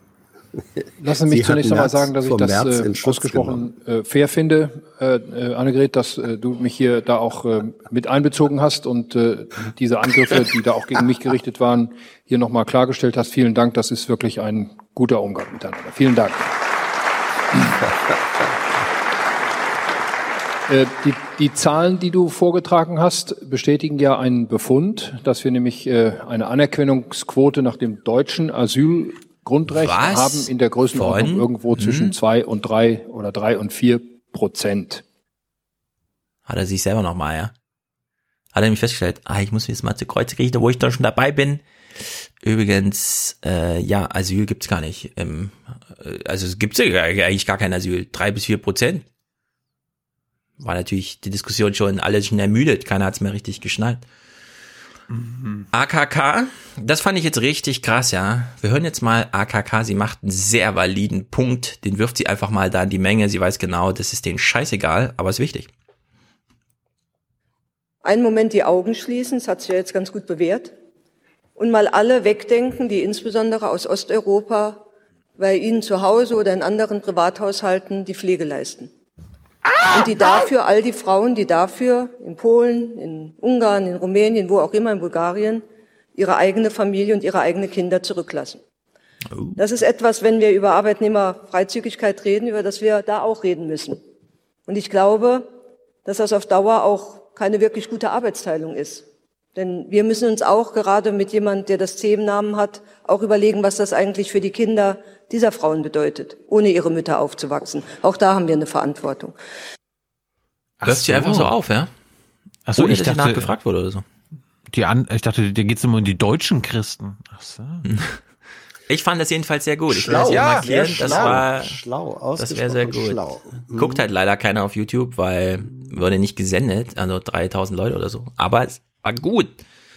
Lassen Sie mich zunächst einmal sagen, dass ich das äh, ausgesprochen äh, fair finde, äh, äh, Annegret, dass äh, du mich hier da auch äh, mit einbezogen hast und äh, diese Angriffe, die da auch gegen mich gerichtet waren, hier nochmal klargestellt hast. Vielen Dank, das ist wirklich ein guter Umgang miteinander. Vielen Dank. Äh, Die, die Zahlen, die du vorgetragen hast, bestätigen ja einen Befund, dass wir nämlich äh, eine Anerkennungsquote nach dem deutschen Asylgrundrecht Was? haben in der Größenordnung Von? irgendwo zwischen Hm. zwei und drei oder drei und vier Prozent. Hat er sich selber nochmal, ja? Hat er nämlich festgestellt, ah, ich muss jetzt mal zu Kreuze kriechen, wo ich doch schon dabei bin. Übrigens, äh, ja, Asyl gibt's gar nicht. Ähm, äh, also es gibt ja eigentlich gar kein Asyl. Drei bis vier Prozent. War natürlich die Diskussion schon alle schon ermüdet. Keiner hat's mehr richtig geschnallt. AKK, das fand ich jetzt richtig krass, ja. Wir hören jetzt mal AKK, sie macht einen sehr validen Punkt, den wirft sie einfach mal da in die Menge. Sie weiß genau, das ist denen scheißegal, aber ist wichtig. Einen Moment die Augen schließen, das hat sich ja jetzt ganz gut bewährt, und mal alle wegdenken, die insbesondere aus Osteuropa bei Ihnen zu Hause oder in anderen Privathaushalten die Pflege leisten. Und die dafür, all die Frauen, die dafür in Polen, in Ungarn, in Rumänien, wo auch immer, in Bulgarien, ihre eigene Familie und ihre eigenen Kinder zurücklassen. Das ist etwas, wenn wir über Arbeitnehmerfreizügigkeit reden, über das wir da auch reden müssen. Und ich glaube, dass das auf Dauer auch keine wirklich gute Arbeitsteilung ist. Denn wir müssen uns auch gerade mit jemand, der das C im Namen hat, auch überlegen, was das eigentlich für die Kinder dieser Frauen bedeutet, ohne ihre Mütter aufzuwachsen. Auch da haben wir eine Verantwortung. Wirft sie einfach so auf, ja? Ach so, Ohne, ich dachte, nachgefragt wurde oder so. Die an, ich dachte, dir geht's immer um die deutschen Christen. Ach so. Ich fand das jedenfalls sehr gut. Ich will Schlau, das ja, markieren. sehr Das schlau. war, Schlau, das wäre sehr gut. schlau. Mhm. Guckt halt leider keiner auf YouTube, weil wurde nicht gesendet, also 3000 Leute oder so. Aber es war gut.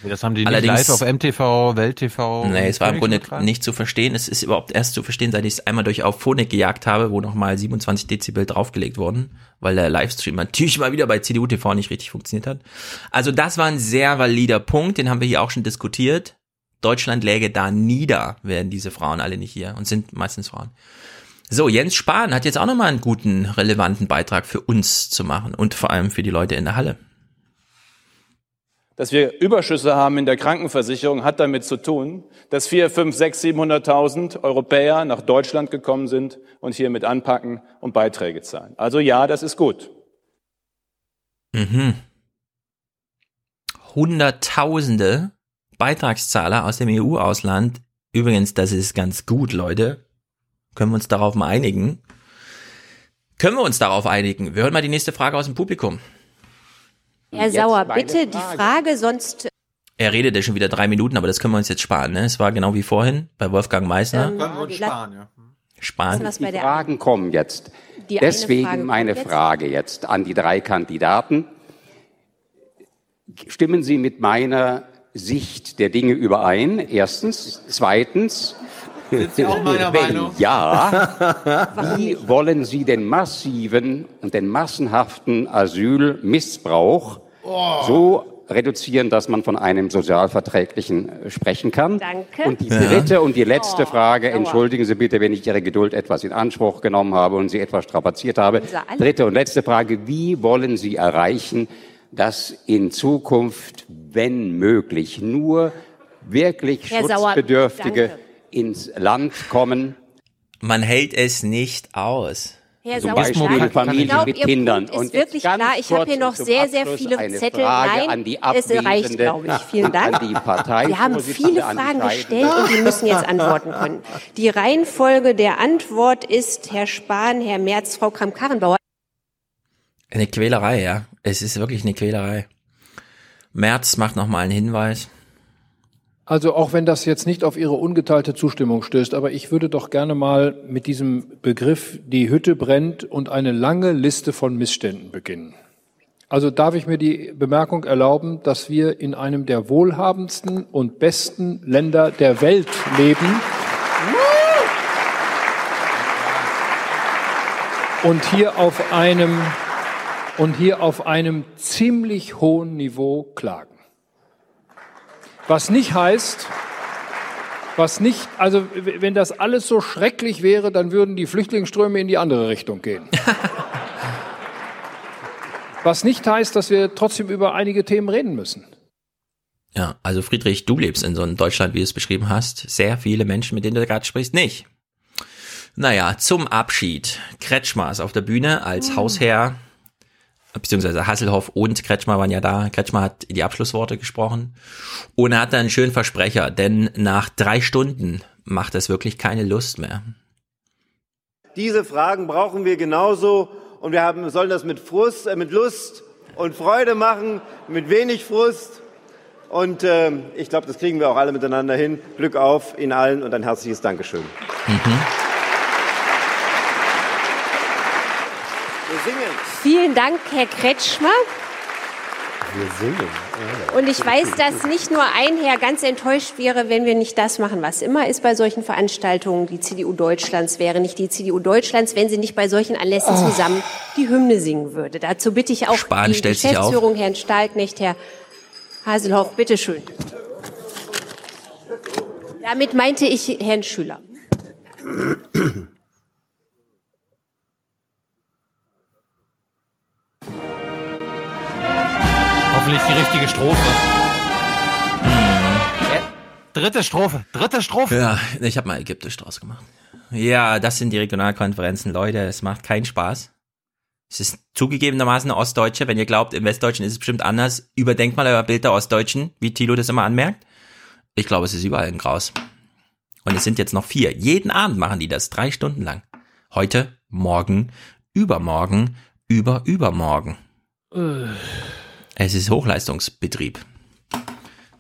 Das haben die Allerdings- nicht live auf MTV, Welt TV. Nee, es war im Grunde nicht zu verstehen. Es ist überhaupt erst zu verstehen, seit ich es einmal durch auf Phonik gejagt habe, wo nochmal 27 Dezibel draufgelegt wurden, weil der Livestream natürlich mal wieder bei CDU TV nicht richtig funktioniert hat. Also das war ein sehr valider Punkt, den haben wir hier auch schon diskutiert. Deutschland läge da nieder, wären diese Frauen alle nicht hier und sind meistens Frauen. So, Jens Spahn hat jetzt auch nochmal einen guten, relevanten Beitrag für uns zu machen und vor allem für die Leute in der Halle. Dass wir Überschüsse haben in der Krankenversicherung, hat damit zu tun, dass 4, 5, 6, 700.000 Europäer nach Deutschland gekommen sind und hier mit anpacken und Beiträge zahlen. Also ja, das ist gut. Mhm. Hunderttausende Beitragszahler aus dem EU-Ausland. Übrigens, das ist ganz gut, Leute. Können wir uns darauf mal einigen. Können wir uns darauf einigen? Wir hören mal die nächste Frage aus dem Publikum. Herr Sauer, bitte die Frage, sonst Er redet ja schon wieder drei Minuten, aber das können wir uns jetzt sparen. Ne? Es war genau wie vorhin bei Wolfgang Meissner. Ähm, Können wir uns sparen, ja. Sparen. was bei Die der Fragen kommen jetzt. Die Deswegen Frage meine jetzt. Frage jetzt an die drei Kandidaten. Stimmen Sie mit meiner Sicht der Dinge überein? Erstens. Zweitens. Sind Sie auch meiner Wenn Meinung? ja, wie wollen Sie den massiven und den massenhaften Asylmissbrauch Oh. so reduzieren, dass man von einem sozialverträglichen äh, sprechen kann? Danke. Und die Ja. dritte und die letzte Oh, Frage, Sauer. entschuldigen Sie bitte, wenn ich Ihre Geduld etwas in Anspruch genommen habe und Sie etwas strapaziert habe. Dritte und letzte Frage, wie wollen Sie erreichen, dass in Zukunft, wenn möglich, nur wirklich Herr Sauer, Schutzbedürftige danke. Ins Land kommen? Man hält es nicht aus. Herr Zum Sauer, Beispiel. Familien ich glaub, mit Ihr Kindern. Punkt ist Und wirklich ganz klar. Ich habe hier noch sehr, sehr viele Zettel. Frage Nein, an die es reicht, glaube ich. Vielen Dank. an die Parteivorsitzende, Wir haben viele Fragen gestellt und die müssen jetzt antworten können. Die Reihenfolge der Antwort ist Herr Spahn, Herr Merz, Frau Kramp-Karrenbauer. Eine Quälerei, ja. Es ist wirklich eine Quälerei. Merz macht nochmal einen Hinweis. Also auch wenn das jetzt nicht auf Ihre ungeteilte Zustimmung stößt, aber ich würde doch gerne mal mit diesem Begriff die Hütte brennt und eine lange Liste von Missständen beginnen. Also darf ich mir die Bemerkung erlauben, dass wir in einem der wohlhabendsten und besten Länder der Welt leben und hier auf einem und hier auf einem ziemlich hohen Niveau klagen. Was nicht heißt, was nicht, also wenn das alles so schrecklich wäre, dann würden die Flüchtlingsströme in die andere Richtung gehen. Was nicht heißt, dass wir trotzdem über einige Themen reden müssen. Ja, also Friedrich, du lebst in so einem Deutschland, wie du es beschrieben hast. Sehr viele Menschen, mit denen du gerade sprichst, nicht. Naja, zum Abschied. Kretschmer ist auf der Bühne als Hausherr, beziehungsweise Hasselhoff und Kretschmer waren ja da. Kretschmer hat die Abschlussworte gesprochen und er hatte einen schönen Versprecher, denn nach drei Stunden macht es wirklich keine Lust mehr. Diese Fragen brauchen wir genauso und wir haben, sollen das mit Frust, äh, mit Lust und Freude machen, mit wenig Frust. Und ähm, ich glaube, das kriegen wir auch alle miteinander hin. Glück auf Ihnen allen und ein herzliches Dankeschön. Wir singen. Vielen Dank, Herr Kretschmer. Wir singen. Und ich weiß, dass nicht nur ein Herr ganz enttäuscht wäre, wenn wir nicht das machen, was immer ist bei solchen Veranstaltungen. Die CDU Deutschlands wäre nicht die CDU Deutschlands, wenn sie nicht bei solchen Anlässen Oh. zusammen die Hymne singen würde. Dazu bitte ich auch Spahn die. Geschäftsführung, Herrn Stahlknecht, Herr Haselhoff, bitteschön. Damit meinte ich Herrn Schüler. Hoffentlich die richtige Strophe. Äh, Dritte Strophe, dritte Strophe. Ja, ich habe mal ägyptisch draus gemacht. Ja, das sind die Regionalkonferenzen, Leute. Es macht keinen Spaß. Es ist zugegebenermaßen eine Ostdeutsche. Wenn ihr glaubt, im Westdeutschen ist es bestimmt anders, überdenkt mal euer Bild der Ostdeutschen, wie Thilo das immer anmerkt. Ich glaube, es ist überall ein Graus. Und es sind jetzt noch vier. Jeden Abend machen die das, drei Stunden lang. Heute, morgen, übermorgen, über übermorgen. Es ist Hochleistungsbetrieb.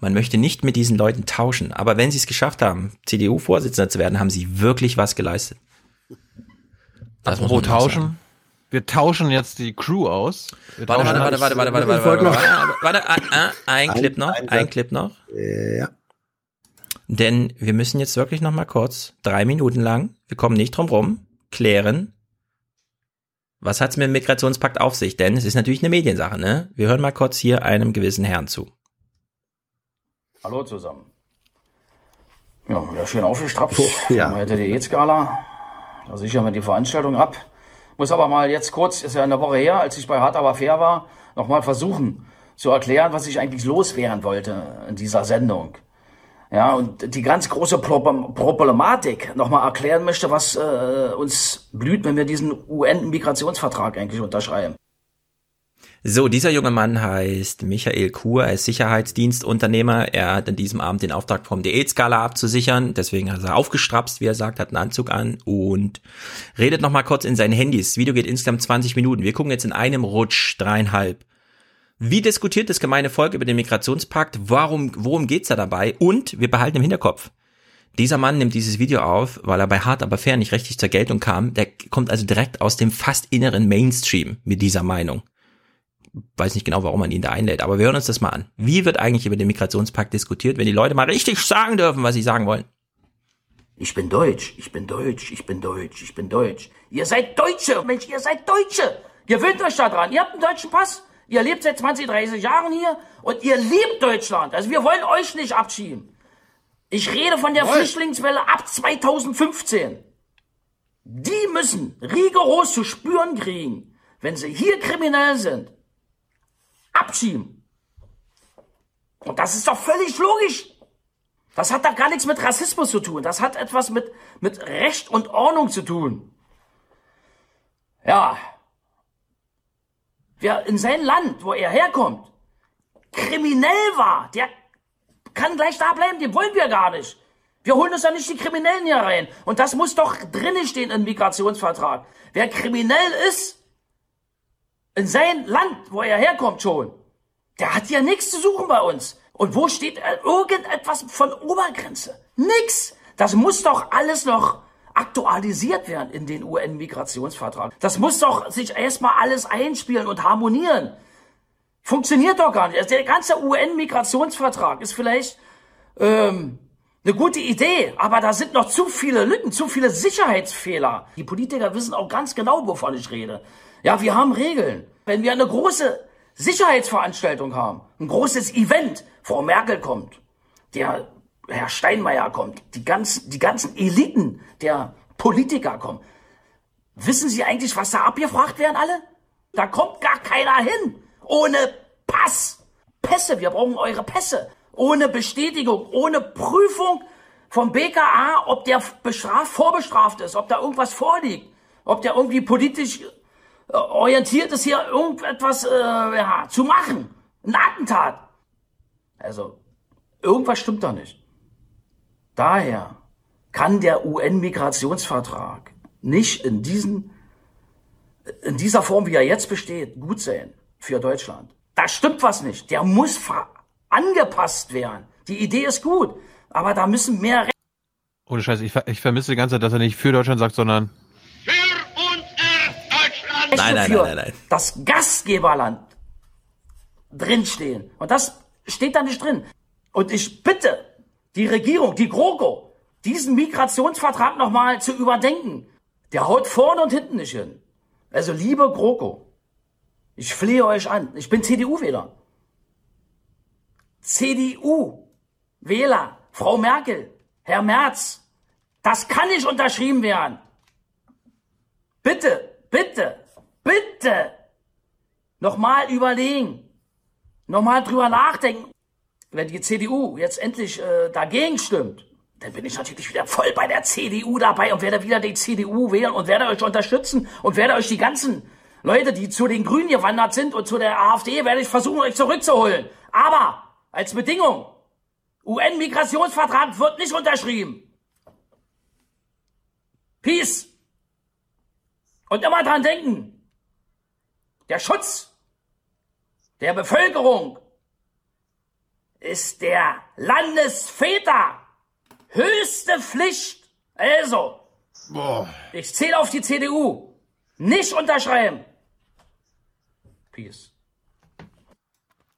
Man möchte nicht mit diesen Leuten tauschen, aber wenn sie es geschafft haben, CDU-Vorsitzender zu werden, haben sie wirklich was geleistet. Das muss Apropos tauschen. sagen. Wir tauschen jetzt die Crew aus. Warte, warte, warte, warte, warte, warte, warte, warte, warte, warte, ah, ein Ein- Clip noch, ein. Clip noch. Ja. Denn wir müssen jetzt wirklich noch mal kurz, drei Minuten lang, wir kommen nicht drum rum, klären, was hat's mit dem Migrationspakt auf sich? Denn es ist natürlich eine Mediensache, ne? Wir hören mal kurz hier einem gewissen Herrn zu. Hallo zusammen. Ja, wieder schön aufgestrappt. ja. Heute die E-Skala. Da sichern wir die Veranstaltung ab. Muss aber mal jetzt kurz, ist ja eine Woche her, als ich bei Hart aber fair war, nochmal versuchen zu erklären, was ich eigentlich loswerden wollte in dieser Sendung. Ja, und die ganz große Pro- Problematik nochmal erklären möchte, was äh, uns blüht, wenn wir diesen UN-Migrationsvertrag eigentlich unterschreiben. So, dieser junge Mann heißt Michael Kur, er ist Sicherheitsdienstunternehmer. Er hat an diesem Abend den Auftrag vom Diätskala abzusichern. Deswegen hat er aufgestrapst, wie er sagt, hat einen Anzug an und redet nochmal kurz in sein Handy. Das Video geht insgesamt 20 Minuten. Wir gucken jetzt in einem Rutsch dreieinhalb. Wie diskutiert das gemeine Volk über den Migrationspakt? Warum, worum geht's da dabei? Und wir behalten im Hinterkopf. Dieser Mann nimmt dieses Video auf, weil er bei Hart aber fair nicht richtig zur Geltung kam. Der kommt also direkt aus dem fast inneren Mainstream mit dieser Meinung weiß nicht genau, warum man ihn da einlädt, aber wir hören uns das mal an. Wie wird eigentlich über den Migrationspakt diskutiert, wenn die Leute mal richtig sagen dürfen, was sie sagen wollen? Ich bin Deutsch, ich bin Deutsch, ich bin Deutsch, ich bin Deutsch. Ihr seid Deutsche, Mensch, ihr seid Deutsche. Gewöhnt euch da dran. Ihr habt einen deutschen Pass. Ihr lebt seit 20, 30 Jahren hier und ihr liebt Deutschland. Also wir wollen euch nicht abschieben. Ich rede von der Jawohl. Flüchtlingswelle ab 2015. Die müssen rigoros zu spüren kriegen, wenn sie hier kriminell sind, abschieben. Und das ist doch völlig logisch. Das hat doch gar nichts mit Rassismus zu tun. Das hat etwas mit, mit Recht und Ordnung zu tun. Ja. Wer in sein Land, wo er herkommt, kriminell war, der kann gleich da bleiben, den wollen wir gar nicht. Wir holen uns ja nicht die Kriminellen hier rein. Und das muss doch drinnen stehen im Migrationsvertrag. Wer kriminell ist, in sein Land, wo er herkommt schon, der hat ja nichts zu suchen bei uns. Und wo steht irgendetwas von Obergrenze? Nix. Das muss doch alles noch aktualisiert werden in den UN-Migrationsvertrag. Das muss doch sich erstmal alles einspielen und harmonieren. Funktioniert doch gar nicht. Also der ganze UN-Migrationsvertrag ist vielleicht ähm, eine gute Idee, aber da sind noch zu viele Lücken, zu viele Sicherheitsfehler. Die Politiker wissen auch ganz genau, wovon ich rede. Ja, wir haben Regeln. Wenn wir eine große Sicherheitsveranstaltung haben, ein großes Event, Frau Merkel kommt, der Herr Steinmeier kommt, die ganzen, die ganzen Eliten der Politiker kommen. Wissen Sie eigentlich, was da abgefragt werden alle? Da kommt gar keiner hin. Ohne Pass. Pässe, wir brauchen eure Pässe. Ohne Bestätigung, ohne Prüfung vom BKA, ob der bestraft, vorbestraft ist, ob da irgendwas vorliegt, ob der irgendwie politisch äh, orientiert ist, hier irgendetwas äh, ja, zu machen. Ein Attentat. Also, irgendwas stimmt da nicht. Daher kann der UN-Migrationsvertrag nicht in, diesen, in dieser Form, wie er jetzt besteht, gut sein für Deutschland. Da stimmt was nicht. Der muss angepasst werden. Die Idee ist gut, aber da müssen mehr Re Ohne Scheiß, ich, ver ich vermisse die ganze Zeit, dass er nicht für Deutschland sagt, sondern Rechte Nein, nein, für nein, nein, nein. das Gastgeberland drinstehen. Und das steht da nicht drin. Und ich bitte die Regierung, die GroKo, diesen Migrationsvertrag nochmal zu überdenken. Der haut vorne und hinten nicht hin. Also liebe GroKo, ich flehe euch an. Ich bin CDU-Wähler. CDU-Wähler, Frau Merkel, Herr Merz, das kann nicht unterschrieben werden. Bitte, bitte, bitte nochmal überlegen, nochmal drüber nachdenken. Wenn die CDU jetzt endlich äh, dagegen stimmt, dann bin ich natürlich wieder voll bei der CDU dabei und werde wieder die CDU wählen und werde euch unterstützen und werde euch die ganzen Leute, die zu den Grünen gewandert sind und zu der AfD, werde ich versuchen, euch zurückzuholen. Aber als Bedingung, UN-Migrationsvertrag wird nicht unterschrieben. Peace. Und immer dran denken, der Schutz der Bevölkerung ist der Landesväter höchste Pflicht. Also, ich zähle auf die CDU. Nicht unterschreiben. Peace.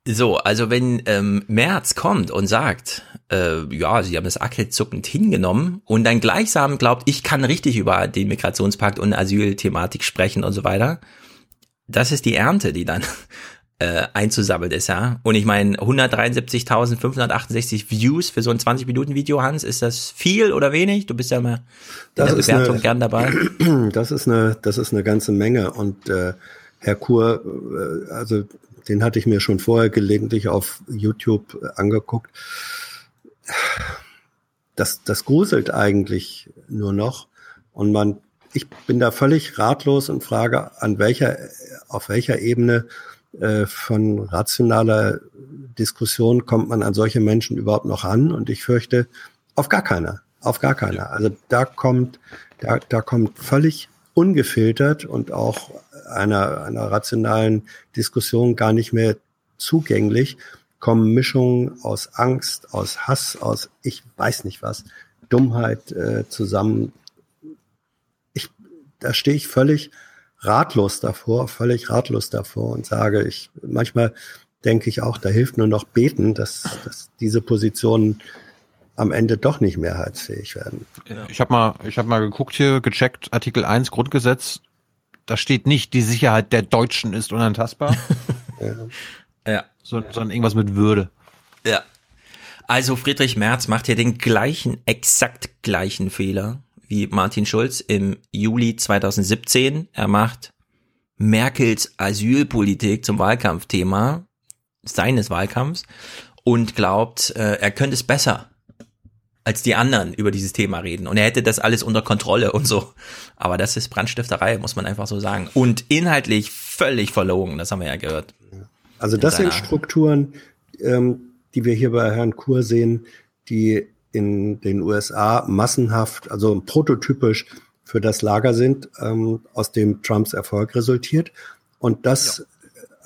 So, also wenn ähm, Merz kommt und sagt, äh, ja, sie haben das achselzuckend hingenommen und dann gleichsam glaubt, ich kann richtig über den Migrationspakt und Asylthematik sprechen und so weiter, das ist die Ernte, die dann äh, einzusammeln ist, ja. Und ich meine, 173.568 Views für so ein 20-Minuten-Video, Hans, ist das viel oder wenig? Du bist ja immer in Das der ist Bewertung eine- gern dabei. Das ist eine, das ist eine ganze Menge. Und äh, Herr Kur, äh, also den hatte ich mir schon vorher gelegentlich auf YouTube angeguckt. Das, das gruselt eigentlich nur noch. Und man, ich bin da völlig ratlos und frage, an welcher, auf welcher Ebene äh, von rationaler Diskussion kommt man an solche Menschen überhaupt noch ran? Und ich fürchte, auf gar keiner. Auf gar keiner. Also da kommt, da, da kommt völlig ungefiltert und auch einer, einer rationalen Diskussion gar nicht mehr zugänglich, kommen Mischungen aus Angst, aus Hass, aus ich weiß nicht was, Dummheit äh, zusammen. Ich, da stehe ich völlig ratlos davor, völlig ratlos davor und sage, ich manchmal denke ich auch, da hilft nur noch beten, dass, dass diese Positionen am Ende doch nicht mehrheitsfähig werden. Ich habe mal, ich habe mal geguckt hier, gecheckt, Artikel 1 Grundgesetz, da steht nicht, die Sicherheit der Deutschen ist unantastbar. ja. Ja. So, sondern irgendwas mit Würde. Ja. Also Friedrich Merz macht hier den gleichen, exakt gleichen Fehler wie Martin Schulz im Juli 2017. Er macht Merkels Asylpolitik zum Wahlkampfthema seines Wahlkampfs und glaubt, äh, er könnte es besser als die anderen über dieses Thema reden. Und er hätte das alles unter Kontrolle und so. Aber das ist Brandstifterei, muss man einfach so sagen. Und inhaltlich völlig verlogen, das haben wir ja gehört. Also das sind Strukturen, ähm, die wir hier bei Herrn Kur sehen, die in den USA massenhaft, also prototypisch für das Lager sind, ähm, aus dem Trumps Erfolg resultiert. Und das,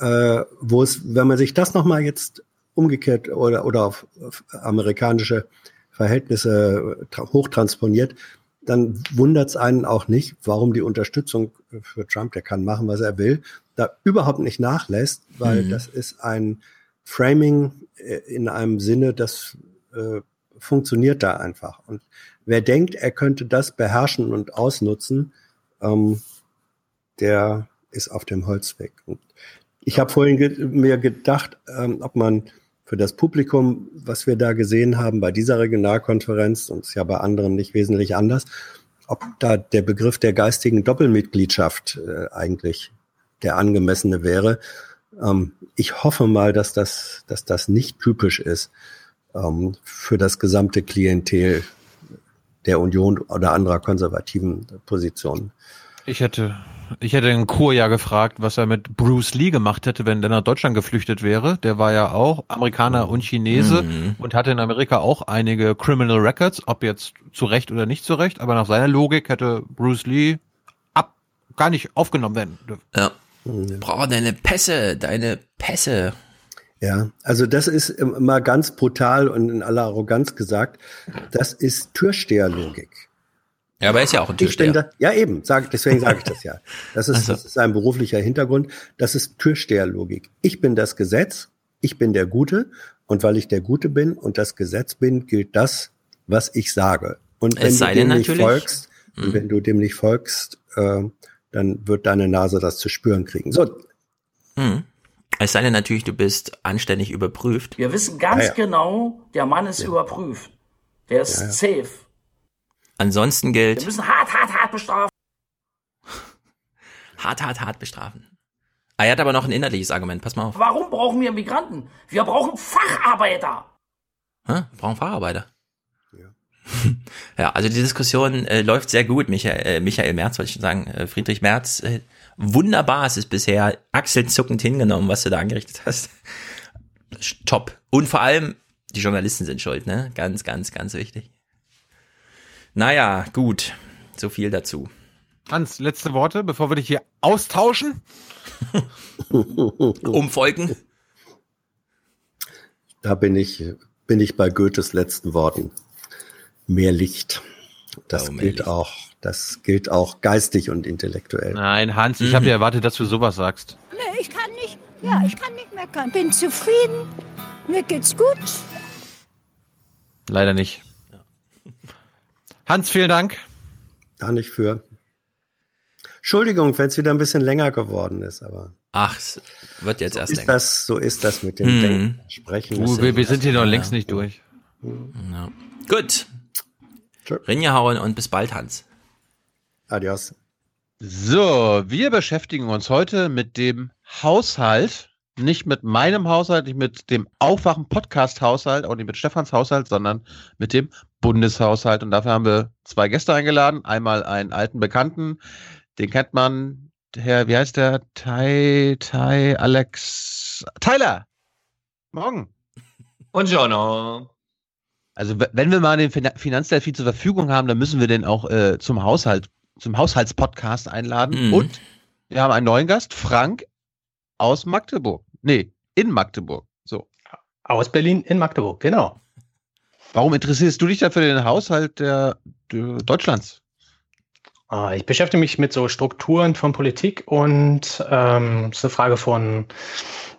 ja. äh, wo es, wenn man sich das nochmal jetzt umgekehrt oder, oder auf, auf amerikanische Verhältnisse hochtransponiert, dann wundert es einen auch nicht, warum die Unterstützung für Trump, der kann machen, was er will, da überhaupt nicht nachlässt, weil mhm. das ist ein Framing äh, in einem Sinne, das äh, funktioniert da einfach. Und wer denkt, er könnte das beherrschen und ausnutzen, ähm, der ist auf dem Holzweg. Und ich habe vorhin ge mir gedacht, ähm, ob man für das Publikum, was wir da gesehen haben bei dieser Regionalkonferenz, und es ist ja bei anderen nicht wesentlich anders, ob da der Begriff der geistigen Doppelmitgliedschaft äh, eigentlich der angemessene wäre. Ähm, ich hoffe mal, dass das, dass das nicht typisch ist ähm, für das gesamte Klientel der Union oder anderer konservativen Positionen. Ich hätte ich hätte den Kur ja gefragt, was er mit Bruce Lee gemacht hätte, wenn der nach Deutschland geflüchtet wäre. Der war ja auch Amerikaner und Chinese mhm. und hatte in Amerika auch einige Criminal Records, ob jetzt zu Recht oder nicht zu Recht, aber nach seiner Logik hätte Bruce Lee ab gar nicht aufgenommen werden dürfen. Ja. Brauche deine Pässe, deine Pässe. Ja, also das ist immer ganz brutal und in aller Arroganz gesagt. Das ist Türsteherlogik. Ja, aber er ist ja auch ein Türsteher. Da, ja, eben, sag, deswegen sage ich das ja. Das ist, also. das ist ein beruflicher Hintergrund. Das ist Türsteherlogik. Ich bin das Gesetz, ich bin der Gute und weil ich der Gute bin und das Gesetz bin, gilt das, was ich sage. Und wenn du dem nicht folgst, mhm. wenn du dem nicht folgst, äh, dann wird deine Nase das zu spüren kriegen. So. Mhm. Es sei denn natürlich, du bist anständig überprüft. Wir wissen ganz ja, ja. genau, der Mann ist ja. überprüft. Der ist safe. Ansonsten gilt. Wir müssen hart, hart, hart bestrafen. hart, hart, hart bestrafen. Ah, er hat aber noch ein innerliches Argument. Pass mal auf. Warum brauchen wir Migranten? Wir brauchen Facharbeiter. Hä? Wir brauchen Facharbeiter. Ja. ja, also die Diskussion äh, läuft sehr gut. Michael, äh, Michael Merz, wollte ich sagen. Äh, Friedrich Merz, wunderbar. Es ist bisher achselzuckend hingenommen, was du da angerichtet hast. Top. Und vor allem, die Journalisten sind schuld, ne? Ganz, ganz, ganz wichtig. Naja, gut. So viel dazu. Hans, letzte Worte, bevor wir dich hier austauschen. Umfolgen. Da bin ich, bin ich bei Goethes letzten Worten. Mehr Licht. Das oh, gilt Licht. auch, das gilt auch geistig und intellektuell. Nein, Hans, ich mhm. habe ja erwartet, dass du sowas sagst. Nee, ich kann nicht, ja, ich kann nicht meckern. Bin zufrieden. Mir geht's gut. Leider nicht. Hans, vielen Dank. Da nicht für. Entschuldigung, wenn es wieder ein bisschen länger geworden ist, aber. Ach, wird jetzt so erst ist länger. das, So ist das mit dem hm. Denken, Sprechen. Uh, wir, wir sind hier noch längst nicht durch. Ja. Gut. Rinjahauen und bis bald, Hans. Adios. So, wir beschäftigen uns heute mit dem Haushalt. Nicht mit meinem Haushalt, nicht mit dem Aufwachen-Podcast-Haushalt, auch nicht mit Stefans Haushalt, sondern mit dem Bundeshaushalt. Und dafür haben wir zwei Gäste eingeladen. Einmal einen alten Bekannten, den kennt man, Herr, wie heißt der? Tai, Tai, Alex, Tyler. Morgen. Buongiorno. Also wenn wir mal den Fin Finanzdelphi zur Verfügung haben, dann müssen wir den auch äh, zum Haushalt, zum Haushaltspodcast einladen. Mhm. Und wir haben einen neuen Gast, Frank aus Magdeburg. Nee, in Magdeburg. So. Aus Berlin in Magdeburg, genau. Warum interessierst du dich da für den Haushalt der, der Deutschlands? Ah, Ich beschäftige mich mit so Strukturen von Politik und ähm, es ist eine Frage von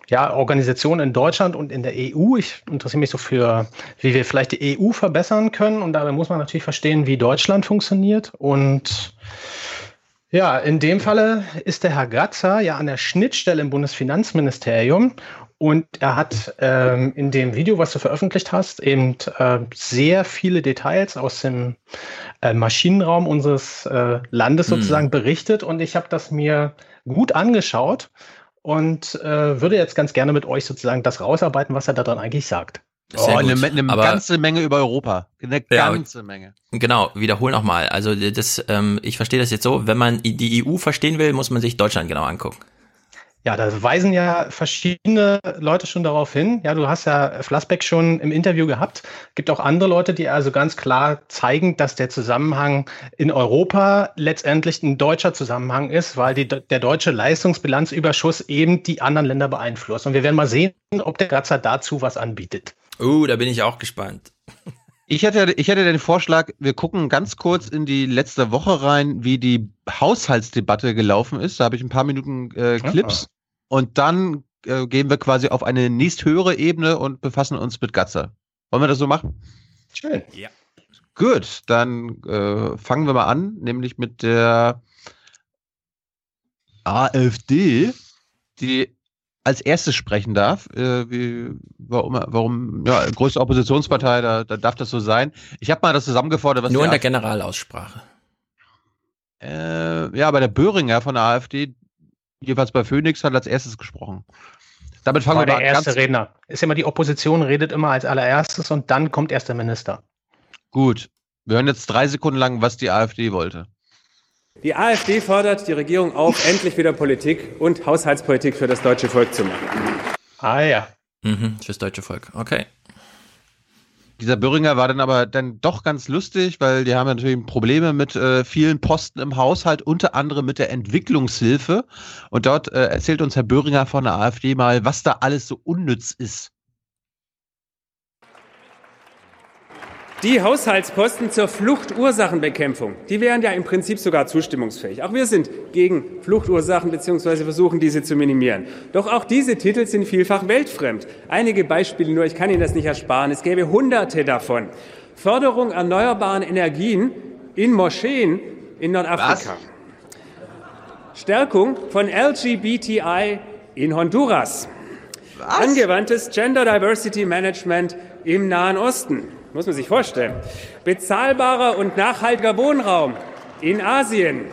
ja, Organisation in Deutschland und in der EU. Ich interessiere mich so für, wie wir vielleicht die EU verbessern können. Und dabei muss man natürlich verstehen, wie Deutschland funktioniert. Und ja, in dem Falle ist der Herr Gatzer ja an der Schnittstelle im Bundesfinanzministerium. Und er hat ähm, in dem Video, was du veröffentlicht hast, eben äh, sehr viele Details aus dem äh, Maschinenraum unseres äh, Landes Hm. sozusagen berichtet. Und ich habe das mir gut angeschaut und äh, würde jetzt ganz gerne mit euch sozusagen das rausarbeiten, was er da dran eigentlich sagt. Sehr oh, eine, eine Aber- ganze Menge über Europa. Eine Ja, ganze Menge. Genau, wiederhol nochmal. Also das, ähm, ich verstehe das jetzt so, wenn man die EU verstehen will, muss man sich Deutschland genau angucken. Ja, da weisen ja verschiedene Leute schon darauf hin. Ja, du hast ja Flassbeck schon im Interview gehabt. Gibt auch andere Leute, die also ganz klar zeigen, dass der Zusammenhang in Europa letztendlich ein deutscher Zusammenhang ist, weil die, der deutsche Leistungsbilanzüberschuss eben die anderen Länder beeinflusst. Und wir werden mal sehen, ob der Gratzer dazu was anbietet. Uh, da bin ich auch gespannt. Ich hätte, ich hätte den Vorschlag, wir gucken ganz kurz in die letzte Woche rein, wie die Haushaltsdebatte gelaufen ist. Da habe ich ein paar Minuten äh, Clips. Und dann äh, gehen wir quasi auf eine nächsthöhere Ebene und befassen uns mit Gatzer. Wollen wir das so machen? Schön. Ja. Gut, dann äh, fangen wir mal an, nämlich mit der AfD, die als erstes sprechen darf. Äh, wie, warum, warum, ja, größte Oppositionspartei, da, da darf das so sein. Ich habe mal das zusammengefordert, was Nur in der Generalaussprache. äh, ja, aber der Böhringer von der AfD, jedenfalls bei Phoenix, hat als erstes gesprochen. Damit fangen War wir der mal erste Redner. Ist immer die Opposition redet immer als allererstes und dann kommt erst der Minister. gut. Wir hören jetzt drei Sekunden lang, was die AfD wollte. Die AfD fordert die Regierung auf, endlich wieder Politik und Haushaltspolitik für das deutsche Volk zu machen. Ah ja. Mhm, fürs deutsche Volk. Okay. Dieser Böhringer war dann aber dann doch ganz lustig, weil die haben natürlich Probleme mit äh, vielen Posten im Haushalt, unter anderem mit der Entwicklungshilfe. Und dort äh, erzählt uns Herr Böhringer von der AfD mal, was da alles so unnütz ist. Die Haushaltsposten zur Fluchtursachenbekämpfung, die wären ja im Prinzip sogar zustimmungsfähig. Auch wir sind gegen Fluchtursachen bzw. versuchen, diese zu minimieren. Doch auch diese Titel sind vielfach weltfremd. Einige Beispiele nur, ich kann Ihnen das nicht ersparen. Es gäbe hunderte davon. Förderung erneuerbaren Energien in Moscheen in Nordafrika. Stärkung von LGBTI in Honduras. Angewandtes Gender Diversity Management im Nahen Osten. Muss man sich vorstellen. Bezahlbarer und nachhaltiger Wohnraum in Asien.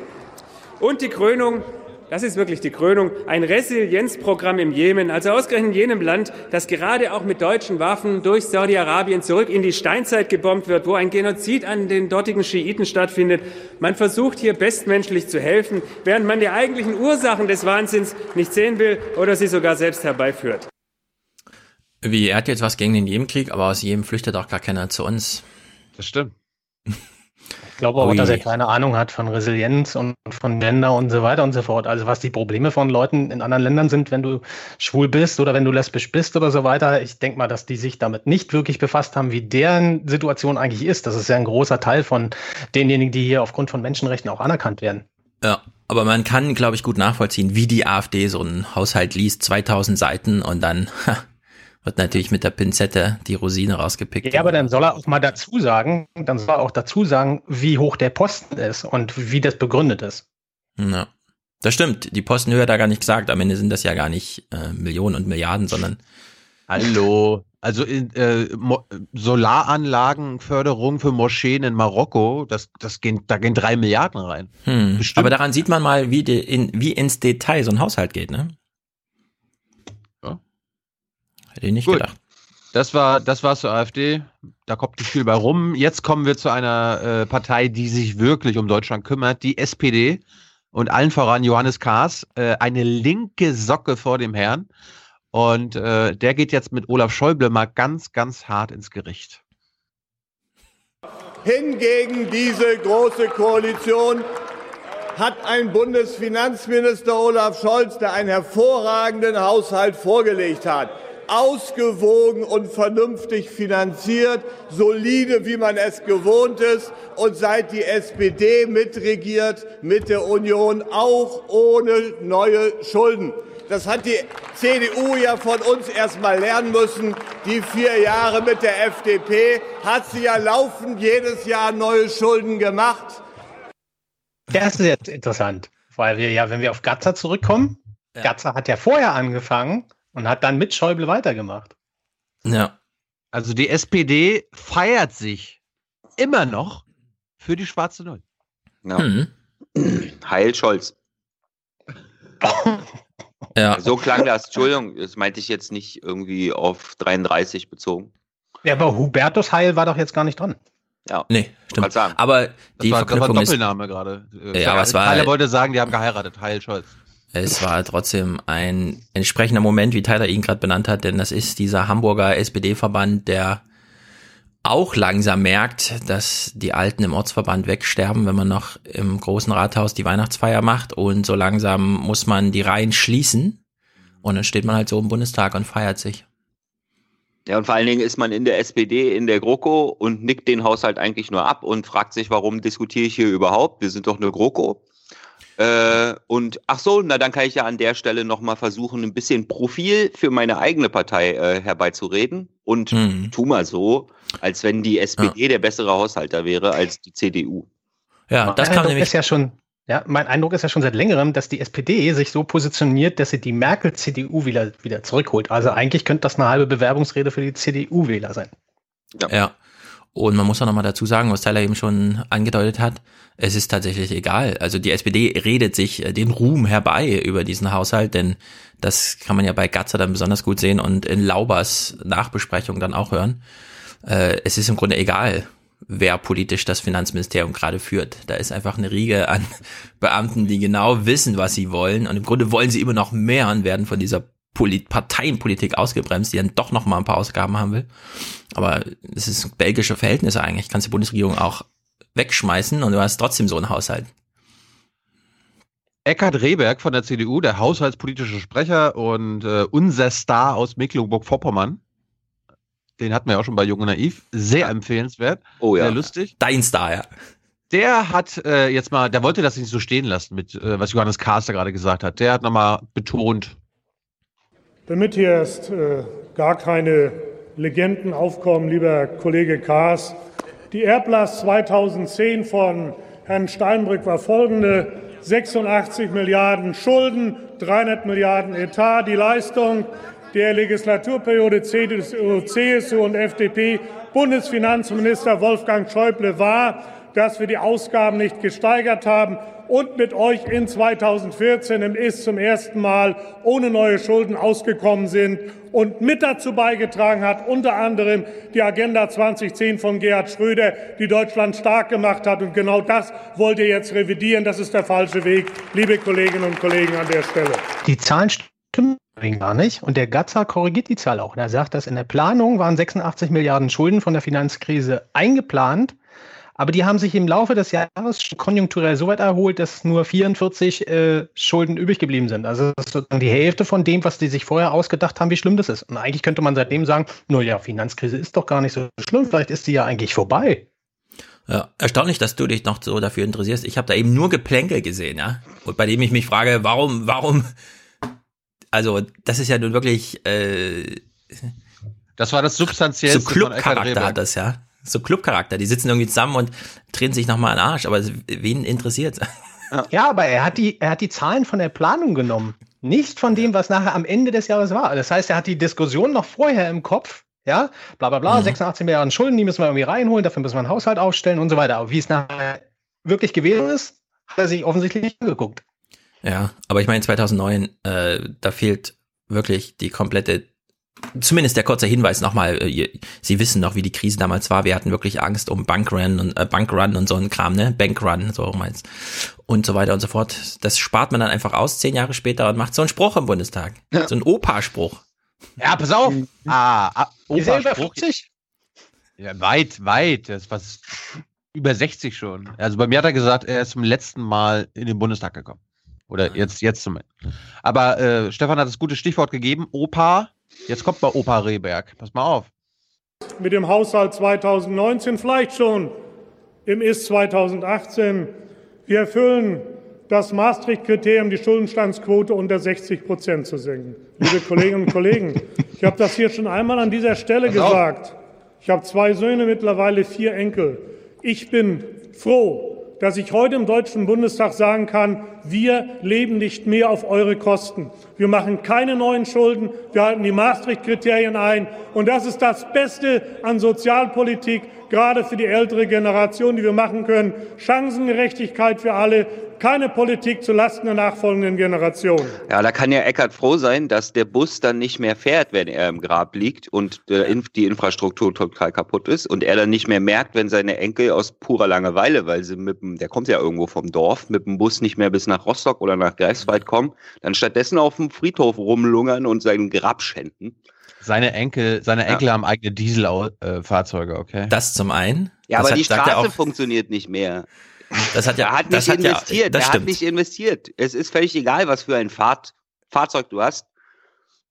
Und die Krönung, das ist wirklich die Krönung, ein Resilienzprogramm im Jemen, also ausgerechnet in jenem Land, das gerade auch mit deutschen Waffen durch Saudi-Arabien zurück in die Steinzeit gebombt wird, wo ein Genozid an den dortigen Schiiten stattfindet. Man versucht hier bestmenschlich zu helfen, während man die eigentlichen Ursachen des Wahnsinns nicht sehen will oder sie sogar selbst herbeiführt. Wie, er hat jetzt was gegen den Jemenkrieg, aber aus Jemen flüchtet auch gar keiner zu uns. Das stimmt. Ich glaube auch, Ui. dass er keine Ahnung hat von Resilienz und von Gender und so weiter und so fort. Also was die Probleme von Leuten in anderen Ländern sind, wenn du schwul bist oder wenn du lesbisch bist oder so weiter. Ich denke mal, dass die sich damit nicht wirklich befasst haben, wie deren Situation eigentlich ist. Das ist ja ein großer Teil von denjenigen, die hier aufgrund von Menschenrechten auch anerkannt werden. Ja, aber man kann, glaube ich, gut nachvollziehen, wie die AfD so einen Haushalt liest, 2000 Seiten und dann ha, wird natürlich mit der Pinzette die Rosine rausgepickt. Ja, aber dann soll er auch mal dazu sagen, dann soll er auch dazu sagen, wie hoch der Posten ist und wie das begründet ist. Ja. Das stimmt, die Postenhöhe hat er gar nicht gesagt. Am Ende sind das ja gar nicht äh, Millionen und Milliarden, sondern Hallo. Also in, äh, Solaranlagenförderung für Moscheen in Marokko, das, das gehen, da gehen drei Milliarden rein. Hm. Aber daran sieht man mal, wie, de, in, wie ins Detail so ein Haushalt geht, ne? Hätte ich nicht Gut. gedacht. Das war, das war zur AfD. Da kommt nicht viel bei rum. Jetzt kommen wir zu einer äh, Partei, die sich wirklich um Deutschland kümmert, die SPD. und allen voran Johannes Kahrs äh, eine linke Socke vor dem Herrn. Und äh, der geht jetzt mit Olaf Schäuble mal ganz, ganz hart ins Gericht. Hingegen diese große Koalition hat ein Bundesfinanzminister Olaf Scholz, der einen hervorragenden Haushalt vorgelegt hat. Ausgewogen und vernünftig finanziert, solide, wie man es gewohnt ist. Und seit die SPD mitregiert mit der Union, auch ohne neue Schulden. Das hat die CDU ja von uns erst mal lernen müssen. Die vier Jahre mit der FDP hat sie ja laufend jedes Jahr neue Schulden gemacht. Das ist jetzt interessant, weil wir ja, wenn wir auf Gatzer zurückkommen, ja. Gatzer hat ja vorher angefangen und hat dann mit Schäuble weitergemacht. Ja. Also die SPD feiert sich immer noch für die schwarze Null. Ja. Mhm. Heil Scholz. Ja. So klang das, Entschuldigung, das meinte ich jetzt nicht irgendwie auf 33 bezogen. Ja, aber Hubertus Heil war doch jetzt gar nicht dran. Ja. Nee, stimmt. Aber die das war, Verknüpfung das war Doppelname gerade. Ja, aber es war. Tyler wollte sagen, die haben geheiratet, Heil Scholz. Es war trotzdem ein entsprechender Moment, wie Tyler ihn gerade benannt hat, denn das ist dieser Hamburger SPD-Verband, der auch langsam merkt, dass die Alten im Ortsverband wegsterben, wenn man noch im großen Rathaus die Weihnachtsfeier macht und so langsam muss man die Reihen schließen und dann steht man halt so im Bundestag und feiert sich. Ja, und vor allen Dingen ist man in der SPD, in der GroKo und nickt den Haushalt eigentlich nur ab und fragt sich, warum diskutiere ich hier überhaupt? Wir sind doch eine GroKo. Äh, und ach so, na dann kann ich ja an der Stelle nochmal versuchen, ein bisschen Profil für meine eigene Partei äh, herbeizureden und mhm. tu mal so, als wenn die SPD ja. der bessere Haushalter wäre als die CDU. Ja, das kann nämlich. Ist ja schon, ja, mein Eindruck ist ja schon seit längerem, dass die SPD sich so positioniert, dass sie die Merkel-CDU wieder, wieder zurückholt. Also eigentlich könnte das eine halbe Bewerbungsrede für die CDU-Wähler sein. Ja. ja. Und man muss auch nochmal dazu sagen, was Tyler eben schon angedeutet hat, es ist tatsächlich egal. Also die SPD redet sich äh, den Ruhm herbei über diesen Haushalt, denn das kann man ja bei Gatzer dann besonders gut sehen und in Laubers Nachbesprechung dann auch hören. Äh, es ist im Grunde egal, wer politisch das Finanzministerium gerade führt. Da ist einfach eine Riege an Beamten, die genau wissen, was sie wollen. Und im Grunde wollen sie immer noch mehr und werden von dieser Polit Parteienpolitik ausgebremst, die dann doch noch mal ein paar Ausgaben haben will. Aber es ist belgische Verhältnisse eigentlich. Kannst die Bundesregierung auch wegschmeißen und du hast trotzdem so einen Haushalt. Eckhard Rehberg von der CDU, der haushaltspolitische Sprecher und äh, unser Star aus Mecklenburg-Vorpommern. Den hatten wir auch schon bei Jung und Naiv. Sehr empfehlenswert. Oh ja. Sehr lustig. Dein Star, ja. Der hat äh, jetzt mal, der wollte das nicht so stehen lassen, mit äh, was Johannes Kaster gerade gesagt hat. Der hat nochmal betont. Damit hier erst äh, gar keine Legenden aufkommen, lieber Kollege Kaas, die Erblast 2010 von Herrn Steinbrück war folgende. 86 Milliarden Schulden, 300 Milliarden Etat. Die Leistung der Legislaturperiode CDU, CSU und FDP Bundesfinanzminister Wolfgang Schäuble war, dass wir die Ausgaben nicht gesteigert haben und mit euch in 2014 im Ist zum ersten Mal ohne neue Schulden ausgekommen sind und mit dazu beigetragen hat, unter anderem die Agenda 2010 von Gerhard Schröder, die Deutschland stark gemacht hat. Und genau das wollt ihr jetzt revidieren. Das ist der falsche Weg, liebe Kolleginnen und Kollegen an der Stelle. Die Zahlen stimmen gar nicht. Und der Gatzer korrigiert die Zahl auch. Er sagt, dass in der Planung waren 86 Milliarden Schulden von der Finanzkrise eingeplant. Aber die haben sich im Laufe des Jahres konjunkturell so weit erholt, dass nur 44 äh, Schulden übrig geblieben sind. Also das ist sozusagen die Hälfte von dem, was die sich vorher ausgedacht haben, wie schlimm das ist. Und eigentlich könnte man seitdem sagen, nur ja, Finanzkrise ist doch gar nicht so schlimm, vielleicht ist die ja eigentlich vorbei. Ja, erstaunlich, dass du dich noch so dafür interessierst. Ich habe da eben nur Geplänkel gesehen, ja. Und bei dem ich mich frage, warum, warum, also das ist ja nun wirklich äh, Das war das Substanziellste. So Clubcharakter hat das, ja so Clubcharakter. Die sitzen irgendwie zusammen und drehen sich nochmal an den Arsch, aber wen interessiert Ja, aber er hat, die, er hat die Zahlen von der Planung genommen. Nicht von dem, was nachher am Ende des Jahres war. Das heißt, er hat die Diskussion noch vorher im Kopf. Ja, bla bla bla, mhm. 86 Milliarden Schulden, die müssen wir irgendwie reinholen, dafür müssen wir einen Haushalt aufstellen und so weiter. Aber wie es nachher wirklich gewesen ist, hat er sich offensichtlich nicht angeguckt. Ja, aber ich meine 2009, äh, da fehlt wirklich die komplette zumindest der kurze Hinweis nochmal, äh, Sie wissen noch, wie die Krise damals war. Wir hatten wirklich Angst um Bankrun und äh, Bankrun und so ein Kram, ne? Bankrun, so meinst und so weiter und so fort. Das spart man dann einfach aus zehn Jahre später und macht so einen Spruch im Bundestag. Ja. So ein Opa-Spruch. Ja, pass auf. Ah, ah Opa-Spruch. Ja, weit, weit. Das ist was über 60 schon. Also bei mir hat er gesagt, er ist zum letzten Mal in den Bundestag gekommen. Oder jetzt, jetzt zum. Aber äh, Stefan hat das gute Stichwort gegeben. Opa Jetzt kommt mal Opa Rehberg. Pass mal auf. Mit dem Haushalt 2019, vielleicht schon im Ist 2018. Wir erfüllen das Maastricht-Kriterium, die Schuldenstandsquote unter 60 Prozent zu senken. Liebe Kolleginnen und Kollegen, ich habe das hier schon einmal an dieser Stelle Pass gesagt. Auf. Ich habe zwei Söhne, mittlerweile vier Enkel. Ich bin froh, dass ich heute im Deutschen Bundestag sagen kann, wir leben nicht mehr auf eure Kosten. Wir machen keine neuen Schulden, wir halten die Maastricht-Kriterien ein. Und das ist das Beste an Sozialpolitik, gerade für die ältere Generation, die wir machen können. Chancengerechtigkeit für alle, keine Politik zulasten der nachfolgenden Generation. Ja, da kann ja Eckert froh sein, dass der Bus dann nicht mehr fährt, wenn er im Grab liegt und äh, die Infrastruktur total kaputt ist und er dann nicht mehr merkt, wenn seine Enkel aus purer Langeweile, weil sie mit dem, der kommt ja irgendwo vom Dorf, mit dem Bus nicht mehr bis nach Rostock oder nach Greifswald kommen, dann stattdessen auf dem Friedhof rumlungern und sein Grab schänden. Seine Enkel, seine Enkel ja. haben eigene Dieselfahrzeuge, okay. Das zum einen. Ja, das aber hat, die Straße funktioniert nicht mehr. Das hat ja, er hat nicht hat investiert. Ja, er hat nicht investiert. Es ist völlig egal, was für ein Fahr Fahrzeug du hast.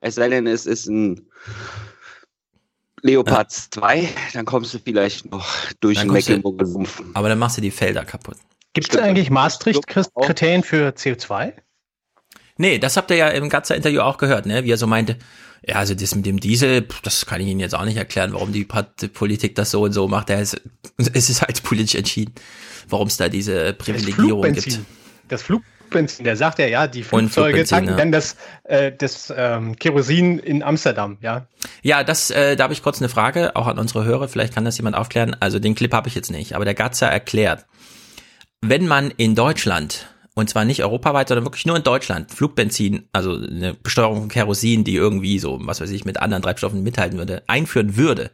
Es sei denn, es ist ein Leopard 2, dann kommst du vielleicht noch durch den Mecklenburger Sumpf. Aber dann machst du die Felder kaputt. Gibt es eigentlich Maastricht-Kriterien für CO2? Nee, das habt ihr ja im Gatzer-Interview auch gehört, ne? wie er so meinte, ja, also das mit dem Diesel, das kann ich Ihnen jetzt auch nicht erklären, warum die Politik das so und so macht. Es ist halt politisch entschieden, warum es da diese Privilegierung das gibt. Das Flugbenzin, der sagt ja, ja, die Flugzeuge tanken ja. dann das, äh, das ähm, Kerosin in Amsterdam, ja. Ja, das, äh, da habe ich kurz eine Frage, auch an unsere Hörer, vielleicht kann das jemand aufklären. Also den Clip habe ich jetzt nicht, aber der Gatzer erklärt, wenn man in Deutschland und zwar nicht europaweit, sondern wirklich nur in Deutschland, Flugbenzin, also eine Besteuerung von Kerosin, die irgendwie so, was weiß ich, mit anderen Treibstoffen mithalten würde, einführen würde,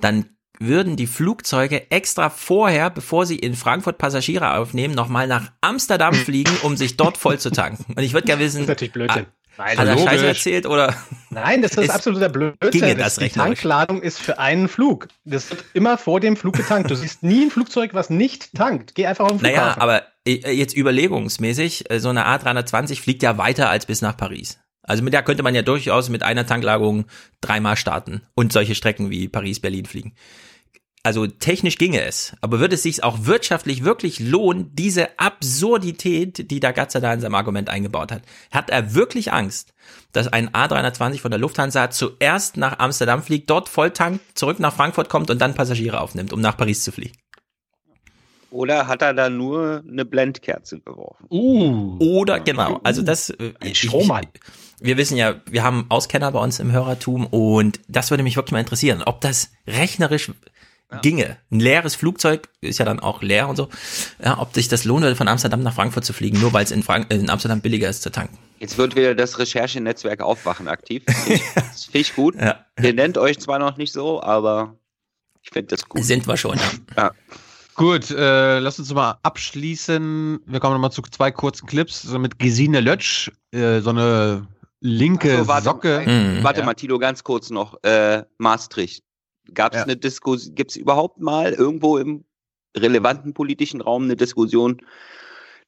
dann würden die Flugzeuge extra vorher, bevor sie in Frankfurt Passagiere aufnehmen, nochmal nach Amsterdam fliegen, um sich dort voll zu tanken. Und ich würde gerne wissen, das ist natürlich Blödsinn. Nein, Hat er Scheiße erzählt oder? Nein, das ist, ist absoluter Blödsinn. Ginge das, Die Tankladung ist für einen Flug. Das wird immer vor dem Flug getankt. Du siehst nie ein Flugzeug, was nicht tankt. Geh einfach auf den Flughafen. Naja, aber äh, jetzt überlegungsmäßig, äh, so eine A320 fliegt ja weiter als bis nach Paris. Also mit der könnte man ja durchaus mit einer Tanklagerung dreimal starten und solche Strecken wie Paris-Berlin fliegen also technisch ginge es, aber würde es sich auch wirtschaftlich wirklich lohnen, diese Absurdität, die der Gatzer da in seinem Argument eingebaut hat? Hat er wirklich Angst, dass ein A320 von der Lufthansa zuerst nach Amsterdam fliegt, dort volltankt, zurück nach Frankfurt kommt und dann Passagiere aufnimmt, um nach Paris zu fliegen? Oder hat er da nur eine Blendkerze geworfen? Uh. Oder genau, also das äh, ein Strohmann. wir wissen ja, wir haben Auskenner bei uns im Hörertum und das würde mich wirklich mal interessieren, ob das rechnerisch ja. ginge. Ein leeres Flugzeug ist ja dann auch leer und so. Ja, ob sich das lohnt, von Amsterdam nach Frankfurt zu fliegen, nur weil es in, in Amsterdam billiger ist zu tanken. Jetzt wird wieder das Recherchenetzwerk Aufwachen aktiv. Das finde ich gut. Ja. Ihr nennt euch zwar noch nicht so, aber ich finde das gut. Sind wir schon, ja. ja. Gut, äh, lass uns mal abschließen. Wir kommen nochmal zu zwei kurzen Clips so mit Gesine Lötsch, äh, so eine linke so, warte, Socke. Mhm, warte ja. mal, Tilo, ganz kurz noch. Äh, Maastricht. Gab es ja. eine Diskussion, gibt es überhaupt mal irgendwo im relevanten politischen Raum eine Diskussion,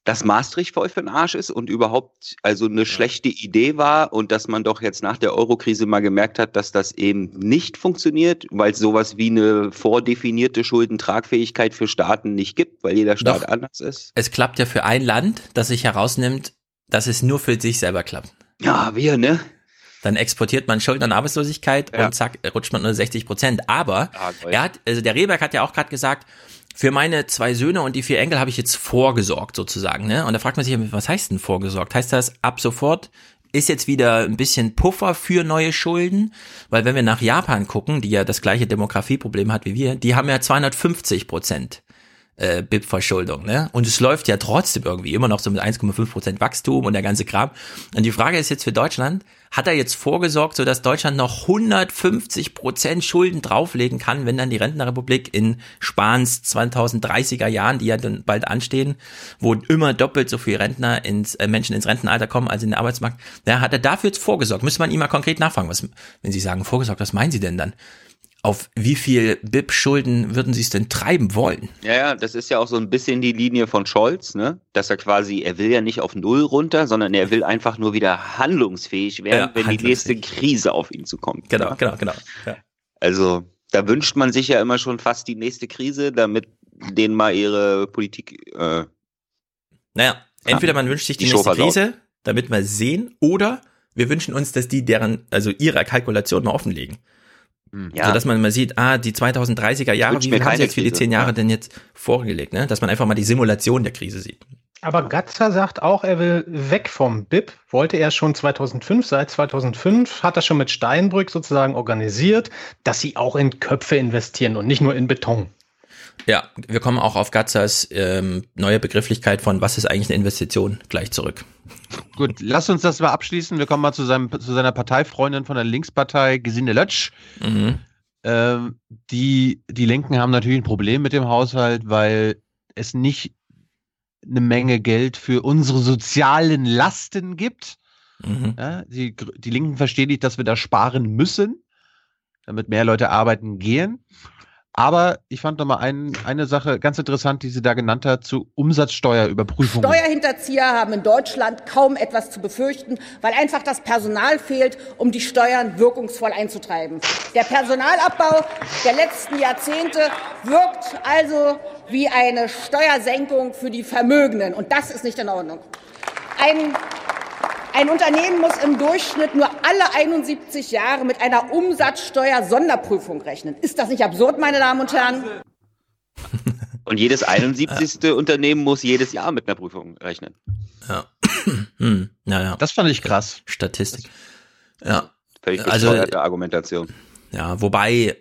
dass Maastricht voll für den Arsch ist und überhaupt also eine schlechte Idee war und dass man doch jetzt nach der Eurokrise mal gemerkt hat, dass das eben nicht funktioniert, weil es sowas wie eine vordefinierte Schuldentragfähigkeit für Staaten nicht gibt, weil jeder Staat doch. anders ist. Es klappt ja für ein Land, das sich herausnimmt, dass es nur für sich selber klappt. Ja, wir, ne? Dann exportiert man Schulden und Arbeitslosigkeit ja. und zack, rutscht man nur 60 Prozent. Aber ah, er hat, also der Rehberg hat ja auch gerade gesagt, für meine zwei Söhne und die vier Enkel habe ich jetzt vorgesorgt sozusagen. Ne? Und da fragt man sich, was heißt denn vorgesorgt? Heißt das ab sofort ist jetzt wieder ein bisschen Puffer für neue Schulden? Weil wenn wir nach Japan gucken, die ja das gleiche Demografieproblem hat wie wir, die haben ja 250 Prozent äh, BIP-Verschuldung, ne? Und es läuft ja trotzdem irgendwie immer noch so mit 1,5 Prozent Wachstum und der ganze Kram. Und die Frage ist jetzt für Deutschland, hat er jetzt vorgesorgt, sodass Deutschland noch 150 Prozent Schulden drauflegen kann, wenn dann die Rentenrepublik in Spahns 2030er Jahren, die ja dann bald anstehen, wo immer doppelt so viele Rentner ins äh, Menschen ins Rentenalter kommen als in den Arbeitsmarkt, ja, hat er dafür jetzt vorgesorgt? Müsste man ihn mal konkret nachfragen, was, wenn Sie sagen vorgesorgt, was meinen Sie denn dann? Auf wie viel BIP-Schulden würden Sie es denn treiben wollen? Ja, ja, das ist ja auch so ein bisschen die Linie von Scholz, ne? Dass er quasi, er will ja nicht auf Null runter, sondern er will einfach nur wieder handlungsfähig werden, Ja, wenn die nächste Krise auf ihn zukommt. Genau, ja? genau, genau. Ja. Also, da wünscht man sich ja immer schon fast die nächste Krise, damit denen mal ihre Politik, äh, Naja, entweder man wünscht sich die, Die nächste. Krise, damit wir sehen, oder wir wünschen uns, dass die deren, also ihre Kalkulation mal offenlegen. Ja. So dass man mal sieht, ah, die 2030er Jahre, wie viel haben sie jetzt für die zehn Jahre Ja. denn jetzt vorgelegt, ne? Dass man einfach mal die Simulation der Krise sieht. Aber Gatzer sagt auch, er will weg vom BIP. Wollte er schon 2005. Seit 2005 hat er schon mit Steinbrück sozusagen organisiert, dass sie auch in Köpfe investieren und nicht nur in Beton. Ja, wir kommen auch auf Gatzers ähm, neue Begrifflichkeit von was ist eigentlich eine Investition gleich zurück. Gut, lass uns das mal abschließen. Wir kommen mal zu, seinem, zu seiner Parteifreundin von der Linkspartei, Gesine Lötsch. Mhm. Ähm, die, die Linken haben natürlich ein Problem mit dem Haushalt, weil es nicht eine Menge Geld für unsere sozialen Lasten gibt. Mhm. Ja, die, die Linken verstehen nicht, dass wir da sparen müssen, damit mehr Leute arbeiten gehen. Aber ich fand noch mal ein, eine Sache ganz interessant, die sie da genannt hat, zu Umsatzsteuerüberprüfungen. Steuerhinterzieher haben in Deutschland kaum etwas zu befürchten, weil einfach das Personal fehlt, um die Steuern wirkungsvoll einzutreiben. Der Personalabbau der letzten Jahrzehnte wirkt also wie eine Steuersenkung für die Vermögenden. Und das ist nicht in Ordnung. Ein ein Unternehmen muss im Durchschnitt nur alle 71 Jahre mit einer Umsatzsteuer-Sonderprüfung rechnen. Ist das nicht absurd, meine Damen und Herren? und jedes 71. Unternehmen muss jedes Jahr mit einer Prüfung rechnen. Ja. hm, naja. Das fand ich krass. Statistik. Ja. Völlig Also, Argumentation. Ja, wobei,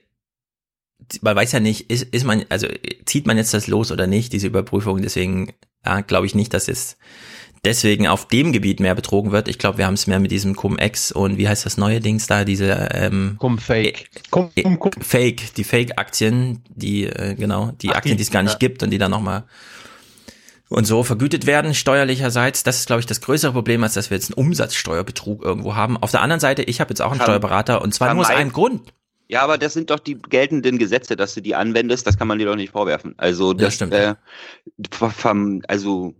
man weiß ja nicht, ist, ist man, also zieht man jetzt das los oder nicht, diese Überprüfung, deswegen ja, glaube ich nicht, dass es deswegen auf dem Gebiet mehr betrogen wird. Ich glaube, wir haben es mehr mit diesem Cum-Ex und wie heißt das neue Dings da, diese ähm, Cum-Fake. Cum, cum, cum. Fake, die Fake-Aktien, die, äh, genau, die Ach, Aktien, die- es gar nicht ja. gibt und die dann nochmal und so vergütet werden, steuerlicherseits. Das ist, glaube ich, das größere Problem, als dass wir jetzt einen Umsatzsteuerbetrug irgendwo haben. Auf der anderen Seite, ich habe jetzt auch einen Verm- Steuerberater und zwar nur aus einem Grund. Ja, aber das sind doch die geltenden Gesetze, dass du die anwendest, das kann man dir doch nicht vorwerfen. Also das, stimmt. Äh, also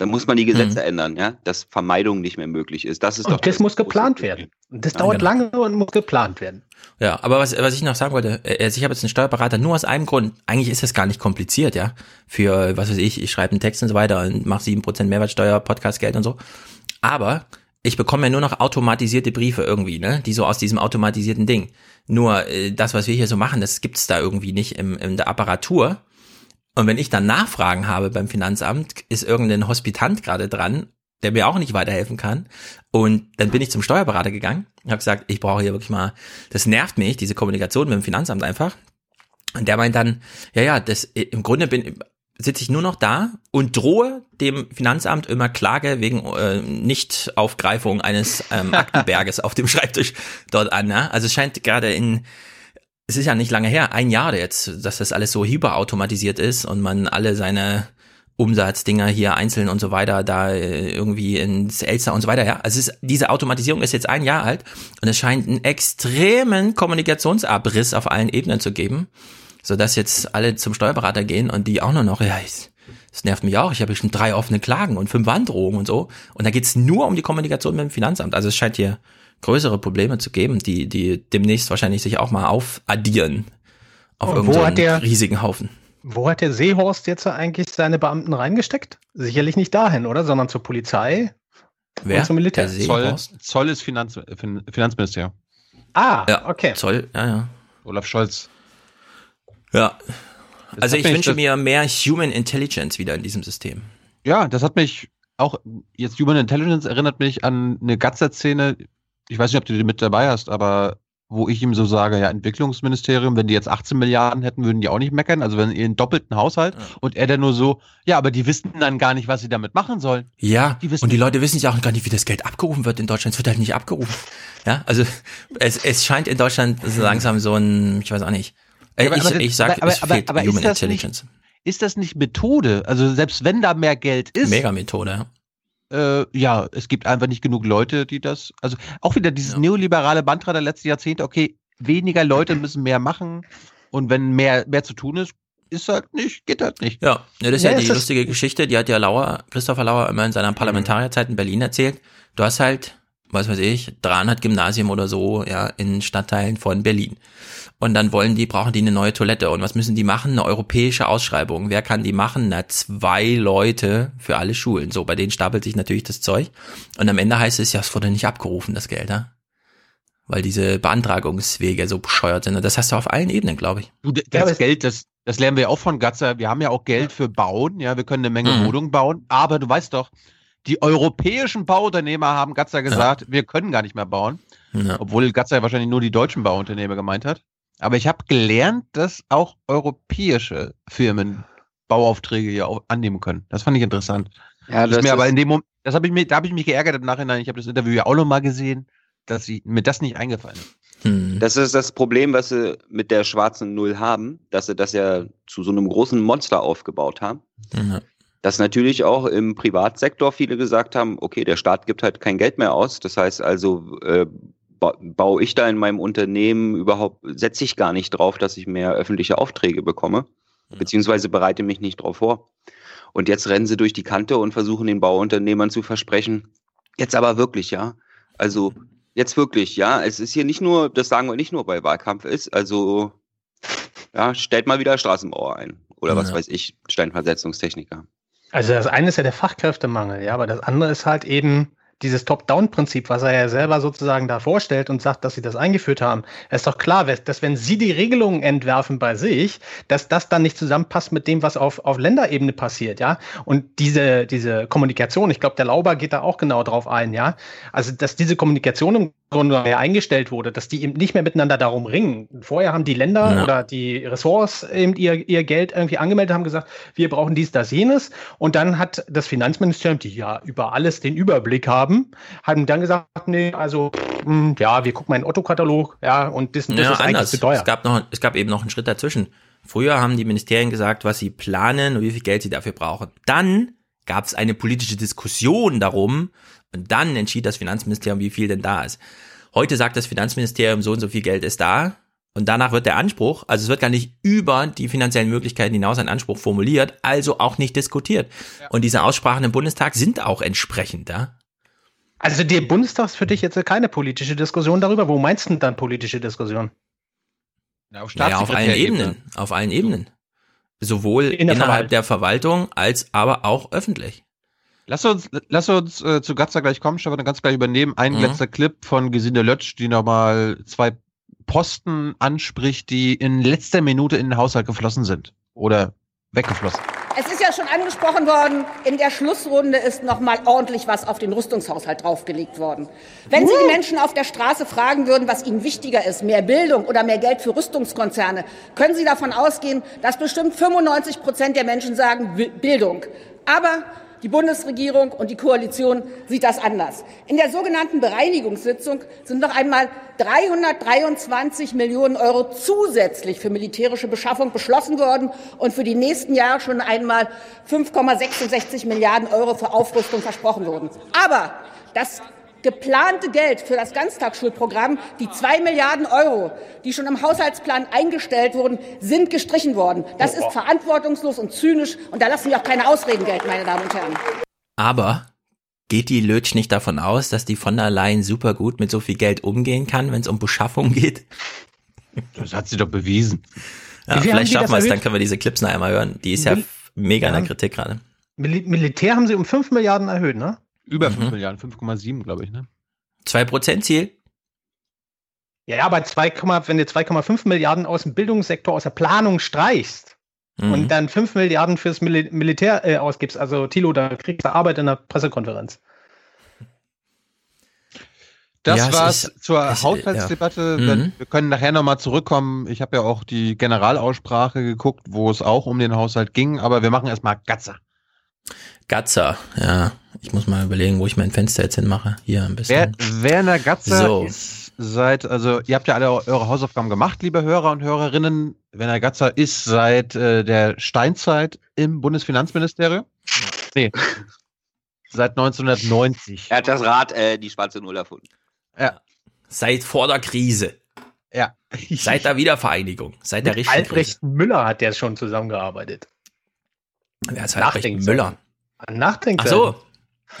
da muss man die Gesetze ändern, ja, dass Vermeidung nicht mehr möglich ist. Das ist doch Und das muss geplant werden. Und das dauert genau. lange und muss geplant werden. Ja, aber was, was ich noch sagen wollte, äh, also ich habe jetzt einen Steuerberater nur aus einem Grund. Eigentlich ist das gar nicht kompliziert, ja. Für, was weiß ich, ich schreibe einen Text und so weiter und mache 7% Mehrwertsteuer, Podcastgeld und so. Aber ich bekomme ja nur noch automatisierte Briefe irgendwie, ne? Die so aus diesem automatisierten Ding. Nur äh, das, was wir hier so machen, das gibt's da irgendwie nicht im, in der Apparatur. Und wenn ich dann Nachfragen habe beim Finanzamt, ist irgendein Hospitant gerade dran, der mir auch nicht weiterhelfen kann. Und dann bin ich zum Steuerberater gegangen und habe gesagt, ich brauche hier wirklich mal, das nervt mich, diese Kommunikation mit dem Finanzamt einfach. Und der meint dann, ja, ja, das im Grunde bin sitze ich nur noch da und drohe dem Finanzamt immer Klage wegen äh, Nichtaufgreifung eines ähm, Aktenberges auf dem Schreibtisch dort an. Ne? Also es scheint gerade in es ist ja nicht lange her, ein Jahr jetzt, dass das alles so hyperautomatisiert ist und man alle seine Umsatzdinger hier einzeln und so weiter da äh, irgendwie ins Elster und so weiter. Ja, also es ist, diese Automatisierung ist jetzt ein Jahr alt und es scheint einen extremen Kommunikationsabriss auf allen Ebenen zu geben, so dass jetzt alle zum Steuerberater gehen und die auch nur noch, ja, ich, das nervt mich auch. Ich habe schon drei offene Klagen und fünf Androhungen und so. Und da geht's nur um die Kommunikation mit dem Finanzamt. Also es scheint hier größere Probleme zu geben, die, die demnächst wahrscheinlich sich auch mal aufaddieren auf wo irgendeinen der- riesigen Haufen. Wo hat der Seehorst jetzt eigentlich seine Beamten reingesteckt? Sicherlich nicht dahin, oder? Sondern zur Polizei Wer? und zum Militär. Der Zoll, Seehorst? Zoll ist Finanz, fin, Finanzministerium. Ah, Ja, okay. Zoll, ja, ja. Olaf Scholz. Ja. Das Also ich mich wünsche das- mir mehr Human Intelligence wieder in diesem System. Ja, das hat mich auch, jetzt Human Intelligence erinnert mich an eine Gatzer-Szene. Ich weiß nicht, ob du die mit dabei hast, aber wo ich ihm so sage, ja, Entwicklungsministerium, wenn die jetzt 18 Milliarden hätten, würden die auch nicht meckern, also wenn ihr einen doppelten Haushalt und er dann nur so, ja, aber die wissen dann gar nicht, was sie damit machen sollen. Ja, Die wissen und die Leute wissen ja auch gar nicht, wie das Geld abgerufen wird in Deutschland. Es wird halt nicht abgerufen. Ja, also es, es scheint in Deutschland so langsam so ein, ich weiß auch nicht. Äh, Aber- ich, aber ich sag, aber- es aber- fehlt aber ist Human das nicht- Intelligence. Ist das nicht Methode? Also selbst wenn da mehr Geld ist. Mega-Methode, ja. Äh, ja, es gibt einfach nicht genug Leute, die das, also auch wieder dieses neoliberale Mantra der letzten Jahrzehnte, okay, weniger Leute müssen mehr machen und wenn mehr, mehr zu tun ist, ist halt nicht, geht halt nicht. Ja, ja das ist ja, Ja, die ist lustige Geschichte, die hat ja Lauer, Christopher Lauer immer in seiner Parlamentarierzeit in Berlin erzählt. Du hast halt, was weiß ich, 300 Gymnasien oder so, ja, in Stadtteilen von Berlin. Und dann wollen die, brauchen die eine neue Toilette. Und was müssen die machen? Eine europäische Ausschreibung. Wer kann die machen? Na, zwei Leute für alle Schulen. So, bei denen stapelt sich natürlich das Zeug. Und am Ende heißt es, ja, es wurde nicht abgerufen, das Geld, ja? Weil diese Beantragungswege so bescheuert sind. Und das hast du auf allen Ebenen, glaube ich. Du, das Geld, das, das lernen wir ja auch von Gatzer. Wir haben ja auch Geld für Bauen, ja, wir können eine Menge Mhm. Wohnungen bauen, aber du weißt doch, die europäischen Bauunternehmer haben Gatzer gesagt, wir können gar nicht mehr bauen. Ja. Obwohl Gatzer ja wahrscheinlich nur die deutschen Bauunternehmer gemeint hat. Aber ich habe gelernt, dass auch europäische Firmen Bauaufträge ja auch annehmen können. Das fand ich interessant. Ja, das, ist mir aber in dem Moment, das habe ich mir, da habe ich mich geärgert im Nachhinein. Ich habe das Interview ja auch noch mal gesehen, dass sie, mir das nicht eingefallen ist. Das ist das Problem, was sie mit der schwarzen Null haben, dass sie das ja zu so einem großen Monster aufgebaut haben. Ja. Dass natürlich auch im Privatsektor viele gesagt haben, okay, der Staat gibt halt kein Geld mehr aus. Das heißt also, äh, ba baue ich da in meinem Unternehmen überhaupt, setze ich gar nicht drauf, dass ich mehr öffentliche Aufträge bekomme, beziehungsweise bereite mich nicht drauf vor. Und jetzt rennen sie durch die Kante und versuchen den Bauunternehmern zu versprechen, jetzt aber wirklich, ja. Also jetzt wirklich, ja. Es ist hier nicht nur, das sagen wir nicht nur bei Wahlkampf ist, also ja, stellt mal wieder Straßenbauer ein. Oder was Ja. weiß ich, Steinversetzungstechniker. Also das eine ist ja der Fachkräftemangel, ja, aber das andere ist halt eben dieses Top-Down-Prinzip, was er ja selber sozusagen da vorstellt und sagt, dass sie das eingeführt haben. Ist doch klar, dass wenn sie die Regelungen entwerfen bei sich, dass das dann nicht zusammenpasst mit dem, was auf, auf Länderebene passiert, ja. Und diese, diese Kommunikation, ich glaube, der Lauber geht da auch genau drauf ein, ja. Also, dass diese Kommunikation im Grunde mehr eingestellt wurde, dass die eben nicht mehr miteinander darum ringen. Vorher haben die Länder Ja. oder die Ressorts eben ihr, ihr Geld irgendwie angemeldet, haben gesagt, wir brauchen dies, das, jenes. Und dann hat das Finanzministerium, die ja über alles den Überblick haben, haben dann gesagt, nee, also, mh, ja, wir gucken mal in den Otto-Katalog, ja, und das, das ja, ist eigentlich anders. zu teuer. Es gab noch, es gab eben noch einen Schritt dazwischen. Früher haben die Ministerien gesagt, was sie planen und wie viel Geld sie dafür brauchen. Dann gab es eine politische Diskussion darum und dann entschied das Finanzministerium, wie viel denn da ist. Heute sagt das Finanzministerium, so und so viel Geld ist da. Und danach wird der Anspruch, also es wird gar nicht über die finanziellen Möglichkeiten hinaus ein Anspruch formuliert, also auch nicht diskutiert. Und diese Aussprachen im Bundestag sind auch entsprechend da. Also der Bundestag ist für dich jetzt keine politische Diskussion darüber. Wo meinst du denn dann politische Diskussion? Ja, auf, Naja, auf allen Ebenen. Auf allen Ebenen. Sowohl In der innerhalb Verwaltung. der Verwaltung als aber auch öffentlich. Lass uns, lass uns äh, zu Gatzer gleich kommen, Stefan, dann du gleich übernehmen. Ein Mhm. letzter Clip von Gesinde Lötsch, die nochmal zwei Posten anspricht, die in letzter Minute in den Haushalt geflossen sind. Oder weggeflossen. Es ist ja schon angesprochen worden, in der Schlussrunde ist noch mal ordentlich was auf den Rüstungshaushalt draufgelegt worden. Wenn Sie die Menschen auf der Straße fragen würden, was ihnen wichtiger ist, mehr Bildung oder mehr Geld für Rüstungskonzerne, können Sie davon ausgehen, dass bestimmt 95 Prozent der Menschen sagen Bildung. Aber die Bundesregierung und die Koalition sieht das anders. In der sogenannten Bereinigungssitzung sind noch einmal 323 Millionen Euro zusätzlich für militärische Beschaffung beschlossen worden und für die nächsten Jahre schon einmal 5,66 Milliarden Euro für Aufrüstung versprochen wurden. Aber das geplante Geld für das Ganztagsschulprogramm, die zwei Milliarden Euro, die schon im Haushaltsplan eingestellt wurden, sind gestrichen worden. Das ist verantwortungslos und zynisch und da lassen wir auch keine Ausreden gelten, meine Damen und Herren. Aber geht die Lötsch nicht davon aus, dass die von der Leyen super gut mit so viel Geld umgehen kann, wenn es um Beschaffung geht? Das hat sie doch bewiesen. Ja, vielleicht die schaffen wir es, dann können wir diese Clips noch einmal hören. Die ist ja Will- mega in der. Kritik gerade. Mil Militär haben sie um 5 Milliarden erhöht, ne? Über Mhm. 5 Milliarden, 5,7, glaube ich, ne? 2% Ziel? Ja, ja, aber 2, wenn du 2,5 Milliarden aus dem Bildungssektor, aus der Planung streichst Mhm. und dann 5 Milliarden fürs Mil Militär äh, ausgibst, also Thilo, da kriegst du Arbeit in der Pressekonferenz. Das Ja, es war's ist- zur es- Haushaltsdebatte. ja. Wir- Mhm. Wir können nachher nochmal zurückkommen. Ich habe ja auch die Generalaussprache geguckt, wo es auch um den Haushalt ging, aber wir machen erstmal Gatzer. Gatzer, ja. Ich muss mal überlegen, wo ich mein Fenster jetzt hinmache. Hier besten. Wer, Werner Gatzer So. ist seit, also ihr habt ja alle eure Hausaufgaben gemacht, liebe Hörer und Hörerinnen. Werner Gatzer ist seit äh, der Steinzeit im Bundesfinanzministerium. Nee. Seit 1990. Er hat das Rad, äh, die schwarze Null erfunden. Ja. Seit vor der Krise. Ja. Seit der Wiedervereinigung. Seit der Mit richtigen Albrecht Müller hat der schon zusammengearbeitet. Krise. Wer ist Albrecht. Müller? Nachdenken. Ach so.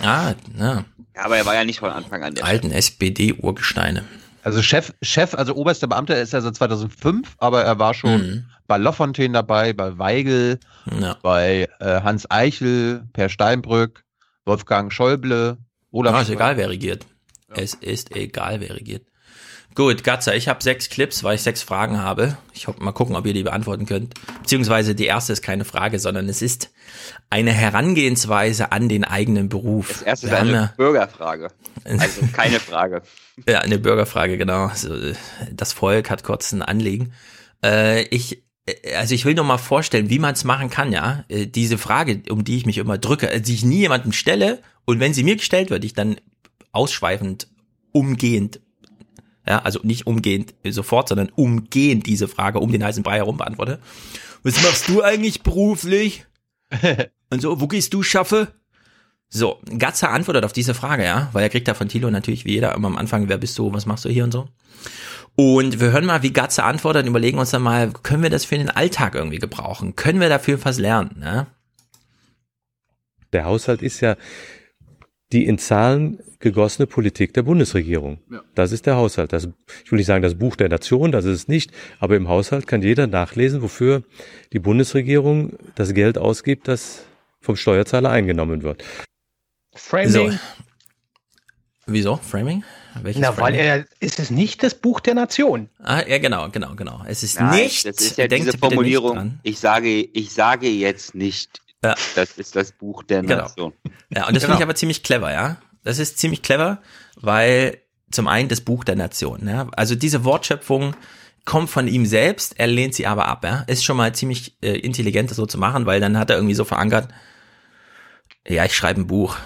Ah, ja. Ja, aber er war ja nicht von Anfang an der Alten SPD-Urgesteine. Also Chef, Chef, also oberster Beamter ist er seit 2005, aber er war schon Mhm. bei Lofontaine dabei, bei Weigel, Ja. bei äh, Hans Eichel, Per Steinbrück, Wolfgang Schäuble, Olaf Ah, ist egal, wer regiert. Es ist egal, wer regiert. Gut, Gatzer, ich habe sechs Clips, weil ich sechs Fragen habe. Ich hoffe, mal gucken, ob ihr die beantworten könnt. Beziehungsweise die erste ist keine Frage, sondern es ist eine Herangehensweise an den eigenen Beruf. Das erste ist Wir eine ja- Bürgerfrage. Also keine Frage. Ja, eine Bürgerfrage, genau. Das Volk hat kurz ein Anliegen. Äh, ich, äh, also ich will nur mal vorstellen, wie man es machen kann, ja. Äh, Diese Frage, um die ich mich immer drücke, die ich nie jemandem stelle und wenn sie mir gestellt wird, ich dann ausschweifend, umgehend, ja, also nicht umgehend sofort, sondern umgehend diese Frage um den heißen Brei herum beantworte. Was machst du eigentlich beruflich? Und so, wo gehst du schaffe? So, Gatzer antwortet auf diese Frage, ja, weil er kriegt da von Thilo natürlich wie jeder immer am Anfang, wer bist du, was machst du hier und so. Und wir hören mal, wie Gatze antwortet und überlegen uns dann mal, können wir das für den Alltag irgendwie gebrauchen? Können wir dafür was lernen? Ne? Der Haushalt ist ja die in Zahlen gegossene Politik der Bundesregierung. Ja. Das ist der Haushalt. Das, ich will nicht sagen das Buch der Nation, das ist es nicht, aber im Haushalt kann jeder nachlesen, wofür die Bundesregierung das Geld ausgibt, das vom Steuerzahler eingenommen wird. Framing. So. Wieso? Framing? Welches Na, weil Framing? er ist es nicht das Buch der Nation. Ah, ja, genau, genau, genau. Es ist Nein, nicht, das ist ja denkt diese Formulierung. Ich sage, ich sage jetzt nicht, das ist das Buch der Genau. Nation. Ja, und das finde ich aber ziemlich clever, ja. Das ist ziemlich clever, weil zum einen das Buch der Nation, ja. Also diese Wortschöpfung kommt von ihm selbst, er lehnt sie aber ab, ja. Ist schon mal ziemlich äh, intelligent, das so zu machen, weil dann hat er irgendwie so verankert, ja, ich schreibe ein Buch.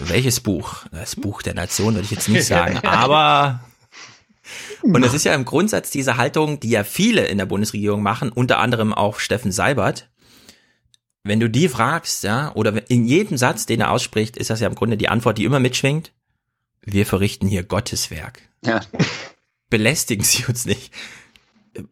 Welches Buch? Das Buch der Nation würde ich jetzt nicht sagen, aber und das ist ja im Grundsatz diese Haltung, die ja viele in der Bundesregierung machen, unter anderem auch Steffen Seibert. Wenn du die fragst, ja, oder in jedem Satz, den er ausspricht, ist das ja im Grunde die Antwort, die immer mitschwingt. Wir verrichten hier Gottes Werk. Ja. Belästigen Sie uns nicht.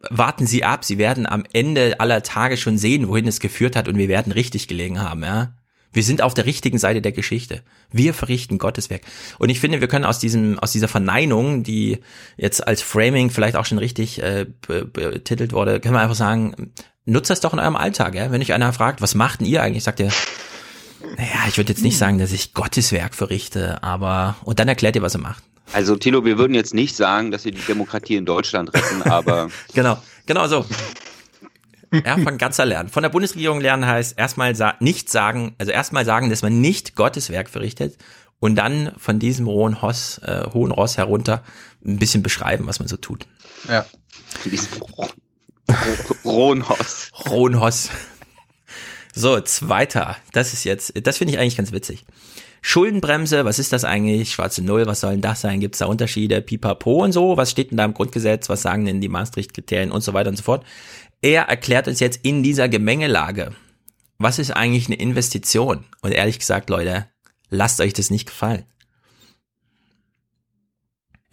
Warten Sie ab, Sie werden am Ende aller Tage schon sehen, wohin es geführt hat und wir werden richtig gelegen haben, ja. Wir sind auf der richtigen Seite der Geschichte. Wir verrichten Gottes Werk. Und ich finde, wir können aus diesem, aus dieser Verneinung, die jetzt als Framing vielleicht auch schon richtig äh, be- betitelt wurde, können wir einfach sagen, nutzt das doch in eurem Alltag, ja. Wenn euch einer fragt, was macht denn ihr eigentlich, sagt ihr, naja, ich würde jetzt nicht sagen, dass ich Gottes Werk verrichte, aber, und dann erklärt ihr, was ihr macht. Also Tilo, wir würden jetzt nicht sagen, dass wir die Demokratie in Deutschland retten, aber Genau, genau so. Ja, von ganzer lernen. Von der Bundesregierung lernen heißt erstmal sa nicht sagen, also erstmal sagen, dass man nicht Gottes Werk verrichtet und dann von diesem hohen Ross, äh, hohen Ross herunter ein bisschen beschreiben, was man so tut. Ja. Rohnhoss. Rohnhoss. So, zweiter. Das ist jetzt, das finde ich eigentlich ganz witzig. Schuldenbremse, was ist das eigentlich? Schwarze Null, was soll denn das sein? Gibt es da Unterschiede? Pipapo und so? Was steht denn da im Grundgesetz? Was sagen denn die Maastricht-Kriterien und so weiter und so fort? Er erklärt uns jetzt in dieser Gemengelage, was ist eigentlich eine Investition? Und ehrlich gesagt, Leute, lasst euch das nicht gefallen.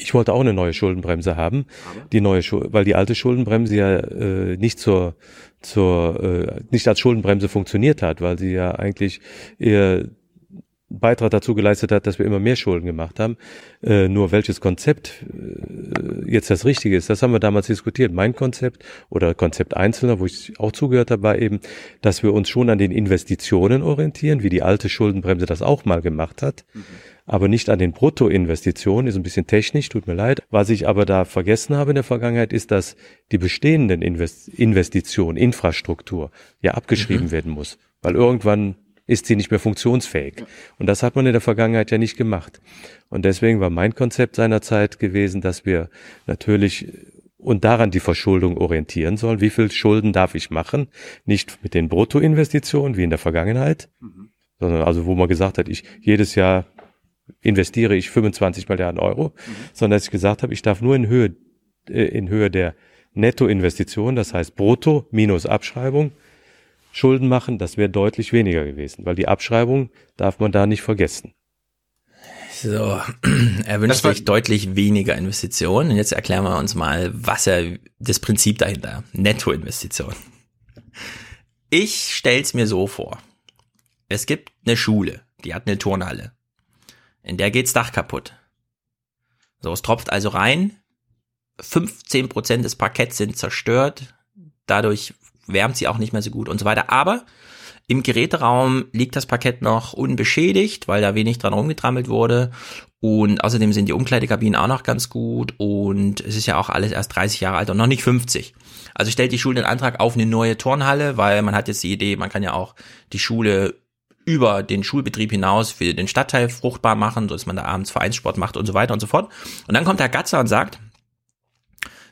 Ich wollte auch eine neue Schuldenbremse haben, die neue, Schul- weil die alte Schuldenbremse ja äh, nicht zur, zur, äh, nicht als Schuldenbremse funktioniert hat, weil sie ja eigentlich eher Beitrag dazu geleistet hat, dass wir immer mehr Schulden gemacht haben. Äh, nur welches Konzept äh, jetzt das Richtige ist, das haben wir damals diskutiert. Mein Konzept oder Konzept Einzelner, wo ich auch zugehört habe, war eben, dass wir uns schon an den Investitionen orientieren, wie die alte Schuldenbremse das auch mal gemacht hat aber nicht an den Bruttoinvestitionen, ist ein bisschen technisch, tut mir leid. Was ich aber da vergessen habe in der Vergangenheit, ist, dass die bestehenden Invest Investitionen, Infrastruktur, ja abgeschrieben Mhm. werden muss. Weil irgendwann ist sie nicht mehr funktionsfähig. Und das hat man in der Vergangenheit ja nicht gemacht. Und deswegen war mein Konzept seinerzeit gewesen, dass wir natürlich und daran die Verschuldung orientieren sollen. Wie viel Schulden darf ich machen? Nicht mit den Bruttoinvestitionen wie in der Vergangenheit, mhm. sondern also wo man gesagt hat, ich jedes Jahr investiere ich 25 Milliarden Euro, mhm. sondern dass ich gesagt habe, ich darf nur in Höhe äh, in Höhe der Nettoinvestition, das heißt Brutto minus Abschreibung, Schulden machen, das wäre deutlich weniger gewesen, weil die Abschreibung darf man da nicht vergessen. So, er wünscht sich deutlich weniger Investitionen. Und jetzt erklären wir uns mal, was er, das Prinzip dahinter, Nettoinvestition. Ich stell's mir so vor. Es gibt eine Schule, die hat eine Turnhalle. In der geht's Dach kaputt. So, es tropft also rein. 15 Prozent des Parketts sind zerstört. Dadurch wärmt sie auch nicht mehr so gut und so weiter. Aber im Geräteraum liegt das Parkett noch unbeschädigt, weil da wenig dran rumgetrammelt wurde. Und außerdem sind die Umkleidekabinen auch noch ganz gut. Und es ist ja auch alles erst 30 Jahre alt und noch nicht 50. Also stellt die Schule den Antrag auf eine neue Turnhalle, weil man hat jetzt die Idee, man kann ja auch die Schule über den Schulbetrieb hinaus für den Stadtteil fruchtbar machen, so dass man da abends Vereinssport macht und so weiter und so fort. Und dann kommt Herr Gatzer und sagt,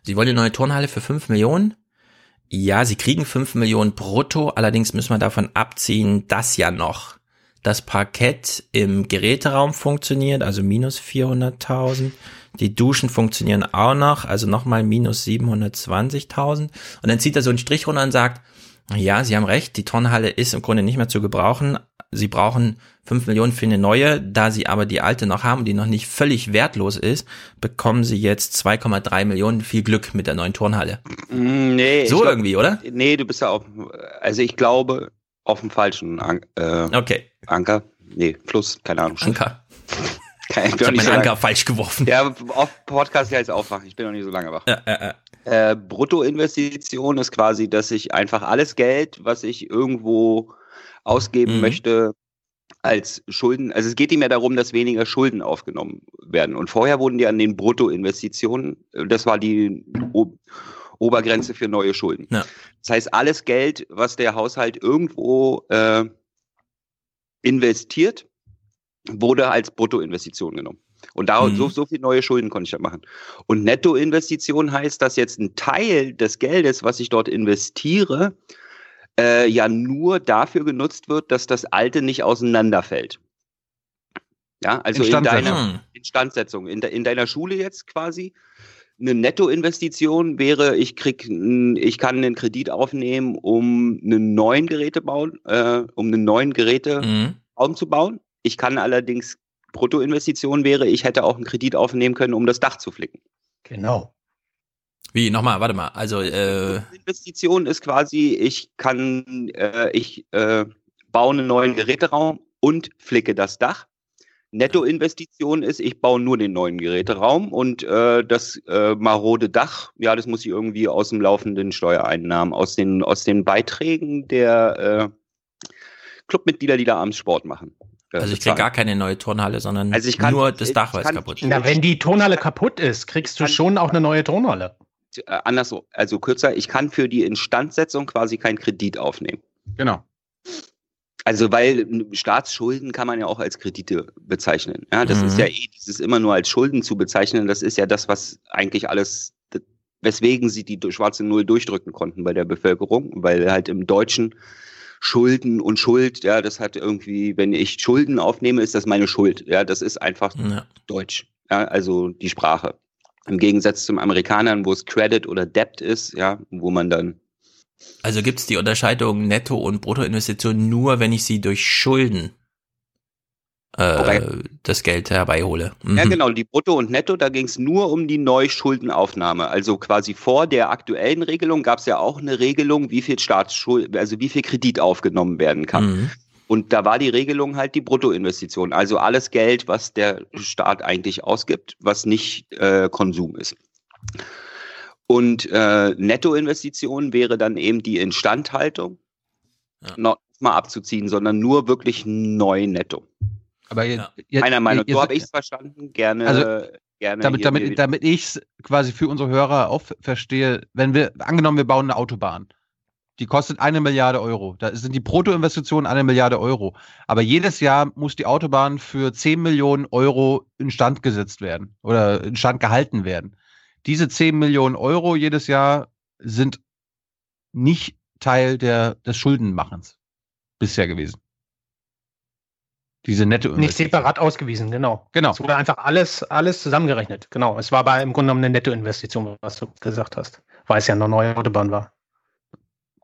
Sie wollen eine neue Turnhalle für 5 Millionen. Ja, sie kriegen 5 Millionen brutto, allerdings müssen wir davon abziehen, dass ja noch das Parkett im Geräteraum funktioniert, also minus 400.000. Die Duschen funktionieren auch noch, also nochmal minus 720.000. Und dann zieht er so einen Strich runter und sagt, ja, Sie haben recht, die Turnhalle ist im Grunde nicht mehr zu gebrauchen, sie brauchen fünf Millionen für eine neue, da sie aber die alte noch haben, die noch nicht völlig wertlos ist, bekommen sie jetzt 2,3 Millionen. Viel Glück mit der neuen Turnhalle. Mm, Nee. So ich glaub- irgendwie, oder? Nee, du bist ja auf, also ich glaube, auf dem falschen An äh, okay. Anker. Nee, Fluss, keine Ahnung. Anker. Kein, Ich hab meinen Anker falsch geworfen. Ja, auf Podcast ja jetzt aufwachen. Ich bin noch nicht so lange wach. Ja, ja, ja. Äh, Bruttoinvestition ist quasi, dass ich einfach alles Geld, was ich irgendwo ausgeben Mhm. möchte, als Schulden, also es geht ihm ja darum, dass weniger Schulden aufgenommen werden. Und vorher wurden die an den Bruttoinvestitionen, äh, das war die Obergrenze für neue Schulden. Ja. Das heißt, alles Geld, was der Haushalt irgendwo äh, investiert, wurde als Bruttoinvestition genommen. Und da Mhm. so, so viel neue Schulden konnte ich da machen. Und Nettoinvestition heißt, dass jetzt ein Teil des Geldes, was ich dort investiere, äh, ja nur dafür genutzt wird, dass das Alte nicht auseinanderfällt. Ja, also in deiner Instandsetzung, in, de, in deiner Schule jetzt quasi. Eine Nettoinvestition wäre, ich krieg, ich kann einen Kredit aufnehmen, um einen neuen Gerätebau, äh, um einen neuen Geräteraum zu bauen. Ich kann allerdings Bruttoinvestition wäre, ich hätte auch einen Kredit aufnehmen können, um das Dach zu flicken. Genau. Wie, nochmal, warte mal. Also, äh, Investition ist quasi, ich kann, äh, ich äh, baue einen neuen Geräteraum und flicke das Dach. Nettoinvestition ist, ich baue nur den neuen Geräteraum und äh, das äh, marode Dach, ja, das muss ich irgendwie aus dem laufenden Steuereinnahmen, aus den, aus den Beiträgen der äh, Clubmitglieder, die da abends Sport machen. äh, also ich krieg bezahlen. gar keine neue Turnhalle, sondern Also ich kann- nur das ich Dach, weil es kann- kaputt ist. Na, wenn die Turnhalle kaputt ist, kriegst du schon auch eine neue Turnhalle. Äh, anders so, also kürzer, ich kann für die Instandsetzung quasi keinen Kredit aufnehmen. Genau. Also weil n- Staatsschulden kann man ja auch als Kredite bezeichnen. Ja, das Mhm. ist ja eh dieses immer nur als Schulden zu bezeichnen. Das ist ja das, was eigentlich alles, weswegen sie die schwarze Null durchdrücken konnten bei der Bevölkerung, weil halt im Deutschen Schulden und Schuld, ja, das hat irgendwie, wenn ich Schulden aufnehme, ist das meine Schuld. Ja, das ist einfach Ja. Deutsch. Ja, also die Sprache. Im Gegensatz zum Amerikanern, wo es Credit oder Debt ist, ja, wo man dann Also gibt's die Unterscheidung Netto- und Bruttoinvestition nur, wenn ich sie durch Schulden äh, das Geld herbeihole. Ja, Mhm. genau, die Brutto und Netto, da ging es nur um die Neuschuldenaufnahme. Also quasi vor der aktuellen Regelung gab es ja auch eine Regelung, wie viel Staatsschuld, also wie viel Kredit aufgenommen werden kann. Mhm. Und da war die Regelung halt die Bruttoinvestition, also alles Geld, was der Staat eigentlich ausgibt, was nicht äh, Konsum ist. Und äh, Nettoinvestition wäre dann eben die Instandhaltung, noch nicht mal abzuziehen, sondern nur wirklich neu netto. Aber ihr, ihr, Meiner Meinung nach, so habe ich es verstanden. Gerne, Also, gerne. damit, damit, damit ich es quasi für unsere Hörer auch verstehe, wenn wir, angenommen, wir bauen eine Autobahn Die kostet eine Milliarde Euro. Da sind die Bruttoinvestitionen eine Milliarde Euro. Aber jedes Jahr muss die Autobahn für 10 Millionen Euro instand gesetzt werden oder instand gehalten werden. Diese 10 Millionen Euro jedes Jahr sind nicht Teil der, des Schuldenmachens bisher gewesen. Diese nette Nicht separat ausgewiesen, genau. Genau. Es wurde einfach alles, alles zusammengerechnet. Genau. Es war aber im Grunde genommen eine Nettoinvestition, was du gesagt hast, weil es ja eine neue Autobahn war.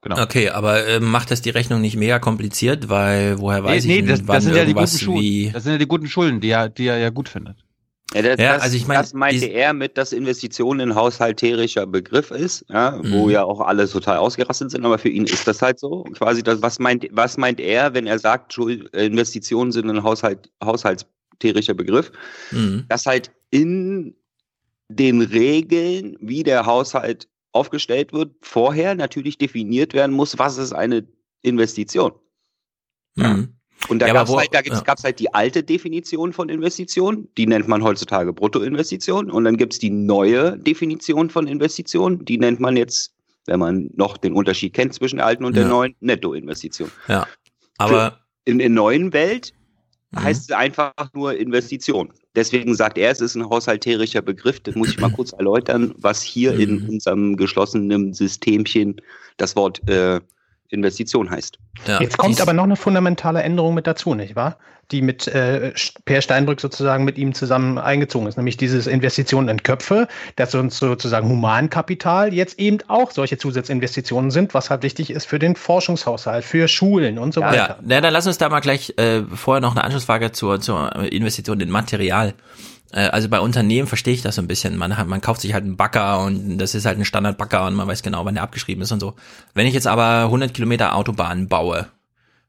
Genau. Okay, aber äh, macht das die Rechnung nicht mega kompliziert, weil woher weiß nee, ich nee, das, wann das sind ja die guten Schulden. wie Das sind ja die guten Schulden, die er, die er ja gut findet. Ja, das, Ja, also ich mein, das meinte er mit, dass Investition ein haushalterischer Begriff ist, ja, wo Mhm. ja auch alle total ausgerastet sind, aber für ihn ist das halt so. Quasi das, was meint, was meint er, wenn er sagt, Schuld, Investitionen sind ein Haushalt, haushalterischer Begriff? Mhm. Dass halt in den Regeln, wie der Haushalt aufgestellt wird, vorher natürlich definiert werden muss, was ist eine Investition. Mhm. Und da Ja, gab's wo- halt, da ja. gab's halt die alte Definition von Investition, die nennt man heutzutage Bruttoinvestition. Und dann gibt's die neue Definition von Investition, die nennt man jetzt, wenn man noch den Unterschied kennt zwischen der alten und der Ja. neuen, Nettoinvestition. Ja. Aber In der neuen Welt Mhm. heißt es einfach nur Investition. Deswegen sagt er, es ist ein haushalterischer Begriff. Das muss ich mal kurz erläutern, was hier Mhm. in unserem geschlossenen Systemchen das Wort äh, Investition heißt. ja, Jetzt kommt aber noch eine fundamentale Änderung mit dazu, nicht wahr? Die mit äh, Per Steinbrück sozusagen mit ihm zusammen eingezogen ist, nämlich dieses Investitionen in Köpfe, dass uns sozusagen Humankapital jetzt eben auch solche Zusatzinvestitionen sind, was halt wichtig ist für den Forschungshaushalt, für Schulen und so Ja, weiter. na, dann lass uns da mal gleich äh, vorher noch eine Anschlussfrage zur, zur Investition in Material. Äh, also bei Unternehmen verstehe ich das so ein bisschen. Man, hat, man kauft sich halt einen Bagger und das ist halt ein Standardbagger und man weiß genau, wann der abgeschrieben ist und so. Wenn ich jetzt aber 100 Kilometer Autobahn baue,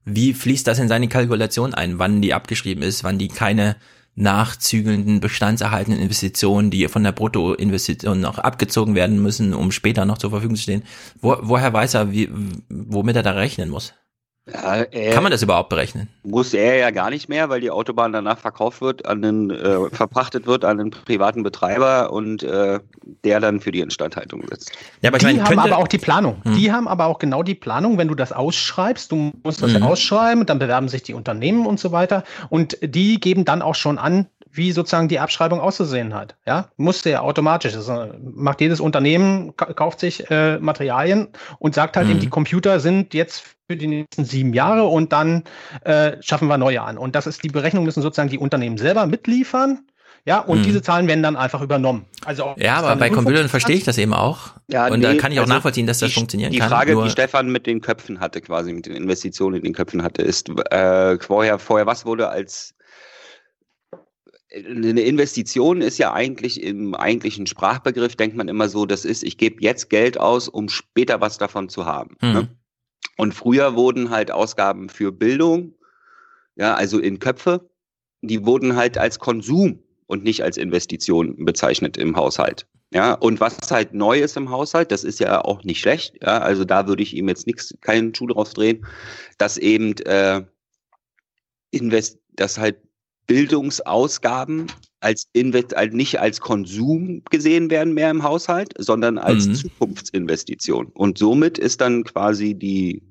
wie fließt das in seine Kalkulation ein, wann die abgeschrieben ist, wann die keine nachzügelnden, bestandserhaltenden Investitionen, die von der Bruttoinvestition noch abgezogen werden müssen, um später noch zur Verfügung zu stehen. Wo, woher weiß er, wie, womit er da rechnen muss? Ja, Kann man das überhaupt berechnen? Muss er ja gar nicht mehr, weil die Autobahn danach verkauft wird, an den, äh, verpachtet wird an den privaten Betreiber und äh, der dann für die Instandhaltung sitzt. Ja, aber ich die meine, haben könnte- aber auch die Planung. Hm. Die haben aber auch genau die Planung, wenn du das ausschreibst, du musst das Mhm. ja ausschreiben, dann bewerben sich die Unternehmen und so weiter. Und die geben dann auch schon an, wie sozusagen die Abschreibung auszusehen hat. Ja, musste ja automatisch. Das äh, macht jedes Unternehmen, ka- kauft sich äh, Materialien und sagt halt Mhm. eben, die Computer sind jetzt für die nächsten sieben Jahre und dann äh, schaffen wir neue an. Und das ist die Berechnung, müssen sozusagen die Unternehmen selber mitliefern. Ja, und Mhm. diese Zahlen werden dann einfach übernommen. Also auch- Ja, aber bei Computern verstehe ich das eben auch. Ja, und da nee, kann ich auch also nachvollziehen, dass das die, funktionieren die kann. Frage, Nur, die Stefan mit den Köpfen hatte, quasi mit den Investitionen in den Köpfen hatte, ist äh, vorher, vorher, was wurde als eine Investition ist ja eigentlich im eigentlichen Sprachbegriff, denkt man immer so, das ist, ich gebe jetzt Geld aus, um später was davon zu haben. Mhm. Ne? Und früher wurden halt Ausgaben für Bildung, ja, also in Köpfe, die wurden halt als Konsum und nicht als Investition bezeichnet im Haushalt. Ja, und was halt neu ist im Haushalt, das ist ja auch nicht schlecht, ja, also da würde ich ihm jetzt nichts, keinen Schuh draus drehen, dass eben äh, invest, dass halt Bildungsausgaben als Invest, halt nicht als Konsum gesehen werden mehr im Haushalt, sondern als Mhm. Zukunftsinvestition. Und somit ist dann quasi die,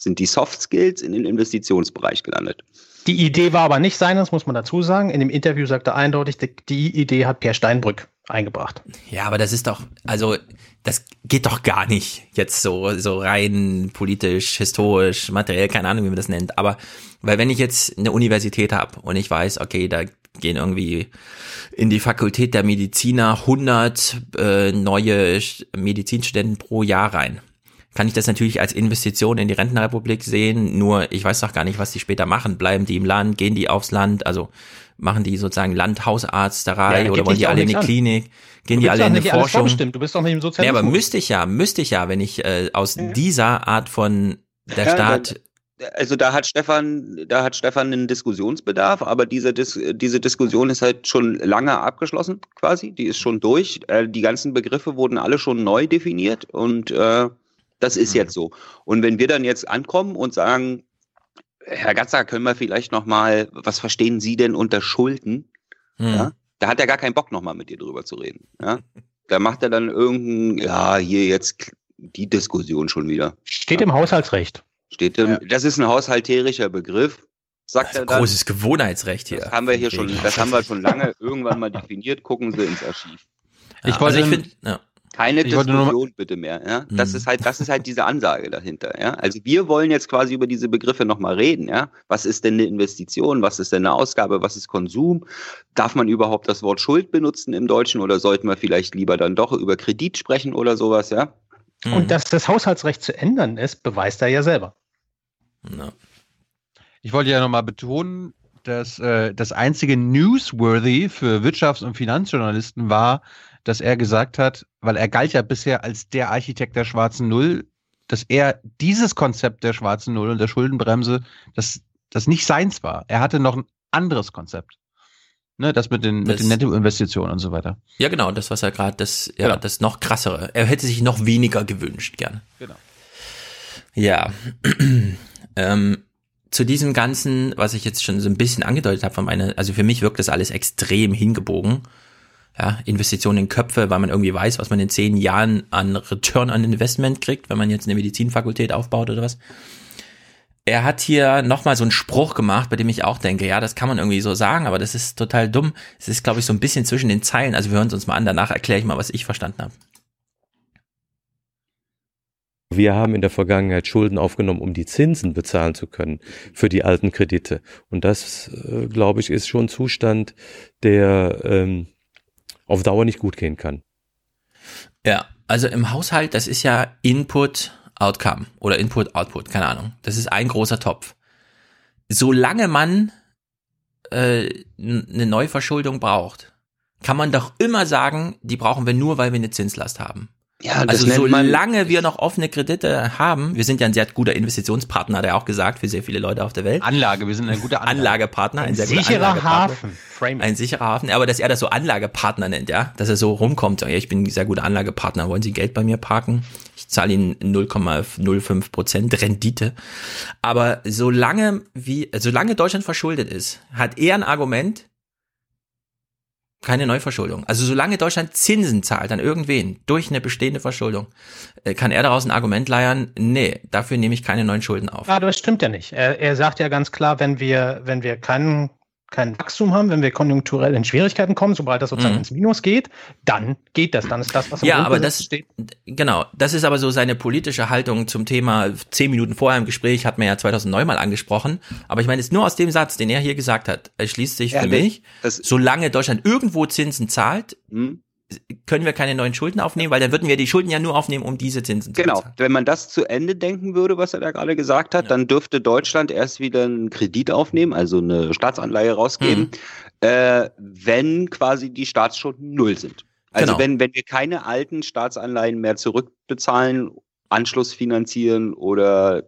sind die Soft Skills in den Investitionsbereich gelandet. Die Idee war aber nicht seines, muss man dazu sagen. In dem Interview sagte er eindeutig, die, Idee hat Per Steinbrück eingebracht. ja, aber das ist doch, also, das geht doch gar nicht jetzt so, so rein politisch, historisch, materiell, keine Ahnung, wie man das nennt. Aber, weil wenn ich jetzt eine Universität habe und ich weiß, okay, da gehen irgendwie in die Fakultät der Mediziner 100 äh, neue Medizinstudenten pro Jahr rein. Kann ich das natürlich als Investition in die Rentenrepublik sehen, nur ich weiß doch gar nicht, was die später machen. Bleiben die im Land, gehen die aufs Land, also machen die sozusagen Landhausarzterei Ja, oder wollen die alle in die an. Klinik, gehen die alle in alles Forschung? Du bist doch nicht im Nee, Sozialismus. aber müsste ich ja, müsste ich ja, wenn ich äh, aus dieser Art von der Ja, Staat Also da hat Stefan, da hat Stefan einen Diskussionsbedarf, aber diese, Dis diese Diskussion ist halt schon lange abgeschlossen, quasi. Die ist schon durch. Äh, die ganzen Begriffe wurden alle schon neu definiert und äh, das ist jetzt so. Und wenn wir dann jetzt ankommen und sagen, Herr Gatzer, können wir vielleicht noch mal, was verstehen Sie denn unter Schulden? Hm. Ja? Da hat er gar keinen Bock noch mal mit dir drüber zu reden. Ja? Da macht er dann irgendein, ja, hier jetzt die Diskussion schon wieder. Steht im Haushaltsrecht. Steht im, Das ist ein haushalterischer Begriff. Sagt er dann. Großes Gewohnheitsrecht hier. Das haben wir hier schon, das haben wir schon lange irgendwann mal definiert. Gucken Sie ins Archiv. Ich wollte, also ich find, ja. Keine Ich Diskussion bitte mehr. Ja? Das Mhm. ist halt, das ist halt diese Ansage dahinter. Ja? Also wir wollen jetzt quasi über diese Begriffe nochmal reden. Ja? Was ist denn eine Investition? Was ist denn eine Ausgabe? Was ist Konsum? Darf man überhaupt das Wort Schuld benutzen im Deutschen oder sollten wir vielleicht lieber dann doch über Kredit sprechen oder sowas? Ja? Mhm. Und dass das Haushaltsrecht zu ändern ist, beweist er ja selber. Ich wollte ja nochmal betonen, dass äh, das einzige Newsworthy für Wirtschafts- und Finanzjournalisten war, dass er gesagt hat, weil er galt ja bisher als der Architekt der schwarzen Null, dass er dieses Konzept der schwarzen Null und der Schuldenbremse, das, das nicht seins war. Er hatte noch ein anderes Konzept. Ne, das mit den, mit Das- den Nettoinvestitionen und so weiter. Ja, genau, das, was er gerade, das, ja, Genau. das noch krassere. Er hätte sich noch weniger gewünscht, gerne. Genau. Ja. ähm, zu diesem Ganzen, was ich jetzt schon so ein bisschen angedeutet habe von meiner, also für mich wirkt das alles extrem hingebogen. Ja, Investitionen in Köpfe, weil man irgendwie weiß, was man in zehn Jahren an Return on Investment kriegt, wenn man jetzt eine Medizinfakultät aufbaut oder was. Er hat hier nochmal so einen Spruch gemacht, bei dem ich auch denke, ja, das kann man irgendwie so sagen, aber das ist total dumm. Es ist, glaube ich, so ein bisschen zwischen den Zeilen. Also wir hören es uns mal an, danach erkläre ich mal, was ich verstanden habe. Wir haben in der Vergangenheit Schulden aufgenommen, um die Zinsen bezahlen zu können für die alten Kredite. Und das, äh, glaube ich, ist schon ein Zustand, der ähm, auf Dauer nicht gut gehen kann. Ja, also im Haushalt, das ist ja Input, Outcome oder Input, Output, keine Ahnung. Das ist ein großer Topf. Solange man äh, eine Neuverschuldung braucht, kann man doch immer sagen, die brauchen wir nur, weil wir eine Zinslast haben. Ja, das also solange wir noch offene Kredite haben, wir sind ja ein sehr guter Investitionspartner, hat er auch gesagt, für sehr viele Leute auf der Welt. Anlage, wir sind ein guter Anlage. Anlagepartner, ein, Ein sehr guter sicherer Anlagepartner. Hafen. Framing. Ein sicherer Hafen, aber dass er das so Anlagepartner nennt, ja, dass er so rumkommt, ja, ich bin ein sehr guter Anlagepartner, wollen Sie Geld bei mir parken? Ich zahle Ihnen 0,05 Prozent Rendite. Aber solange wie, solange Deutschland verschuldet ist, hat er ein Argument, keine Neuverschuldung. Also solange Deutschland Zinsen zahlt an irgendwen durch eine bestehende Verschuldung, äh, kann er daraus ein Argument leiern, nee, dafür nehme ich keine neuen Schulden auf. Ja, aber das stimmt ja nicht. Er, er sagt ja ganz klar, wenn wir, wenn wir keinen kein Wachstum haben, wenn wir konjunkturell in Schwierigkeiten kommen, sobald das sozusagen Mhm. ins Minus geht, dann geht das. Dann ist das, was im Ja, aber das, steht. genau, das ist aber so seine politische Haltung zum Thema, zehn Minuten vorher im Gespräch hat man ja 2009 mal angesprochen, aber ich meine, es nur aus dem Satz, den er hier gesagt hat, erschließt sich Ja, für das- mich, das- solange Deutschland irgendwo Zinsen zahlt, Hm? Können wir keine neuen Schulden aufnehmen, weil dann würden wir die Schulden ja nur aufnehmen, um diese Zinsen zu Genau, bezahlen. wenn man das zu Ende denken würde, was er da gerade gesagt hat, dann dürfte Deutschland erst wieder einen Kredit aufnehmen, also eine Staatsanleihe rausgeben, Mhm. äh, wenn quasi die Staatsschulden null sind. Also Genau. wenn, wenn wir keine alten Staatsanleihen mehr zurückbezahlen, Anschluss finanzieren oder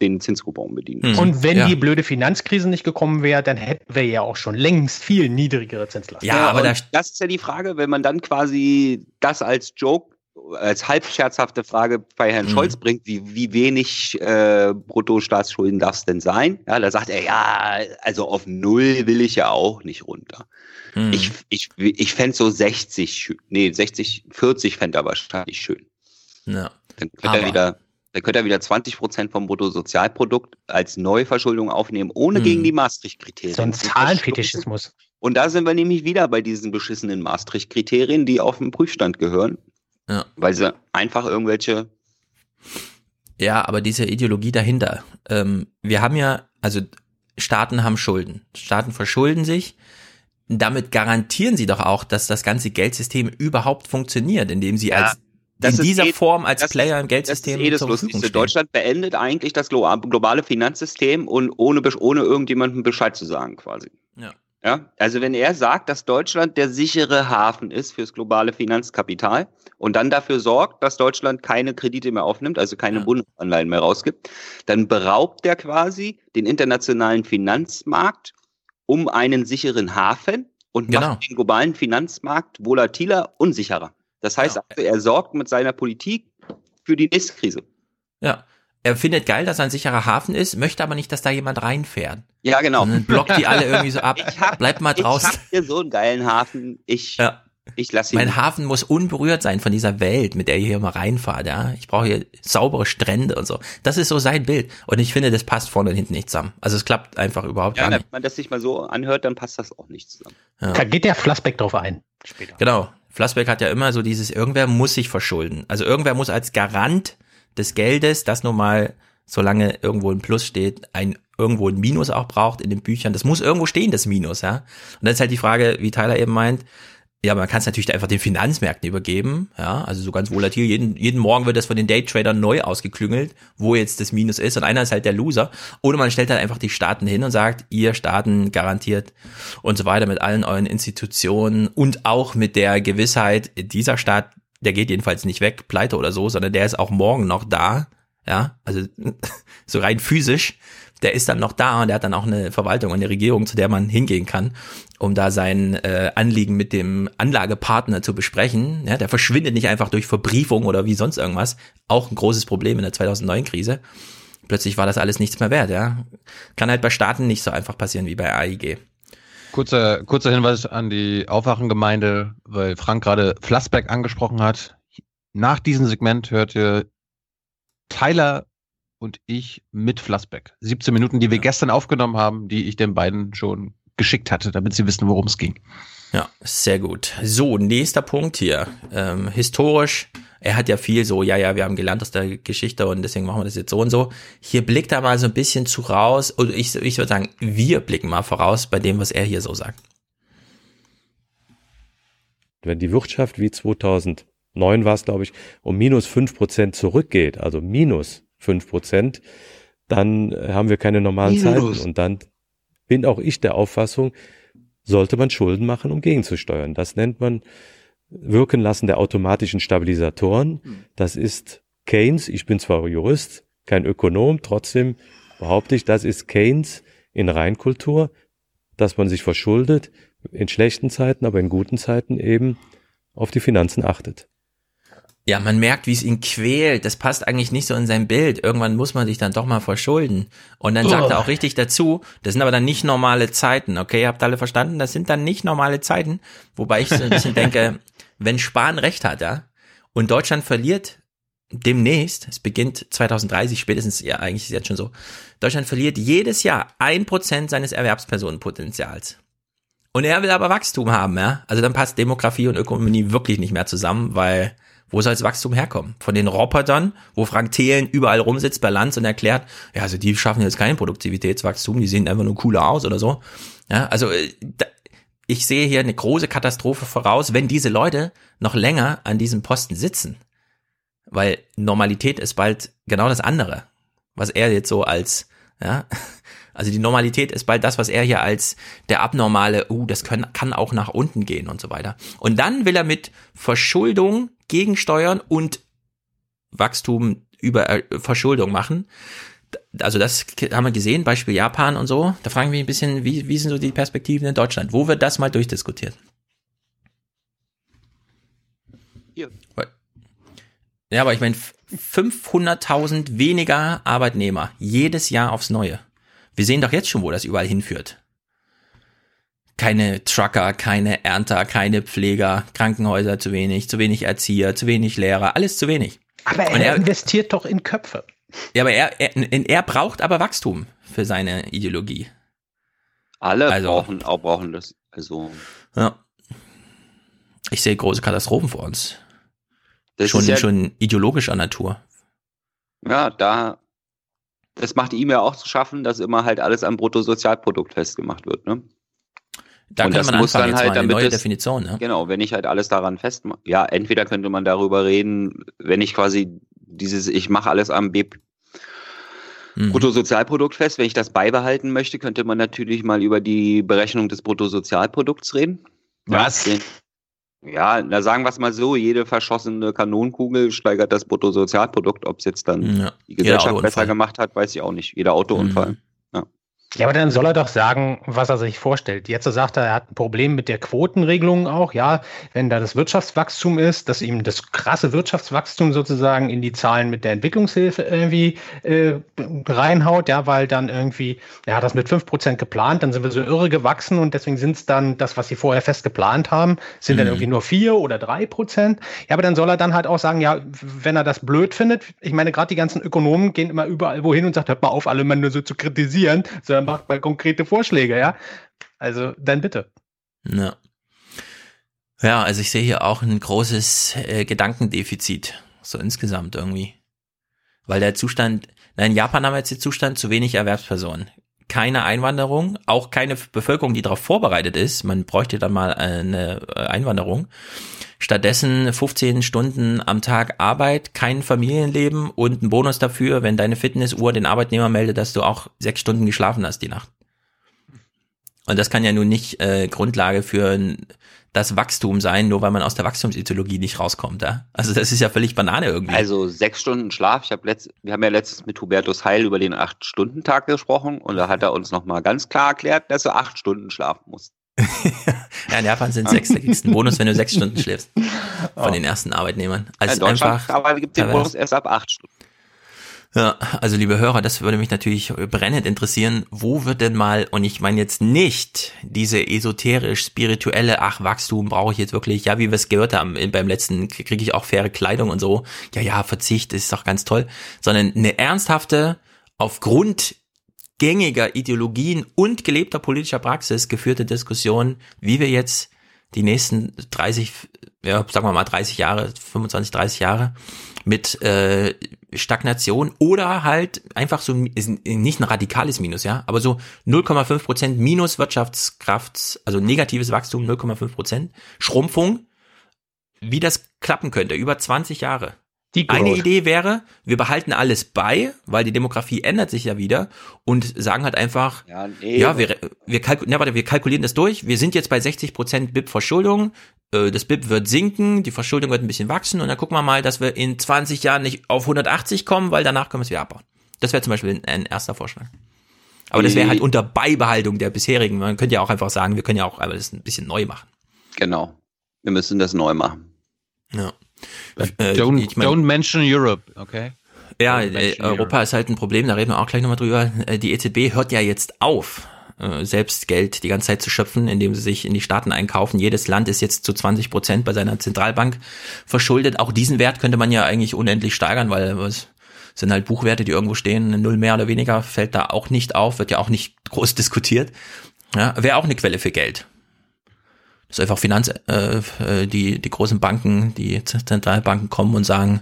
den Zinscoupon bedienen. Mhm. Und wenn Ja. die blöde Finanzkrise nicht gekommen wäre, dann hätten wir ja auch schon längst viel niedrigere Zinslasten. und das ist ja die Frage, wenn man dann quasi das als Joke, als halb scherzhafte Frage bei Herrn Mhm. Scholz bringt, wie, wie wenig äh, Bruttostaatsschulden darf es denn sein? Ja, da sagt er, ja, also auf null will ich ja auch nicht runter. Mhm. Ich, ich, ich fände so 60, schön. nee, 60, 40 fände er wahrscheinlich schön. Ja. Dann könnte Aber- er wieder, dann könnte er wieder 20 Prozent vom Bruttosozialprodukt als Neuverschuldung aufnehmen, ohne Mhm. gegen die Maastricht-Kriterien. So ein Zahlenfetischismus. und da sind wir nämlich wieder bei diesen beschissenen Maastricht-Kriterien, die auf den Prüfstand gehören, Ja. weil sie einfach irgendwelche Ja, aber diese Ideologie dahinter. Ähm, wir haben ja, also Staaten haben Schulden. Staaten verschulden sich. Damit garantieren sie doch auch, dass das ganze Geldsystem überhaupt funktioniert, indem sie als das in dieser eh- Form als das- Player im Das Geldsystem ist eh das Lustigste. Deutschland beendet eigentlich das glo- globale Finanzsystem und ohne, ohne irgendjemandem Bescheid zu sagen quasi. Ja. Ja, also wenn er sagt, dass Deutschland der sichere Hafen ist fürs globale Finanzkapital und dann dafür sorgt, dass Deutschland keine Kredite mehr aufnimmt, also keine Bundesanleihen mehr rausgibt, dann beraubt er quasi den internationalen Finanzmarkt um einen sicheren Hafen und Genau. macht den globalen Finanzmarkt volatiler, unsicherer. Das heißt, also, er sorgt mit seiner Politik für die nächste Krise. Ja. Er findet geil, dass er ein sicherer Hafen ist, möchte aber nicht, dass da jemand reinfährt. Ja, genau. Sondern blockt die alle irgendwie so ab. Ich hab, Bleibt mal Ich draußen. hab hier so einen geilen Hafen. Ich, Ja. Ich lasse ihn. Mein Hafen muss unberührt sein von dieser Welt, mit der ihr hier immer reinfahrt, ja. Ich brauche hier saubere Strände und so. Das ist so sein Bild. Und ich finde, das passt vorne und hinten nicht zusammen. Also es klappt einfach überhaupt ja, gar nicht. wenn man das sich mal so anhört, dann passt das auch nicht zusammen. Ja. Da geht der Flassbeck drauf ein. Später. Genau. Flassbeck hat ja immer so dieses, irgendwer muss sich verschulden. Also irgendwer muss als Garant des Geldes, das nun mal, solange irgendwo ein Plus steht, ein irgendwo ein Minus auch braucht in den Büchern. Das muss irgendwo stehen, das Minus, ja. Und dann ist halt die Frage, wie Tyler eben meint, ja, man kann es natürlich einfach den Finanzmärkten übergeben, ja, also so ganz volatil. Jeden, jeden Morgen wird das von den Daytradern neu ausgeklüngelt, wo jetzt das Minus ist und einer ist halt der Loser. Oder man stellt halt einfach die Staaten hin und sagt, ihr Staaten garantiert und so weiter mit allen euren Institutionen und auch mit der Gewissheit, dieser Staat, der geht jedenfalls nicht weg, pleite oder so, sondern der ist auch morgen noch da, ja, also so rein physisch der ist dann noch da und der hat dann auch eine Verwaltung und eine Regierung, zu der man hingehen kann, um da sein äh, Anliegen mit dem Anlagepartner zu besprechen. Ja, der verschwindet nicht einfach durch Verbriefung oder wie sonst irgendwas. Auch ein großes Problem in der 2009-Krise. Plötzlich war das alles nichts mehr wert. Ja, kann halt bei Staaten nicht so einfach passieren wie bei AIG. Kurzer, kurzer Hinweis an die Aufwachengemeinde, weil Frank gerade Flassbeck angesprochen hat. Nach diesem Segment hört ihr Tyler und ich mit Flassbeck. 17 Minuten, die wir gestern aufgenommen haben, die ich den beiden schon geschickt hatte, damit sie wissen, worum es ging. Ja, sehr gut. So, nächster Punkt hier. Ähm, historisch, er hat ja viel so, ja, ja, wir haben gelernt aus der Geschichte und deswegen machen wir das jetzt so und so. Hier blickt er mal so ein bisschen zu raus, oder ich, ich würde sagen, wir blicken mal voraus bei dem, was er hier so sagt. Wenn die Wirtschaft wie 2009 war es, glaube ich, um minus fünf Prozent zurückgeht, also minus fünf Prozent, dann haben wir keine normalen Minus. Zeiten. Und dann bin auch ich der Auffassung, sollte man Schulden machen, um gegenzusteuern. Das nennt man Wirken lassen der automatischen Stabilisatoren. Das ist Keynes. Ich bin zwar Jurist, kein Ökonom, trotzdem behaupte ich, das ist Keynes in Reinkultur, dass man sich verschuldet, in schlechten Zeiten, aber in guten Zeiten eben auf die Finanzen achtet. Ja, man merkt, wie es ihn quält. Das passt eigentlich nicht so in sein Bild. Irgendwann muss man sich dann doch mal verschulden. Und dann sagt Oh. er auch richtig dazu, das sind aber dann nicht normale Zeiten. Okay, habt alle verstanden? Das sind dann nicht normale Zeiten. Wobei ich so ein bisschen denke, wenn Spahn recht hat, ja, und Deutschland verliert demnächst, es beginnt 2030 spätestens, ja, eigentlich ist es jetzt schon so, Deutschland verliert jedes Jahr ein Prozent seines Erwerbspersonenpotenzials. Und er will aber Wachstum haben, ja. Also dann passt Demografie und Ökonomie wirklich nicht mehr zusammen, weil wo soll das Wachstum herkommen? Von den Robotern, wo Frank Thelen überall rumsitzt bei Lanz und erklärt, ja, also die schaffen jetzt kein Produktivitätswachstum, die sehen einfach nur cooler aus oder so. Ja, also äh, ich sehe hier eine große Katastrophe voraus, wenn diese Leute noch länger an diesem Posten sitzen. Weil Normalität ist bald genau das andere, was er jetzt so als, ja, also die Normalität ist bald das, was er hier als der abnormale, uh, das können, kann auch nach unten gehen und so weiter. Und dann will er mit Verschuldung gegensteuern und Wachstum über äh, Verschuldung machen. Also das haben wir gesehen, Beispiel Japan und so. Da fragen wir ein bisschen, wie, wie sind so die Perspektiven in Deutschland? Wo wird das mal durchdiskutiert? Hier. Ja, aber ich meine, 500.000 weniger Arbeitnehmer jedes Jahr aufs Neue. Wir sehen doch jetzt schon, wo das überall hinführt. Keine Trucker, keine Ernter, keine Pfleger, Krankenhäuser zu wenig, zu wenig Erzieher, zu wenig Lehrer, alles zu wenig. Aber er, Und er- investiert doch in Köpfe. Ja, aber er, er, er braucht aber Wachstum für seine Ideologie. Alle Also- brauchen, auch brauchen das. Also, Ja. Ich sehe große Katastrophen vor uns. das schon, ist ja, schon ideologischer Natur. ja, da, das macht ihm ja auch zu schaffen, dass immer halt alles am Bruttosozialprodukt festgemacht wird, ne? Da Und könnte das man muss anfangen, dann jetzt halt, mal eine damit neue es- Definition. Ne? Genau, wenn ich halt alles daran festmache. Ja, entweder könnte man darüber reden, wenn ich quasi dieses, ich mache alles am B Mhm. Bruttosozialprodukt fest, wenn ich das beibehalten möchte, könnte man natürlich mal über die Berechnung des Bruttosozialprodukts reden. Was? Ja, na sagen wir es mal so, jede verschossene Kanonenkugel steigert das Bruttosozialprodukt. Ob es jetzt dann Ja. die Gesellschaft besser gemacht hat, weiß ich auch nicht. Jeder Autounfall. Mhm. Ja. Aber dann soll er doch sagen, was er sich vorstellt. Jetzt sagt er, er hat ein Problem mit der Quotenregelung auch. Ja, wenn da das Wirtschaftswachstum ist, dass ihm das krasse Wirtschaftswachstum sozusagen in die Zahlen mit der Entwicklungshilfe irgendwie äh, reinhaut. Ja, weil dann irgendwie, er hat das mit fünf Prozent geplant, dann sind wir so irre gewachsen und deswegen sind es dann das, was sie vorher fest geplant haben, sind dann Mhm. irgendwie nur vier oder drei Prozent. Ja, aber dann soll er dann halt auch sagen, ja, wenn er das blöd findet, ich meine, gerade die ganzen Ökonomen gehen immer überall wohin und sagt, hört mal auf, alle immer nur so zu kritisieren, sondern macht mal konkrete Vorschläge, ja. Also, dann bitte. Ja. Ja, also ich sehe hier auch ein großes äh, Gedankendefizit, so insgesamt irgendwie. Weil der Zustand, na, in Japan haben wir jetzt den Zustand zu wenig Erwerbspersonen. Keine Einwanderung, auch keine Bevölkerung, die darauf vorbereitet ist. Man bräuchte dann mal eine äh, Einwanderung. Stattdessen 15 Stunden am Tag Arbeit, kein Familienleben und ein Bonus dafür, wenn deine Fitnessuhr den Arbeitnehmer meldet, dass du auch sechs Stunden geschlafen hast die Nacht. Und das kann ja nun nicht äh, Grundlage für das Wachstum sein, nur weil man aus der Wachstumsideologie nicht rauskommt. Ja? Also das ist ja völlig Banane irgendwie. Also sechs Stunden Schlaf. Ich habe letzt, wir haben ja letztens mit Hubertus Heil über den Acht-Stunden-Tag gesprochen und da hat er uns nochmal ganz klar erklärt, dass er acht Stunden schlafen muss. ja, in Japan sind sechs, da kriegst einen Bonus, wenn du sechs Stunden schläfst. Von den ersten Arbeitnehmern. Also in Deutschland einfach. aber gibt den. Bonus erst ab acht Stunden. Ja, also liebe Hörer, das würde mich natürlich brennend interessieren. Wo wird denn mal, und ich meine jetzt nicht diese esoterisch-spirituelle, ach, Wachstum brauche ich jetzt wirklich, ja, wie wir es gehört haben, beim letzten kriege ich auch faire Kleidung und so, ja, ja, Verzicht ist doch ganz toll, sondern eine ernsthafte, aufgrund gängiger Ideologien und gelebter politischer Praxis geführte Diskussion, wie wir jetzt die nächsten 30, ja, sagen wir mal 30 Jahre, 25, 30 Jahre mit äh, Stagnation oder halt einfach so nicht ein radikales Minus, ja, aber so 0,5 Prozent Minus Wirtschaftskraft, also negatives Wachstum 0,5 Prozent, Schrumpfung, wie das klappen könnte über 20 Jahre. Die Eine. Idee wäre, wir behalten alles bei, weil die Demografie ändert sich ja wieder und sagen halt einfach, Ja, nee, ja, wir, wir, kalku ja, warte, wir kalkulieren das durch. Wir sind jetzt bei 60 Prozent BIP-Verschuldung. Äh, Das BIP wird sinken, die Verschuldung wird ein bisschen wachsen und dann gucken wir mal, dass wir in 20 Jahren nicht auf 180 kommen, weil danach können wir es wieder abbauen. Das wäre zum Beispiel ein, ein erster Vorschlag. Aber das wäre halt unter Beibehaltung der bisherigen. Man könnte ja auch einfach sagen, wir können ja auch alles ein bisschen neu machen. Genau. Wir müssen das neu machen. Ja. Don't, ich mein- don't mention Europe, okay? Ja, äh, Europa ist halt ein Problem, da reden wir auch gleich nochmal drüber. Äh, Die EZB hört ja jetzt auf, äh, selbst Geld die ganze Zeit zu schöpfen, indem sie sich in die Staaten einkaufen. Jedes Land ist jetzt zu 20 Prozent bei seiner Zentralbank verschuldet. Auch diesen Wert könnte man ja eigentlich unendlich steigern, weil es sind halt Buchwerte, die irgendwo stehen. Null mehr oder weniger fällt da auch nicht auf, wird ja auch nicht groß diskutiert. Ja, Wäre auch eine Quelle für Geld. Das ist einfach Finanz, äh, äh, die, die großen Banken, die Zentralbanken kommen und sagen,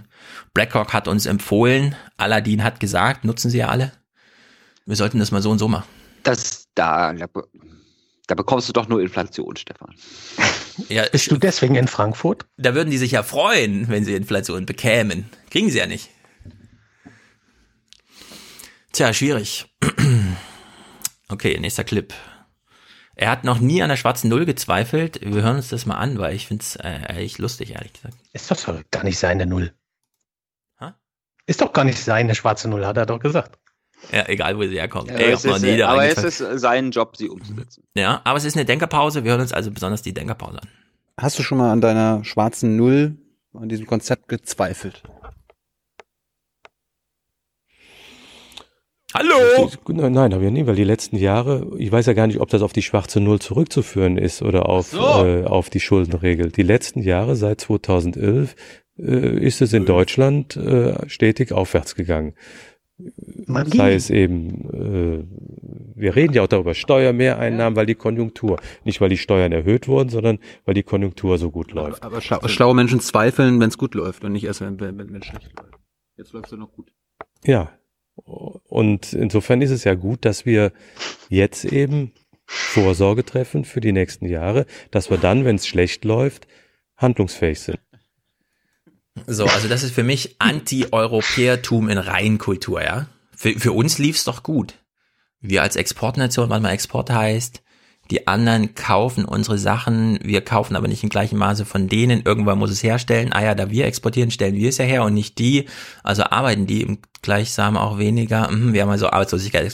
BlackRock hat uns empfohlen, Aladdin hat gesagt, nutzen sie ja alle. Wir sollten das mal so und so machen. Das, da, da bekommst du doch nur Inflation, Stefan. Ja, Bist du deswegen in Frankfurt? da würden die sich ja freuen, wenn sie Inflation bekämen. Kriegen sie ja nicht. Tja, schwierig. Okay, nächster Clip. Er hat noch nie an der schwarzen Null gezweifelt. Wir hören uns das mal an, weil ich finde es äh, echt lustig, ehrlich gesagt. Ist doch gar nicht seine Null. Hä? Ist doch gar nicht seine schwarze Null, hat er doch gesagt. Ja, egal wo sie herkommt. Aber Ey, es ist, aber es ist sein Job, sie umzusetzen. Ja, aber es ist eine Denkerpause. Wir hören uns also besonders die Denkerpause an. Hast du schon mal an deiner schwarzen Null, an diesem Konzept gezweifelt? Hallo! Nein, habe ich nie, weil die letzten Jahre, ich weiß ja gar nicht, ob das auf die schwarze Null zurückzuführen ist oder auf, so. äh, auf die Schuldenregel. Die letzten Jahre, seit 2011, äh, ist es in Deutschland äh, stetig aufwärts gegangen. Magie. Sei es eben, äh, wir reden ja auch darüber, Steuermehreinnahmen, weil die Konjunktur, nicht weil die Steuern erhöht wurden, sondern weil die Konjunktur so gut läuft. Aber schlau, schlaue Menschen zweifeln, wenn es gut läuft und nicht erst, wenn es schlecht läuft. Jetzt läuft es noch gut. Ja. Und insofern ist es ja gut, dass wir jetzt eben Vorsorge treffen für die nächsten Jahre, dass wir dann, wenn es schlecht läuft, handlungsfähig sind. So, also das ist für mich Anti-Europäertum in Reinkultur, ja. Für, für uns lief's doch gut. Wir als Exportnation, was mal Export heißt, Die anderen kaufen unsere Sachen, wir kaufen aber nicht im gleichen Maße von denen. Irgendwann muss es herstellen. Ah ja, da wir exportieren, stellen wir es ja her und nicht die. Also arbeiten die im gleichsam auch weniger. Hm, wir haben also Arbeitslosigkeit.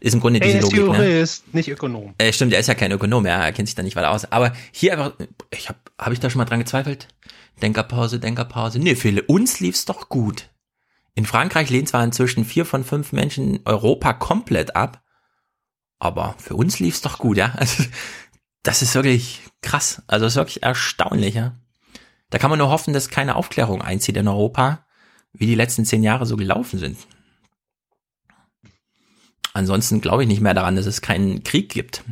Ist im Grunde diese Er ist Logik. Ne? Nicht Ökonom. Äh, stimmt, er ist ja kein Ökonom, er kennt sich da nicht weiter aus. Aber hier einfach, ich habe hab ich da schon mal dran gezweifelt? Denkerpause, Denkerpause. Nee, für uns lief's doch gut. In Frankreich lehnen zwar inzwischen vier von fünf Menschen Europa komplett ab, aber für uns lief's doch gut, ja. Also, das ist wirklich krass. Also das ist wirklich erstaunlich, ja. Da kann man nur hoffen, dass keine Aufklärung einzieht in Europa, wie die letzten zehn Jahre so gelaufen sind. Ansonsten glaube ich nicht mehr daran, dass es keinen Krieg gibt.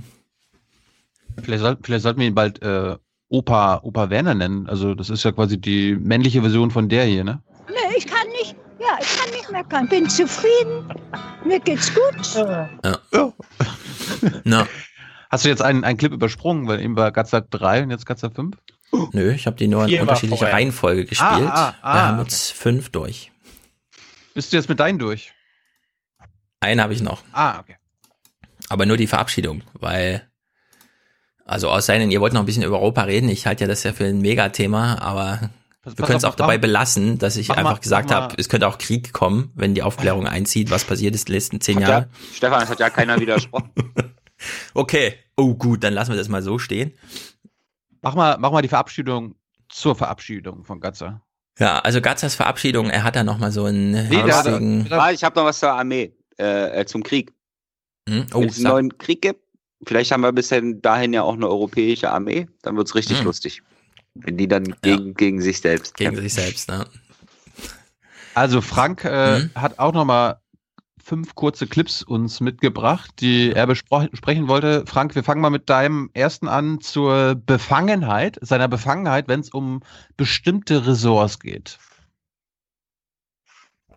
Vielleicht, soll, vielleicht sollten wir ihn bald äh, Opa, Opa Werner nennen. Also das ist ja quasi die männliche Version von der hier, ne? Nee, ich kann nicht, ja, ich kann nicht meckern. Bin zufrieden. Mir geht's gut. Ja. Na. Hast du jetzt einen, einen Clip übersprungen, weil eben war Gatzer 3 und jetzt Gatzer 5? Nö, ich habe die nur in unterschiedlicher. Reihenfolge gespielt. Ah, ah, ah, Wir haben okay. jetzt fünf durch. Bist du jetzt mit deinen durch? Einen habe ich noch. Ah, okay. Aber nur die Verabschiedung, weil, also aus seinen, ihr wollt noch ein bisschen über Europa reden, ich halte ja das ja für ein Megathema, aber wir pass können es auch dabei belassen, dass ich mach mal- einfach gesagt habe, es könnte auch Krieg kommen, wenn die Aufklärung einzieht, was passiert ist die letzten zehn Hat ja, Jahre. Stefan, es hat ja keiner widersprochen. Okay, oh gut, dann lassen wir das mal so stehen. Mach mal, mach mal die Verabschiedung zur Verabschiedung von Gatzer. Ja, also Gatzers Verabschiedung, er hat da nochmal so einen Nee, da- lustigen, Ah, ich habe noch was zur Armee, äh, äh, zum Krieg. Hm? Oh, Wenn es einen neuen Krieg gibt, vielleicht haben wir bis dahin ja auch eine europäische Armee, dann wird's richtig Hm. lustig. Wenn die dann gegen, gegen sich selbst gegen kämpfen. sich selbst, ne? Also Frank äh, Mhm. hat auch noch mal fünf kurze Clips uns mitgebracht, die er besprechen wollte. Frank, wir fangen mal mit deinem ersten an zur Befangenheit, seiner Befangenheit, wenn es um bestimmte Ressorts geht.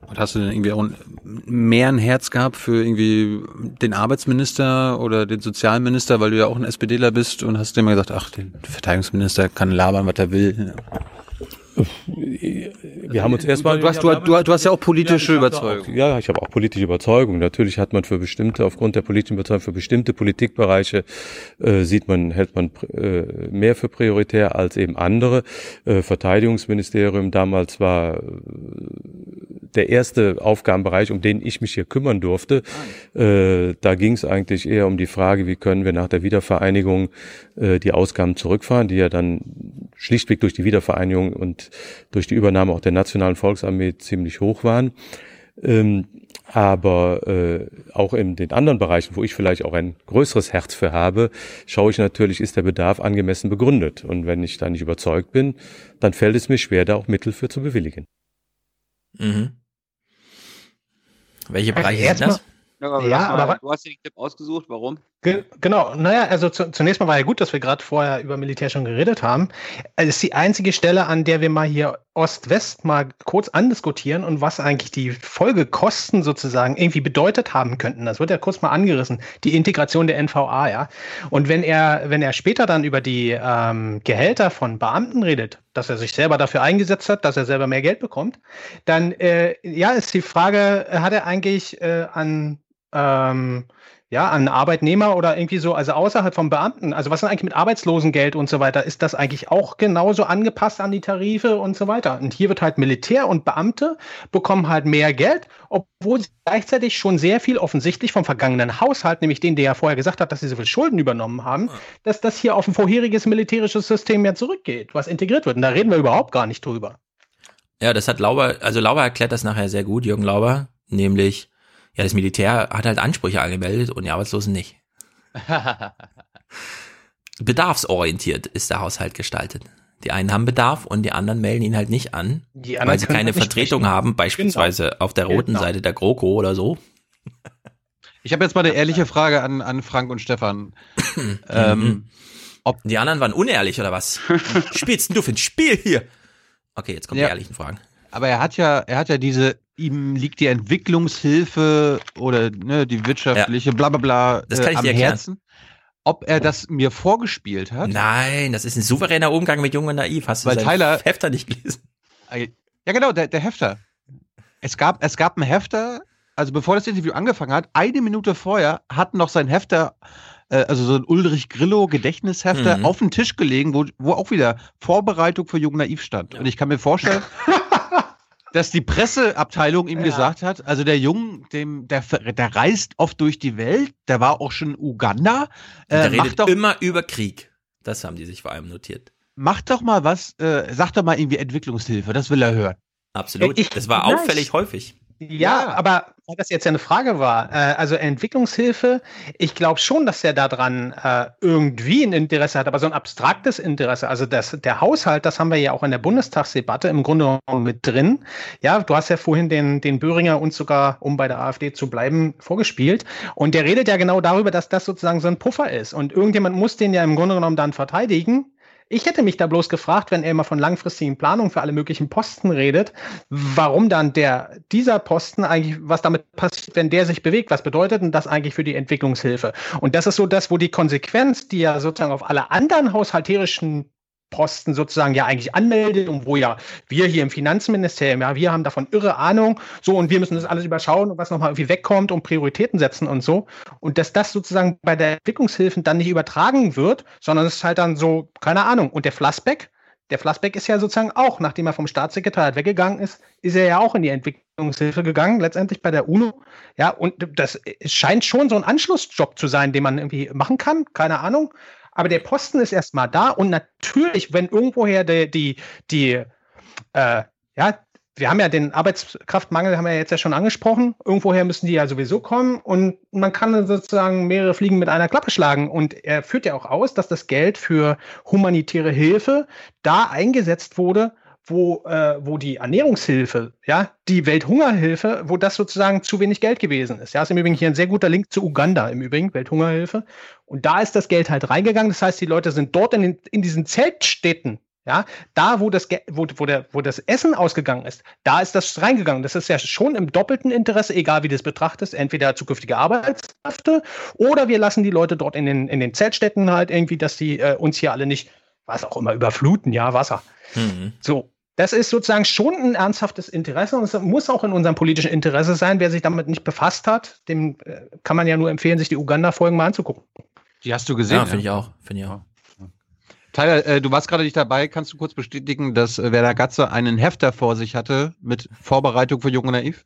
Und hast du denn irgendwie auch mehr ein Herz gehabt für irgendwie den Arbeitsminister oder den Sozialminister, weil du ja auch ein SPDler bist und hast dir immer gesagt, ach, der Verteidigungsminister kann labern, was er will. Wir haben uns erstmal. Du hast, du, du, du hast ja auch politische Ja, Überzeugung. Auch, ja, ich habe auch politische Überzeugung. Natürlich hat man für bestimmte, aufgrund der politischen Überzeugung, für bestimmte Politikbereiche äh, sieht man, hält man äh, mehr für prioritär als eben andere. Äh, Verteidigungsministerium damals war äh, der erste Aufgabenbereich, um den ich mich hier kümmern durfte. Äh, da ging es eigentlich eher um die Frage, wie können wir nach der Wiedervereinigung äh, die Ausgaben zurückfahren, die ja dann schlichtweg durch die Wiedervereinigung und durch die Übernahme auch der Nationalen Volksarmee ziemlich hoch waren. Ähm, aber äh, auch in den anderen Bereichen, wo ich vielleicht auch ein größeres Herz für habe, schaue ich natürlich, ist der Bedarf angemessen begründet. Und wenn ich da nicht überzeugt bin, dann fällt es mir schwer, da auch Mittel für zu bewilligen. Mhm. Welche Bereiche sind erstmal- das? Ja, aber, Ja, mal, aber du hast dir den Clip ausgesucht, warum? Ge genau, naja, also zu, zunächst mal war ja gut, dass wir gerade vorher über Militär schon geredet haben. Es ist die einzige Stelle, an der wir mal hier Ost-West mal kurz andiskutieren und was eigentlich die Folgekosten sozusagen irgendwie bedeutet haben könnten. Das wird ja kurz mal angerissen, die Integration der NVA, ja. Und wenn er, wenn er später dann über die ähm, Gehälter von Beamten redet, dass er sich selber dafür eingesetzt hat, dass er selber mehr Geld bekommt, dann äh, ja, ist die Frage, hat er eigentlich äh, an ähm, ja, an Arbeitnehmer oder irgendwie so, also außerhalb vom Beamten. Also was ist eigentlich mit Arbeitslosengeld und so weiter? Ist das eigentlich auch genauso angepasst an die Tarife und so weiter? Und hier wird halt Militär und Beamte bekommen halt mehr Geld, obwohl sie gleichzeitig schon sehr viel offensichtlich vom vergangenen Haushalt, nämlich den, der ja vorher gesagt hat, dass sie so viel Schulden übernommen haben, dass das hier auf ein vorheriges militärisches System ja zurückgeht, was integriert wird. Und da reden wir überhaupt gar nicht drüber. Ja, das hat Lauber, also Lauber erklärt das nachher sehr gut, Jürgen Lauber, nämlich, ja, das Militär hat halt Ansprüche angemeldet und die Arbeitslosen nicht. Bedarfsorientiert ist der Haushalt gestaltet. Die einen haben Bedarf und die anderen melden ihn halt nicht an, weil sie keine Vertretung sprechen. haben, beispielsweise auf der roten Genau. Seite der GroKo oder so. Ich habe jetzt mal eine ehrliche Frage an, an Frank und Stefan. ähm, ob die anderen waren unehrlich oder was? Spielst denn du für ein Spiel hier? Okay, jetzt kommen Ja. die ehrlichen Fragen. aber er hat ja, er hat ja diese, ihm liegt die Entwicklungshilfe oder ne, die wirtschaftliche bla bla bla Das kann ich am dir erklären. Herzen. Ob er das mir vorgespielt hat? Nein, das ist ein souveräner Umgang mit Jung und Naiv. Hast du Weil Tyler- Hefter nicht gelesen? Ja, genau, der, der Hefter. Es gab, es gab einen Hefter, also bevor das Interview angefangen hat, eine Minute vorher hat noch sein Hefter äh, also so ein Ulrich Grillo Gedächtnishefter Mhm. auf den Tisch gelegen, wo, wo auch wieder Vorbereitung für Jung Naiv stand. Und ich kann mir vorstellen, dass die Presseabteilung ihm gesagt hat, also der Jung, dem, der, der reist oft durch die Welt, der war auch schon in Uganda. Der Äh, mach redet doch, immer über Krieg. Das haben die sich vor allem notiert. mach doch mal was, äh, sag doch mal irgendwie Entwicklungshilfe, das will er hören. Absolut. Ich- das war auffällig häufig. Ja, aber weil das jetzt ja eine Frage war, äh, also Entwicklungshilfe, ich glaube schon, dass er daran äh, irgendwie ein Interesse hat, aber so ein abstraktes Interesse. Also das, der Haushalt, das haben wir ja auch in der Bundestagsdebatte im Grunde genommen mit drin. Ja, du hast ja vorhin den, den Böhringer uns sogar, um bei der AfD zu bleiben, vorgespielt. Und der redet ja genau darüber, dass das sozusagen so ein Puffer ist. Und irgendjemand muss den ja im Grunde genommen dann verteidigen. Ich hätte mich da bloß gefragt, wenn er immer von langfristigen Planungen für alle möglichen Posten redet, warum dann der, dieser Posten eigentlich, was damit passiert, wenn der sich bewegt, was bedeutet denn das eigentlich für die Entwicklungshilfe? Und das ist so das, wo die Konsequenz, die ja sozusagen auf alle anderen haushalterischen Posten sozusagen ja eigentlich anmeldet und wo ja wir hier im Finanzministerium, ja, wir haben davon irre Ahnung, so und wir müssen das alles überschauen und was nochmal irgendwie wegkommt und Prioritäten setzen und so. Und dass das sozusagen bei der Entwicklungshilfen dann nicht übertragen wird, sondern es ist halt dann so, keine Ahnung. Und der Flassbeck, der Flassbeck ist ja sozusagen auch, nachdem er vom Staatssekretariat weggegangen ist, ist er ja auch in die Entwicklungshilfe gegangen, letztendlich bei der UNO. Ja, und das scheint schon so ein Anschlussjob zu sein, den man irgendwie machen kann, keine Ahnung. Aber der Posten ist erstmal da und natürlich, wenn irgendwoher die, die, die äh, ja, wir haben ja den Arbeitskraftmangel, haben wir ja jetzt ja schon angesprochen. Irgendwoher müssen die ja sowieso kommen und man kann sozusagen mehrere Fliegen mit einer Klappe schlagen. Und er führt ja auch aus, dass das Geld für humanitäre Hilfe da eingesetzt wurde, wo, äh, wo die Ernährungshilfe, ja, die Welthungerhilfe, wo das sozusagen zu wenig Geld gewesen ist. Ja, ist im Übrigen hier ein sehr guter Link zu Uganda, im Übrigen, Welthungerhilfe. Und da ist das Geld halt reingegangen. Das heißt, die Leute sind dort in, den, in diesen Zeltstädten, ja, da, wo das, wo, wo, der, wo das Essen ausgegangen ist, da ist das reingegangen. Das ist ja schon im doppelten Interesse, egal wie du es betrachtest, entweder zukünftige Arbeitskräfte oder wir lassen die Leute dort in den, in den Zeltstädten halt irgendwie, dass die äh, uns hier alle nicht, was auch immer, überfluten, ja, Wasser. Mhm. So. Das ist sozusagen schon ein ernsthaftes Interesse und es muss auch in unserem politischen Interesse sein. Wer sich damit nicht befasst hat, dem äh, kann man ja nur empfehlen, sich die Uganda-Folgen mal anzugucken. Die hast du gesehen? Ja, finde ich auch. Finde ich auch. Tyler, äh, du warst gerade nicht dabei. Kannst du kurz bestätigen, dass äh, Werner Gatze einen Hefter vor sich hatte mit Vorbereitung für Jung und Naiv?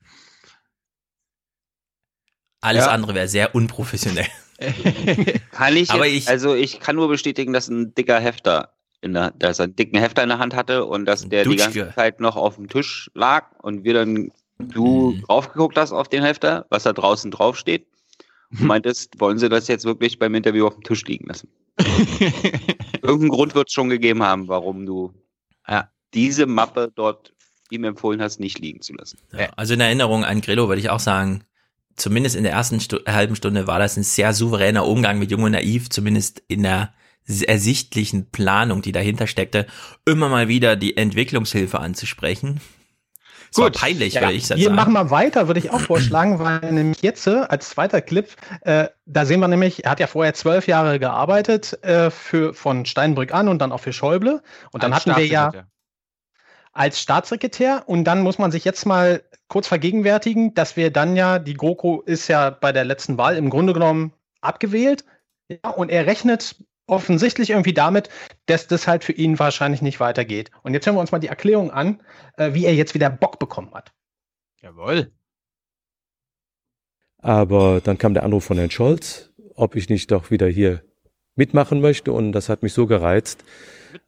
Alles Ja. andere wäre sehr unprofessionell. Kann ich, Aber jetzt, ich- also ich kann nur bestätigen, dass ein dicker Hefter in der, dass er einen dicken Hefter in der Hand hatte und dass der die Dutschke. ganze Zeit noch auf dem Tisch lag und wir dann du Mhm. draufgeguckt hast auf den Hefter, was da draußen draufsteht und meintest, wollen sie das jetzt wirklich beim Interview auf dem Tisch liegen lassen? Irgendeinen Grund wird es schon gegeben haben, warum du diese Mappe dort ihm empfohlen hast, nicht liegen zu lassen. Ja, also in Erinnerung an Grillo würde ich auch sagen, zumindest in der ersten Stu halben Stunde war das ein sehr souveräner Umgang mit Jung und Naiv, zumindest in der ersichtlichen Planung, die dahinter steckte, immer mal wieder die Entwicklungshilfe anzusprechen. So peinlich, würde ich wir sagen. machen mal weiter, würde ich auch vorschlagen, weil nämlich jetzt äh, als zweiter Clip, äh, da sehen wir nämlich, er hat ja vorher zwölf Jahre gearbeitet äh, für von Steinbrück an und dann auch für Schäuble. Und dann Als hatten wir ja als Staatssekretär und dann muss man sich jetzt mal kurz vergegenwärtigen, dass wir dann ja, die GroKo ist ja bei der letzten Wahl im Grunde genommen abgewählt. Ja, und er rechnet offensichtlich irgendwie damit, dass das halt für ihn wahrscheinlich nicht weitergeht. Und jetzt hören wir uns mal die Erklärung an, äh, wie er jetzt wieder Bock bekommen hat. Jawohl. Aber dann kam der Anruf von Herrn Scholz, ob ich nicht doch wieder hier mitmachen möchte. Und das hat mich so gereizt,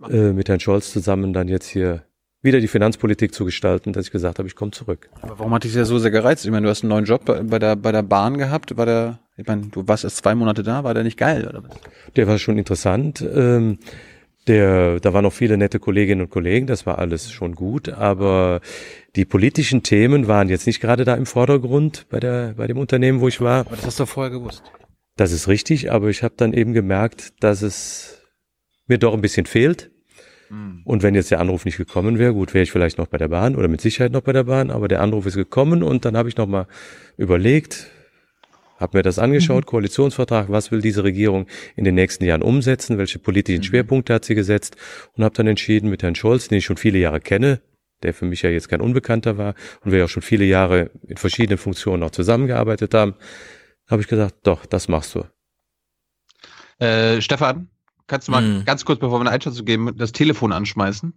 äh, mit Herrn Scholz zusammen dann jetzt hier wieder die Finanzpolitik zu gestalten, dass ich gesagt habe, ich komme zurück. Aber warum hat dich das ja so sehr gereizt? Ich meine, du hast einen neuen Job bei bei der, bei der Bahn gehabt. War der, ich meine, du warst erst zwei Monate da, war der nicht geil, oder was? Der war schon interessant. Ähm, der, da waren noch viele nette Kolleginnen und Kollegen, das war alles schon gut, aber die politischen Themen waren jetzt nicht gerade da im Vordergrund bei der, bei dem Unternehmen, wo ich war. Aber das hast du vorher gewusst. Das ist richtig, aber ich habe dann eben gemerkt, dass es mir doch ein bisschen fehlt. Und wenn jetzt der Anruf nicht gekommen wäre, gut, wäre ich vielleicht noch bei der Bahn oder mit Sicherheit noch bei der Bahn, aber der Anruf ist gekommen und dann habe ich noch mal überlegt, habe mir das angeschaut, Koalitionsvertrag, was will diese Regierung in den nächsten Jahren umsetzen, welche politischen Schwerpunkte hat sie gesetzt und habe dann entschieden mit Herrn Scholz, den ich schon viele Jahre kenne, der für mich ja jetzt kein Unbekannter war und wir ja auch schon viele Jahre in verschiedenen Funktionen auch zusammengearbeitet haben, habe ich gesagt, doch, das machst du. Äh, Stefan, kannst du mal Hm. ganz kurz, bevor wir eine Einschätzung geben, das Telefon anschmeißen?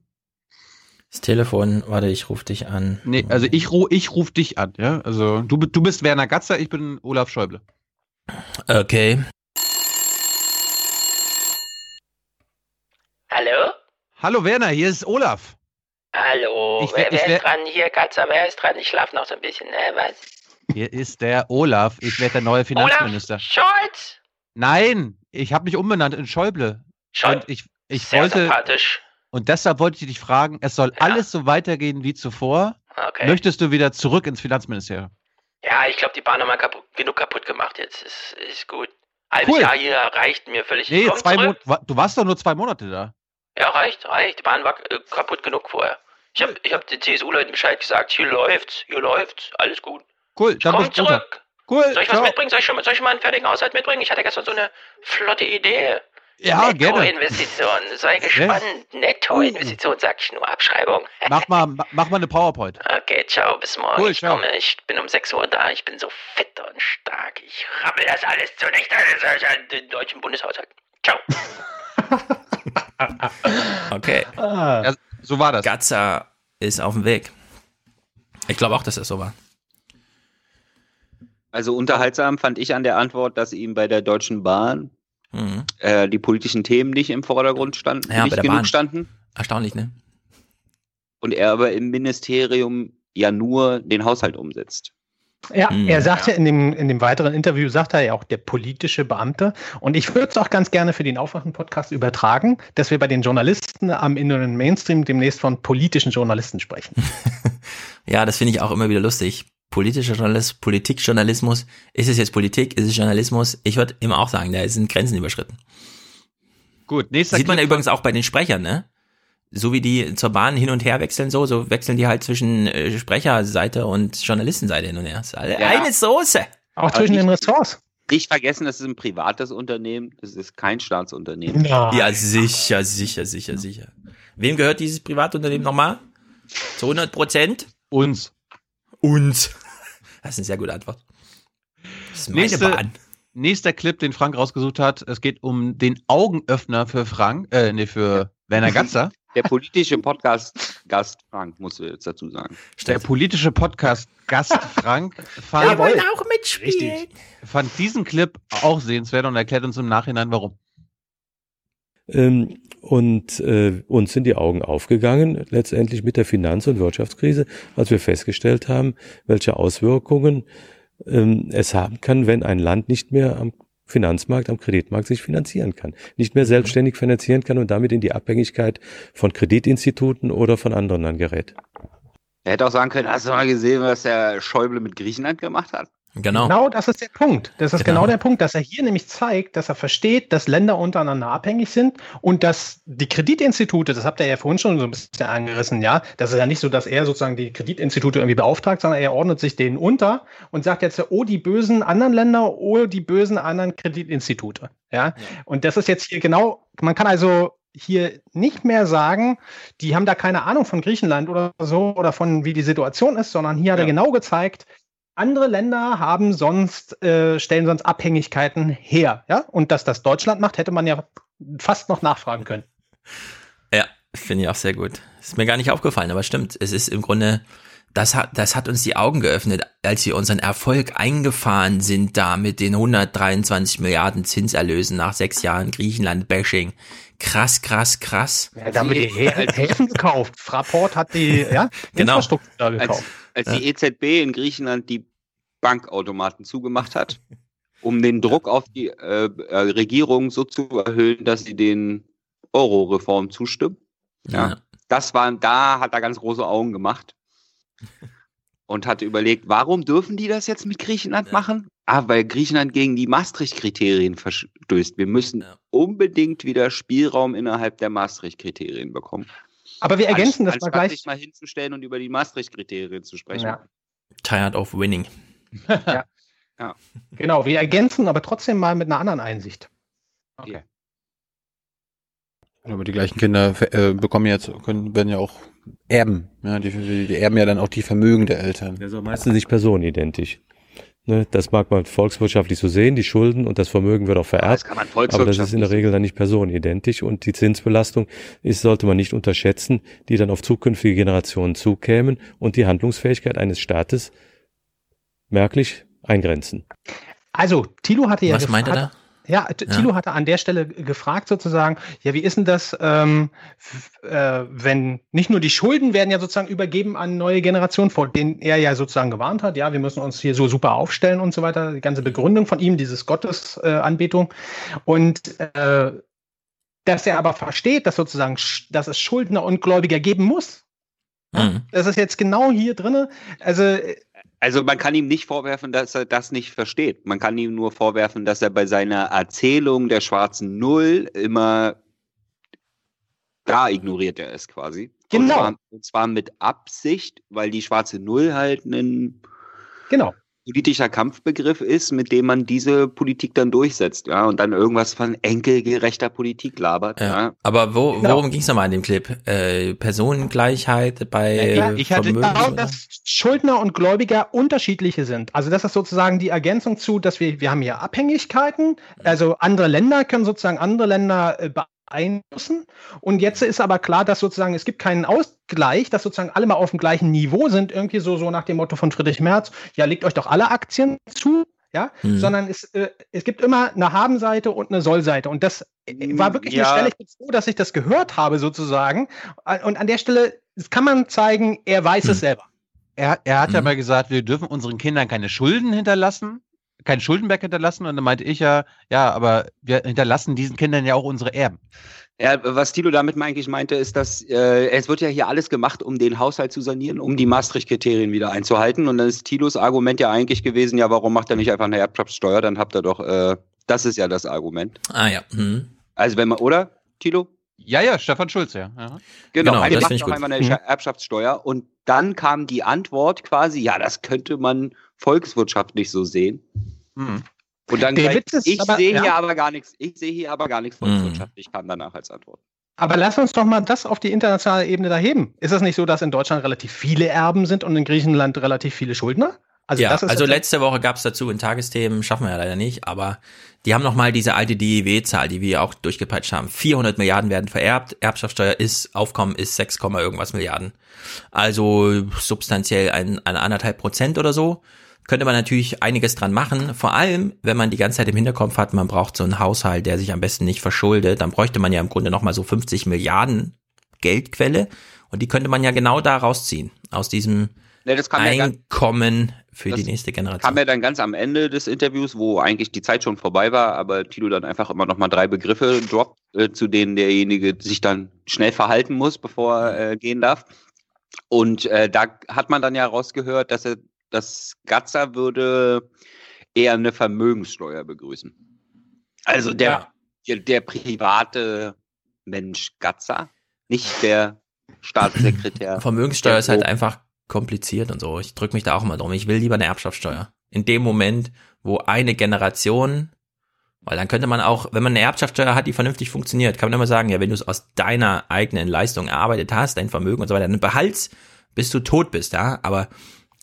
Das Telefon, warte, ich rufe dich an. Nee, also ich, ru ich ruf dich an, ja? Also du, du bist Werner Gatzer, ich bin Olaf Schäuble. Okay. Hallo? Hallo Werner, hier ist Olaf. Hallo, Ich wär- wer, ich wer ist dran? Hier, Katzer, wer ist dran? Ich schlafe noch so ein bisschen. Äh, was? Hier ist der Olaf. Ich werde der neue Finanzminister. Olaf Scholz? Nein, ich habe mich umbenannt in Schäuble. Schäuble. Und ich, ich Sehr wollte. sympathisch. Und deshalb wollte ich dich fragen, es soll alles so weitergehen wie zuvor. Okay. Möchtest du wieder zurück ins Finanzministerium? Ja, ich glaube, die Bahn haben wir kaputt, genug kaputt gemacht jetzt. Ist, ist gut. Halbes Cool. Jahr hier reicht mir völlig. Nee, Komm zwei. Monate. Du warst doch nur zwei Monate da. Ja, reicht, reicht. Die Bahn war äh, kaputt genug vorher. Ich habe ich hab den CSU-Leuten Bescheid gesagt. Hier läuft's, hier läuft's. Alles gut. Cool, dann Komm zurück. Cool, Soll ich was ciao. mitbringen? Soll ich, schon, soll ich mal einen fertigen Haushalt mitbringen? Ich hatte gestern so eine flotte Idee. Ja. Nettoinvestition. Sei gespannt. Nettoinvestition, sag ich nur. Abschreibung. Mach mal, ma- mach mal eine PowerPoint. Okay, ciao, bis morgen. Cool, ich ciao. komme, ich bin um 6 Uhr da, ich bin so fit und stark. Ich rammel das alles ist ja den deutschen Bundeshaushalt. Ciao. Okay. Ja, so war das. Gatza ist auf dem Weg. Ich glaube auch, dass das so war. Also unterhaltsam fand ich an der Antwort, dass ihm bei der Deutschen Bahn Mhm. äh, die politischen Themen nicht im Vordergrund standen, Ja, nicht genug Bahn. standen. Erstaunlich, ne? Und er aber im Ministerium ja nur den Haushalt umsetzt. Ja, Hm. er sagte in dem, in dem weiteren Interview, sagte er ja auch der politische Beamte. Und ich würde es auch ganz gerne für den Aufwachen-Podcast übertragen, dass wir bei den Journalisten am inneren Mainstream demnächst von politischen Journalisten sprechen. Ja, das finde ich auch immer wieder lustig. Politischer Journalismus, Politikjournalismus. Ist es jetzt Politik? Ist es Journalismus? Ich würde immer auch sagen, da sind Grenzen überschritten. Gut, nächster Sieht man ja übrigens auch bei den Sprechern, ne? So wie die zur Bahn hin und her wechseln, so, so wechseln die halt zwischen äh, Sprecherseite und Journalistenseite hin und her. Das ist alle Ja. eine Soße. Auch Aber zwischen den Ressorts. Nicht vergessen, das ist ein privates Unternehmen, das ist kein Staatsunternehmen. Ja, sicher, sicher, sicher, sicher. Wem gehört dieses Privatunternehmen nochmal? Zu 100 Prozent? Uns. Uns. Das ist eine sehr gute Antwort. Das ist meine Nächste, Bahn. nächster Clip, den Frank rausgesucht hat. Es geht um den Augenöffner für Frank, äh, nee, für Werner Gatzer. Der politische Podcast-Gast Frank, musst du jetzt dazu sagen. Der politische Podcast-Gast Frank fand, auch mitspielen. fand diesen Clip auch sehenswert und erklärt uns im Nachhinein, warum. Ähm, und äh, uns sind die Augen aufgegangen, letztendlich mit der Finanz- und Wirtschaftskrise, als wir festgestellt haben, welche Auswirkungen ähm, es haben kann, wenn ein Land nicht mehr am Finanzmarkt, am Kreditmarkt sich finanzieren kann, nicht mehr selbstständig finanzieren kann und damit in die Abhängigkeit von Kreditinstituten oder von anderen dann gerät. Er hätte auch sagen können, hast du mal gesehen, was der Schäuble mit Griechenland gemacht hat? Genau. Genau, das ist der Punkt. Das ist Genau. genau. der Punkt, dass er hier nämlich zeigt, dass er versteht, dass Länder untereinander abhängig sind und dass die Kreditinstitute, das habt ihr ja vorhin schon so ein bisschen angerissen, ja, das ist ja nicht so, dass er sozusagen die Kreditinstitute irgendwie beauftragt, sondern er ordnet sich denen unter und sagt jetzt, oh, die bösen anderen Länder, oh, die bösen anderen Kreditinstitute. Ja, und das ist jetzt hier genau, man kann also hier nicht mehr sagen, die haben da keine Ahnung von Griechenland oder so oder von wie die Situation ist, sondern hier hat er genau gezeigt, andere Länder haben sonst, äh, stellen sonst Abhängigkeiten her, ja. Und dass das Deutschland macht, hätte man ja fast noch nachfragen können. Ja, finde ich auch sehr gut. Ist mir gar nicht aufgefallen, aber stimmt. Es ist im Grunde, das hat, das hat uns die Augen geöffnet, als wir unseren Erfolg eingefahren sind da mit den 123 Milliarden Zinserlösen nach sechs Jahren Griechenland-Bashing. Krass, krass, krass. Ja, da haben wir die Hä- Häfen gekauft. Fraport hat die ja, Genau. Infrastruktur da Als, gekauft. als die EZB in Griechenland die Bankautomaten zugemacht hat, um den Druck auf die äh, äh, Regierung so zu erhöhen, dass sie den Euro-Reform zustimmen. Ja. Das war, da hat er ganz große Augen gemacht und hatte überlegt, warum dürfen die das jetzt mit Griechenland machen? Ah, weil Griechenland gegen die Maastricht-Kriterien verstößt. Wir müssen unbedingt wieder Spielraum innerhalb der Maastricht-Kriterien bekommen. Aber wir ergänzen das Anstatt mal gleich. sich mal hinzustellen und über die Maastricht-Kriterien zu sprechen. Ja. Tired of winning. ja. Ja. Genau, wir ergänzen aber trotzdem mal mit einer anderen Einsicht. Okay. Aber die gleichen Kinder äh, bekommen jetzt, können, werden ja auch erben. Ja, die, die, die erben ja dann auch die Vermögen der Eltern. Der ist auch meistens nicht personenidentisch. Ne, das mag man volkswirtschaftlich so sehen, die Schulden und das Vermögen wird auch vererbt. das kann man aber das ist in der Regel dann nicht personenidentisch und die Zinsbelastung ist, sollte man nicht unterschätzen, die dann auf zukünftige Generationen zukämen und die Handlungsfähigkeit eines Staates merklich eingrenzen. Also, Thilo hatte ja Was meint er gefragt- Ja, T- Thilo hatte an der Stelle gefragt sozusagen, ja, wie ist denn das, ähm, äh, wenn nicht nur die Schulden werden ja sozusagen übergeben an neue Generationen, vor denen er ja sozusagen gewarnt hat, ja, wir müssen uns hier so super aufstellen und so weiter, die ganze Begründung von ihm, dieses Gottesanbetung. Äh, und äh, dass er aber versteht, dass sozusagen, dass es Schuldner und Gläubiger geben muss. Mhm. Das ist jetzt genau hier drinne. Also Also man kann ihm nicht vorwerfen, dass er das nicht versteht. Man kann ihm nur vorwerfen, dass er bei seiner Erzählung der schwarzen Null immer da ignoriert er es quasi. Und Genau. zwar, und zwar mit Absicht, weil die schwarze Null halt ein genau. Politischer Kampfbegriff ist, mit dem man diese Politik dann durchsetzt, ja, und dann irgendwas von enkelgerechter Politik labert. Ja. Aber wo, Genau. worum ging es nochmal in dem Clip? Äh, Personengleichheit bei Ja, ich hatte Vermögen? genau, dass Schuldner und Gläubiger unterschiedliche sind. Also das ist sozusagen die Ergänzung zu, dass wir, wir haben hier Abhängigkeiten, also andere Länder können sozusagen andere Länder äh, beeinflussen. Und jetzt ist aber klar, dass sozusagen es gibt keinen Ausgleich, dass sozusagen alle mal auf dem gleichen Niveau sind, irgendwie so, so nach dem Motto von Friedrich Merz, ja, legt euch doch alle Aktien zu. Ja, Mhm. sondern es, äh, es gibt immer eine Haben-Seite und eine Soll-Seite. Und das äh, war wirklich Ja. eine Stelle, ich bin froh, dass ich das gehört habe, sozusagen. Äh, Und an der Stelle kann man zeigen, er weiß Hm. es selber. Er, er hat ja Mhm. mal gesagt, wir dürfen unseren Kindern keine Schulden hinterlassen, kein Schuldenberg hinterlassen. Und dann meinte ich ja, ja, aber wir hinterlassen diesen Kindern ja auch unsere Erben. Ja, was Tilo damit eigentlich meinte, ist, dass äh, es wird ja hier alles gemacht, um den Haushalt zu sanieren, um die Maastricht-Kriterien wieder einzuhalten. Und dann ist Tilos Argument ja eigentlich gewesen, ja, warum macht er nicht einfach eine Erbschaftssteuer? Dann habt ihr doch, äh, das ist ja das Argument. Ah ja. Mhm. Also wenn man, oder, Tilo? Ja, ja, Stefan Schulze, ja. ja. Genau, Genau, also das macht ich doch einmal eine. Scha- Erbschaftssteuer. Und dann kam die Antwort quasi, ja, das könnte man volkswirtschaftlich so sehen. Hm. Und dann Der gleich, Witz ist ich aber- sehe ja. hier aber gar nichts, ich sehe hier aber gar nichts Mhm. volkswirtschaftlich, kam danach als Antwort. Aber lass uns doch mal das auf die internationale Ebene da heben. Ist es nicht so, dass in Deutschland relativ viele Erben sind und in Griechenland relativ viele Schuldner? Also ja, das ist also letzte Woche gab es dazu in Tagesthemen, schaffen wir ja leider nicht, aber die haben nochmal diese alte DIW-Zahl, die wir auch durchgepeitscht haben. 400 Milliarden werden vererbt, Erbschaftssteuer ist, Aufkommen ist 6, Komma irgendwas Milliarden. Also substanziell ein, eine anderthalb Prozent oder so. Könnte man natürlich einiges dran machen, vor allem, wenn man die ganze Zeit im Hinterkopf hat, man braucht so einen Haushalt, der sich am besten nicht verschuldet, dann bräuchte man ja im Grunde nochmal so 50 Milliarden Geldquelle und die könnte man ja genau da rausziehen, aus diesem Ne, ja ganz- Einkommen für Das die nächste Generation. Kam ja dann ganz am Ende des Interviews, wo eigentlich die Zeit schon vorbei war, aber Tilo dann einfach immer noch mal drei Begriffe droppt, äh, zu denen derjenige sich dann schnell verhalten muss, bevor er äh, gehen darf. Und äh, da hat man dann ja rausgehört, dass er das Gatzer würde eher eine Vermögenssteuer begrüßen. Also der, der, der private Mensch Gatzer, nicht der Staatssekretär. Vermögenssteuer ist halt einfach kompliziert und so. Ich drücke mich da auch immer drum. Ich will lieber eine Erbschaftssteuer. In dem Moment, wo eine Generation, weil dann könnte man auch, wenn man eine Erbschaftssteuer hat, die vernünftig funktioniert, kann man immer sagen, ja, wenn du es aus deiner eigenen Leistung erarbeitet hast, dein Vermögen und so weiter, dann behalt's, bis du tot bist, ja. Aber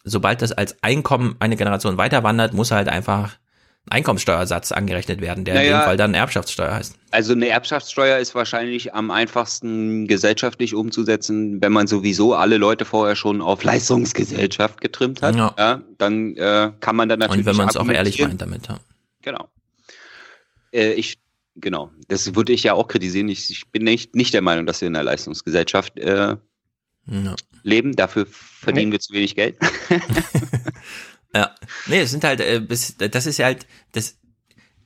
sobald das als Einkommen eine Generation weiter wandert, muss halt einfach ein Einkommenssteuersatz angerechnet werden, der in Naja. dem Fall dann Erbschaftssteuer heißt. Also eine Erbschaftssteuer ist wahrscheinlich am einfachsten gesellschaftlich umzusetzen, wenn man sowieso alle Leute vorher schon auf Leistungsgesellschaft getrimmt hat. Ja. dann äh, kann man dann natürlich Und wenn man es auch ehrlich meint damit, ja. Genau. Äh, ich genau, das würde ich ja auch kritisieren. Ich, ich bin nicht nicht der Meinung, dass wir in einer Leistungsgesellschaft äh, Ja. leben. Dafür verdienen wir zu wenig Geld. Ja, nee, es sind halt, äh, bis, das ist ja halt, das,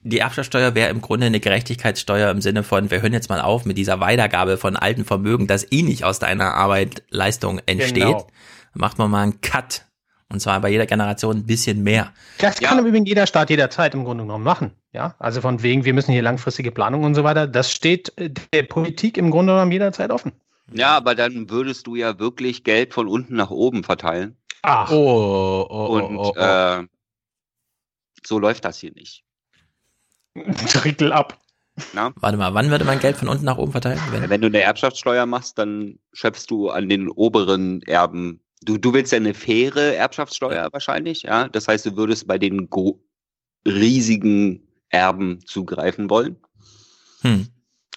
die Erbschaftssteuer wäre im Grunde eine Gerechtigkeitssteuer im Sinne von, wir hören jetzt mal auf mit dieser Weitergabe von alten Vermögen, das eh nicht aus deiner Arbeit Leistung entsteht. Genau. Macht man mal einen Cut. Und zwar bei jeder Generation ein bisschen mehr. Das kann im Übrigen jeder Staat jederzeit im Grunde genommen machen. Ja, also von wegen, wir müssen hier langfristige Planung und so weiter. Das steht der Politik im Grunde genommen jederzeit offen. Ja, aber dann würdest du ja wirklich Geld von unten nach oben verteilen. Ach. Oh, oh, Und oh, oh. Äh, so läuft das hier nicht. Drittel ab. Na? Warte mal, wann würde man Geld von unten nach oben verteilen? Wenn, Wenn du eine Erbschaftssteuer machst, dann schöpfst du an den oberen Erben du, du willst ja eine faire Erbschaftssteuer wahrscheinlich, ja. Das heißt, du würdest bei den riesigen Erben zugreifen wollen. Hm.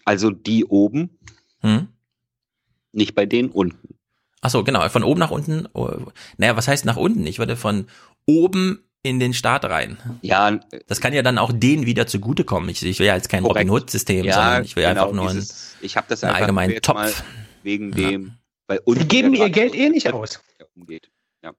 Also die oben, Hm? Nicht bei denen unten. Ach so, genau, von oben nach unten. Oh, Naja, was heißt nach unten? Ich würde von oben in den Staat rein. Ja. Das kann ja dann auch denen wieder zugutekommen. Ich, ich will ja jetzt kein Korrekt. Robin Hood-System, Ja, sondern ich will genau, einfach nur einen, dieses- ich habe das einen einfach allgemeinen Topf. wegen dem, weil unten Die geben ihr Geld eh nicht aus. umgeht. Ja.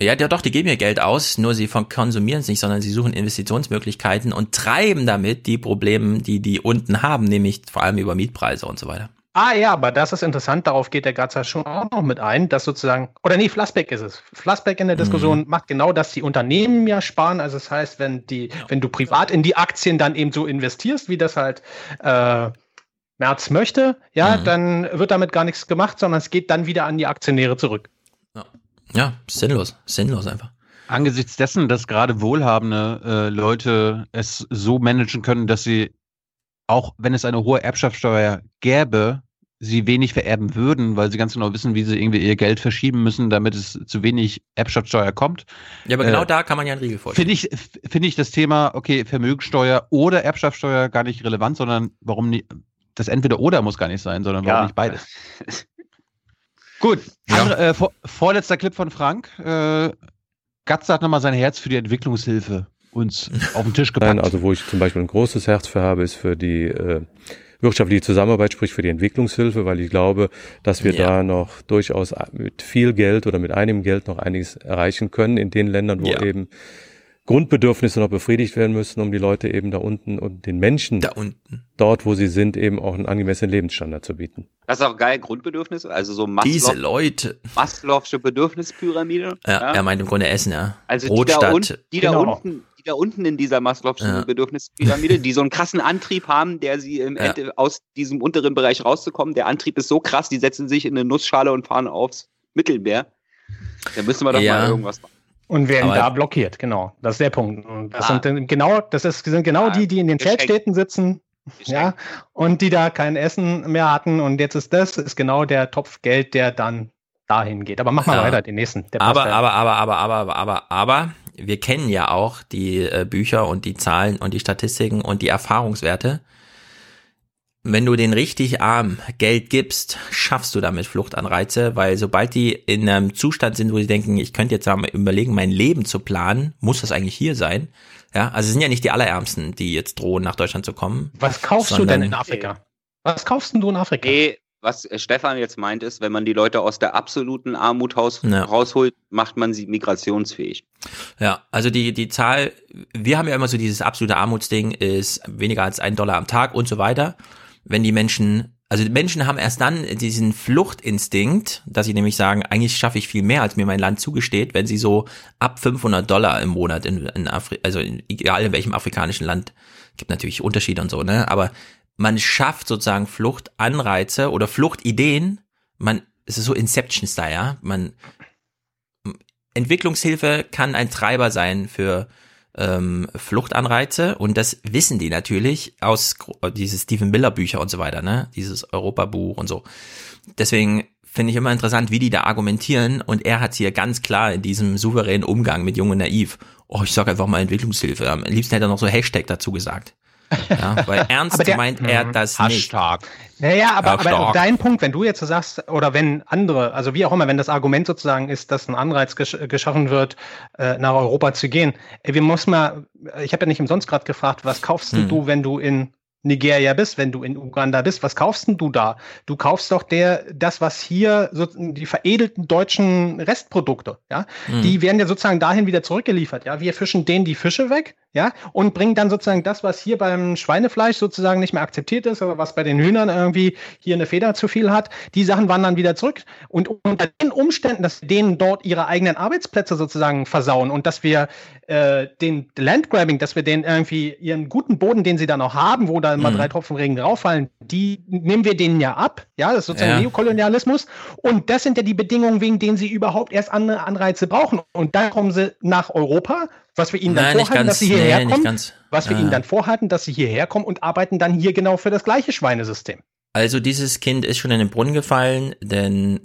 Ja, ja, doch, die geben ihr Geld aus, nur sie von konsumieren es nicht, sondern sie suchen Investitionsmöglichkeiten und treiben damit die Probleme, die die unten haben, nämlich vor allem über Mietpreise und so weiter. Ah ja, aber das ist interessant, darauf geht der Gratzer schon auch noch mit ein, dass sozusagen, oder nee, Flassbeck ist es. Flassbeck in der Diskussion macht genau das, die Unternehmen ja sparen. Also das heißt, wenn die, wenn du privat in die Aktien dann eben so investierst, wie das halt äh, Merz möchte, ja, dann wird damit gar nichts gemacht, sondern es geht dann wieder an die Aktionäre zurück. Ja, sinnlos, sinnlos einfach. Angesichts dessen, dass gerade wohlhabende äh, Leute es so managen können, dass sie, auch wenn es eine hohe Erbschaftssteuer gäbe, sie wenig vererben würden, weil sie ganz genau wissen, wie sie irgendwie ihr Geld verschieben müssen, damit es zu wenig Erbschaftssteuer kommt. Ja, aber genau Äh, da kann man ja einen Riegel vorstellen. Finde ich, finde ich das Thema, okay, Vermögensteuer oder Erbschaftssteuer gar nicht relevant, sondern warum nicht, das entweder oder muss gar nicht sein, sondern warum Ja. nicht beides? Gut, andere, äh, vor, vorletzter Clip von Frank. Äh, Gatze hat nochmal sein Herz für die Entwicklungshilfe uns auf den Tisch gepackt. Nein, also wo ich zum Beispiel ein großes Herz für habe, ist für die äh, wirtschaftliche Zusammenarbeit, sprich für die Entwicklungshilfe, weil ich glaube, dass wir Ja. da noch durchaus mit viel Geld oder mit einigem Geld noch einiges erreichen können in den Ländern, wo Ja. eben Grundbedürfnisse noch befriedigt werden müssen, um die Leute eben da unten und den Menschen da unten. dort, wo sie sind, eben auch einen angemessenen Lebensstandard zu bieten. Das ist auch geil, Grundbedürfnisse, also so Diese Maslow, Leute. Maslow'sche Bedürfnispyramide. Ja, er meint im Grunde Essen, ja. Also Rot die da, statt- un die, da Genau. unten, die da unten in dieser Maslow'schen Ja. Bedürfnispyramide, die so einen krassen Antrieb haben, der sie im Ja. Ende aus diesem unteren Bereich rauszukommen. Der Antrieb ist so krass, die setzen sich in eine Nussschale und fahren aufs Mittelmeer. Da müssen wir doch Ja. mal irgendwas machen. Und werden Aber- da blockiert, genau. Das ist der Punkt. Und das Ah. sind genau, das ist, sind genau Ah, die, die in den geschenkt. Feldstädten sitzen, ja, und die da kein Essen mehr hatten. Und jetzt ist das, ist genau der Topf Geld, der dann dahin geht. Aber mach mal Ja. weiter, den nächsten. Aber, aber, aber, aber, aber, aber, aber, aber, wir kennen ja auch die äh, Bücher und die Zahlen und die Statistiken und die Erfahrungswerte. Wenn du den richtig arm Geld gibst, schaffst du damit Fluchtanreize, weil sobald die in einem Zustand sind, wo sie denken, ich könnte jetzt mal überlegen, mein Leben zu planen, muss das eigentlich hier sein. Ja, also es sind ja nicht die Allerärmsten, die jetzt drohen, nach Deutschland zu kommen. Was kaufst du denn in Afrika? Was kaufst denn du in Afrika? Nee, was äh, Stefan jetzt meint, ist, wenn man die Leute aus der absoluten Armut raus, Ja. rausholt, macht man sie migrationsfähig. Ja, also die, die Zahl, wir haben ja immer so dieses absolute Armutsding, ist weniger als ein Dollar am Tag und so weiter. Wenn die Menschen, also die Menschen haben erst dann diesen Fluchtinstinkt, dass sie nämlich sagen, eigentlich schaffe ich viel mehr, als mir mein Land zugesteht, wenn sie so ab 500 Dollar im Monat in, in Afri also in, egal in welchem afrikanischen Land, gibt natürlich Unterschiede und so, ne, aber man schafft sozusagen Fluchtanreize oder Fluchtideen, man, es ist so Inception-Style, ja, man, Entwicklungshilfe kann ein Treiber sein für ähm, Fluchtanreize und das wissen die natürlich aus gro- diese Stephen Miller Bücher und so weiter, ne? Dieses Europabuch und so. Deswegen finde ich immer interessant, wie die da argumentieren und er hat hier ganz klar in diesem souveränen Umgang mit Jung und Naiv, oh, ich sag einfach mal Entwicklungshilfe. Am liebsten hätte er noch so Hashtag dazu gesagt. Ja, weil ernst der- meint er Mhm. das Hashtag. Naja, aber, Ja, aber dein Punkt, wenn du jetzt so sagst, oder wenn andere, also wie auch immer, wenn das Argument sozusagen ist, dass ein Anreiz gesch geschaffen wird, äh, nach Europa zu gehen, ey, wir müssen mal, ich habe ja nicht umsonst gerade gefragt, was kaufst denn Hm. du, wenn du in Nigeria bist, wenn du in Uganda bist, was kaufst denn du da? Du kaufst doch der, das, was hier, so, die veredelten deutschen Restprodukte, ja, Hm. die werden ja sozusagen dahin wieder zurückgeliefert, ja. Wir fischen denen die Fische weg, ja, und bringen dann sozusagen das, was hier beim Schweinefleisch sozusagen nicht mehr akzeptiert ist, aber was bei den Hühnern irgendwie hier eine Feder zu viel hat, die Sachen wandern wieder zurück. Und unter den Umständen, dass wir denen dort ihre eigenen Arbeitsplätze sozusagen versauen und dass wir äh, den Landgrabbing, dass wir den irgendwie ihren guten Boden, den sie da noch haben, wo da mal Mhm. drei Tropfen Regen drauffallen, die nehmen wir denen ja ab. Ja, das ist sozusagen Ja. Neokolonialismus. Und das sind ja die Bedingungen, wegen denen sie überhaupt erst andere Anreize brauchen. Und dann kommen sie nach Europa, was wir ihnen dann Nein, ganz. dass sie hierher Nee, kommen, was wir Ja. ihnen dann vorhalten, dass sie hierher kommen und arbeiten dann hier genau für das gleiche Schweinesystem. Also dieses Kind ist schon in den Brunnen gefallen, denn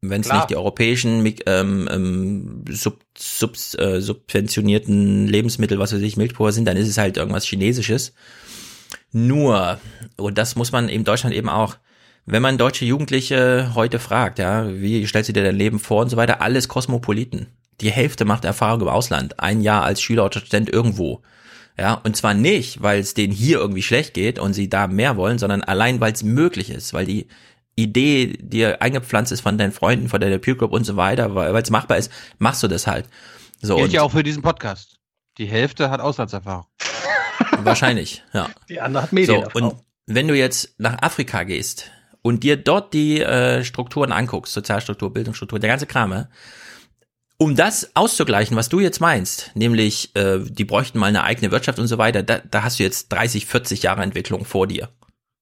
Wenn es nicht die europäischen ähm, ähm, sub, sub, äh, subventionierten Lebensmittel, was weiß ich, Milchpulver sind, dann ist es halt irgendwas Chinesisches. Nur, und das muss man in Deutschland eben auch, wenn man deutsche Jugendliche heute fragt, ja, wie stellst du dir dein Leben vor und so weiter, alles Kosmopoliten. Die Hälfte macht Erfahrung im Ausland, ein Jahr als Schüler oder Student irgendwo. Ja, und zwar nicht, weil es denen hier irgendwie schlecht geht und sie da mehr wollen, sondern allein, weil es möglich ist, weil die Idee dir eingepflanzt ist von deinen Freunden, von deiner Peer Group und so weiter, weil es machbar ist, machst du das halt. So, Gilt und ja auch für diesen Podcast. Die Hälfte hat Auslandserfahrung. wahrscheinlich, ja. Die andere hat So, Medienerfahrung. und wenn du jetzt nach Afrika gehst und dir dort die äh, Strukturen anguckst, Sozialstruktur, Bildungsstruktur, der ganze Kram, um das auszugleichen, was du jetzt meinst, nämlich äh, die bräuchten mal eine eigene Wirtschaft und so weiter, da, da hast du jetzt 30, 40 Jahre Entwicklung vor dir.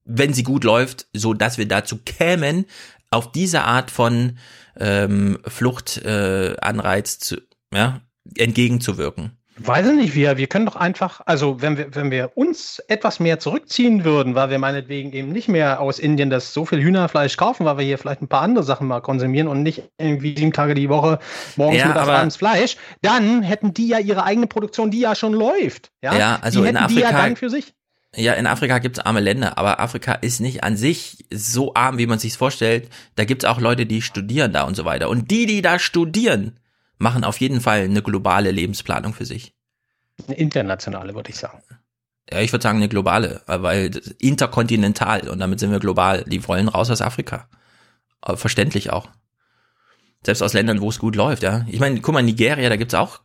Wenn sie gut läuft, so dass wir dazu kämen, auf diese Art von ähm, Fluchtanreiz äh, Anreiz zu, ja, entgegenzuwirken. Weiß ich nicht, wir, wir können doch einfach, also wenn wir, wenn wir uns etwas mehr zurückziehen würden, weil wir meinetwegen eben nicht mehr aus Indien das so viel Hühnerfleisch kaufen, weil wir hier vielleicht ein paar andere Sachen mal konsumieren und nicht irgendwie sieben Tage die Woche morgens, Ja, mittags, abends Fleisch, dann hätten die ja ihre eigene Produktion, die ja schon läuft. Ja, Ja, also die in hätten die ja Afrika- dann für sich. Ja, in Afrika gibt's arme Länder, aber Afrika ist nicht an sich so arm, wie man sich's vorstellt. Da gibt's auch Leute, die studieren da und so weiter. Und die, die da studieren, machen auf jeden Fall eine globale Lebensplanung für sich. Eine internationale, würde ich sagen. Ja, ich würde sagen eine globale, weil interkontinental und damit sind wir global. Die wollen raus aus Afrika. Aber verständlich auch. Selbst aus Ländern, wo es gut läuft, ja. Ich meine, guck mal, Nigeria, da gibt's auch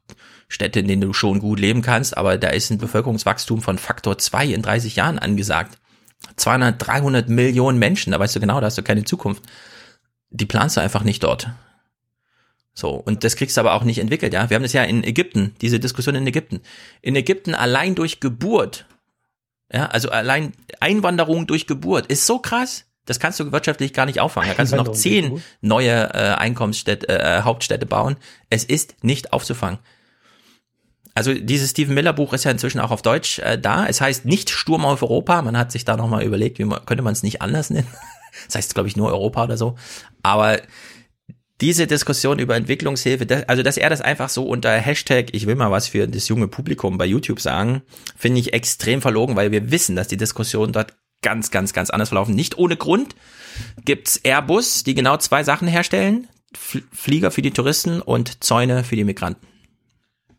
Städte, in denen du schon gut leben kannst, aber da ist ein Bevölkerungswachstum von Faktor 2 in 30 Jahren angesagt. 200, 300 Millionen Menschen, da weißt du genau, da hast du keine Zukunft. Die planst du einfach nicht dort. So, und das kriegst du aber auch nicht entwickelt, ja. Wir haben das ja in Ägypten, diese Diskussion in Ägypten. In Ägypten allein durch Geburt, ja, also allein Einwanderung durch Geburt ist so krass, das kannst du wirtschaftlich gar nicht auffangen. Da kannst du noch zehn neue äh, Einkommensstädte, äh, Hauptstädte bauen. Es ist nicht aufzufangen. Also dieses Stephen Miller Buch ist ja inzwischen auch auf Deutsch äh, da. Es heißt nicht Sturm auf Europa. Man hat sich da nochmal überlegt, wie man, könnte man es nicht anders nennen. Das heißt, glaube ich, nur Europa oder so. Aber diese Diskussion über Entwicklungshilfe, das, also dass er das einfach so unter Hashtag, ich will mal was für das junge Publikum bei YouTube sagen, finde ich extrem verlogen, weil wir wissen, dass die Diskussionen dort ganz, ganz, ganz anders verlaufen. Nicht ohne Grund gibt's Airbus, die genau zwei Sachen herstellen. Flieger für die Touristen und Zäune für die Migranten.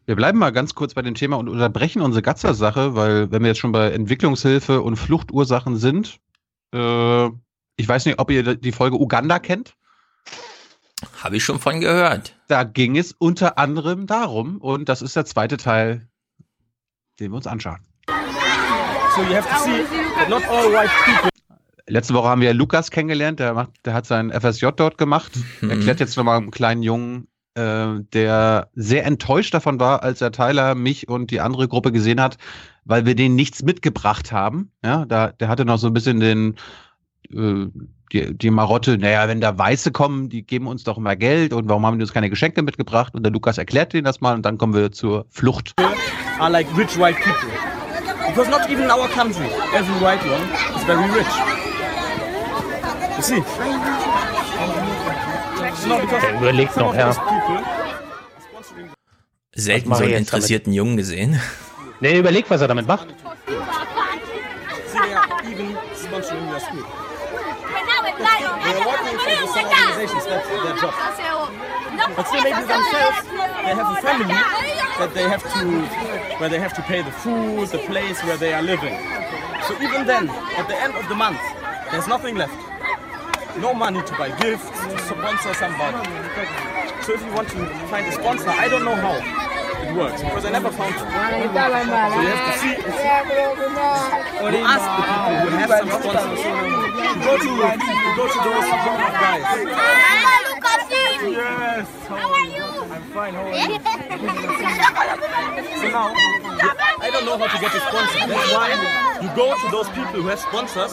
Wir bleiben mal ganz kurz bei dem Thema und unterbrechen unsere Gatzer-Sache, weil wenn wir jetzt schon bei Entwicklungshilfe und Fluchtursachen sind, äh, ich weiß nicht, ob ihr die Folge Uganda kennt. Habe ich schon von gehört. Da ging es unter anderem darum, und das ist der zweite Teil, den wir uns anschauen. So you have to see that not all white people. Letzte Woche haben wir Lukas kennengelernt, der, macht, der hat sein FSJ dort gemacht. Erklärt jetzt nochmal einem kleinen Jungen, äh, der sehr enttäuscht davon war, als er Tyler, mich und die andere Gruppe gesehen hat, weil wir denen nichts mitgebracht haben. Ja, da, der hatte noch so ein bisschen den, äh, die, die Marotte, naja, wenn da Weiße kommen, die geben uns doch immer Geld und warum haben die uns keine Geschenke mitgebracht? Und der Lukas erklärt denen das mal und dann kommen wir zur Flucht. are like rich white people. Because not even in our country, every white one is very rich. You see? No, Der überlegt noch, ja. Selten so einen jetzt damit? interessierten Jungen gesehen. Nee, überlegt, was er damit macht. Organizations, their job. But still maybe themselves, they have a family that they have to, where they have to pay the food, the place where they are living. So even then, at the end of the month, there's nothing left. No money to buy gifts, to sponsor somebody. So if you want to find a sponsor, I don't know how it works because I never found it. So you have to see, or you ask the people who have some sponsors. Go to, go to those guys. Yes. How are you? I'm fine. How are you? so now, I don't know how to get a sponsor. That's why you go to those people who have sponsors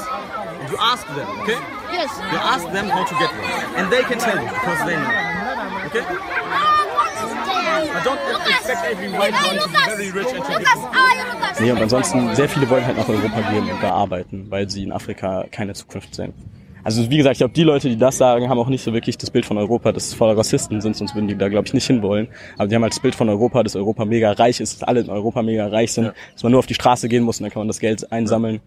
you ask them, okay? Yes. You ask them how to get one. And they can tell you because they know. Okay? Nee, und ansonsten, sehr viele wollen halt nach Europa gehen und da arbeiten, weil sie in Afrika keine Zukunft sehen. Also wie gesagt, ich glaube, die Leute, die das sagen, haben auch nicht so wirklich das Bild von Europa, dass es voller Rassisten sind, sonst würden die da, glaube ich, nicht hinwollen. Aber die haben halt das Bild von Europa, dass Europa mega reich ist, dass alle in Europa mega reich sind, dass man nur auf die Straße gehen muss und dann kann man das Geld einsammeln.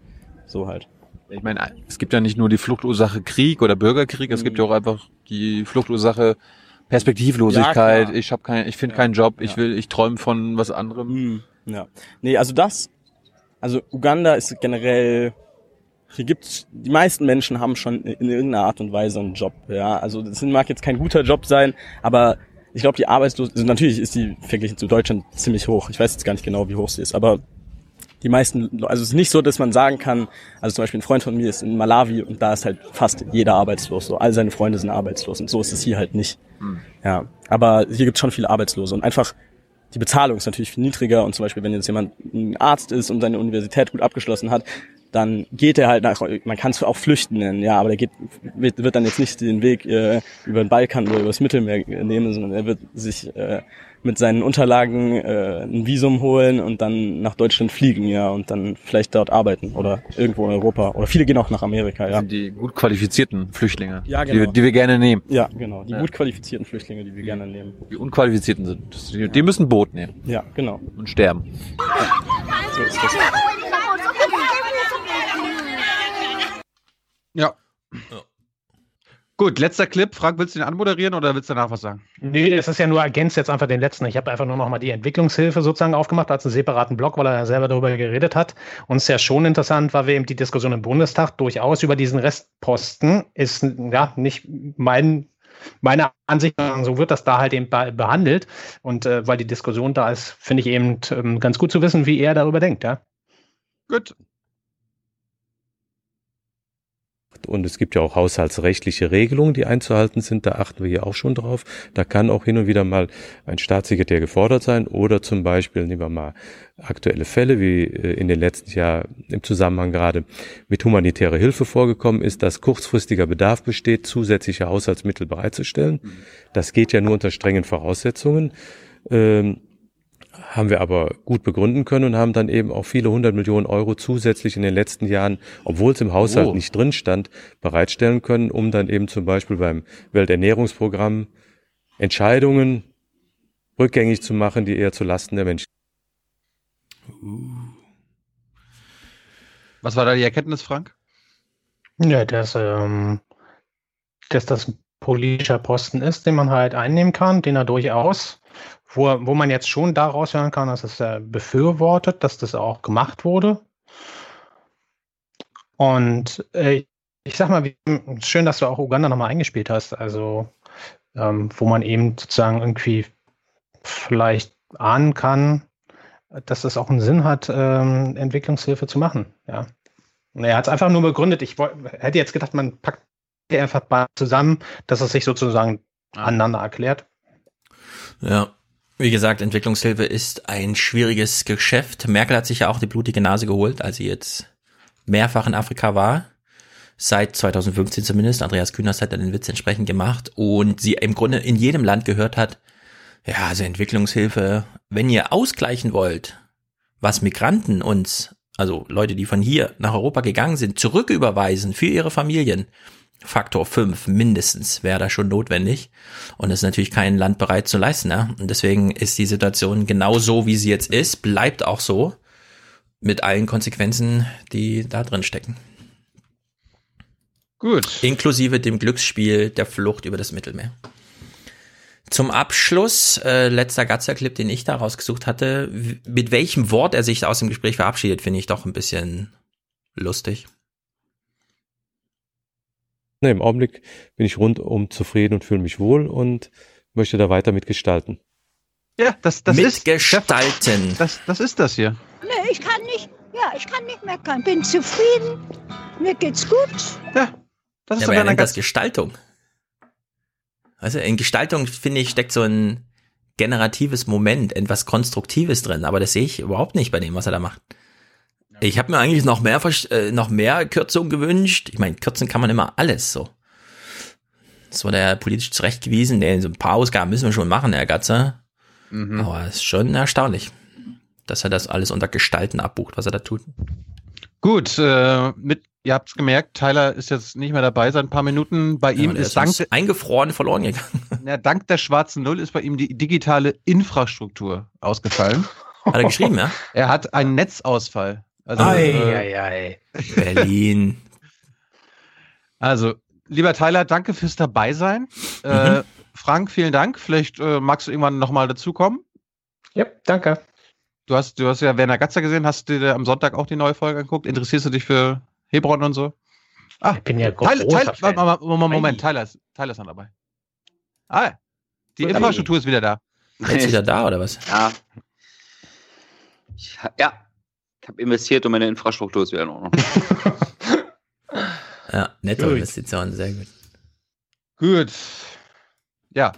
So halt. Ich meine, es gibt ja nicht nur die Fluchtursache Krieg oder Bürgerkrieg, es gibt ja auch einfach die Fluchtursache Perspektivlosigkeit. Ja, ich habe kein, ich finde keinen Job. Ich will, ich träume von was anderem. Ja. Nee, also das, also Uganda ist generell, hier gibt's, die meisten Menschen haben schon in irgendeiner Art und Weise einen Job, ja. Also das mag jetzt kein guter Job sein, aber ich glaube, die Arbeitslosigkeit, also natürlich ist die verglichen zu Deutschland ziemlich hoch. Ich weiß jetzt gar nicht genau, wie hoch sie ist, aber die meisten, also es ist nicht so, dass man sagen kann, also zum Beispiel ein Freund von mir ist in Malawi und da ist halt fast jeder arbeitslos, so all seine Freunde sind arbeitslos und so ist es hier halt nicht. Hm. Ja, aber hier gibt es schon viele Arbeitslose und einfach die Bezahlung ist natürlich viel niedriger und zum Beispiel, wenn jetzt jemand ein Arzt ist und seine Universität gut abgeschlossen hat, dann geht er halt nach, man kann es auch Flüchten nennen, ja, aber der geht, wird, wird dann jetzt nicht den Weg äh, über den Balkan oder über das Mittelmeer nehmen, sondern er wird sich äh, mit seinen Unterlagen äh, ein Visum holen und dann nach Deutschland fliegen, ja, und dann vielleicht dort arbeiten oder irgendwo in Europa. Oder viele gehen auch nach Amerika, ja. Sind die gut qualifizierten Flüchtlinge, Ja, genau. die, die wir gerne nehmen. Ja, genau. Die Ja. gut qualifizierten Flüchtlinge, die wir gerne nehmen. Die unqualifizierten sind. Die, die müssen ein Boot nehmen. Ja, genau. Und sterben. So ist das. Ja. Gut, letzter Clip. Frank, willst du den anmoderieren oder willst du danach was sagen? Nee, das ist ja nur ergänzt jetzt einfach den letzten. Ich habe einfach nur noch mal die Entwicklungshilfe sozusagen aufgemacht als einen separaten Block, weil er ja selber darüber geredet hat. Und es ist ja schon interessant, weil wir eben die Diskussion im Bundestag durchaus über diesen Restposten ist ja nicht mein meine Ansicht, sondern so wird das da halt eben be- behandelt. Und äh, weil die Diskussion da ist, finde ich eben ähm, ganz gut zu wissen, wie er darüber denkt, ja. Gut. Und es gibt ja auch haushaltsrechtliche Regelungen, die einzuhalten sind. Da achten wir hier auch schon drauf. Da kann auch hin und wieder mal ein Staatssekretär gefordert sein oder zum Beispiel, nehmen wir mal aktuelle Fälle, wie äh, in den letzten Jahren im Zusammenhang gerade mit humanitärer Hilfe vorgekommen ist, dass kurzfristiger Bedarf besteht, zusätzliche Haushaltsmittel bereitzustellen. Das geht ja nur unter strengen Voraussetzungen. Ähm, haben wir aber gut begründen können und haben dann eben auch viele hundert Millionen Euro zusätzlich in den letzten Jahren, obwohl es im Haushalt Oh. nicht drin stand, bereitstellen können, um dann eben zum Beispiel beim Welternährungsprogramm Entscheidungen rückgängig zu machen, die eher zu Lasten der Menschen. Was war da die Erkenntnis, Frank? Ja, dass, ähm, dass das ein politischer Posten ist, den man halt einnehmen kann, den er durchaus, wo, wo man jetzt schon daraus hören kann, dass es äh, befürwortet, dass das auch gemacht wurde. Und äh, ich sag mal, wie, schön, dass du auch Uganda nochmal eingespielt hast, also ähm, wo man eben sozusagen irgendwie vielleicht ahnen kann, dass das auch einen Sinn hat, ähm, Entwicklungshilfe zu machen. Ja. Und er hat es einfach nur begründet. Ich woll- hätte jetzt gedacht, man packt einfach zusammen, dass es sich sozusagen aneinander erklärt. Ja. Wie gesagt, Entwicklungshilfe ist ein schwieriges Geschäft. Merkel hat sich ja auch die blutige Nase geholt, als sie jetzt mehrfach in Afrika war. Seit 2015 zumindest. Andreas Kühners hat ja den Witz entsprechend gemacht und sie im Grunde in jedem Land gehört hat, ja, also Entwicklungshilfe, wenn ihr ausgleichen wollt, was Migranten uns, also Leute, die von hier nach Europa gegangen sind, zurücküberweisen für ihre Familien, Faktor 5 mindestens wäre da schon notwendig. Und das ist natürlich kein Land bereit zu leisten. Ne? Und deswegen ist die Situation genau so, wie sie jetzt ist, bleibt auch so, mit allen Konsequenzen, die da drin stecken. Gut. Inklusive dem Glücksspiel der Flucht über das Mittelmeer. Zum Abschluss, äh, letzter Gatzer-Clip, den ich da rausgesucht hatte, mit welchem Wort er sich aus dem Gespräch verabschiedet, finde ich doch ein bisschen lustig. Ne, Im Augenblick bin ich rundum zufrieden und fühle mich wohl und möchte da weiter mitgestalten. Ja, das, das ist Mitgestalten. Das, das ist das hier. Nee, ich kann nicht, ja, ich kann nicht meckern. Bin zufrieden. Mir geht's gut. Ja, das ja, aber er nennt das Gestaltung. Also in Gestaltung, finde ich, steckt so ein generatives Moment, etwas Konstruktives drin, aber das sehe ich überhaupt nicht bei dem, was er da macht. Ich habe mir eigentlich noch mehr, äh, noch mehr Kürzung gewünscht. Ich meine, kürzen kann man immer alles so. Das wurde ja politisch zurechtgewiesen. Nee, so ein paar Ausgaben müssen wir schon machen, Herr Gatzer. Aber es ist schon erstaunlich, dass er das alles unter Gestalten abbucht, was er da tut. Gut, äh, mit ihr habt's gemerkt, Tyler ist jetzt nicht mehr dabei seit ein paar Minuten. Bei ihm der ist dank, eingefroren verloren gegangen. ja, dank der schwarzen Null ist bei ihm die digitale Infrastruktur ausgefallen. Hat er geschrieben, ja? Er hat einen Netzausfall. Also, Ei, äh, ei, ei. Berlin. Also, lieber Tyler, danke fürs Dabeisein. Äh, Mhm. Frank, vielen Dank. Vielleicht äh, magst du irgendwann nochmal dazukommen. Ja, danke. Du hast, du hast ja Werner Gatzer gesehen. Hast du dir am Sonntag auch die neue Folge angeguckt? Interessierst du dich für Hebron und so? Ah, Ich bin ja Tyler, großer Tyler, Fan. Moment, Moment, Tyler ist, Tyler ist noch dabei. Ah, die Infrastruktur ist wieder da. Jetzt wieder da, oder was? Ja. Ja. Ich habe investiert und meine Infrastruktur ist wieder in Ordnung. Ja, netto Gut. Investition, sehr gut. Gut. Ja.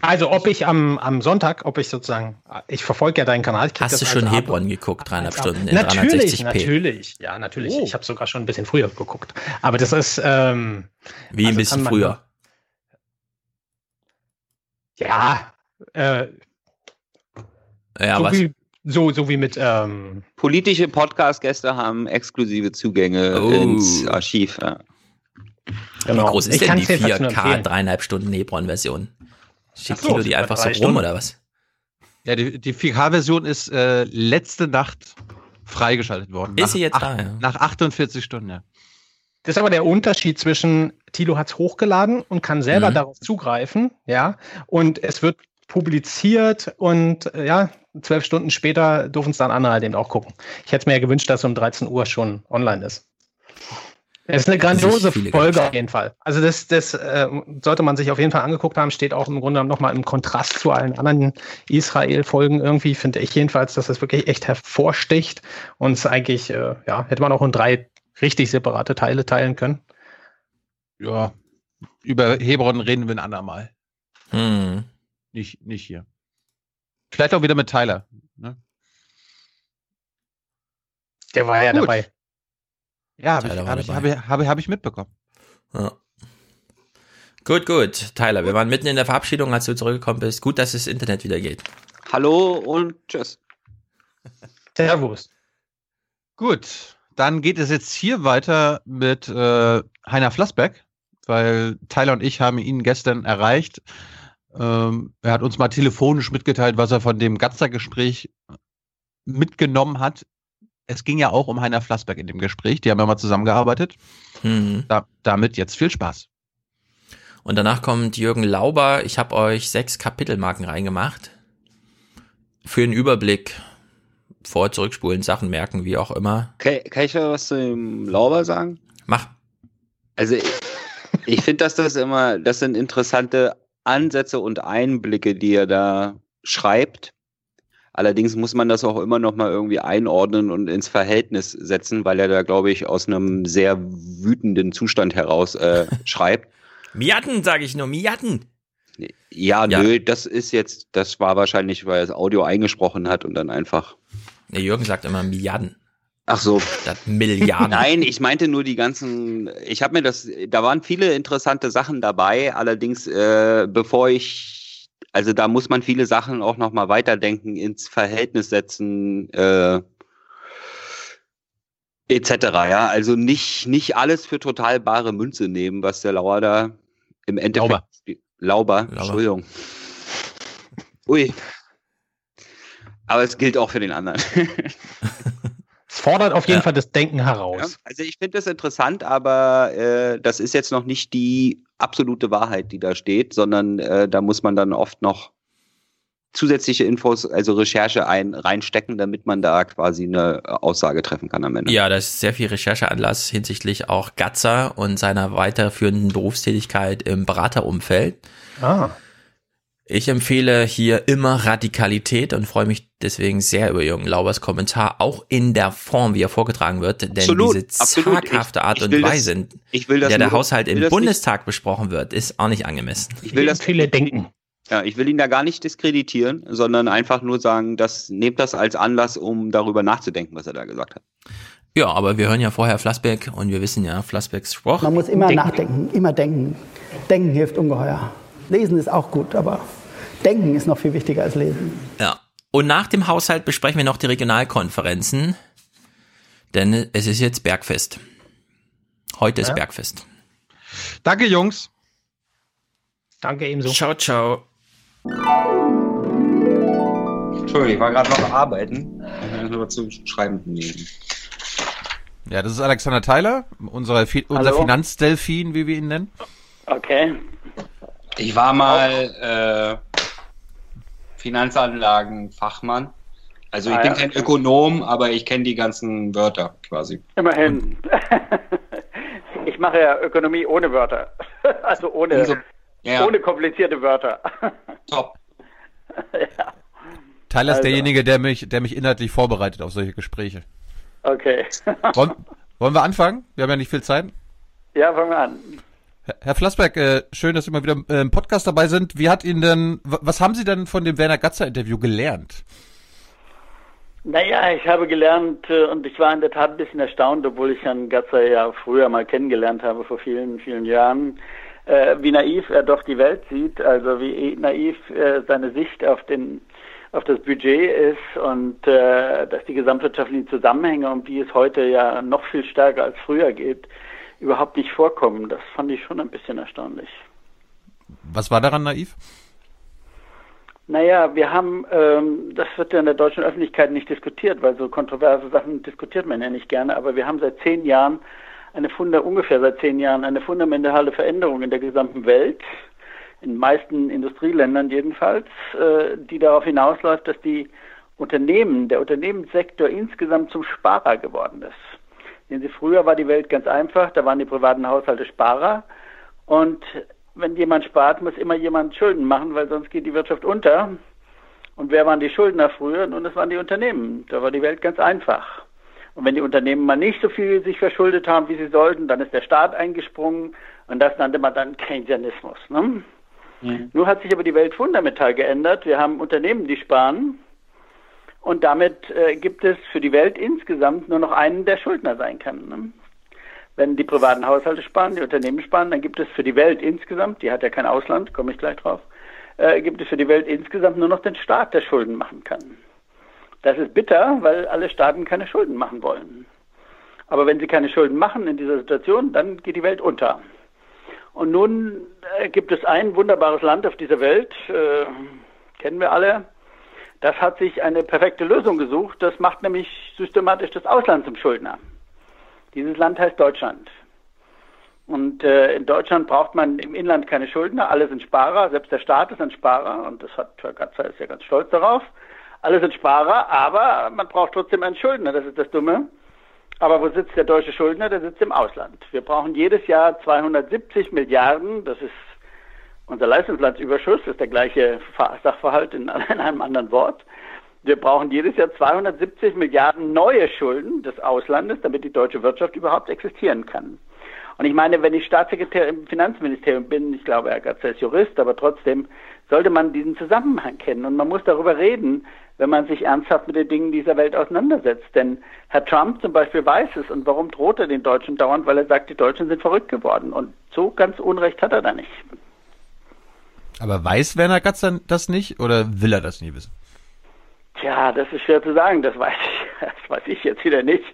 Also ob ich am, am Sonntag, ob ich sozusagen, ich verfolge ja deinen Kanal. Hast das du schon Abo. Hebron geguckt, dreieinhalb Stunden in Natürlich, 360p? natürlich. Ja, natürlich. Oh. Ich habe sogar schon ein bisschen früher geguckt. Aber das ist ähm, Wie ein also bisschen kann man- früher. Ja, äh, Ja, so, was? wie, so, so wie mit ähm, Politische Podcast-Gäste haben exklusive Zugänge Oh. ins Archiv. Ja. Wie groß ist Ich denn die jedenfalls nur 4K empfehlen. dreieinhalb Stunden Hebron-Version? Schickt so, Tilo die einfach so rum Stunden. oder was? Ja, die, die 4K-Version ist äh, letzte Nacht freigeschaltet worden. Ist sie jetzt acht, da, ja? Nach 48 Stunden, ja. Das ist aber der Unterschied zwischen Tilo hat's hochgeladen und kann selber Mhm. darauf zugreifen, ja, und es wird publiziert und äh, ja, zwölf Stunden später dürfen es dann andere halt eben auch gucken. Ich hätte mir ja gewünscht, dass um 13 Uhr schon online ist. Es ist eine grandiose Folge auf jeden Fall. Also das, das äh, sollte man sich auf jeden Fall angeguckt haben, steht auch im Grunde nochmal im Kontrast zu allen anderen Israel-Folgen irgendwie, finde ich jedenfalls, dass das wirklich echt hervorsticht und es eigentlich, äh, ja, hätte man auch in drei richtig separate Teile teilen können. Ja. Über Hebron reden wir ein andermal. Hm. Nicht, nicht hier. Vielleicht auch wieder mit Tyler. Ne? Der war ja Gut. dabei. Ja, habe ich, hab ich, hab ich, hab ich, hab ich mitbekommen. Ja. Gut, gut. Tyler, wir waren mitten in der Verabschiedung, als du zurückgekommen bist. Gut, dass das Internet wieder geht. Hallo und tschüss. Servus. Gut, dann geht es jetzt hier weiter mit äh, Heiner Flassbeck, weil Tyler und ich haben ihn gestern erreicht. Ähm, er hat uns mal telefonisch mitgeteilt, was er von dem Gatzer-Gespräch mitgenommen hat. Es ging ja auch um Heiner Flassbeck in dem Gespräch. Die haben ja mal zusammengearbeitet. Mhm. Da, damit jetzt viel Spaß. Und danach kommt Jürgen Lauber. Ich habe euch sechs Kapitelmarken reingemacht. Für den Überblick. Vor, zurückspulen, Sachen merken, wie auch immer. Kann, kann ich da was zu dem Lauber sagen? Mach. Also ich, ich finde, dass das immer, das sind interessante Ansätze und Einblicke, die er da schreibt. Allerdings muss man das auch immer noch mal irgendwie einordnen und ins Verhältnis setzen, weil er da, glaube ich, aus einem sehr wütenden Zustand heraus äh, schreibt. Miatten, sage ich nur, Miatten. Ja, Ja. nö, das ist jetzt, das war wahrscheinlich, weil er das Audio eingesprochen hat und dann einfach. Der Jürgen sagt immer Milliarden. Ach so. Statt Milliarden. Nein, ich meinte nur die ganzen. Ich habe mir das. Da waren viele interessante Sachen dabei. Allerdings, äh, bevor ich, also da muss man viele Sachen auch noch mal weiterdenken, ins Verhältnis setzen. Äh, etc. Ja, also nicht nicht alles für total bare Münze nehmen, was der Lauer da im Endeffekt Lauber. Lauber, Entschuldigung. Ui. Aber es gilt auch für den anderen. Es fordert auf jeden Ja. Fall das Denken Ja, heraus. also ich finde das interessant, aber äh, das ist jetzt noch nicht die absolute Wahrheit, die da steht, sondern äh, da muss man dann oft noch zusätzliche Infos, also Recherche ein, reinstecken, damit man da quasi eine Aussage treffen kann am Ende. Ja, da ist sehr viel Rechercheanlass hinsichtlich auch Gatzer und seiner weiterführenden Berufstätigkeit im Beraterumfeld. Ah. Ich empfehle hier immer Radikalität und freue mich deswegen sehr über Jürgen Laubers Kommentar, auch in der Form, wie er vorgetragen wird, denn Absolut, diese zaghafte Ich- Art ich und will das- Weise, in ich will das der der Haushalt ich im das nicht- Bundestag besprochen wird, ist auch nicht angemessen. Ich will das viele denken. Ja, ich will ihn da gar nicht diskreditieren, sondern einfach nur sagen, dass nehmt das als Anlass, um darüber nachzudenken, was er da gesagt hat. Ja, aber wir hören ja vorher Flassbeck und wir wissen ja, Flassbecks Spruch. Man muss immer nachdenken, immer denken. Denken hilft ungeheuer. Lesen ist auch gut, aber denken ist noch viel wichtiger als lesen. Ja. Und nach dem Haushalt besprechen wir noch die Regionalkonferenzen. Denn es ist jetzt Bergfest. Heute ist Ja. Bergfest. Danke, Jungs. Danke ebenso. Ciao, ciao. Entschuldigung, ich war gerade noch arbeiten. Ich muss nur zu schreiben nehmen. Ja, das ist Alexander Tyler, unser, Fi unser. Finanzdelfin, wie wir ihn nennen. Okay. Ich war mal äh, Finanzanlagenfachmann. Also ich Ah, bin ja, kein. Ökonom, aber ich kenne die ganzen Wörter quasi. Immerhin. Ich mache ja Ökonomie ohne Wörter. Also ohne, Umso- ja. ohne komplizierte Wörter. Top. Tyler ist Also. derjenige, der mich, der mich inhaltlich vorbereitet auf solche Gespräche. Okay. Wollen, wollen wir anfangen? Wir haben ja nicht viel Zeit. Ja, fangen wir an. Herr- Flassberg, äh, schön, dass Sie mal wieder äh, im Podcast dabei sind. Wie hat Ihnen denn, wa- was haben Sie denn von dem Werner Gatzer Interview gelernt? Naja, ich habe gelernt äh, und ich war in der Tat ein bisschen erstaunt, obwohl ich Herrn Gatzer ja früher mal kennengelernt habe, vor vielen, vielen Jahren, wie naiv er doch die Welt sieht, also wie naiv seine Sicht auf den auf das Budget ist und dass die gesamtwirtschaftlichen Zusammenhänge, um die es heute ja noch viel stärker als früher geht, überhaupt nicht vorkommen. Das fand ich schon ein bisschen erstaunlich. Was war daran naiv? Naja, wir haben, ähm, das wird ja in der deutschen Öffentlichkeit nicht diskutiert, weil so kontroverse Sachen diskutiert man ja nicht gerne, aber wir haben seit zehn Jahren eine Funda, ungefähr seit zehn Jahren eine fundamentale Veränderung in der gesamten Welt, in den meisten Industrieländern jedenfalls, äh, die darauf hinausläuft, dass die Unternehmen, der Unternehmenssektor insgesamt zum Sparer geworden ist. Sehen Sie, früher war die Welt ganz einfach, da waren die privaten Haushalte Sparer und wenn jemand spart, muss immer jemand Schulden machen, weil sonst geht die Wirtschaft unter. Und wer waren die Schuldner früher? Nun, das waren die Unternehmen. Da war die Welt ganz einfach. Und wenn die Unternehmen mal nicht so viel sich verschuldet haben, wie sie sollten, dann ist der Staat eingesprungen und das nannte man dann Keynesianismus. Ne? Nun hat sich aber die Welt fundamental geändert. Wir haben Unternehmen, die sparen und damit äh, gibt es für die Welt insgesamt nur noch einen, der Schuldner sein kann. Ne? Wenn die privaten Haushalte sparen, die Unternehmen sparen, dann gibt es für die Welt insgesamt, die hat ja kein Ausland, komme ich gleich drauf, äh, gibt es für die Welt insgesamt nur noch den Staat, der Schulden machen kann. Das ist bitter, weil alle Staaten keine Schulden machen wollen. Aber wenn sie keine Schulden machen in dieser Situation, dann geht die Welt unter. Und nun äh, gibt es ein wunderbares Land auf dieser Welt, äh, kennen wir alle, das hat sich eine perfekte Lösung gesucht. Das macht nämlich systematisch das Ausland zum Schuldner. Dieses Land heißt Deutschland. Und äh, in Deutschland braucht man im Inland keine Schuldner, alle sind Sparer, selbst der Staat ist ein Sparer und das hat Herr Gatzer ist ja ganz stolz darauf. Alle sind Sparer, aber man braucht trotzdem einen Schuldner, das ist das Dumme. Aber wo sitzt der deutsche Schuldner? Der sitzt im Ausland. Wir brauchen jedes Jahr 270 Milliarden, das ist unser Leistungslandsüberschuss, das ist der gleiche Sachverhalt in, in einem anderen Wort. Wir brauchen jedes Jahr 270 Milliarden neue Schulden des Auslandes, damit die deutsche Wirtschaft überhaupt existieren kann. Und ich meine, wenn ich Staatssekretär im Finanzministerium bin, ich glaube, Herr Gatzer ist Jurist, aber trotzdem sollte man diesen Zusammenhang kennen. Und man muss darüber reden, wenn man sich ernsthaft mit den Dingen dieser Welt auseinandersetzt. Denn Herr Trump zum Beispiel weiß es. Und warum droht er den Deutschen dauernd? Weil er sagt, die Deutschen sind verrückt geworden. Und so ganz Unrecht hat er da nicht. Aber weiß Werner Gatzer das nicht oder will er das nie wissen? Tja, das ist schwer zu sagen, das weiß ich, das weiß ich jetzt wieder nicht.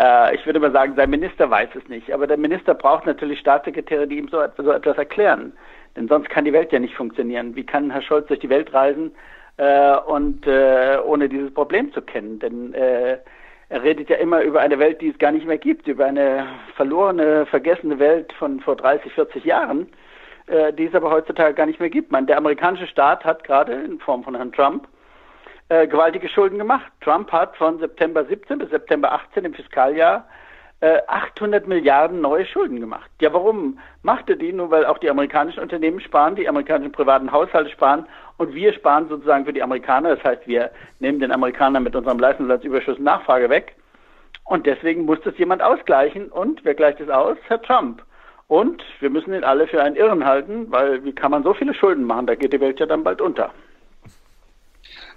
Äh, ich würde mal sagen, sein Minister weiß es nicht. Aber der Minister braucht natürlich Staatssekretäre, die ihm so, so etwas erklären. Denn sonst kann die Welt ja nicht funktionieren. Wie kann Herr Scholz durch die Welt reisen äh, und äh, ohne dieses Problem zu kennen? Denn äh, er redet ja immer über eine Welt, die es gar nicht mehr gibt, über eine verlorene, vergessene Welt von vor 30, 40 Jahren, äh, die es aber heutzutage gar nicht mehr gibt. Man, der amerikanische Staat hat gerade in Form von Herrn Trump äh, gewaltige Schulden gemacht. Trump hat von September 17 bis September 18 im Fiskaljahr äh, 800 Milliarden neue Schulden gemacht. Ja, warum macht er die? Nur weil auch die amerikanischen Unternehmen sparen, die amerikanischen privaten Haushalte sparen und wir sparen sozusagen für die Amerikaner. Das heißt, wir nehmen den Amerikanern mit unserem Leistungssatzüberschuss Nachfrage weg. Und deswegen muss das jemand ausgleichen. Und wer gleicht es aus? Herr Trump. Und wir müssen ihn alle für einen Irren halten, weil wie kann man so viele Schulden machen? Da geht die Welt ja dann bald unter.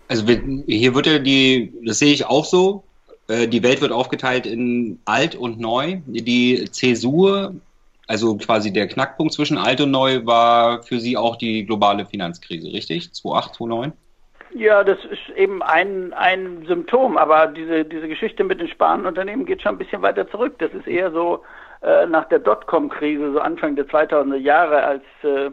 Also hier wird ja die, das sehe ich auch so, äh, die Welt wird aufgeteilt in alt und neu. Die Zäsur, also quasi der Knackpunkt zwischen alt und neu, war für Sie auch die globale Finanzkrise, richtig? 2008, 2009? Ja, das ist eben ein, ein Symptom, aber diese, diese Geschichte mit den Spanunternehmen geht schon ein bisschen weiter zurück. Das ist eher so äh, nach der Dotcom-Krise, so Anfang der 2000er Jahre, als äh,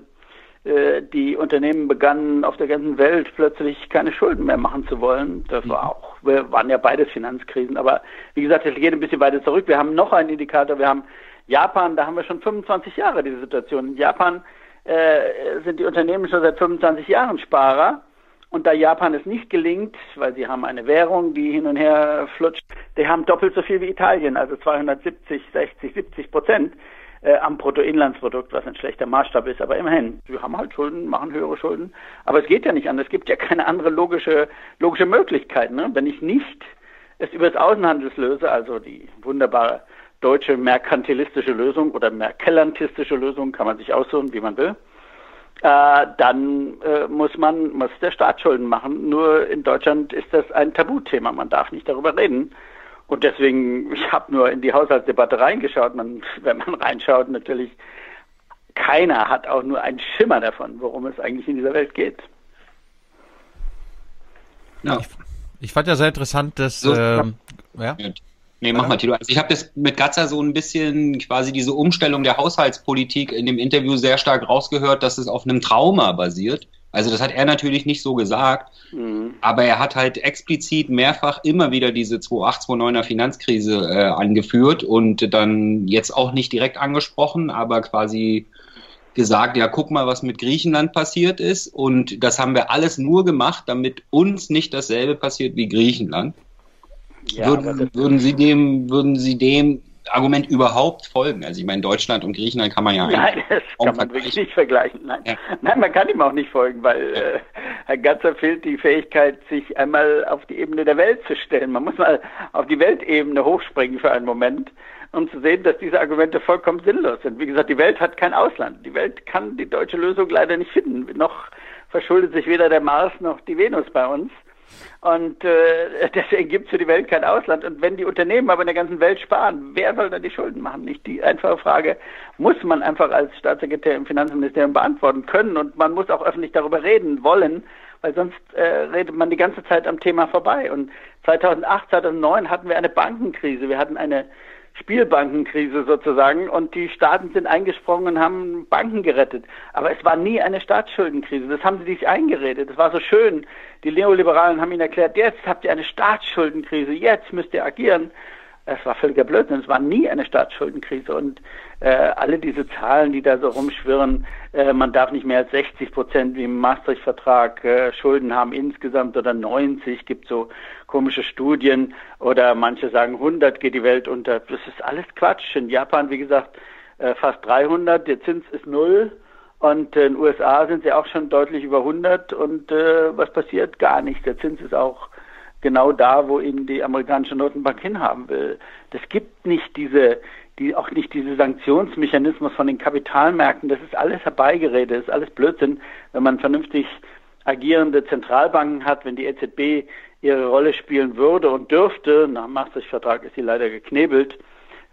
äh, die Unternehmen begannen auf der ganzen Welt plötzlich keine Schulden mehr machen zu wollen. Das war auch, wir waren ja beides Finanzkrisen, aber wie gesagt, das geht ein bisschen weiter zurück. Wir haben noch einen Indikator, wir haben Japan, da haben wir schon 25 Jahre diese Situation. In Japan äh, sind die Unternehmen schon seit 25 Jahren Sparer. Und da Japan es nicht gelingt, weil sie haben eine Währung, die hin und her flutscht, die haben doppelt so viel wie Italien, also 270, 60, 70 Prozent äh, am Bruttoinlandsprodukt, was ein schlechter Maßstab ist, aber immerhin, wir haben halt Schulden, machen höhere Schulden, aber es geht ja nicht anders, es gibt ja keine andere logische, logische Möglichkeit. Ne? Wenn ich nicht es über das Außenhandels löse, also die wunderbare deutsche merkantilistische Lösung oder merkellantistische Lösung, kann man sich aussuchen, wie man will, äh, dann äh, muss man muss der Staat Schulden machen. Nur in Deutschland ist das ein Tabuthema. Man darf nicht darüber reden. Und deswegen, ich habe nur in die Haushaltsdebatte reingeschaut. Man, wenn man reinschaut, natürlich keiner hat auch nur einen Schimmer davon, worum es eigentlich in dieser Welt geht. Ja. Ich, ich fand ja sehr interessant, dass So, ähm, ja. Nee, mach mal, Tilo. Also ich habe das mit Gatzer so ein bisschen quasi diese Umstellung der Haushaltspolitik in dem Interview sehr stark rausgehört, dass es auf einem Trauma basiert. Also das hat er natürlich nicht so gesagt, Mhm. aber er hat halt explizit mehrfach immer wieder diese 2008, 2009er Finanzkrise äh, angeführt und dann jetzt auch nicht direkt angesprochen, aber quasi gesagt, ja, guck mal, was mit Griechenland passiert ist und das haben wir alles nur gemacht, damit uns nicht dasselbe passiert wie Griechenland. Ja, würden, würden Sie dem, würden Sie dem Argument überhaupt folgen? Also ich meine, Deutschland und Griechenland kann man ja Nein, das kann man wirklich nicht vergleichen. Nein, Nein man kann ihm auch nicht folgen, weil äh, Herr Gatzer fehlt die Fähigkeit, sich einmal auf die Ebene der Welt zu stellen. Man muss mal auf die Weltebene hochspringen für einen Moment, um zu sehen, dass diese Argumente vollkommen sinnlos sind. Wie gesagt, die Welt hat kein Ausland. Die Welt kann die deutsche Lösung leider nicht finden. Noch verschuldet sich weder der Mars noch die Venus bei uns. Und äh, deswegen gibt es für die Welt kein Ausland. Und wenn die Unternehmen aber in der ganzen Welt sparen, wer soll dann die Schulden machen? Nicht die einfache Frage muss man einfach als Staatssekretär im Finanzministerium beantworten können. Und man muss auch öffentlich darüber reden wollen, weil sonst äh, redet man die ganze Zeit am Thema vorbei. Und 2008, 2009 hatten wir eine Bankenkrise. Wir hatten eine Spielbankenkrise sozusagen und die Staaten sind eingesprungen und haben Banken gerettet. Aber es war nie eine Staatsschuldenkrise. Das haben sie sich eingeredet. Das war so schön. Die Neoliberalen haben ihnen erklärt, jetzt habt ihr eine Staatsschuldenkrise, jetzt müsst ihr agieren. Es war völliger Blödsinn. Es war nie eine Staatsschuldenkrise. Und äh, alle diese Zahlen, die da so rumschwirren, äh, man darf nicht mehr als 60 Prozent wie im Maastricht-Vertrag äh, Schulden haben insgesamt oder 90, gibt so komische Studien oder manche sagen 100 geht die Welt unter. Das ist alles Quatsch. In Japan, wie gesagt, äh, fast 300, der Zins ist null. Und in den USA sind sie auch schon deutlich über 100 und äh, was passiert? Gar nichts. Der Zins ist auch genau da, wo ihn die amerikanische Notenbank hinhaben will. Das gibt nicht diese, die, auch nicht diese Sanktionsmechanismus von den Kapitalmärkten. Das ist alles herbeigeredet, das ist alles Blödsinn. Wenn man vernünftig agierende Zentralbanken hat, wenn die EZB ihre Rolle spielen würde und dürfte, nach dem Maastricht-Vertrag ist sie leider geknebelt,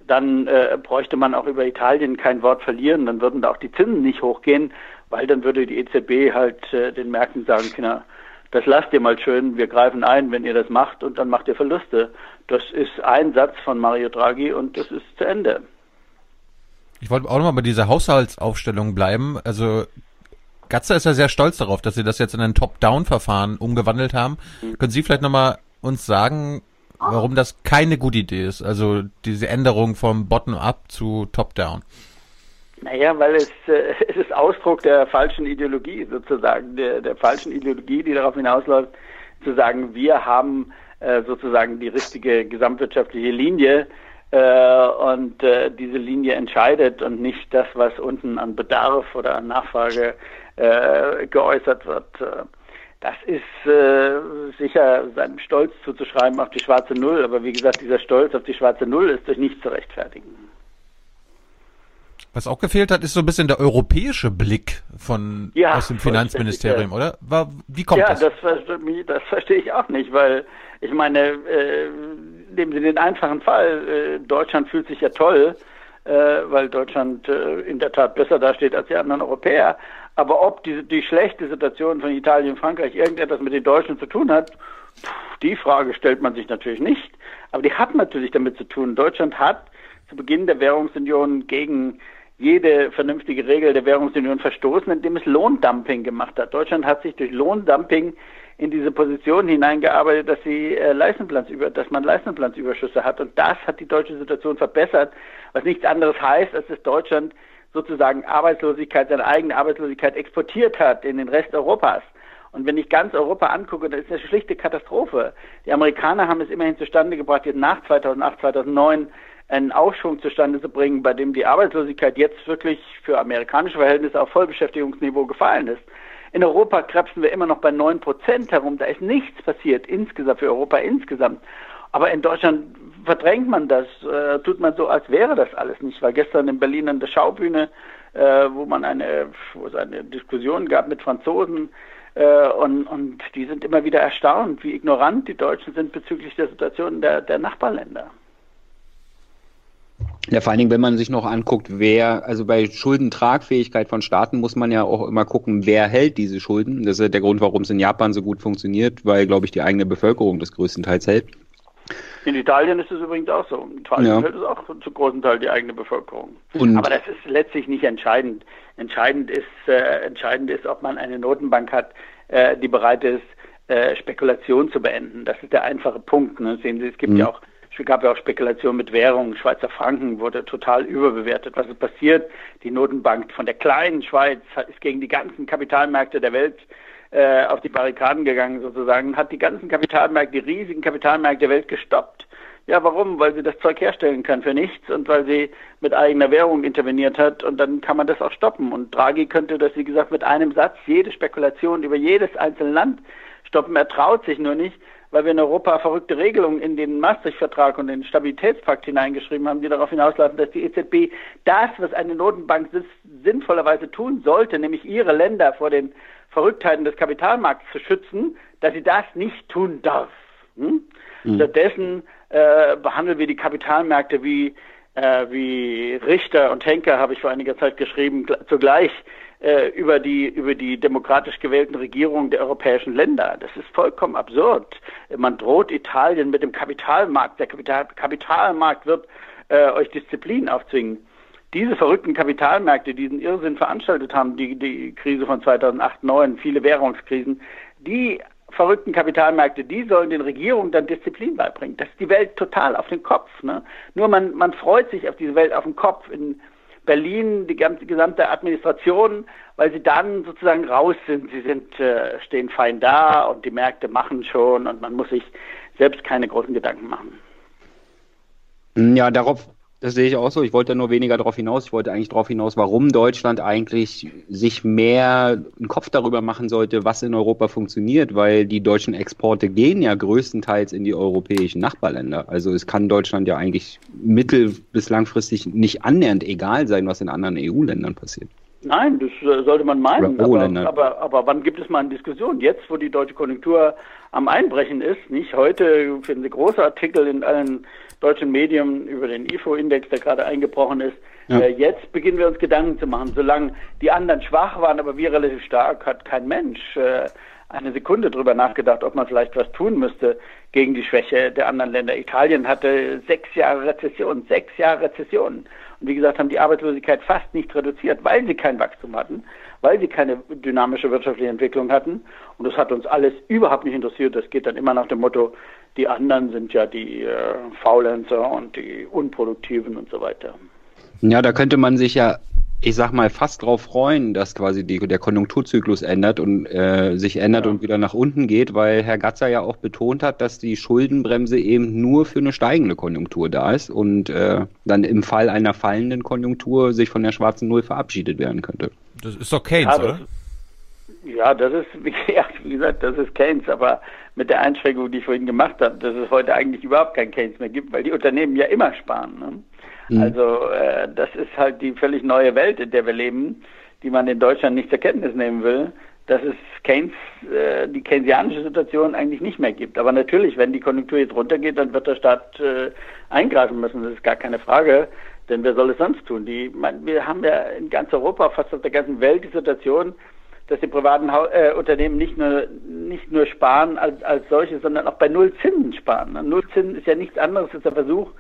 dann äh, bräuchte man auch über Italien kein Wort verlieren, dann würden da auch die Zinsen nicht hochgehen, weil dann würde die EZB halt äh, den Märkten sagen, Kinder, das lasst ihr mal schön, wir greifen ein, wenn ihr das macht und dann macht ihr Verluste. Das ist ein Satz von Mario Draghi und das ist zu Ende. Ich wollte auch nochmal bei dieser Haushaltsaufstellung bleiben. Also Gatzer ist ja sehr stolz darauf, dass Sie das jetzt in ein Top-Down-Verfahren umgewandelt haben. Können Sie vielleicht nochmal uns sagen, warum das keine gute Idee ist? Also diese Änderung vom Bottom-up zu Top-Down. Naja, weil es, äh, es ist Ausdruck der falschen Ideologie sozusagen, der, der falschen Ideologie, die darauf hinausläuft, zu sagen, wir haben äh, sozusagen die richtige gesamtwirtschaftliche Linie äh, und äh, diese Linie entscheidet und nicht das, was unten an Bedarf oder an Nachfrage äh, geäußert wird. Das ist äh, sicher seinem Stolz zuzuschreiben auf die schwarze Null, aber wie gesagt, dieser Stolz auf die schwarze Null ist durch nichts zu rechtfertigen. Was auch gefehlt hat, ist so ein bisschen der europäische Blick von Ja, aus dem Finanzministerium, oder? War, wie kommt ja, das? das, verstehe- das verstehe ich auch nicht, weil ich meine, äh, nehmen Sie den einfachen Fall, äh, Deutschland fühlt sich ja toll, äh, weil Deutschland äh, in der Tat besser dasteht als die anderen Europäer. Aber ob die, die schlechte Situation von Italien und Frankreich irgendetwas mit den Deutschen zu tun hat, die Frage stellt man sich natürlich nicht. Aber die hat natürlich damit zu tun. Deutschland hat zu Beginn der Währungsunion gegen jede vernünftige Regel der Währungsunion verstoßen, indem es Lohndumping gemacht hat. Deutschland hat sich durch Lohndumping in diese Position hineingearbeitet, dass sie äh, Leistenplatzüber, dass man Leistenplatzüberschüsse hat. Und das hat die deutsche Situation verbessert, was nichts anderes heißt, als dass Deutschland sozusagen Arbeitslosigkeit, seine eigene Arbeitslosigkeit exportiert hat in den Rest Europas. Und wenn ich ganz Europa angucke, dann ist das eine schlichte Katastrophe. Die Amerikaner haben es immerhin zustande gebracht, jetzt nach 2008, 2009 einen Aufschwung zustande zu bringen, bei dem die Arbeitslosigkeit jetzt wirklich für amerikanische Verhältnisse auf Vollbeschäftigungsniveau gefallen ist. In Europa krebsen wir immer noch bei 9 Prozent herum. Da ist nichts passiert insgesamt für Europa insgesamt. Aber in Deutschland verdrängt man das, äh, tut man so, als wäre das alles nicht. Weil gestern in Berlin an der Schaubühne, äh, wo man eine, wo es eine Diskussion gab mit Franzosen, äh, und, und die sind immer wieder erstaunt, wie ignorant die Deutschen sind bezüglich der Situation der, der Nachbarländer. Ja, vor allen Dingen, wenn man sich noch anguckt, wer, also bei Schuldentragfähigkeit von Staaten muss man ja auch immer gucken, wer hält diese Schulden. Das ist der Grund, warum es in Japan so gut funktioniert, weil, glaube ich, die eigene Bevölkerung das größtenteils hält. In Italien ist es übrigens auch so. In Italien Ja. hält es auch zu großen Teil die eigene Bevölkerung. Und- Aber das ist letztlich nicht entscheidend. Entscheidend ist, äh, entscheidend ist, ob man eine Notenbank hat, äh, die bereit ist, äh, Spekulation zu beenden. Das ist der einfache Punkt. Ne? Sehen Sie, es gibt Mhm. ja auch es gab ja auch Spekulation mit Währungen. Schweizer Franken wurde total überbewertet. Was ist passiert? Die Notenbank von der kleinen Schweiz ist gegen die ganzen Kapitalmärkte der Welt äh, auf die Barrikaden gegangen sozusagen, hat die ganzen Kapitalmärkte, die riesigen Kapitalmärkte der Welt gestoppt. Ja, warum? Weil sie das Zeug herstellen kann für nichts und weil sie mit eigener Währung interveniert hat und dann kann man das auch stoppen. Und Draghi könnte das, wie gesagt, mit einem Satz jede Spekulation über jedes einzelne Land stoppen. Er traut sich nur nicht, weil wir in Europa verrückte Regelungen in den Maastricht-Vertrag und den Stabilitätspakt hineingeschrieben haben, die darauf hinauslaufen, dass die EZB das, was eine Notenbank sinnvollerweise tun sollte, nämlich ihre Länder vor den Verrücktheiten des Kapitalmarkts zu schützen, dass sie das nicht tun darf. Hm? Mhm. Stattdessen äh, behandeln wir die Kapitalmärkte wie, äh, wie Richter und Henker, habe ich vor einiger Zeit geschrieben, gl- zugleich äh, über, die, über die demokratisch gewählten Regierungen der europäischen Länder. Das ist vollkommen absurd. Man droht Italien mit dem Kapitalmarkt. Der Kapital, Kapitalmarkt wird äh, euch Disziplin aufzwingen. Diese verrückten Kapitalmärkte, die diesen Irrsinn veranstaltet haben, die, die Krise von 2008, 2009, viele Währungskrisen, die verrückten Kapitalmärkte, die sollen den Regierungen dann Disziplin beibringen. Das ist die Welt total auf den Kopf. Ne? Nur man, man freut sich auf diese Welt auf den Kopf. In Berlin die ganze gesamte Administration, weil sie dann sozusagen raus sind. Sie sind äh, stehen fein da und die Märkte machen schon und man muss sich selbst keine großen Gedanken machen. Ja, darauf, das sehe ich auch so. Ich wollte nur weniger darauf hinaus. Ich wollte eigentlich darauf hinaus, warum Deutschland eigentlich sich mehr einen Kopf darüber machen sollte, was in Europa funktioniert, weil die deutschen Exporte gehen ja größtenteils in die europäischen Nachbarländer. Also es kann Deutschland ja eigentlich mittel- bis langfristig nicht annähernd egal sein, was in anderen EU-Ländern passiert. Nein, das äh, sollte man meinen. Aber, aber, aber wann gibt es mal eine Diskussion? Jetzt, wo die deutsche Konjunktur am Einbrechen ist, nicht? Heute finden Sie große Artikel in allen deutschen Medien über den IFO-Index, der gerade eingebrochen ist. Ja. Äh, jetzt beginnen wir uns Gedanken zu machen. Solange die anderen schwach waren, aber wir relativ stark, hat kein Mensch äh, eine Sekunde drüber nachgedacht, ob man vielleicht was tun müsste gegen die Schwäche der anderen Länder. Italien hatte sechs Jahre Rezession, sechs Jahre Rezession. Und wie gesagt, haben die Arbeitslosigkeit fast nicht reduziert, weil sie kein Wachstum hatten, weil sie keine dynamische wirtschaftliche Entwicklung hatten. Und das hat uns alles überhaupt nicht interessiert. Das geht dann immer nach dem Motto, die anderen sind ja die äh, Faulenzer und die Unproduktiven und so weiter. Ja, da könnte man sich ja, ich sag mal, fast drauf freuen, dass quasi die, der Konjunkturzyklus ändert und äh, sich ändert und wieder nach unten geht, weil Herr Gatzer ja auch betont hat, dass die Schuldenbremse eben nur für eine steigende Konjunktur da ist und äh, dann im Fall einer fallenden Konjunktur sich von der schwarzen Null verabschiedet werden könnte. Das ist doch Keynes, Ja, das- oder? Ja, das ist, wie ja, wie gesagt, das ist Keynes, aber mit der Einschränkung, die ich vorhin gemacht habe, dass es heute eigentlich überhaupt kein Keynes mehr gibt, weil die Unternehmen ja immer sparen. Ne? Mhm. Also äh, das ist halt die völlig neue Welt, in der wir leben, die man in Deutschland nicht zur Kenntnis nehmen will, dass es Keynes, äh, die keynesianische Situation eigentlich nicht mehr gibt. Aber natürlich, wenn die Konjunktur jetzt runtergeht, dann wird der Staat äh, eingreifen müssen, das ist gar keine Frage. Denn wer soll es sonst tun? Die, man, wir haben ja in ganz Europa, fast auf der ganzen Welt die Situation, dass die privaten äh, Unternehmen nicht nur, nicht nur sparen als, als solche, sondern auch bei Nullzinsen sparen. Nullzinsen ist ja nichts anderes als der Versuch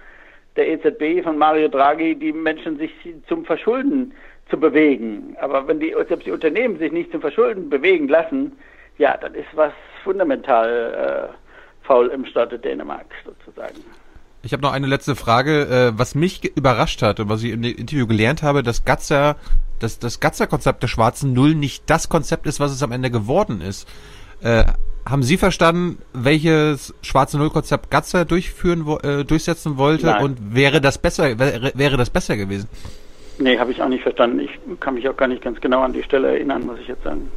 der EZB von Mario Draghi, die Menschen sich zum Verschulden zu bewegen. Aber wenn die, selbst die Unternehmen sich nicht zum Verschulden bewegen lassen, ja, dann ist was fundamental äh, faul im Staate Dänemark sozusagen. Ich habe noch eine letzte Frage, äh, was mich überrascht hat und was ich im Interview gelernt habe, dass Gatzer, dass das Gatzer-Konzept der schwarzen Null nicht das Konzept ist, was es am Ende geworden ist. Äh, haben Sie verstanden, welches schwarze Null-Konzept Gatzer durchführen, äh, durchsetzen wollte Nein. und wäre das besser, wäre, wäre das besser gewesen? Nee, habe ich auch nicht verstanden. Ich kann mich auch gar nicht ganz genau an die Stelle erinnern, muss ich jetzt sagen.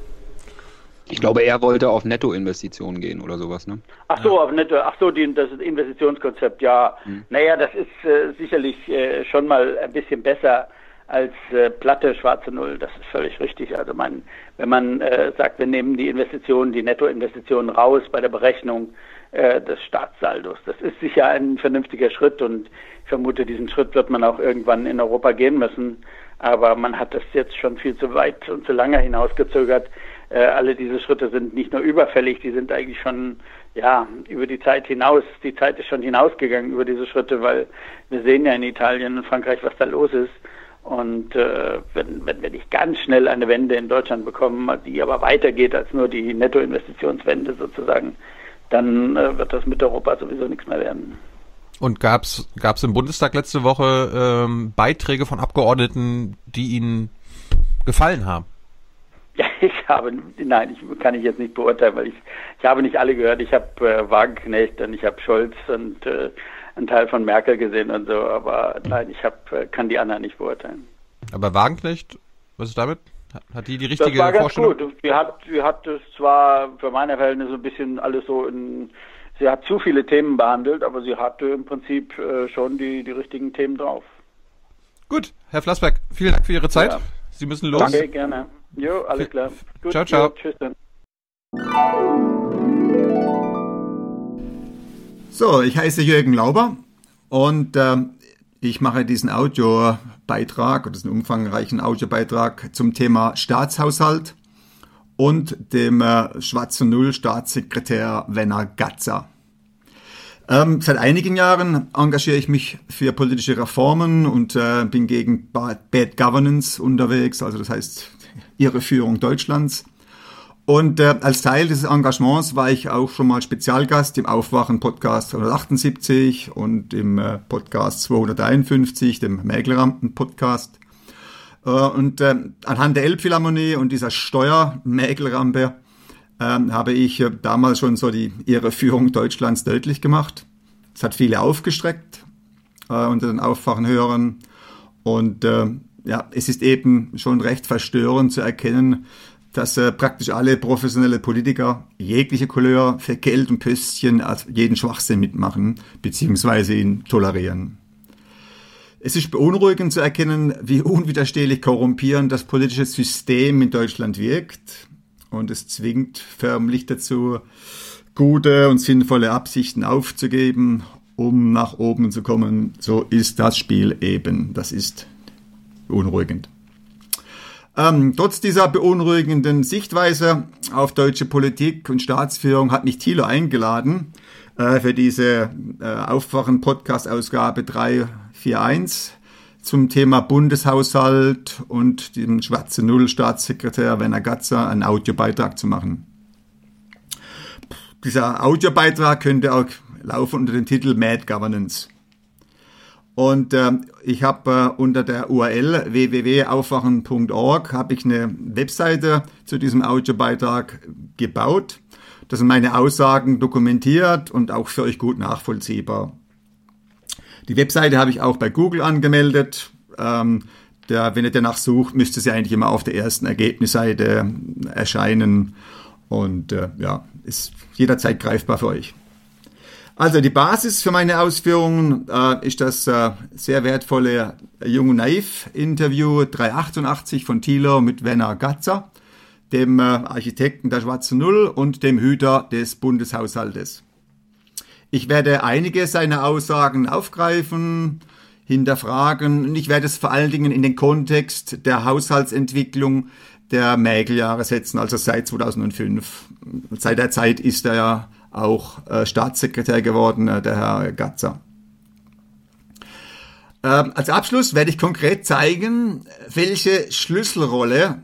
Ich glaube, er wollte auf Nettoinvestitionen gehen oder sowas, ne? Ach so, auf nette, ach so, die, das Investitionskonzept, ja. Hm. Naja, das ist äh, sicherlich äh, schon mal ein bisschen besser als äh, platte schwarze Null. Das ist völlig richtig. Also man, wenn man äh, sagt, wir nehmen die Investitionen, die Nettoinvestitionen raus bei der Berechnung äh, des Staatssaldos, das ist sicher ein vernünftiger Schritt und ich vermute, diesen Schritt wird man auch irgendwann in Europa gehen müssen. Aber man hat das jetzt schon viel zu weit und zu lange hinausgezögert. Äh, alle diese Schritte sind nicht nur überfällig, die sind eigentlich schon ja über die Zeit hinaus. Die Zeit ist schon hinausgegangen über diese Schritte, weil wir sehen ja in Italien und Frankreich, was da los ist. Und äh, wenn, wenn wir nicht ganz schnell eine Wende in Deutschland bekommen, die aber weitergeht als nur die Nettoinvestitionswende sozusagen, dann äh, wird das mit Europa sowieso nichts mehr werden. Und gab's gab's im Bundestag letzte Woche ähm, Beiträge von Abgeordneten, die Ihnen gefallen haben? Ja, ich habe, nein, ich kann ich jetzt nicht beurteilen, weil ich, ich habe nicht alle gehört. Ich habe äh, Wagenknecht und ich habe Scholz und äh, einen Teil von Merkel gesehen und so, aber nein, ich hab, äh, kann die anderen nicht beurteilen. Aber Wagenknecht, was ist damit? Hat- die die richtige das war ganz Vorstellung? gut. Sie hat, sie hat es zwar für meine Verhältnisse ein bisschen alles so in, sie hat zu viele Themen behandelt, aber sie hatte im Prinzip äh, schon die, die richtigen Themen drauf. Gut, Herr Flassberg, vielen Dank für Ihre Zeit. Ja. Sie müssen los. Danke, gerne. Jo, alles klar. Gut, Ciao, ciao. Jo, tschüss dann. So, ich heiße Jürgen Lauber und ähm, ich mache diesen Audiobeitrag oder diesen umfangreichen Audiobeitrag zum Thema Staatshaushalt und dem äh, schwarzen Null Staatssekretär Wenner Gatzer. Ähm, seit einigen Jahren engagiere ich mich für politische Reformen und äh, bin gegen Ba- Bad Governance unterwegs, also das heißt Irreführung Deutschlands. Und äh, als Teil dieses Engagements war ich auch schon mal Spezialgast im Aufwachen-Podcast 178 und im äh, Podcast 251, dem Mäkelrampen-Podcast. Äh, und äh, anhand der Elbphilharmonie und dieser Steuermäkelrampe ähm, habe ich äh, damals schon so die Irreführung Deutschlands deutlich gemacht. Es hat viele aufgestreckt äh, unter den Aufwachenhörern. Und äh, ja, es ist eben schon recht verstörend zu erkennen, dass äh, praktisch alle professionelle Politiker jegliche Couleur für Geld und Pöstchen jeden Schwachsinn mitmachen beziehungsweise ihn tolerieren. Es ist beunruhigend zu erkennen, wie unwiderstehlich korrumpierend das politische System in Deutschland wirkt und es zwingt förmlich dazu, gute und sinnvolle Absichten aufzugeben, um nach oben zu kommen. So ist das Spiel eben. Das ist beunruhigend. Ähm, trotz dieser beunruhigenden Sichtweise auf deutsche Politik und Staatsführung hat mich Thilo eingeladen äh, für diese äh, Aufwachen-Podcast-Ausgabe 341 zum Thema Bundeshaushalt und dem schwarze Null Staatssekretär Werner Gatzer einen Audiobeitrag zu machen. Dieser Audiobeitrag könnte auch laufen unter dem Titel Mad Governance. Und äh, ich habe äh, unter der URL www.aufwachen.org habe ich eine Webseite zu diesem Audiobeitrag gebaut. Das sind meine Aussagen dokumentiert und auch für euch gut nachvollziehbar. Die Webseite habe ich auch bei Google angemeldet. Ähm, der, wenn ihr danach sucht, müsste sie eigentlich immer auf der ersten Ergebnisseite erscheinen. Und äh, ja, ist jederzeit greifbar für euch. Also die Basis für meine Ausführungen äh, ist das äh, sehr wertvolle Jung und Naiv Interview 388 von Thieler mit Werner Gatzer, dem äh, Architekten der Schwarzen Null und dem Hüter des Bundeshaushaltes. Ich werde einige seiner Aussagen aufgreifen, hinterfragen. Und ich werde es vor allen Dingen in den Kontext der Haushaltsentwicklung der Mägeljahre setzen, also seit 2005. Seit der Zeit ist er ja auch äh, Staatssekretär geworden, äh, der Herr Gatzer. Ähm, als Abschluss werde ich konkret zeigen, welche Schlüsselrolle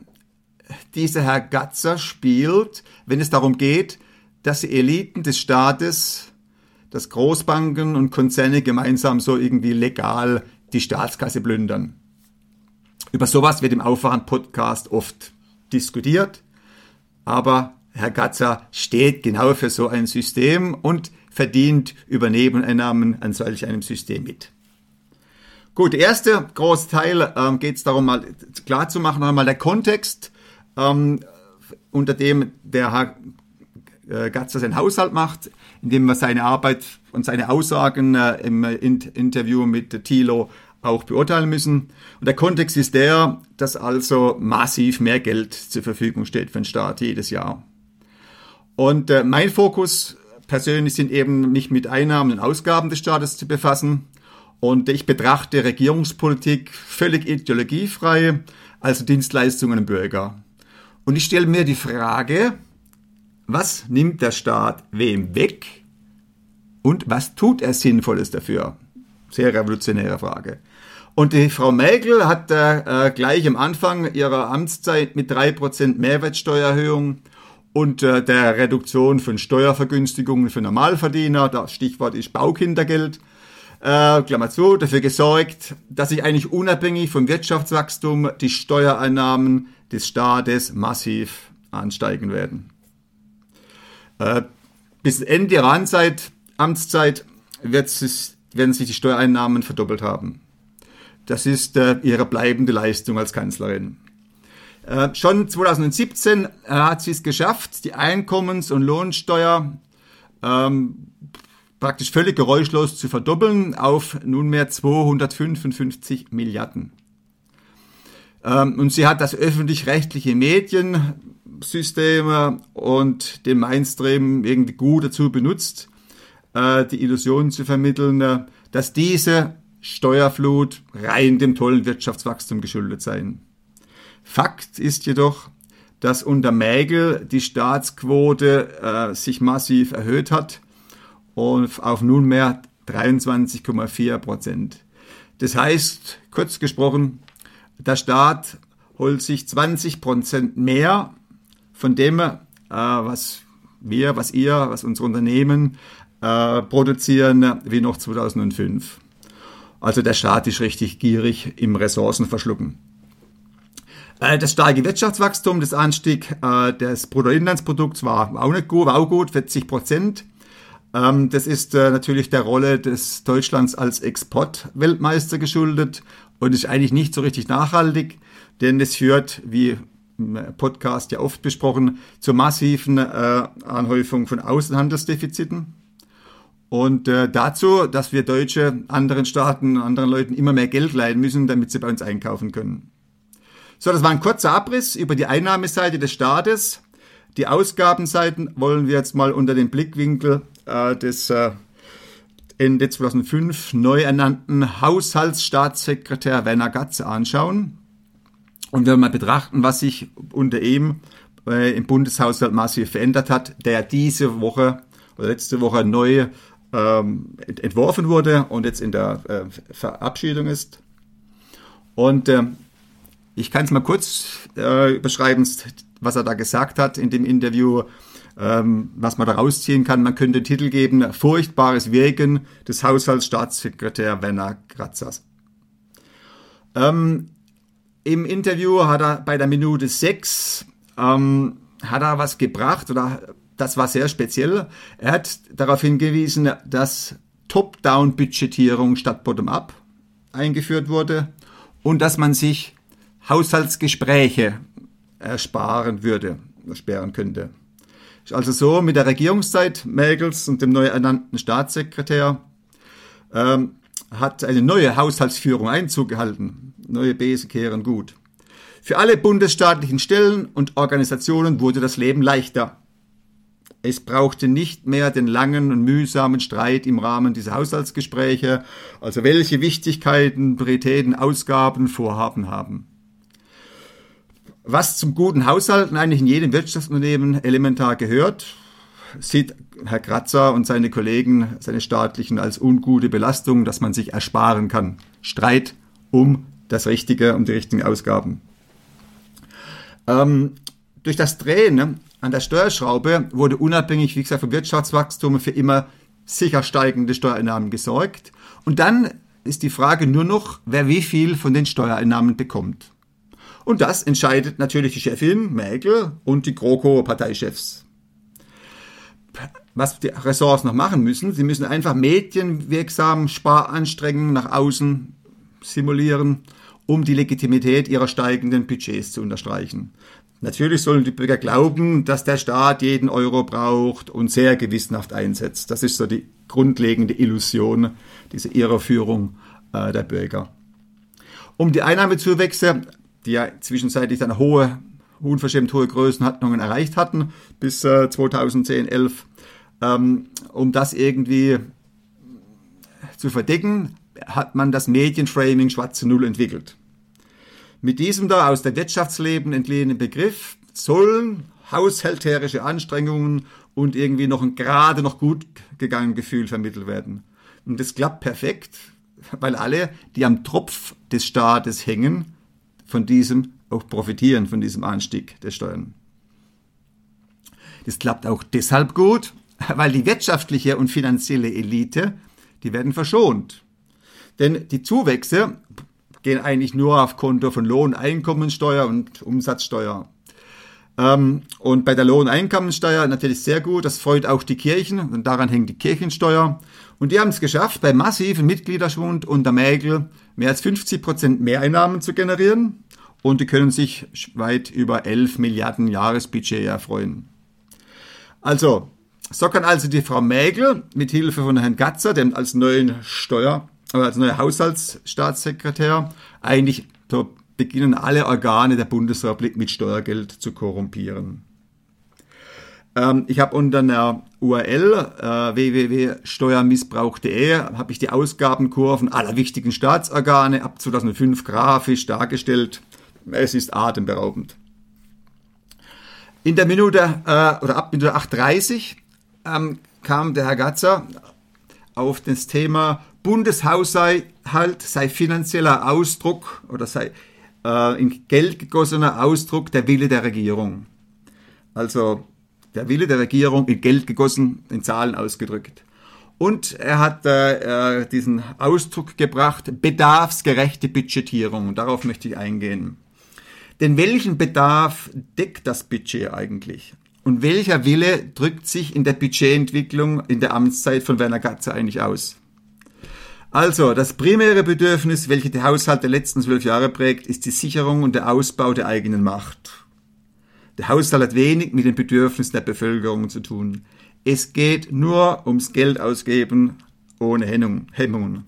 dieser Herr Gatzer spielt, wenn es darum geht, dass die Eliten des Staates, dass Großbanken und Konzerne gemeinsam so irgendwie legal die Staatskasse plündern. Über sowas wird im Aufwand-Podcast oft diskutiert, aber Herr Gatzer steht genau für so ein System und verdient über Nebeneinnahmen an solch einem System mit. Gut, der erste große Teil ähm, geht es darum, mal klar zu machen, einmal der Kontext, ähm, unter dem der Herr äh, Gatzer seinen Haushalt macht, indem wir seine Arbeit und seine Aussagen äh, im in Interview mit Thilo auch beurteilen müssen. Und der Kontext ist der, dass also massiv mehr Geld zur Verfügung steht für den Staat jedes Jahr. Und äh, mein Fokus persönlich sind eben mich mit Einnahmen und Ausgaben des Staates zu befassen. Und ich betrachte Regierungspolitik völlig ideologiefrei, also Dienstleistungen im Bürger. Und ich stelle mir die Frage, was nimmt der Staat wem weg und was tut er Sinnvolles dafür? Sehr revolutionäre Frage. Und die Frau Merkel hat äh, gleich am Anfang ihrer Amtszeit mit drei Prozent Mehrwertsteuererhöhung und äh, der Reduktion von Steuervergünstigungen für Normalverdiener, das Stichwort ist Baukindergeld, äh, Klammer zu, dafür gesorgt, dass sich eigentlich unabhängig vom Wirtschaftswachstum die Steuereinnahmen des Staates massiv ansteigen werden. Äh, bis Ende ihrer Amtszeit, Amtszeit wird es, werden sich die Steuereinnahmen verdoppelt haben. Das ist äh, ihre bleibende Leistung als Kanzlerin. Äh, schon 2017 äh, hat sie es geschafft, die Einkommens- und Lohnsteuer ähm, praktisch völlig geräuschlos zu verdoppeln auf nunmehr 255 Milliarden. Ähm, und sie hat das öffentlich-rechtliche Mediensystem und den Mainstream irgendwie gut dazu benutzt, äh, die Illusion zu vermitteln, äh, dass diese Steuerflut rein dem tollen Wirtschaftswachstum geschuldet seien. Fakt ist jedoch, dass unter Mägel die Staatsquote äh, sich massiv erhöht hat und auf nunmehr 23,4 Prozent. Das heißt, kurz gesprochen, der Staat holt sich 20 Prozent mehr von dem, äh, was wir, was ihr, was unsere Unternehmen äh, produzieren, wie noch 2005. Also der Staat ist richtig gierig im Ressourcenverschlucken. Äh, das starke Wirtschaftswachstum, das Anstieg äh, des Bruttoinlandsprodukts war auch nicht gut, war auch gut, 40 Prozent. Ähm, das ist äh, natürlich der Rolle des Deutschlands als Exportweltmeister geschuldet und ist eigentlich nicht so richtig nachhaltig, denn es führt, wie Podcast ja oft besprochen, zur massiven Anhäufung von Außenhandelsdefiziten. Und dazu, dass wir Deutsche anderen Staaten, anderen Leuten immer mehr Geld leihen müssen, damit sie bei uns einkaufen können. So, das war ein kurzer Abriss über die Einnahmeseite des Staates. Die Ausgabenseiten wollen wir jetzt mal unter dem Blickwinkel äh, des äh, Ende 2005 neu ernannten Haushaltsstaatssekretär Werner Gatze anschauen. Und wir mal betrachten, was sich unter ihm äh, im Bundeshaushalt massiv verändert hat, der diese Woche oder letzte Woche neu ähm, entworfen wurde und jetzt in der äh, Verabschiedung ist. Und ähm, ich kann es mal kurz äh, beschreiben, was er da gesagt hat in dem Interview, ähm, was man da rausziehen kann. Man könnte Titel geben, Furchtbares Wirken des Haushaltsstaatssekretär Werner Kratzers. Ähm, Im Interview hat er bei der Minute 6 ähm, hat er was gebracht oder das war sehr speziell. Er hat darauf hingewiesen, dass Top-Down-Budgetierung statt Bottom-Up eingeführt wurde und dass man sich Haushaltsgespräche ersparen würde, ersparen könnte. Ist also so, mit der Regierungszeit Merkels und dem neu ernannten Staatssekretär ähm, hat eine neue Haushaltsführung Einzug gehalten. Neue Bese kehren gut. Für alle bundesstaatlichen Stellen und Organisationen wurde das Leben leichter. Es brauchte nicht mehr den langen und mühsamen Streit im Rahmen dieser Haushaltsgespräche, also welche Wichtigkeiten, Prioritäten, Ausgaben, Vorhaben haben. Was zum guten Haushalten eigentlich in jedem Wirtschaftsunternehmen elementar gehört, sieht Herr Kratzer und seine Kollegen, seine staatlichen, als ungute Belastung, dass man sich ersparen kann. Streit um das Richtige, um die richtigen Ausgaben. Ähm, durch das Drehen ne, an der Steuerschraube wurde unabhängig, wie gesagt, vom Wirtschaftswachstum für immer sicher steigende Steuereinnahmen gesorgt. Und dann ist die Frage nur noch, wer wie viel von den Steuereinnahmen bekommt. Und das entscheidet natürlich die Chefin Mägel und die GroKo-Parteichefs. Was die Ressorts noch machen müssen, sie müssen einfach medienwirksam Sparanstrengungen nach außen simulieren, um die Legitimität ihrer steigenden Budgets zu unterstreichen. Natürlich sollen die Bürger glauben, dass der Staat jeden Euro braucht und sehr gewissenhaft einsetzt. Das ist so die grundlegende Illusion, diese Irreführung äh, der Bürger. Um die Einnahmezuwächse, die ja zwischenzeitlich dann hohe, unverschämt hohe Größenordnungen erreicht hatten, bis äh, 2010, 11, ähm, um das irgendwie zu verdecken, hat man das Medienframing Schwarze Null entwickelt. Mit diesem da aus dem Wirtschaftsleben entliehenen Begriff sollen haushälterische Anstrengungen und irgendwie noch ein gerade noch gut gegangen Gefühl vermittelt werden. Und das klappt perfekt, weil alle, die am Tropf des Staates hängen, von diesem auch profitieren, von diesem Anstieg der Steuern. Das klappt auch deshalb gut, weil die wirtschaftliche und finanzielle Elite, die werden verschont. Denn die Zuwächse gehen eigentlich nur auf Konto von Lohn, Einkommensteuer und Umsatzsteuer. Ähm, und bei der Lohneinkommensteuer natürlich sehr gut, das freut auch die Kirchen und daran hängt die Kirchensteuer. Und die haben es geschafft, bei massiven Mitgliederschwund unter Mägel mehr als 50 Prozent Mehreinnahmen zu generieren. Und die können sich weit über 11 Milliarden Jahresbudget erfreuen. Also, so kann also die Frau Mägel mit Hilfe von Herrn Gatzer, dem als neuen Steuer als neuer Haushaltsstaatssekretär eigentlich beginnen alle Organe der Bundesrepublik mit Steuergeld zu korrumpieren. Ähm, ich habe unter einer URL äh, www.steuermissbrauch.de habe ich die Ausgabenkurven aller wichtigen Staatsorgane ab 2005 grafisch dargestellt. Es ist atemberaubend. In der Minute äh, oder ab Minute 8.30 ähm, kam der Herr Gatzer auf das Thema Bundeshaushalt sei finanzieller Ausdruck oder sei äh, in Geld gegossener Ausdruck der Wille der Regierung. Also der Wille der Regierung in Geld gegossen, in Zahlen ausgedrückt. Und er hat äh, äh diesen Ausdruck gebracht, bedarfsgerechte Budgetierung. Und darauf möchte ich eingehen. Denn welchen Bedarf deckt das Budget eigentlich? Und welcher Wille drückt sich in der Budgetentwicklung in der Amtszeit von Werner Gatze eigentlich aus? Also, das primäre Bedürfnis, welches die Haushalte der letzten zwölf Jahre prägt, ist die Sicherung und der Ausbau der eigenen Macht. Der Haushalt hat wenig mit den Bedürfnissen der Bevölkerung zu tun. Es geht nur ums Geld ausgeben ohne Hemmungen.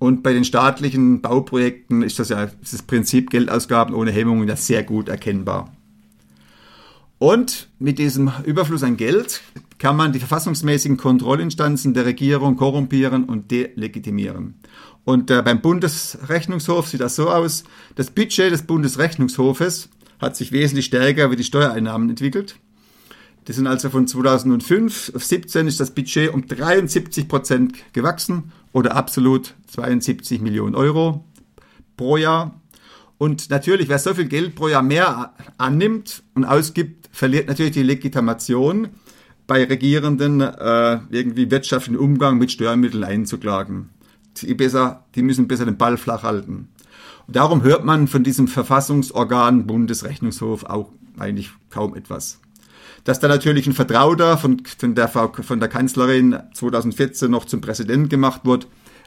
Und bei den staatlichen Bauprojekten ist das ja das Prinzip Geldausgaben ohne Hemmungen ja sehr gut erkennbar. Und mit diesem Überfluss an Geld kann man die verfassungsmäßigen Kontrollinstanzen der Regierung korrumpieren und delegitimieren. Und äh, beim Bundesrechnungshof sieht das so aus, das Budget des Bundesrechnungshofes hat sich wesentlich stärker wie die Steuereinnahmen entwickelt. Die sind also von 2005 auf 17 ist das Budget um 73 Prozent gewachsen oder absolut 72 Millionen Euro pro Jahr. Und natürlich, wer so viel Geld pro Jahr mehr annimmt und ausgibt, verliert natürlich die Legitimation bei Regierenden äh, irgendwie wirtschaftlichen Umgang mit Steuermitteln einzuklagen. Die, besser, die müssen besser den Ball flach halten. Und darum hört man von diesem Verfassungsorgan Bundesrechnungshof auch eigentlich kaum etwas. Dass da natürlich ein Vertrauter von, von, der, von der Kanzlerin 2014 noch zum Präsident gemacht wird,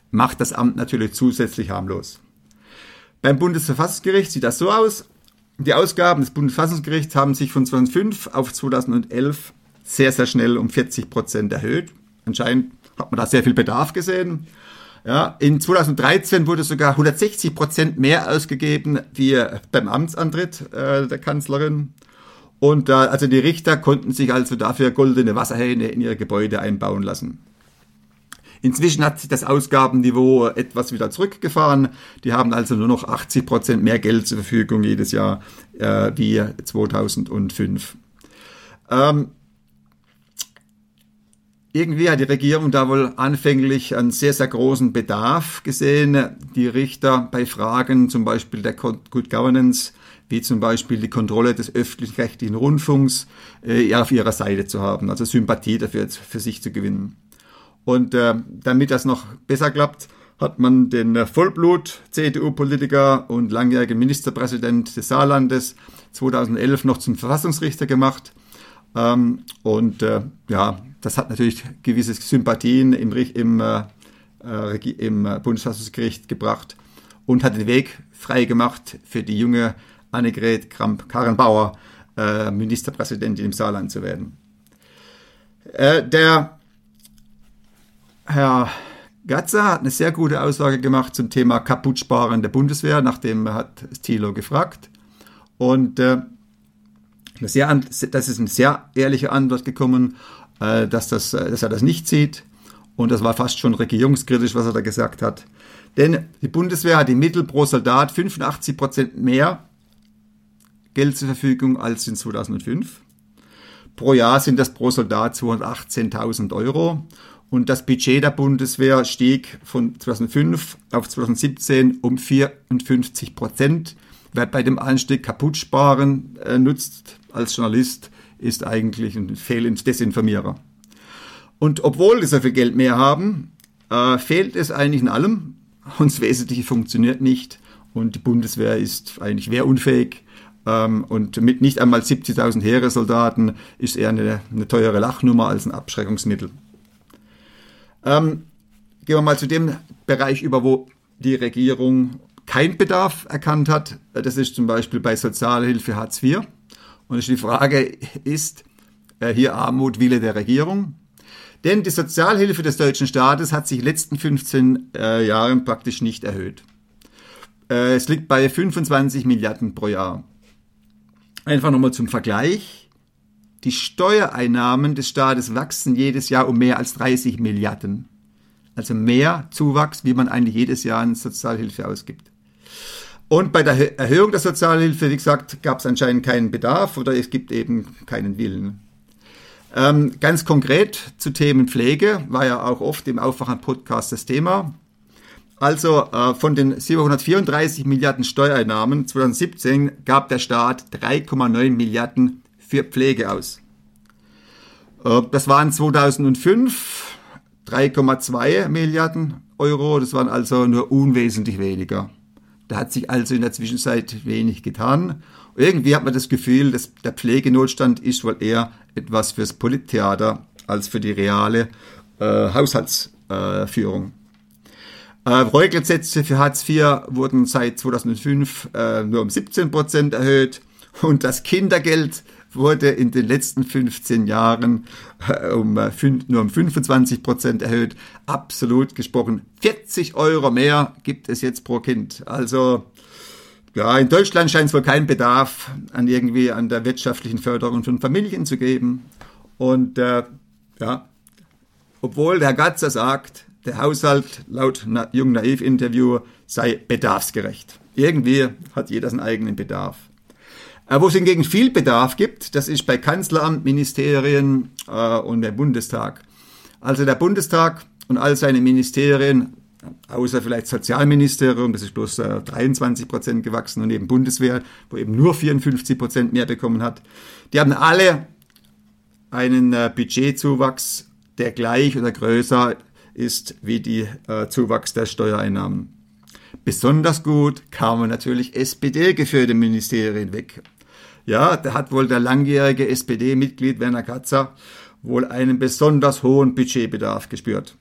macht das Amt natürlich zusätzlich harmlos. Beim Bundesverfassungsgericht sieht das so aus. Die Ausgaben des Bundesverfassungsgerichts haben sich von 2005 auf 2011 sehr, sehr schnell um 40 Prozent erhöht. Anscheinend hat man da sehr viel Bedarf gesehen. Ja, in 2013 wurde sogar 160 Prozent mehr ausgegeben wie beim Amtsantritt äh, der Kanzlerin. Und äh, also die Richter konnten sich also dafür goldene Wasserhähne in ihre Gebäude einbauen lassen. Inzwischen hat sich das Ausgabenniveau etwas wieder zurückgefahren. Die haben also nur noch 80 Prozent mehr Geld zur Verfügung jedes Jahr äh, wie 2005. Ähm, irgendwie hat die Regierung da wohl anfänglich einen sehr, sehr großen Bedarf gesehen, die Richter bei Fragen zum Beispiel der Good Governance, wie zum Beispiel die Kontrolle des öffentlich-rechtlichen Rundfunks, äh, auf ihrer Seite zu haben, also Sympathie dafür für sich zu gewinnen. Und äh, damit das noch besser klappt, hat man den äh, Vollblut-CDU-Politiker und langjährigen Ministerpräsident des Saarlandes 2011 noch zum Verfassungsrichter gemacht. Ähm, und äh, ja, das hat natürlich gewisse Sympathien im, im, äh, äh im äh, Bundesverfassungsgericht gebracht und hat den Weg frei gemacht für die junge Annegret Kramp-Karrenbauer, äh, Ministerpräsidentin im Saarland zu werden. Äh, der Herr Gatzer hat eine sehr gute Aussage gemacht zum Thema Kaputtsparen der Bundeswehr, nachdem hat Thilo gefragt. Und äh, sehr, das ist eine sehr ehrliche Antwort gekommen, äh, dass, das, äh, dass er das nicht sieht. Und das war fast schon regierungskritisch, was er da gesagt hat. Denn die Bundeswehr hat die Mittel pro Soldat 85 Prozent mehr Geld zur Verfügung als in 2005. Pro Jahr sind das pro Soldat 218.000 Euro. Und das Budget der Bundeswehr stieg von 2005 auf 2017 um 54 Prozent. Wer bei dem Anstieg Kaputtsparen äh, nutzt als Journalist, ist eigentlich ein fehlend Desinformierer. Und obwohl wir so viel Geld mehr haben, äh, fehlt es eigentlich in allem. Und das Wesentliche funktioniert nicht. Und die Bundeswehr ist eigentlich wehrunfähig. Ähm, und mit nicht einmal 70.000 Heeressoldaten ist eher eine, eine teure Lachnummer als ein Abschreckungsmittel. Ähm, gehen wir mal zu dem Bereich über, wo die Regierung keinen Bedarf erkannt hat. Das ist zum Beispiel bei Sozialhilfe Hartz IV. Und die Frage ist äh, hier Armut, Wille der Regierung. Denn die Sozialhilfe des deutschen Staates hat sich in den letzten 15 äh, Jahren praktisch nicht erhöht. Äh, es liegt bei 25 Milliarden pro Jahr. Einfach nochmal zum Vergleich. Die Steuereinnahmen des Staates wachsen jedes Jahr um mehr als 30 Milliarden. Also mehr Zuwachs, wie man eigentlich jedes Jahr in Sozialhilfe ausgibt. Und bei der Erhöhung der Sozialhilfe, wie gesagt, gab es anscheinend keinen Bedarf oder es gibt eben keinen Willen. Ähm, ganz konkret zu Themen Pflege war ja auch oft im Aufwachen-Podcast das Thema. Also äh, von den 734 Milliarden Steuereinnahmen 2017 gab der Staat 3,9 Milliarden für Pflege aus. Äh, das waren 2005 3,2 Milliarden Euro, das waren also nur unwesentlich weniger. Da hat sich also in der Zwischenzeit wenig getan. Irgendwie hat man das Gefühl, dass der Pflegenotstand ist wohl eher etwas fürs Polittheater als für die reale äh, Haushaltsführung. Äh, Reugelsätze für Hartz IV wurden seit 2005 äh, nur um 17 Prozent erhöht und das Kindergeld wurde in den letzten 15 Jahren äh, um, äh, nur um 25 Prozent erhöht. Absolut gesprochen, 40 Euro mehr gibt es jetzt pro Kind. Also ja, in Deutschland scheint es wohl keinen Bedarf an irgendwie an der wirtschaftlichen Förderung von Familien zu geben. Und äh, ja, obwohl Herr Gatzer sagt, der Haushalt laut Jung Naiv Interview sei bedarfsgerecht. Irgendwie hat jeder seinen eigenen Bedarf. Äh, wo es hingegen viel Bedarf gibt, das ist bei Kanzleramt, Ministerien äh, und der Bundestag. Also der Bundestag und all seine Ministerien, außer vielleicht Sozialministerium, das ist bloß äh, 23 Prozent gewachsen und eben Bundeswehr, wo eben nur 54 Prozent mehr bekommen hat, die haben alle einen äh, Budgetzuwachs, der gleich oder größer ist wie die äh, Zuwachs der Steuereinnahmen. Besonders gut kamen natürlich SPD-geführte Ministerien weg. Ja, da hat wohl der langjährige SPD-Mitglied Werner Katzer wohl einen besonders hohen Budgetbedarf gespürt.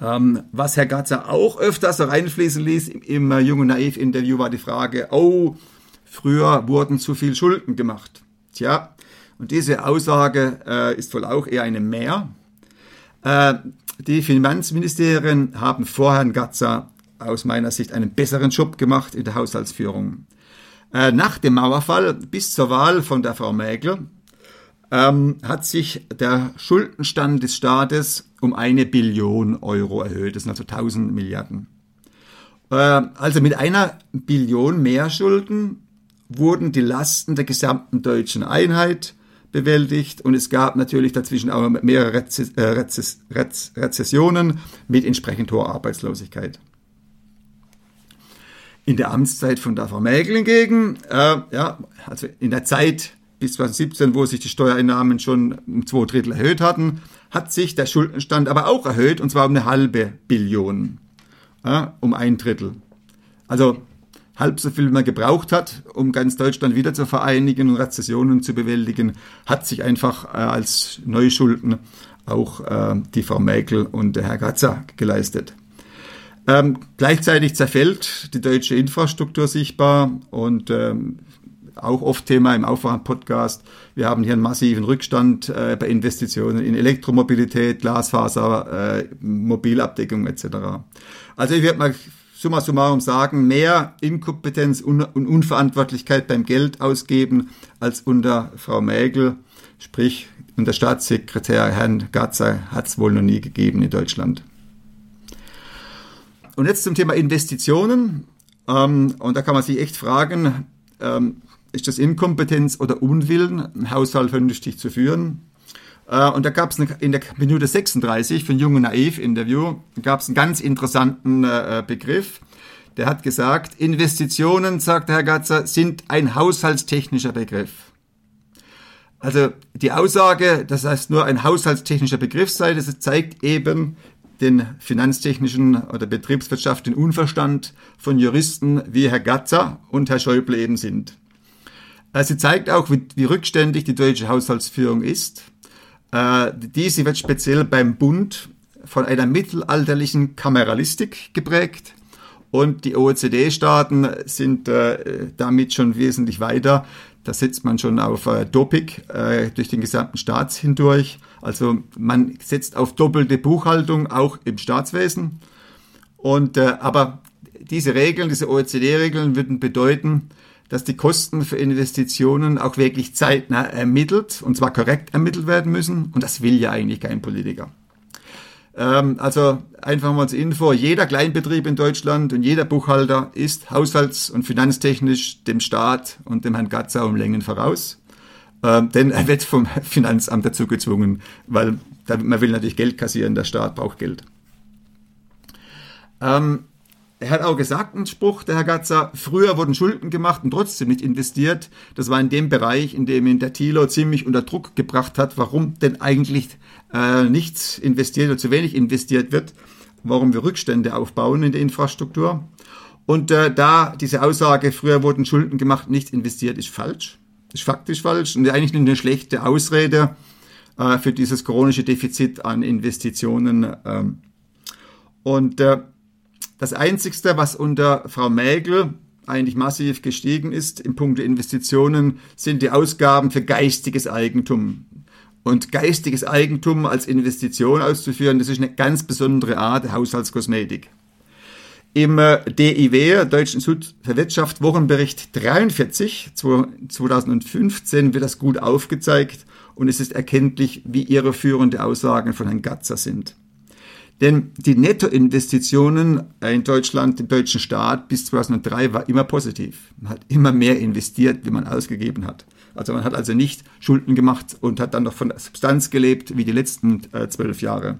Ähm, was Herr Katzer auch öfters reinfließen ließ im, im äh, Jung Naiv-Interview war die Frage, oh, früher wurden zu viel Schulden gemacht. Tja, und diese Aussage äh, ist wohl auch eher eine Mehr. Äh, die Finanzministerien haben vor Herrn Gatzer aus meiner Sicht einen besseren Job gemacht in der Haushaltsführung. Äh, nach dem Mauerfall bis zur Wahl von der Frau Mägel ähm, hat sich der Schuldenstand des Staates um eine Billion Euro erhöht. Das sind also 1000 Milliarden. Äh, also mit einer Billion mehr Schulden wurden die Lasten der gesamten deutschen Einheit bewältigt und es gab natürlich dazwischen auch mehrere Rezess äh, Rezess Rezess Rezessionen mit entsprechend hoher Arbeitslosigkeit. In der Amtszeit von der Frau Merkel hingegen, äh, ja, also in der Zeit bis 2017, wo sich die Steuereinnahmen schon um zwei Drittel erhöht hatten, hat sich der Schuldenstand aber auch erhöht, und zwar um eine halbe Billion, ja, um ein Drittel. Also halb so viel man gebraucht hat, um ganz Deutschland wieder zu vereinigen und Rezessionen zu bewältigen, hat sich einfach äh, als Neuschulden auch äh, die Frau Merkel und der Herr Gatzer geleistet. Ähm, gleichzeitig zerfällt die deutsche Infrastruktur sichtbar und ähm, auch oft Thema im Aufwand-Podcast. Wir haben hier einen massiven Rückstand äh, bei Investitionen in Elektromobilität, Glasfaser, äh, Mobilabdeckung etc. Also ich werde mal summa summarum sagen, mehr Inkompetenz und Unverantwortlichkeit beim Geld ausgeben als unter Frau Mägel, sprich unter Staatssekretär Herrn Gatzer hat es wohl noch nie gegeben in Deutschland. Und jetzt zum Thema Investitionen. Ähm, und da kann man sich echt fragen, ähm, ist das Inkompetenz oder Unwillen, einen Haushalt vernünftig zu führen? Äh, und da gab es in der Minute 36 von Jung und Naiv Interview, gab es einen ganz interessanten äh, Begriff. Der hat gesagt, Investitionen, sagt Herr Gatzer, sind ein haushaltstechnischer Begriff. Also die Aussage, dass das nur ein haushaltstechnischer Begriff sei, das zeigt eben, den finanztechnischen oder betriebswirtschaftlichen Unverstand von Juristen wie Herr Gatzer und Herr Schäuble eben sind. Äh, sie zeigt auch, wie, wie rückständig die deutsche Haushaltsführung ist. Äh, diese wird speziell beim Bund von einer mittelalterlichen Kameralistik geprägt und die OECD-Staaten sind äh, damit schon wesentlich weiter. Da setzt man schon auf äh, Dopik äh, durch den gesamten Staat hindurch. Also man setzt auf doppelte Buchhaltung auch im Staatswesen. Und äh, aber diese Regeln, diese OECD-Regeln würden bedeuten, dass die Kosten für Investitionen auch wirklich zeitnah ermittelt und zwar korrekt ermittelt werden müssen. Und das will ja eigentlich kein Politiker. Ähm, also einfach mal zur Info, jeder Kleinbetrieb in Deutschland und jeder Buchhalter ist haushalts- und finanztechnisch dem Staat und dem Herrn Gatzer um Längen voraus. Ähm, denn er wird vom Finanzamt dazu gezwungen, weil man will natürlich Geld kassieren, der Staat braucht Geld. Ähm, er hat auch gesagt, ein Spruch, der Herr Gatzer, früher wurden Schulden gemacht und trotzdem nicht investiert. Das war in dem Bereich, in dem ihn der Thilo ziemlich unter Druck gebracht hat, warum denn eigentlich äh, nichts investiert oder zu wenig investiert wird, warum wir Rückstände aufbauen in der Infrastruktur. Und äh, da diese Aussage, früher wurden Schulden gemacht, nichts investiert, ist falsch. Ist faktisch falsch und eigentlich eine schlechte Ausrede äh, für dieses chronische Defizit an Investitionen. Ähm. Und äh, das Einzigste, was unter Frau Mägel eigentlich massiv gestiegen ist im Punkt der Investitionen, sind die Ausgaben für geistiges Eigentum. Und geistiges Eigentum als Investition auszuführen, das ist eine ganz besondere Art Haushaltskosmetik. Im äh, DIW, Deutschen Institut für Wirtschaft, Wochenbericht 43 2015 wird das gut aufgezeigt und es ist erkenntlich, wie irreführende Aussagen von Herrn Gatzer sind. Denn die Nettoinvestitionen in Deutschland, im deutschen Staat bis 2003 war immer positiv. Man hat immer mehr investiert, wie man ausgegeben hat. Also man hat also nicht Schulden gemacht und hat dann noch von der Substanz gelebt wie die letzten äh, zwölf Jahre.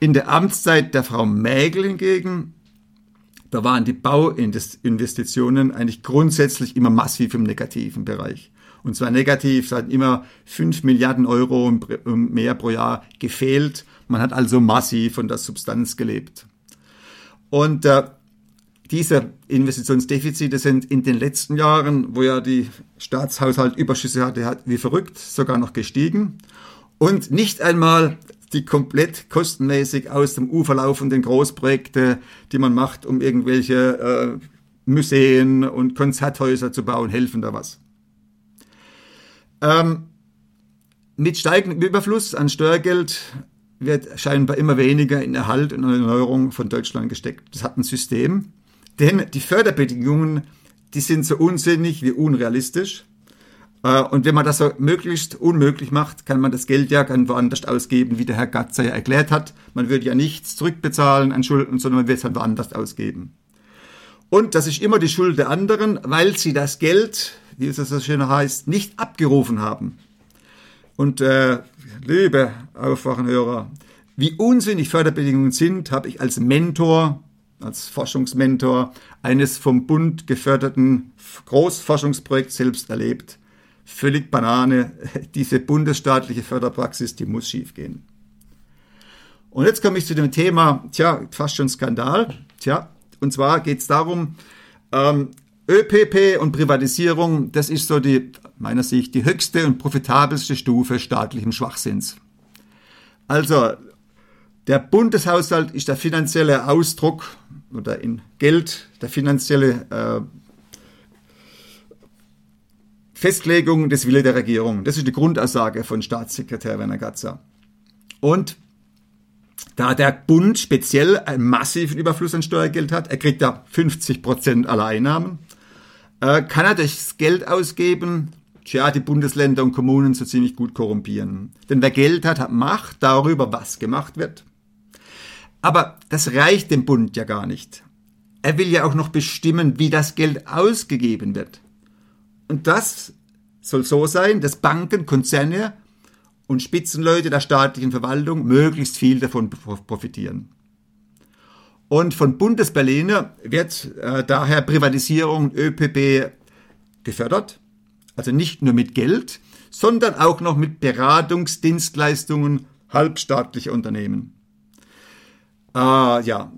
In der Amtszeit der Frau Mägel hingegen, da waren die Bauinvestitionen eigentlich grundsätzlich immer massiv im negativen Bereich. Und zwar negativ, es hat immer fünf Milliarden Euro mehr pro Jahr gefehlt man hat also massiv von der Substanz gelebt. Und äh, diese Investitionsdefizite sind in den letzten Jahren, wo ja die Staatshaushalt Überschüsse hatte, hat wie verrückt sogar noch gestiegen. Und nicht einmal die komplett kostenmäßig aus dem Ufer laufenden Großprojekte, die man macht, um irgendwelche äh, Museen und Konzerthäuser zu bauen, helfen da was. Ähm, mit steigendem Überfluss an Steuergeld wird scheinbar immer weniger in Erhalt und Erneuerung von Deutschland gesteckt. Das hat ein System, denn die Förderbedingungen die sind so unsinnig wie unrealistisch. Äh, und wenn man das so möglichst unmöglich macht, kann man das Geld ja ganz woanders ausgeben, wie der Herr Gatzer ja erklärt hat. Man würde ja nichts zurückbezahlen an Schulden, sondern man wird es halt woanders ausgeben. Und das ist immer die Schuld der anderen, weil sie das Geld, wie es so schön heißt, nicht abgerufen haben. Und äh, liebe Aufwachenhörer, wie unsinnig Förderbedingungen sind, habe ich als Mentor, als Forschungsmentor eines vom Bund geförderten Großforschungsprojekts selbst erlebt. Völlig Banane, diese bundesstaatliche Förderpraxis, die muss schiefgehen. Und jetzt komme ich zu dem Thema, tja, fast schon Skandal. Tja, und zwar geht es darum, ähm, ÖPP und Privatisierung, das ist so die, meiner Sicht, die höchste und profitabelste Stufe staatlichen Schwachsinns. Also, der Bundeshaushalt ist der finanzielle Ausdruck oder in Geld der finanzielle äh, Festlegung des Wille der Regierung. Das ist die Grundaussage von Staatssekretär Werner Gatzer. Und da der Bund speziell einen massiven Überfluss an Steuergeld hat, er kriegt ja 50 Prozent aller Einnahmen, äh, kann er das Geld ausgeben, tja, die Bundesländer und Kommunen so ziemlich gut korrumpieren. Denn wer Geld hat, hat Macht darüber, was gemacht wird. Aber das reicht dem Bund ja gar nicht. Er will ja auch noch bestimmen, wie das Geld ausgegeben wird. Und das soll so sein, dass Banken, Konzerne und Spitzenleute der staatlichen Verwaltung möglichst viel davon profitieren. Und von Bundesberliner wird äh, daher Privatisierung ÖPB gefördert, also nicht nur mit Geld, sondern auch noch mit Beratungsdienstleistungen halbstaatlicher Unternehmen. Äh, ja,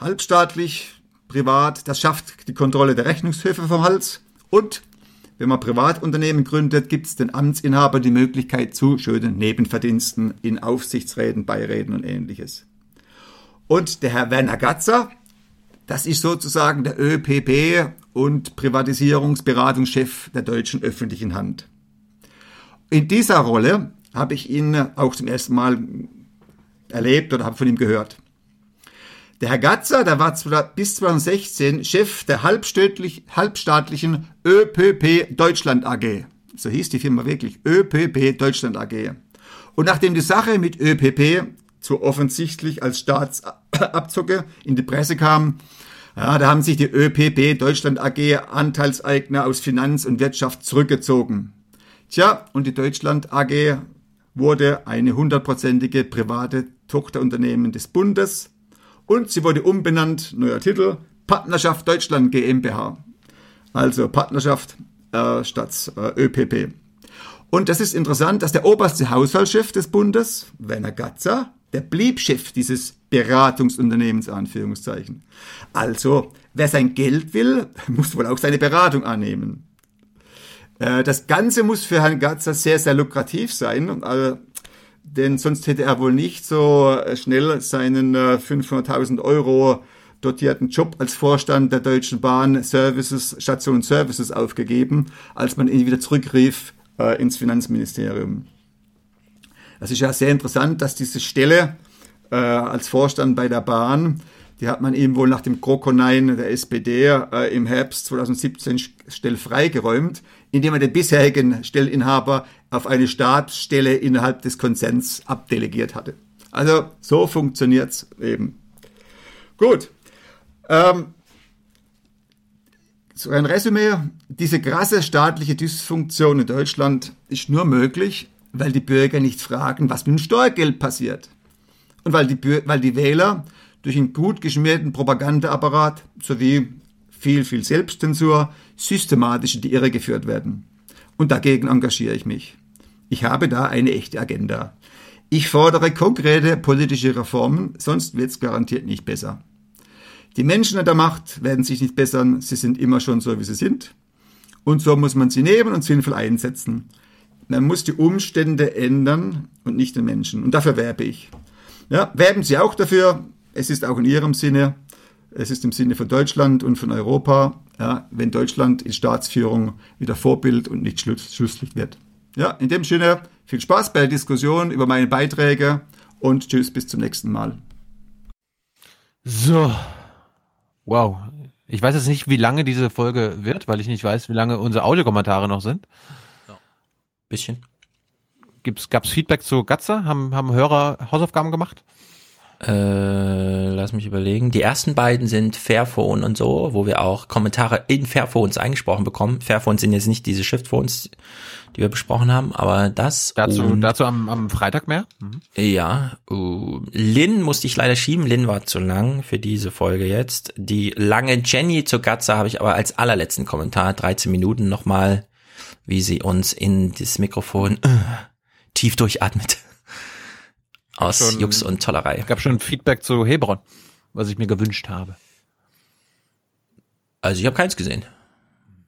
halbstaatlich, privat, das schafft die Kontrolle der Rechnungshöfe vom Hals und wenn man Privatunternehmen gründet, gibt es den Amtsinhaber die Möglichkeit zu schönen Nebenverdiensten in Aufsichtsräten, Beiräten und ähnliches. Und der Herr Werner Gatzer, das ist sozusagen der ÖPP und Privatisierungsberatungschef der deutschen öffentlichen Hand. In dieser Rolle habe ich ihn auch zum ersten Mal erlebt oder habe von ihm gehört. Der Herr Gatzer, der war bis 2016 Chef der halbstaatlichen ÖPP Deutschland AG. So hieß die Firma wirklich, ÖPP Deutschland AG. Und nachdem die Sache mit ÖPP zu offensichtlich als Staatsabzocke in die Presse kam, ja, da haben sich die ÖPP Deutschland AG Anteilseigner aus Finanz und Wirtschaft zurückgezogen. Tja, und die Deutschland AG wurde eine hundertprozentige private Tochterunternehmen des Bundes und sie wurde umbenannt, neuer Titel, Partnerschaft Deutschland GmbH. Also Partnerschaft äh, statt äh, ÖPP. Und das ist interessant, dass der oberste Haushaltschef des Bundes, Werner Gatzer, der blieb Chef dieses Beratungsunternehmens, Anführungszeichen. Also, wer sein Geld will, muss wohl auch seine Beratung annehmen. Äh, das Ganze muss für Herrn Gatzer sehr, sehr lukrativ sein. Also, denn sonst hätte er wohl nicht so äh, schnell seinen 500.000 äh, Euro dotierten Job als Vorstand der Deutschen Bahn Services, Station Services aufgegeben, als man ihn wieder zurückrief äh, ins Finanzministerium. Das ist ja sehr interessant, dass diese Stelle äh, als Vorstand bei der Bahn, die hat man ihm wohl nach dem Krokonein der SPD äh, im Herbst 2017 schnell freigeräumt indem er den bisherigen Stellinhaber auf eine Stabsstelle innerhalb des Konsens abdelegiert hatte. Also so funktioniert's eben. Gut. Ähm, so ein Resümee. Diese krasse staatliche Dysfunktion in Deutschland ist nur möglich, weil die Bürger nicht fragen, was mit dem Steuergeld passiert. Und weil die, weil die Wähler durch einen gut geschmierten Propagandaapparat sowie viel, viel Selbstzensur systematisch in die Irre geführt werden. Und dagegen engagiere ich mich. Ich habe da eine echte Agenda. Ich fordere konkrete politische Reformen, sonst wird es garantiert nicht besser. Die Menschen an der Macht werden sich nicht bessern, sie sind immer schon so, wie sie sind. Und so muss man sie nehmen und sinnvoll einsetzen. Man muss die Umstände ändern und nicht den Menschen. Und dafür werbe ich. Ja, werben Sie auch dafür. Es ist auch in Ihrem Sinne. Es ist im Sinne von Deutschland und von Europa, ja, wenn Deutschland in Staatsführung wieder Vorbild und nicht Schlusslicht wird. Ja, in dem Sinne, viel Spaß bei der Diskussion über meine Beiträge und tschüss, bis zum nächsten Mal. So, wow. Ich weiß jetzt nicht, wie lange diese Folge wird, weil ich nicht weiß, wie lange unsere Audiokommentare noch sind. Bisschen. Gibt's, gab's Feedback zu Gatze? Haben, haben Hörer Hausaufgaben gemacht? Äh, lass mich überlegen. Die ersten beiden sind Fairphone und so, wo wir auch Kommentare in Fairphones eingesprochen bekommen. Fairphones sind jetzt nicht diese Shiftphones, die wir besprochen haben, aber das. Dazu, dazu am, am Freitag mehr? Mhm. Ja, uh, Lin musste ich leider schieben. Lin war zu lang für diese Folge jetzt. Die lange Jenny zur Gatze habe ich aber als allerletzten Kommentar, 13 Minuten nochmal, wie sie uns in das Mikrofon äh, tief durchatmet. Aus Schon- Jux und Tollerei. Gab schon Feedback zu Hebron, was ich mir gewünscht habe. Also ich habe keins gesehen.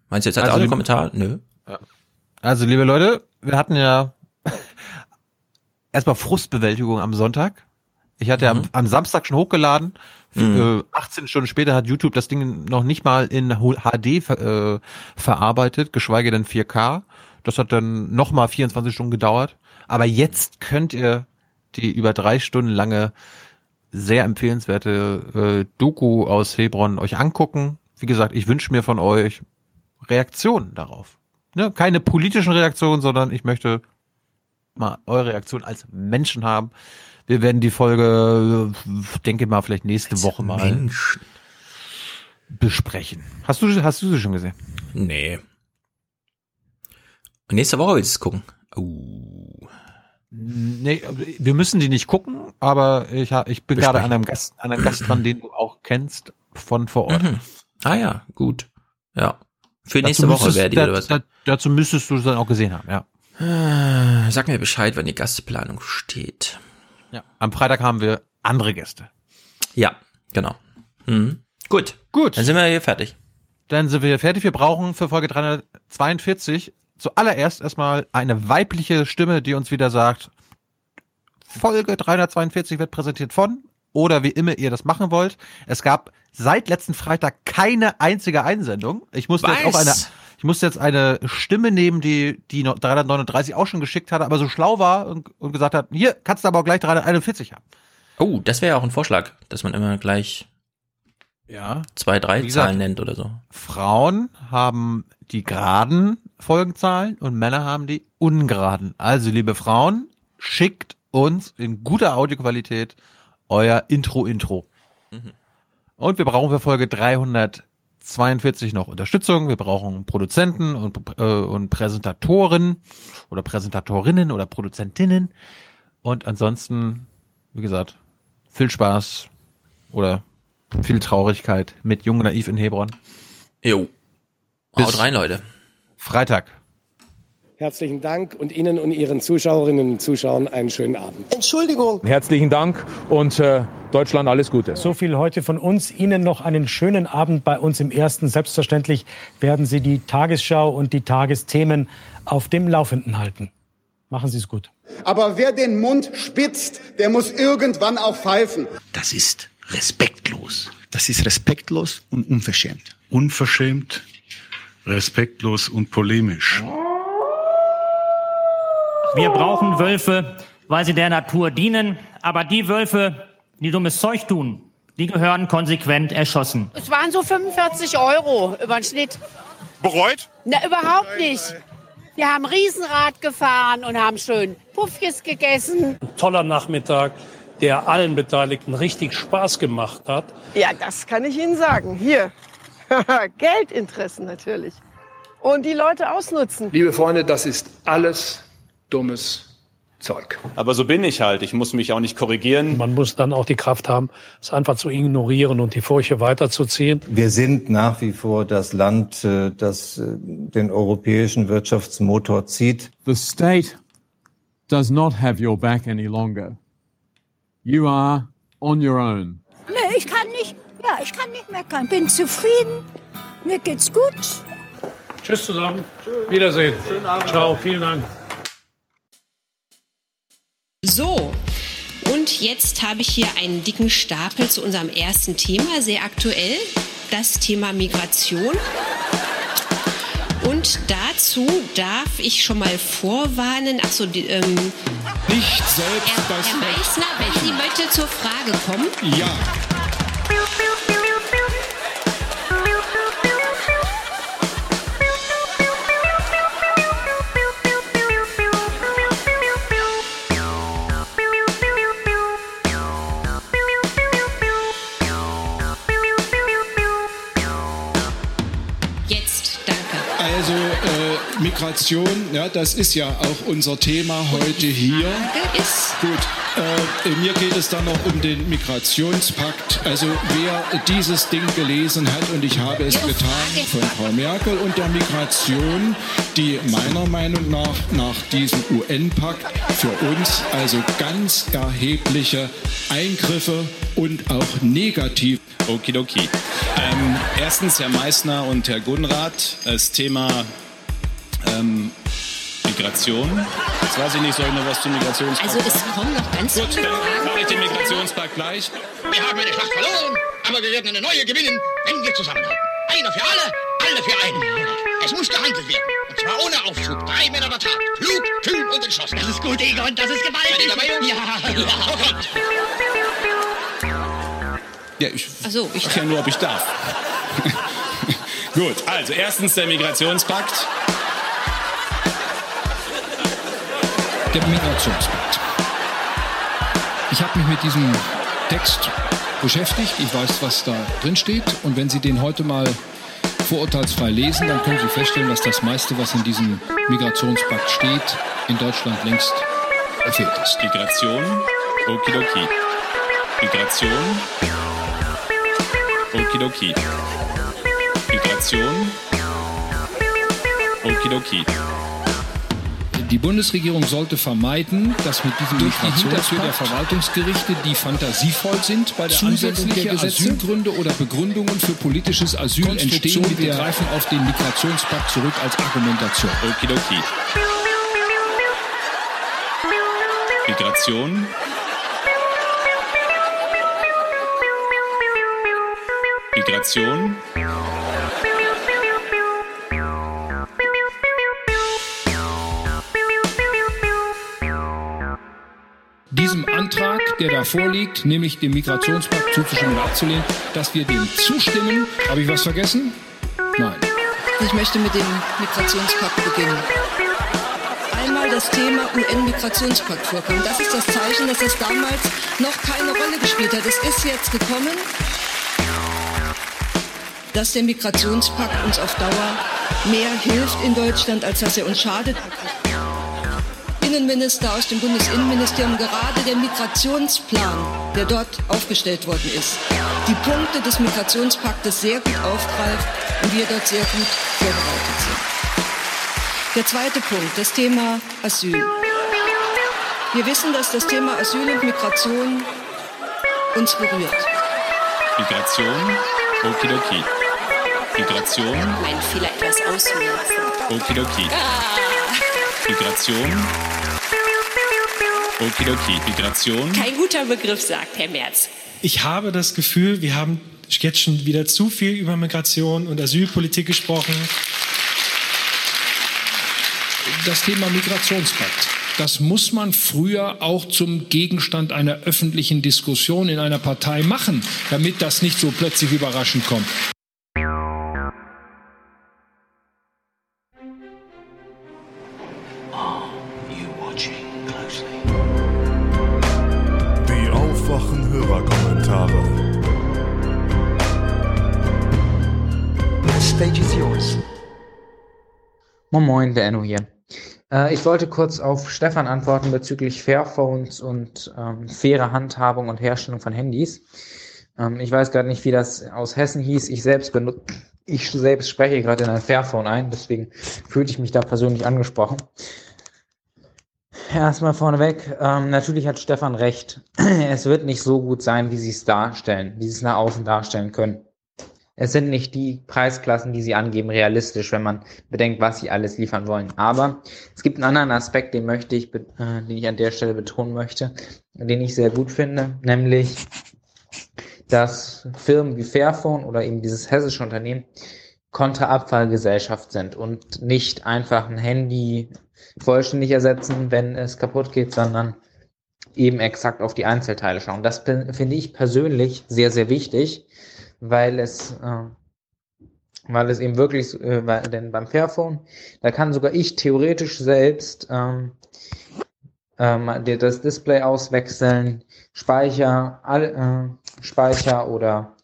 Meinst du jetzt als Also- Audiokommentar? Nö. Also, liebe Leute, wir hatten ja erstmal Frustbewältigung am Sonntag. Ich hatte am, am Samstag schon hochgeladen. Mhm. Äh, 18 Stunden später hat YouTube das Ding noch nicht mal in HD ver äh, verarbeitet, geschweige denn 4K. Das hat dann nochmal 24 Stunden gedauert. Aber jetzt könnt ihr die über drei Stunden lange sehr empfehlenswerte äh, Doku aus Hebron euch angucken. Wie gesagt, ich wünsche mir von euch Reaktionen darauf. Ne? Keine politischen Reaktionen, sondern ich möchte mal eure Reaktion als Menschen haben. Wir werden die Folge, äh, denke mal, vielleicht nächste Woche mal Menschen. besprechen. Hast du, hast du sie schon gesehen? Nee. Nächste Woche willst du es gucken. Uh. Nee, wir müssen die nicht gucken, aber ich, ich bin Besprechen. gerade an einem Gast, an einem Gast dran, den du auch kennst von vor Ort. Mhm. Ah ja, gut. Ja. Für Dazu nächste Woche wäre die da- oder was? da- Dazu müsstest du es dann auch gesehen haben, ja. Ah, Sag mir Bescheid, wenn die Gastplanung steht. ja. Am Freitag haben wir andere Gäste. Ja, genau. Mhm. Gut. Gut. Dann sind wir hier fertig. Dann sind wir hier fertig. Wir brauchen für Folge 342 zuallererst erstmal eine weibliche Stimme, die uns wieder sagt, Folge 342 wird präsentiert von oder wie immer ihr das machen wollt. Es gab seit letzten Freitag keine einzige Einsendung. Ich musste jetzt Was? auch eine, ich musste jetzt eine Stimme nehmen, die die noch 339 auch schon geschickt hatte, aber so schlau war und, und gesagt hat, hier kannst du aber auch gleich 341 haben. Oh, das wäre ja auch ein Vorschlag, dass man immer gleich Ja. zwei, drei gesagt, Zahlen nennt oder so. Frauen haben die geraden Folgenzahlen und Männer haben die ungeraden. Also, liebe Frauen, schickt uns in guter Audioqualität euer Intro-Intro. Und wir brauchen für Folge 342 noch Unterstützung. Wir brauchen Produzenten und, äh, und Präsentatoren oder Präsentatorinnen oder Produzentinnen. Und ansonsten, wie gesagt, viel Spaß oder viel Traurigkeit mit Jung und Naiv in Hebron. Jo. Bis Haut rein, Leute. Freitag. Herzlichen Dank und Ihnen und Ihren Zuschauerinnen und Zuschauern einen schönen Abend. Entschuldigung. Herzlichen Dank und äh, Deutschland alles Gute. So viel heute von uns. Ihnen noch einen schönen Abend bei uns im Ersten. Selbstverständlich werden Sie die Tagesschau und die Tagesthemen auf dem Laufenden halten. Machen Sie es gut. Aber wer den Mund spitzt, der muss irgendwann auch pfeifen. Das ist respektlos. Das ist respektlos und unverschämt. Unverschämt, respektlos und polemisch. Wir brauchen Wölfe, weil sie der Natur dienen. Aber die Wölfe, die dummes Zeug tun, die gehören konsequent erschossen. Es waren so 45 Euro über den Schnitt. Bereut? Na, überhaupt nicht. Wir haben Riesenrad gefahren und haben schön Puffjes gegessen. Toller Nachmittag, der allen Beteiligten richtig Spaß gemacht hat. Ja, das kann ich Ihnen sagen. Hier. Geldinteressen natürlich. Und die Leute ausnutzen. Liebe Freunde, das ist alles dummes Zeug. Aber so bin ich halt. Ich muss mich auch nicht korrigieren. Man muss dann auch die Kraft haben, es einfach zu ignorieren und die Furche weiterzuziehen. Wir sind nach wie vor das Land, äh, das äh, den europäischen Wirtschaftsmotor zieht. The state does not have your back any longer. You are on your own. Nee, ich kann nicht, ja, ich kann nicht meckern. Bin zufrieden. Mir geht's gut. Tschüss zusammen. Wiedersehen. Schönen Abend. Ciao, vielen Dank. So, und jetzt habe ich hier einen dicken Stapel zu unserem ersten Thema, sehr aktuell, das Thema Migration. Und dazu darf ich schon mal vorwarnen, achso, ähm, Nicht selbst Herr, Herr Meissner, wenn Sie bitte zur Frage kommen. Ja. Migration, ja, das ist ja auch unser Thema heute hier. Gut, äh, mir geht es dann noch um den Migrationspakt. Also wer dieses Ding gelesen hat, und ich habe es getan, von Frau Merkel und der Migration, die meiner Meinung nach nach diesem UN-Pakt für uns also ganz erhebliche Eingriffe und auch negativ. Okidoki. Ähm, erstens, Herr Meissner und Herr Gunrath, das Thema ähm, Migration. Jetzt weiß ich nicht, soll ich noch was zum Migrationspakt Also es kommen noch ganz Gut, viele dann Fragen. mache ich den Migrationspakt gleich. Wir haben eine Schlacht verloren, aber wir werden eine neue gewinnen, wenn wir zusammenhalten. Einer für alle, alle für einen. Es muss gehandelt werden. Und zwar ohne Aufschub. Drei Männer der Tat. Klug, kühn und entschlossen. Das ist gut, Egon. Das ist gewaltig. Seid ihr dabei, Jungs? Ja, ja. Oh. Ja, ich Ach so, ich frag ja nur, ob ich darf. Gut, also erstens der Migrationspakt. Der Migrationspakt. Ich habe mich mit diesem Text beschäftigt. Ich weiß, was da drin steht. Und wenn Sie den heute mal vorurteilsfrei lesen, dann können Sie feststellen, dass das meiste, was in diesem Migrationspakt steht, in Deutschland längst erfüllt ist. Migration, okidoki. Migration, okidoki. Migration, okidoki. Die Bundesregierung sollte vermeiden, dass mit diesem durch die Hintertür der Verwaltungsgerichte, die fantasievoll sind bei der Anwendung der Asylgründe oder Begründungen für politisches Asyl entstehen. Wir greifen auf den Migrationspakt zurück als Argumentation. Okidoki. Migration. Migration. Der da vorliegt, nämlich dem Migrationspakt zuzustimmen oder abzulehnen, dass wir dem zustimmen. Habe ich was vergessen? Nein. Ich möchte mit dem Migrationspakt beginnen. Einmal das Thema UN-Migrationspakt vorkommt. Das ist das Zeichen, dass es damals noch keine Rolle gespielt hat. Es ist jetzt gekommen, dass der Migrationspakt uns auf Dauer mehr hilft in Deutschland, als dass er uns schadet. Innenminister aus dem Bundesinnenministerium gerade der Migrationsplan, der dort aufgestellt worden ist, die Punkte des Migrationspaktes sehr gut aufgreift und wir dort sehr gut vorbereitet sind. Der zweite Punkt, das Thema Asyl. Wir wissen, dass das Thema Asyl und Migration uns berührt. Migration, okidoki. Migration, Mein Fehler etwas ausholen. okidoki. Migration, okidoki. Migration, Kein guter Begriff, sagt Herr Merz. Ich habe das Gefühl, wir haben jetzt schon wieder zu viel über Migration und Asylpolitik gesprochen. Das Thema Migrationspakt. Das muss man früher auch zum Gegenstand einer öffentlichen Diskussion in einer Partei machen, damit das nicht so plötzlich überraschend kommt. Moin Moin, der Enno hier. Äh, ich wollte kurz auf Stefan antworten bezüglich Fairphones und ähm, faire Handhabung und Herstellung von Handys. Ähm, ich weiß gerade nicht, wie das aus Hessen hieß. Ich selbst benutze, ich selbst spreche gerade in ein Fairphone ein, deswegen fühlte ich mich da persönlich angesprochen. Erstmal vorneweg, ähm, natürlich hat Stefan recht. Es wird nicht so gut sein, wie sie es darstellen, wie sie es nach außen darstellen können. Es sind nicht die Preisklassen, die sie angeben, realistisch, wenn man bedenkt, was sie alles liefern wollen. Aber es gibt einen anderen Aspekt, den möchte ich, äh, den ich an der Stelle betonen möchte, den ich sehr gut finde, nämlich, dass Firmen wie Fairphone oder eben dieses hessische Unternehmen Konterabfallgesellschaft sind und nicht einfach ein Handy vollständig ersetzen, wenn es kaputt geht, sondern eben exakt auf die Einzelteile schauen. Das finde ich persönlich sehr, sehr wichtig, weil es, äh, weil es eben wirklich, äh, weil, denn beim Fairphone, da kann sogar ich theoretisch selbst ähm, ähm, das Display auswechseln, Speicher, all, äh, Speicher oder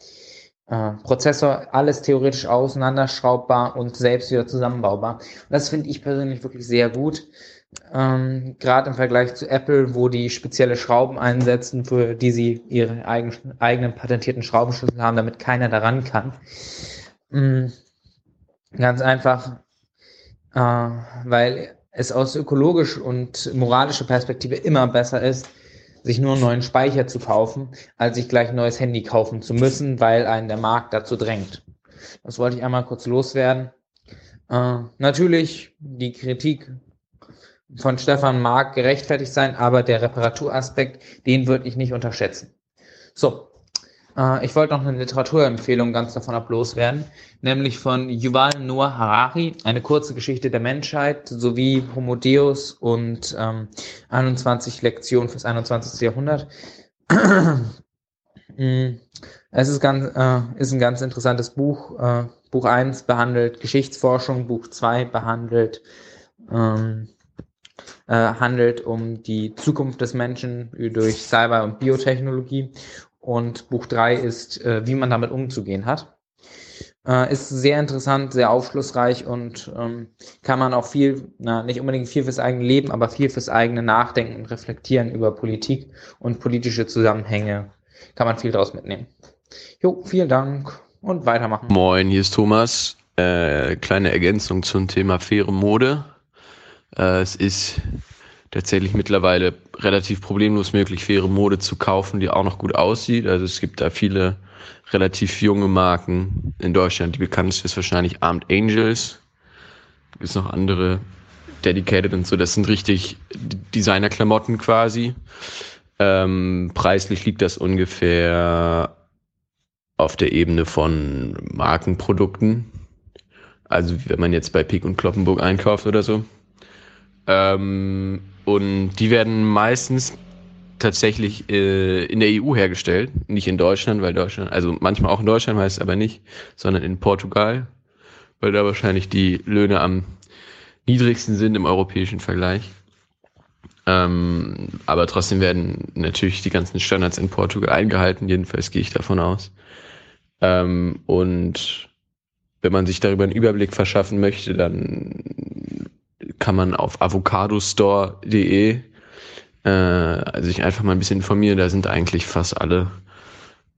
äh, Prozessor, alles theoretisch auseinanderschraubbar und selbst wieder zusammenbaubar. Und das finde ich persönlich wirklich sehr gut. Ähm, Gerade im Vergleich zu Apple, wo die spezielle Schrauben einsetzen, für die sie ihre eigen, eigenen patentierten Schraubenschlüssel haben, damit keiner daran kann. Mhm. Ganz einfach, äh, weil es aus ökologisch und moralischer Perspektive immer besser ist, sich nur einen neuen Speicher zu kaufen, als sich gleich ein neues Handy kaufen zu müssen, weil einen der Markt dazu drängt. Das wollte ich einmal kurz loswerden. Äh, natürlich, die Kritik von Stefan mag gerechtfertigt sein, aber der Reparaturaspekt, den würde ich nicht unterschätzen. So, äh, ich wollte noch eine Literaturempfehlung ganz davon ab loswerden, nämlich von Yuval Noah Harari, eine kurze Geschichte der Menschheit, sowie Homo Deus und ähm, 21 Lektionen fürs 21. Jahrhundert. Mm, es ist, ganz, äh, ist ein ganz interessantes Buch. Äh, Buch 1 behandelt Geschichtsforschung, Buch 2 behandelt ähm, äh, handelt um die Zukunft des Menschen durch Cyber- und Biotechnologie. Und Buch 3 ist, äh, wie man damit umzugehen hat. Äh, ist sehr interessant, sehr aufschlussreich und ähm, kann man auch viel, na, nicht unbedingt viel fürs eigene Leben, aber viel fürs eigene Nachdenken und Reflektieren über Politik und politische Zusammenhänge. Kann man viel daraus mitnehmen. Jo, vielen Dank und weitermachen. Moin, hier ist Thomas. Äh, kleine Ergänzung zum Thema faire Mode. Äh, es ist tatsächlich mittlerweile relativ problemlos möglich, faire Mode zu kaufen, die auch noch gut aussieht. Also es gibt da viele relativ junge Marken in Deutschland. Die bekannteste ist wahrscheinlich Armed Angels. Gibt es noch andere Dedicated und so. Das sind richtig Designerklamotten quasi. Ähm, preislich liegt das ungefähr auf der Ebene von Markenprodukten. Also wenn man jetzt bei Pick und Kloppenburg einkauft oder so. Ähm, und die werden meistens tatsächlich äh, in der EU hergestellt, nicht in Deutschland, weil Deutschland, also manchmal auch in Deutschland, heißt es aber nicht, sondern in Portugal, weil da wahrscheinlich die Löhne am niedrigsten sind im europäischen Vergleich. Ähm, aber trotzdem werden natürlich die ganzen Standards in Portugal eingehalten, jedenfalls gehe ich davon aus. Ähm, und wenn man sich darüber einen Überblick verschaffen möchte, dann kann man auf avocadostore.de äh, sich einfach mal ein bisschen informieren. Da sind eigentlich fast alle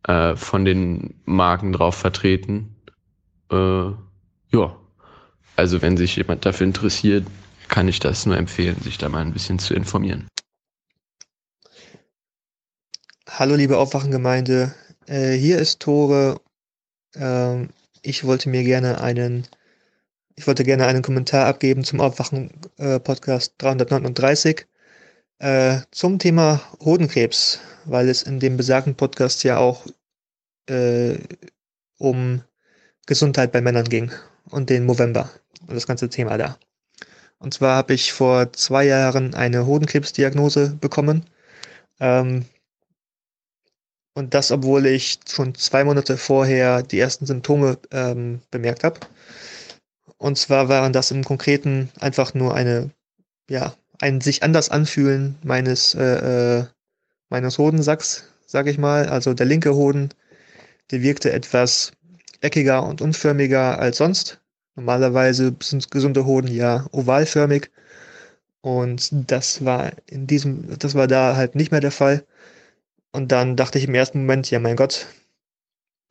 äh, von den Marken drauf vertreten. Äh, ja, also wenn sich jemand dafür interessiert, kann ich das nur empfehlen, sich da mal ein bisschen zu informieren. Hallo liebe Aufwachengemeinde, äh, hier ist Tore. Ähm, ich wollte mir gerne einen ich wollte gerne einen Kommentar abgeben zum Aufwachen-Podcast äh, 339 äh, zum Thema Hodenkrebs, weil es in dem besagten Podcast ja auch äh, um Gesundheit bei Männern ging und den November und das ganze Thema da. Und zwar habe ich vor zwei Jahren eine Hodenkrebsdiagnose bekommen. Ähm, und das, obwohl ich schon zwei Monate vorher die ersten Symptome ähm, bemerkt habe. Und zwar waren das im Konkreten einfach nur eine, ja, ein sich anders anfühlen meines, äh, äh, meines Hodensacks, sag ich mal. Also der linke Hoden, der wirkte etwas eckiger und unförmiger als sonst. Normalerweise sind gesunde Hoden ja ovalförmig. Und das war in diesem, das war da halt nicht mehr der Fall. Und dann dachte ich im ersten Moment, ja mein Gott,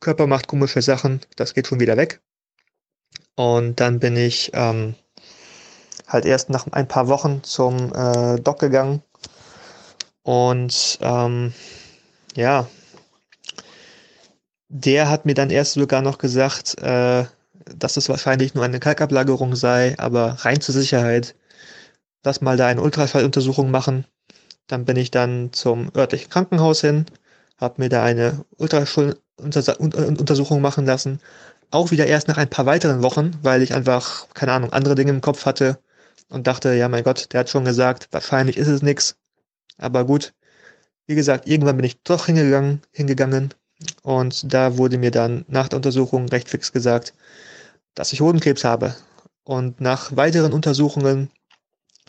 Körper macht komische Sachen, das geht schon wieder weg. Und dann bin ich ähm, halt erst nach ein paar Wochen zum äh, Doc gegangen. Und ähm, ja, der hat mir dann erst sogar noch gesagt, äh, dass es wahrscheinlich nur eine Kalkablagerung sei, aber rein zur Sicherheit, lass mal da eine Ultraschalluntersuchung machen. Dann bin ich dann zum örtlichen Krankenhaus hin, habe mir da eine Ultraschalluntersuchung machen lassen, auch wieder erst nach ein paar weiteren Wochen, weil ich einfach, keine Ahnung, andere Dinge im Kopf hatte und dachte, ja mein Gott, der hat schon gesagt, wahrscheinlich ist es nichts. Aber gut, wie gesagt, irgendwann bin ich doch hingegangen, hingegangen und da wurde mir dann nach der Untersuchung recht fix gesagt, dass ich Hodenkrebs habe. Und nach weiteren Untersuchungen,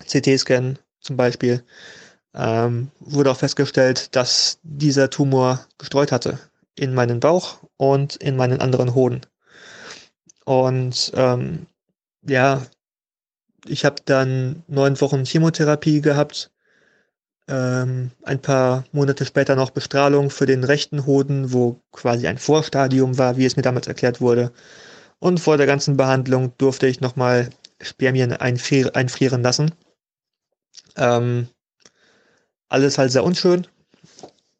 CT-Scan zum Beispiel, ähm, wurde auch festgestellt, dass dieser Tumor gestreut hatte in meinen Bauch und in meinen anderen Hoden. Und ähm, ja, ich habe dann neun Wochen Chemotherapie gehabt, ähm, ein paar Monate später noch Bestrahlung für den rechten Hoden, wo quasi ein Vorstadium war, wie es mir damals erklärt wurde. Und vor der ganzen Behandlung durfte ich nochmal Spermien einfrier einfrieren lassen. Ähm, alles halt sehr unschön.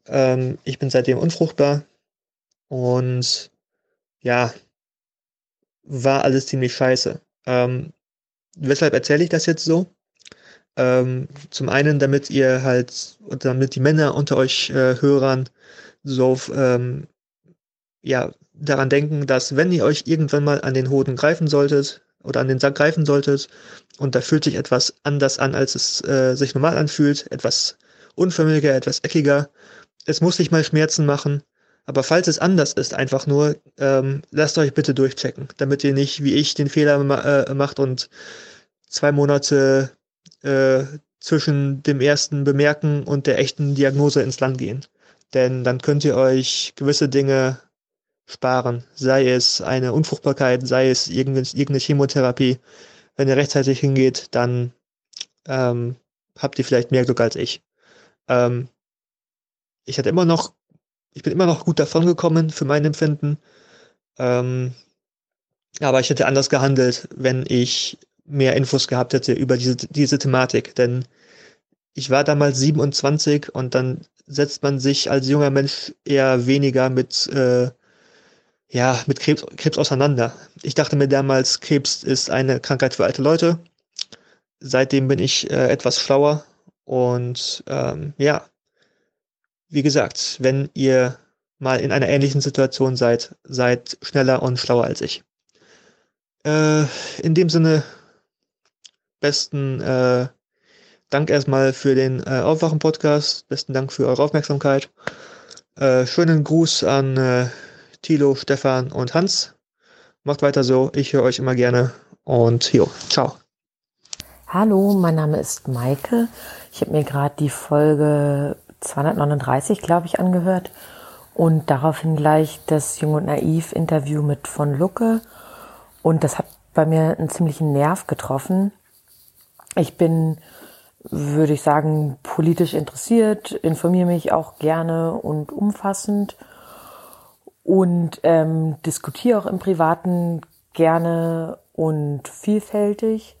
Ähm, ich bin seitdem unfruchtbar. Und ja, war alles ziemlich scheiße. Ähm, weshalb erzähle ich das jetzt so? Ähm, zum einen, damit ihr halt, damit die Männer unter euch äh, Hörern so ähm, ja, daran denken, dass wenn ihr euch irgendwann mal an den Hoden greifen solltet oder an den Sack greifen solltet und da fühlt sich etwas anders an, als es äh, sich normal anfühlt, etwas unförmiger, etwas eckiger, es muss nicht mal Schmerzen machen, aber falls es anders ist, einfach nur, ähm, lasst euch bitte durchchecken, damit ihr nicht wie ich den Fehler ma äh, macht und zwei Monate äh, zwischen dem ersten Bemerken und der echten Diagnose ins Land gehen. Denn dann könnt ihr euch gewisse Dinge sparen, sei es eine Unfruchtbarkeit, sei es irgendeine Chemotherapie. Wenn ihr rechtzeitig hingeht, dann ähm, habt ihr vielleicht mehr Glück als ich. Ähm, ich hatte immer noch, ich bin immer noch gut davon gekommen für mein Empfinden. Ähm, aber ich hätte anders gehandelt, wenn ich mehr Infos gehabt hätte über diese, diese Thematik. Denn ich war damals 27 und dann setzt man sich als junger Mensch eher weniger mit, äh, ja, mit Krebs, Krebs auseinander. Ich dachte mir damals, Krebs ist eine Krankheit für alte Leute. Seitdem bin ich äh, etwas schlauer und ähm, ja, wie gesagt, wenn ihr mal in einer ähnlichen Situation seid, seid schneller und schlauer als ich. Äh, in dem Sinne besten äh, Dank erstmal für den äh, Aufwachen-Podcast. Besten Dank für eure Aufmerksamkeit. Äh, schönen Gruß an äh, Thilo, Stefan und Hans. Macht weiter so. Ich höre euch immer gerne. Und jo, ciao. Hallo, mein Name ist Maike. Ich habe mir gerade die Folge 239, glaube ich, angehört. Und daraufhin gleich das Jung und Naiv Interview mit von Lucke. Und das hat bei mir einen ziemlichen Nerv getroffen, ich bin, würde ich sagen, politisch interessiert, informiere mich auch gerne und umfassend. Und ähm, diskutiere auch im Privaten gerne und vielfältig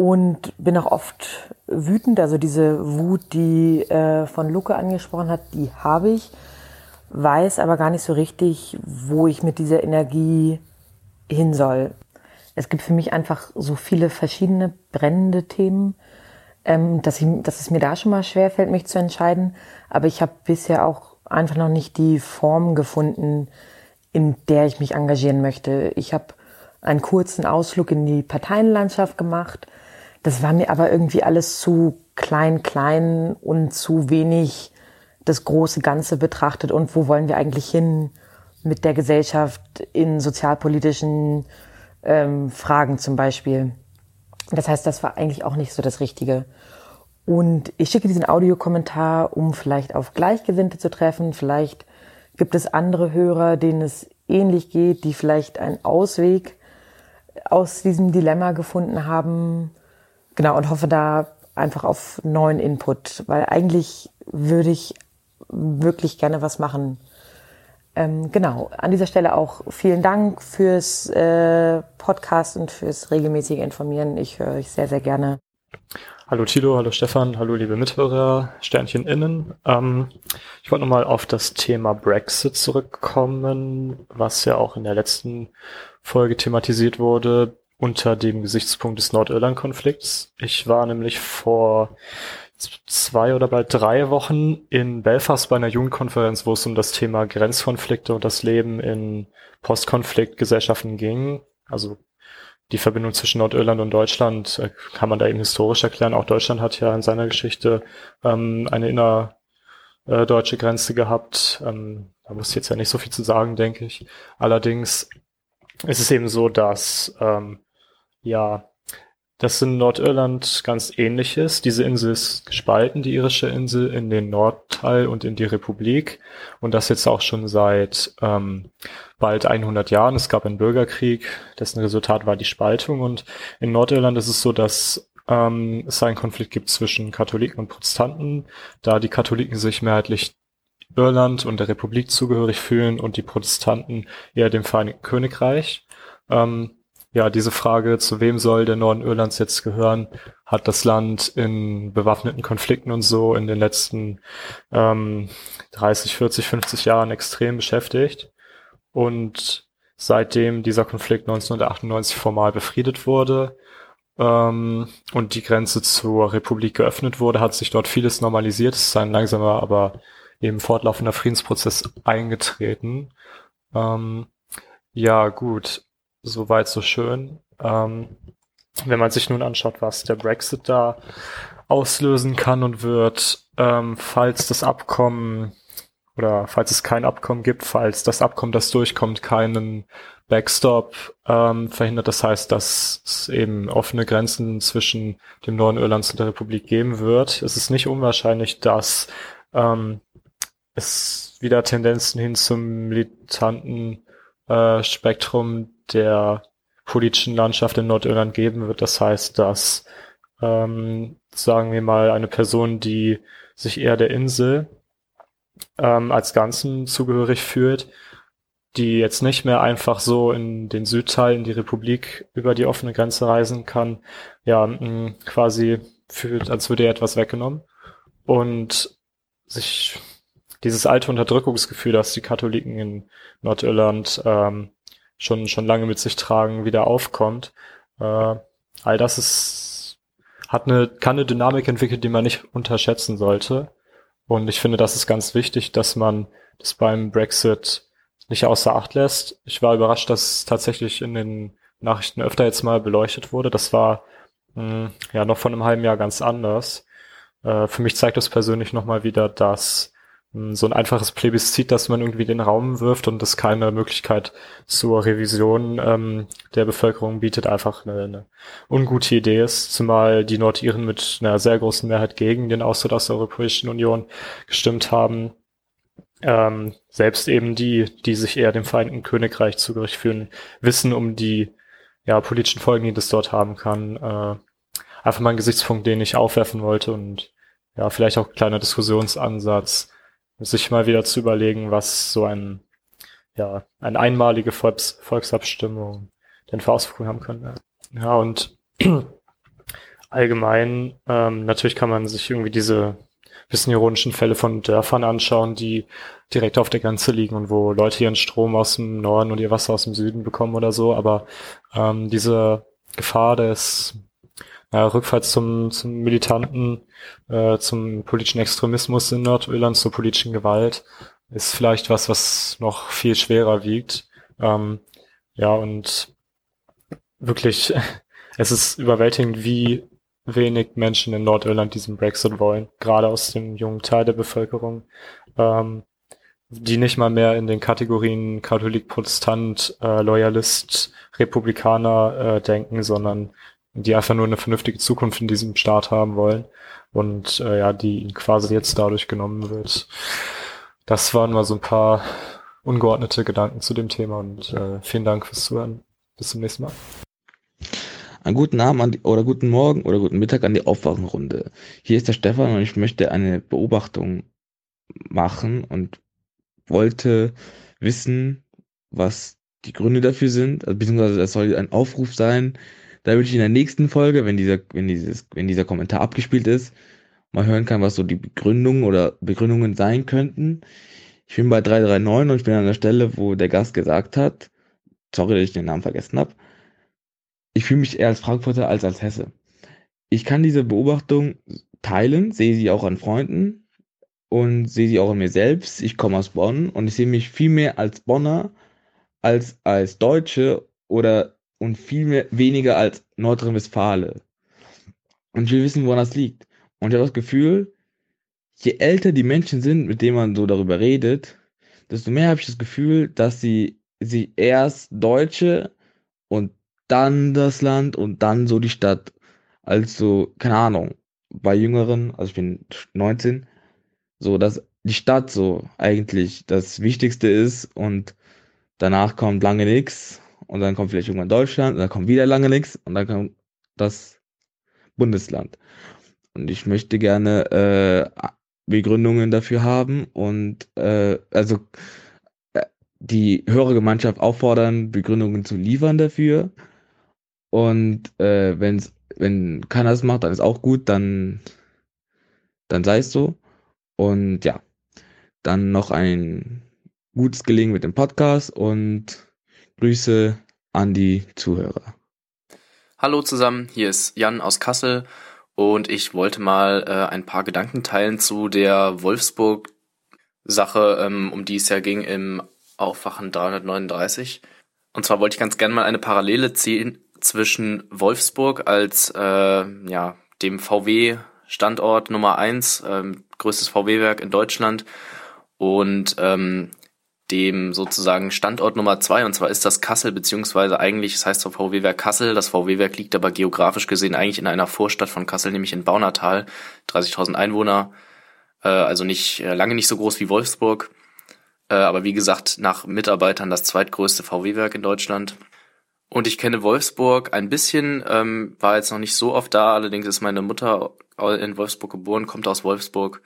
und bin auch oft wütend. Also diese Wut, die äh, von Luke angesprochen hat, die habe ich, weiß aber gar nicht so richtig, wo ich mit dieser Energie hin soll es gibt für mich einfach so viele verschiedene brennende Themen, ähm, dass, ich, dass es mir da schon mal schwerfällt, mich zu entscheiden. Aber ich habe bisher auch einfach noch nicht die Form gefunden, in der ich mich engagieren möchte. Ich habe einen kurzen Ausflug in die Parteienlandschaft gemacht. Das war mir aber irgendwie alles zu klein, klein und zu wenig das große Ganze betrachtet. Und wo wollen wir eigentlich hin mit der Gesellschaft in sozialpolitischen ähm, Fragen zum Beispiel. Das heißt, das war eigentlich auch nicht so das Richtige. Und ich schicke diesen Audiokommentar, um vielleicht auf Gleichgesinnte zu treffen. Vielleicht gibt es andere Hörer, denen es ähnlich geht, die vielleicht einen Ausweg aus diesem Dilemma gefunden haben. Genau, und hoffe da einfach auf neuen Input, weil eigentlich würde ich wirklich gerne was machen ähm, genau, an dieser Stelle auch vielen Dank fürs äh, Podcast und fürs regelmäßige Informieren. Ich höre euch sehr, sehr gerne. Hallo Tilo, hallo Stefan, hallo liebe Mithörer, Sternchen innen. Ähm, ich wollte nochmal auf das Thema Brexit zurückkommen, was ja auch in der letzten Folge thematisiert wurde unter dem Gesichtspunkt des Nordirland-Konflikts. Ich war nämlich vor zwei oder bald drei Wochen in Belfast bei einer Jugendkonferenz, wo es um das Thema Grenzkonflikte und das Leben in Postkonfliktgesellschaften ging. Also die Verbindung zwischen Nordirland und Deutschland äh, kann man da eben historisch erklären. Auch Deutschland hat ja in seiner Geschichte ähm, eine innerdeutsche Grenze gehabt. Ähm, da muss ich jetzt ja nicht so viel zu sagen, denke ich. Allerdings ist es eben so, dass ähm, ja das in Nordirland ganz ähnlich ist. Diese Insel ist gespalten, die irische Insel, in den Nordteil und in die Republik. Und das jetzt auch schon seit ähm, bald 100 Jahren. Es gab einen Bürgerkrieg, dessen Resultat war die Spaltung. Und in Nordirland ist es so, dass ähm, es einen Konflikt gibt zwischen Katholiken und Protestanten, da die Katholiken sich mehrheitlich Irland und der Republik zugehörig fühlen und die Protestanten eher dem Vereinigten Königreich. Ähm, ja, diese Frage, zu wem soll der Norden Irlands jetzt gehören, hat das Land in bewaffneten Konflikten und so in den letzten ähm, 30, 40, 50 Jahren extrem beschäftigt. Und seitdem dieser Konflikt 1998 formal befriedet wurde ähm, und die Grenze zur Republik geöffnet wurde, hat sich dort vieles normalisiert. Es ist ein langsamer, aber eben fortlaufender Friedensprozess eingetreten. Ähm, ja, gut soweit so schön. Ähm, wenn man sich nun anschaut, was der Brexit da auslösen kann und wird, ähm, falls das Abkommen oder falls es kein Abkommen gibt, falls das Abkommen, das durchkommt, keinen Backstop ähm, verhindert. Das heißt, dass es eben offene Grenzen zwischen dem Norden Irlands und der Republik geben wird. Es ist nicht unwahrscheinlich, dass ähm, es wieder Tendenzen hin zum militanten äh, Spektrum der politischen Landschaft in Nordirland geben wird. Das heißt, dass, ähm, sagen wir mal, eine Person, die sich eher der Insel ähm, als Ganzen zugehörig fühlt, die jetzt nicht mehr einfach so in den Südteil, in die Republik über die offene Grenze reisen kann, ja, mh, quasi fühlt, als würde ihr etwas weggenommen. Und sich dieses alte Unterdrückungsgefühl, das die Katholiken in Nordirland ähm, schon, schon lange mit sich tragen, wieder aufkommt. Äh, all das ist, hat eine, kann eine Dynamik entwickelt, die man nicht unterschätzen sollte. Und ich finde, das ist ganz wichtig, dass man das beim Brexit nicht außer Acht lässt. Ich war überrascht, dass es tatsächlich in den Nachrichten öfter jetzt mal beleuchtet wurde. Das war mh, hm, ja noch von einem halben Jahr ganz anders. Äh, für mich zeigt das persönlich nochmal wieder, dass so ein einfaches Plebiszit, dass man irgendwie den Raum wirft und das keine Möglichkeit zur Revision ähm, der Bevölkerung bietet, einfach eine, eine ungute Idee ist, zumal die Nordiren mit einer sehr großen Mehrheit gegen den Austritt aus der Europäischen Union gestimmt haben. Ähm, selbst eben die, die sich eher dem Vereinigten Königreich zugehörig fühlen, wissen um die ja, politischen Folgen, die das dort haben kann. Äh, einfach mal ein Gesichtspunkt, den ich aufwerfen wollte und ja, vielleicht auch ein kleiner Diskussionsansatz sich mal wieder zu überlegen, was so ein, ja, eine einmalige Volks Volksabstimmung denn für Auswirkungen haben könnte. Ja, und allgemein, ähm, natürlich kann man sich irgendwie diese bisschen ironischen Fälle von Dörfern anschauen, die direkt auf der Grenze liegen und wo Leute ihren Strom aus dem Norden und ihr Wasser aus dem Süden bekommen oder so, aber ähm, diese Gefahr des äh, rückfalls zum, zum militanten, äh, zum politischen Extremismus in Nordirland, zur politischen Gewalt, ist vielleicht was, was noch viel schwerer wiegt. Ähm, ja, und wirklich, es ist überwältigend, wie wenig Menschen in Nordirland diesen Brexit wollen, gerade aus dem jungen Teil der Bevölkerung, ähm, die nicht mal mehr in den Kategorien Katholik, Protestant, äh, Loyalist, Republikaner äh, denken, sondern die einfach nur eine vernünftige Zukunft in diesem Staat haben wollen und äh, ja, die ihnen quasi jetzt dadurch genommen wird. Das waren mal so ein paar ungeordnete Gedanken zu dem Thema und äh, vielen Dank fürs Zuhören. Bis zum nächsten Mal. Einen guten Abend die, oder guten Morgen oder guten Mittag an die Aufwachenrunde. Hier ist der Stefan und ich möchte eine Beobachtung machen und wollte wissen, was die Gründe dafür sind, also beziehungsweise das soll ein Aufruf sein, da würde ich in der nächsten Folge, wenn dieser, wenn dieses, wenn dieser Kommentar abgespielt ist, mal hören kann, was so die Begründungen oder Begründungen sein könnten. Ich bin bei 339 und ich bin an der Stelle, wo der Gast gesagt hat, sorry, dass ich den Namen vergessen habe, ich fühle mich eher als Frankfurter als als Hesse. Ich kann diese Beobachtung teilen, sehe sie auch an Freunden und sehe sie auch an mir selbst. Ich komme aus Bonn und ich sehe mich viel mehr als Bonner als als Deutsche oder und viel mehr, weniger als Nordrhein-Westfalen. Und will wissen, woran das liegt. Und ich habe das Gefühl, je älter die Menschen sind, mit denen man so darüber redet, desto mehr habe ich das Gefühl, dass sie, sie erst Deutsche und dann das Land und dann so die Stadt Also, keine Ahnung, bei Jüngeren, also ich bin 19, so dass die Stadt so eigentlich das Wichtigste ist und danach kommt lange nichts und dann kommt vielleicht irgendwann Deutschland und dann kommt wieder lange nichts und dann kommt das Bundesland. Und ich möchte gerne äh, Begründungen dafür haben und äh, also äh, die Hörergemeinschaft auffordern, Begründungen zu liefern dafür. Und äh, wenn's, wenn keiner es macht, dann ist auch gut, dann, dann sei es so. Und ja, dann noch ein gutes Gelingen mit dem Podcast und Grüße an die Zuhörer. Hallo zusammen, hier ist Jan aus Kassel und ich wollte mal äh, ein paar Gedanken teilen zu der Wolfsburg-Sache, ähm, um die es ja ging im Aufwachen 339. Und zwar wollte ich ganz gerne mal eine Parallele ziehen zwischen Wolfsburg als äh, ja, dem VW-Standort Nummer eins, ähm, größtes VW-Werk in Deutschland und ähm, dem sozusagen Standort Nummer zwei, und zwar ist das Kassel, beziehungsweise eigentlich, es heißt zwar VW-Werk Kassel, das VW-Werk liegt aber geografisch gesehen eigentlich in einer Vorstadt von Kassel, nämlich in Baunatal, 30.000 Einwohner, äh, also nicht äh, lange nicht so groß wie Wolfsburg, äh, aber wie gesagt, nach Mitarbeitern das zweitgrößte VW-Werk in Deutschland. Und ich kenne Wolfsburg ein bisschen, ähm, war jetzt noch nicht so oft da, allerdings ist meine Mutter in Wolfsburg geboren, kommt aus Wolfsburg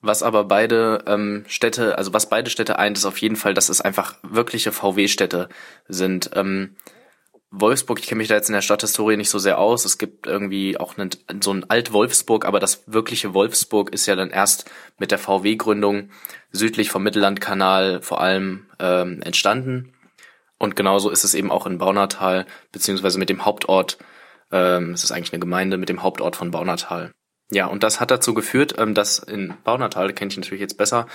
was aber beide ähm, Städte, also was beide Städte eint, ist auf jeden Fall, dass es einfach wirkliche VW-Städte sind. Ähm, Wolfsburg, ich kenne mich da jetzt in der Stadthistorie nicht so sehr aus. Es gibt irgendwie auch einen, so ein Alt-Wolfsburg, aber das wirkliche Wolfsburg ist ja dann erst mit der VW-Gründung südlich vom Mittellandkanal vor allem ähm, entstanden. Und genauso ist es eben auch in Baunatal, beziehungsweise mit dem Hauptort, ähm, es ist eigentlich eine Gemeinde mit dem Hauptort von Baunatal. Ja, und das hat dazu geführt, ähm, dass in Baunatal, kenne ich natürlich jetzt besser,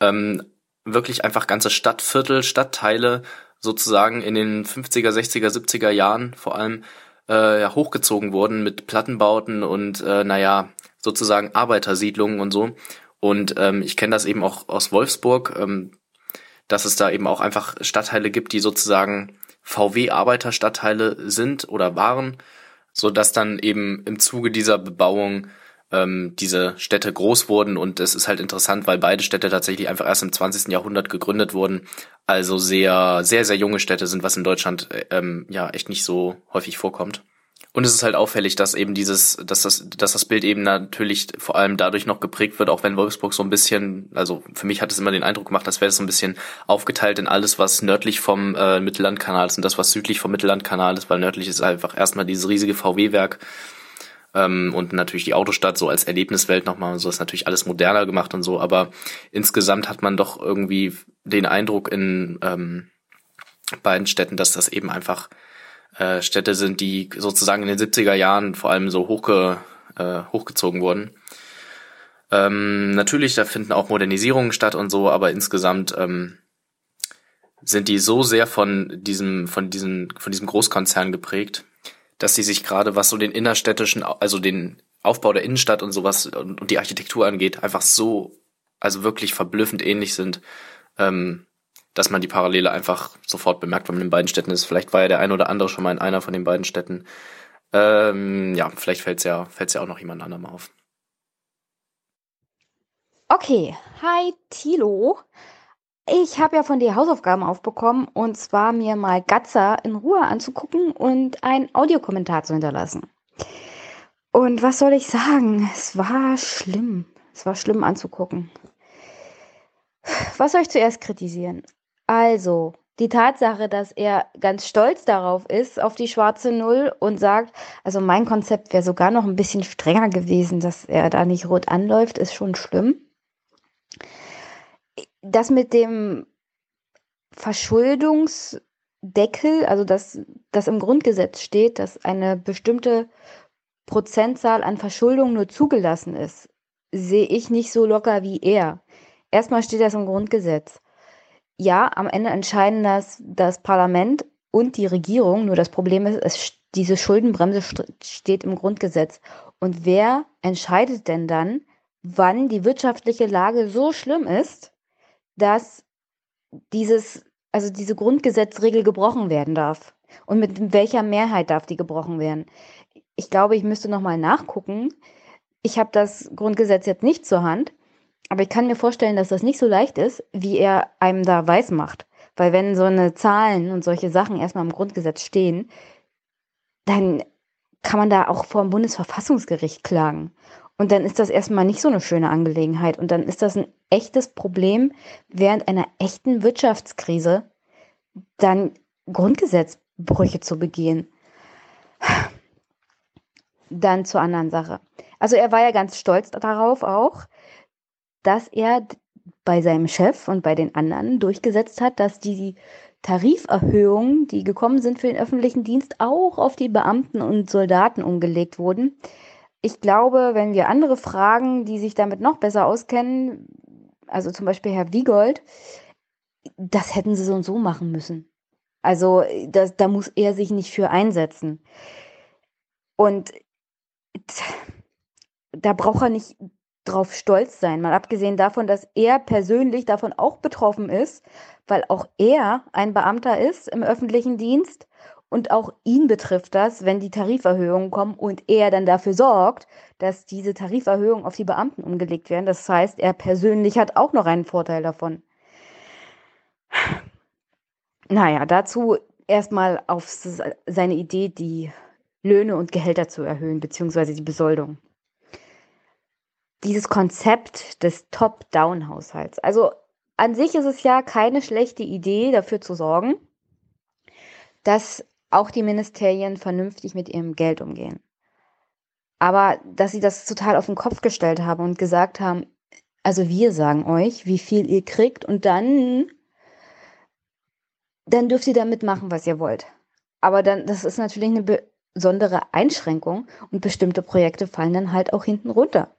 ähm, wirklich einfach ganze Stadtviertel, Stadtteile sozusagen in den 50er, 60er, 70er Jahren vor allem äh, hochgezogen wurden mit Plattenbauten und äh, naja, sozusagen Arbeitersiedlungen und so. Und ähm, ich kenne das eben auch aus Wolfsburg, dass es da eben auch einfach Stadtteile gibt, die sozusagen VW-Arbeiterstadtteile sind oder waren, so dass dann eben im Zuge dieser Bebauung ähm, diese Städte groß wurden und es ist halt interessant, weil beide Städte tatsächlich einfach erst im 20. Jahrhundert gegründet wurden. Also sehr, sehr, sehr junge Städte sind, was in Deutschland ähm, ja echt nicht so häufig vorkommt. Und es ist halt auffällig, dass eben dieses, dass das, dass das Bild eben natürlich vor allem dadurch noch geprägt wird, auch wenn Wolfsburg so ein bisschen, also für mich hat es immer den Eindruck gemacht, dass wäre es so ein bisschen aufgeteilt in alles, was nördlich vom äh, Mittellandkanal ist und das, was südlich vom Mittellandkanal ist, weil nördlich ist einfach erstmal dieses riesige VW-Werk ähm, und natürlich die Autostadt so als Erlebniswelt nochmal so ist natürlich alles moderner gemacht und so, aber insgesamt hat man doch irgendwie den Eindruck in ähm, beiden Städten, dass das eben einfach äh, Städte sind, die sozusagen in den 70er Jahren vor allem so hochge, äh, hochgezogen wurden. Ähm, natürlich, da finden auch Modernisierungen statt und so, aber insgesamt ähm, sind die so sehr von diesem, von diesem, von diesem Großkonzern geprägt, dass sie sich gerade, was so den innerstädtischen, also den Aufbau der Innenstadt und sowas und, die Architektur angeht, einfach so, also wirklich verblüffend ähnlich sind, ähm, dass man die Parallele einfach sofort bemerkt, wenn man in beiden Städten ist. Vielleicht war ja der ein oder andere schon mal in einer von den beiden Städten. Ähm, ja, vielleicht fällt's ja, fällt's ja auch noch jemand anderem auf. Okay, hi Tilo. Ich habe ja von dir Hausaufgaben aufbekommen und zwar mir mal Gatzer in Ruhe anzugucken und einen Audiokommentar zu hinterlassen. Und was soll ich sagen? Es war schlimm. Es war schlimm anzugucken. Was soll ich zuerst kritisieren? Also, die Tatsache, dass er ganz stolz darauf ist, auf die schwarze Null und sagt, also mein Konzept wäre sogar noch ein bisschen strenger gewesen, dass er da nicht rot anläuft, ist schon schlimm das mit dem Verschuldungsdeckel, also dass das im Grundgesetz steht, dass eine bestimmte Prozentzahl an Verschuldung nur zugelassen ist, sehe ich nicht so locker wie er. Erstmal steht das im Grundgesetz. Ja, am Ende entscheiden das das Parlament und die Regierung. Nur das Problem ist, es, diese Schuldenbremse steht im Grundgesetz. Und wer entscheidet denn dann, wann die wirtschaftliche Lage so schlimm ist, dass dieses, also diese Grundgesetzregel gebrochen werden darf. Und mit welcher Mehrheit darf die gebrochen werden? ich glaube, ich müsste nochmal nachgucken. Ich habe das Grundgesetz jetzt nicht zur Hand, aber ich kann mir vorstellen, dass das nicht so leicht ist, wie er einem da weiß macht. Weil wenn so eine Zahlen und solche Sachen erstmal im Grundgesetz stehen, dann kann man da auch vor dem Bundesverfassungsgericht klagen. Und dann ist das erstmal nicht so eine schöne Angelegenheit. Und dann ist das ein echtes Problem, während einer echten Wirtschaftskrise dann Grundgesetzbrüche zu begehen. Dann zur anderen Sache. Also er war ja ganz stolz darauf auch, dass er bei seinem Chef und bei den anderen durchgesetzt hat, dass die Tariferhöhungen, die gekommen sind für den öffentlichen Dienst, auch auf die Beamten und Soldaten umgelegt wurden. Ich glaube, wenn wir andere fragen, die sich damit noch besser auskennen, also zum Beispiel Herr Wiegold, das hätten sie so und so machen müssen. Also das, da muss er sich nicht für einsetzen. Und da braucht er nicht drauf stolz sein, mal abgesehen davon, dass er persönlich davon auch betroffen ist, weil auch er ein Beamter ist im öffentlichen Dienst und auch ihn betrifft das, wenn die Tariferhöhungen kommen und er dann dafür sorgt, dass diese Tariferhöhungen auf die Beamten umgelegt werden. Das heißt, er persönlich hat auch noch einen Vorteil davon. Naja, dazu erstmal auf seine Idee, die Löhne und Gehälter zu erhöhen, beziehungsweise die Besoldung. Dieses Konzept des Top-Down-Haushalts. Also an sich ist es ja keine schlechte Idee, dafür zu sorgen, dass auch die Ministerien vernünftig mit ihrem Geld umgehen. Aber dass sie das total auf den Kopf gestellt haben und gesagt haben, also wir sagen euch, wie viel ihr kriegt und dann, dann dürft ihr damit machen, was ihr wollt. Aber dann, das ist natürlich eine besondere Einschränkung und bestimmte Projekte fallen dann halt auch hinten runter.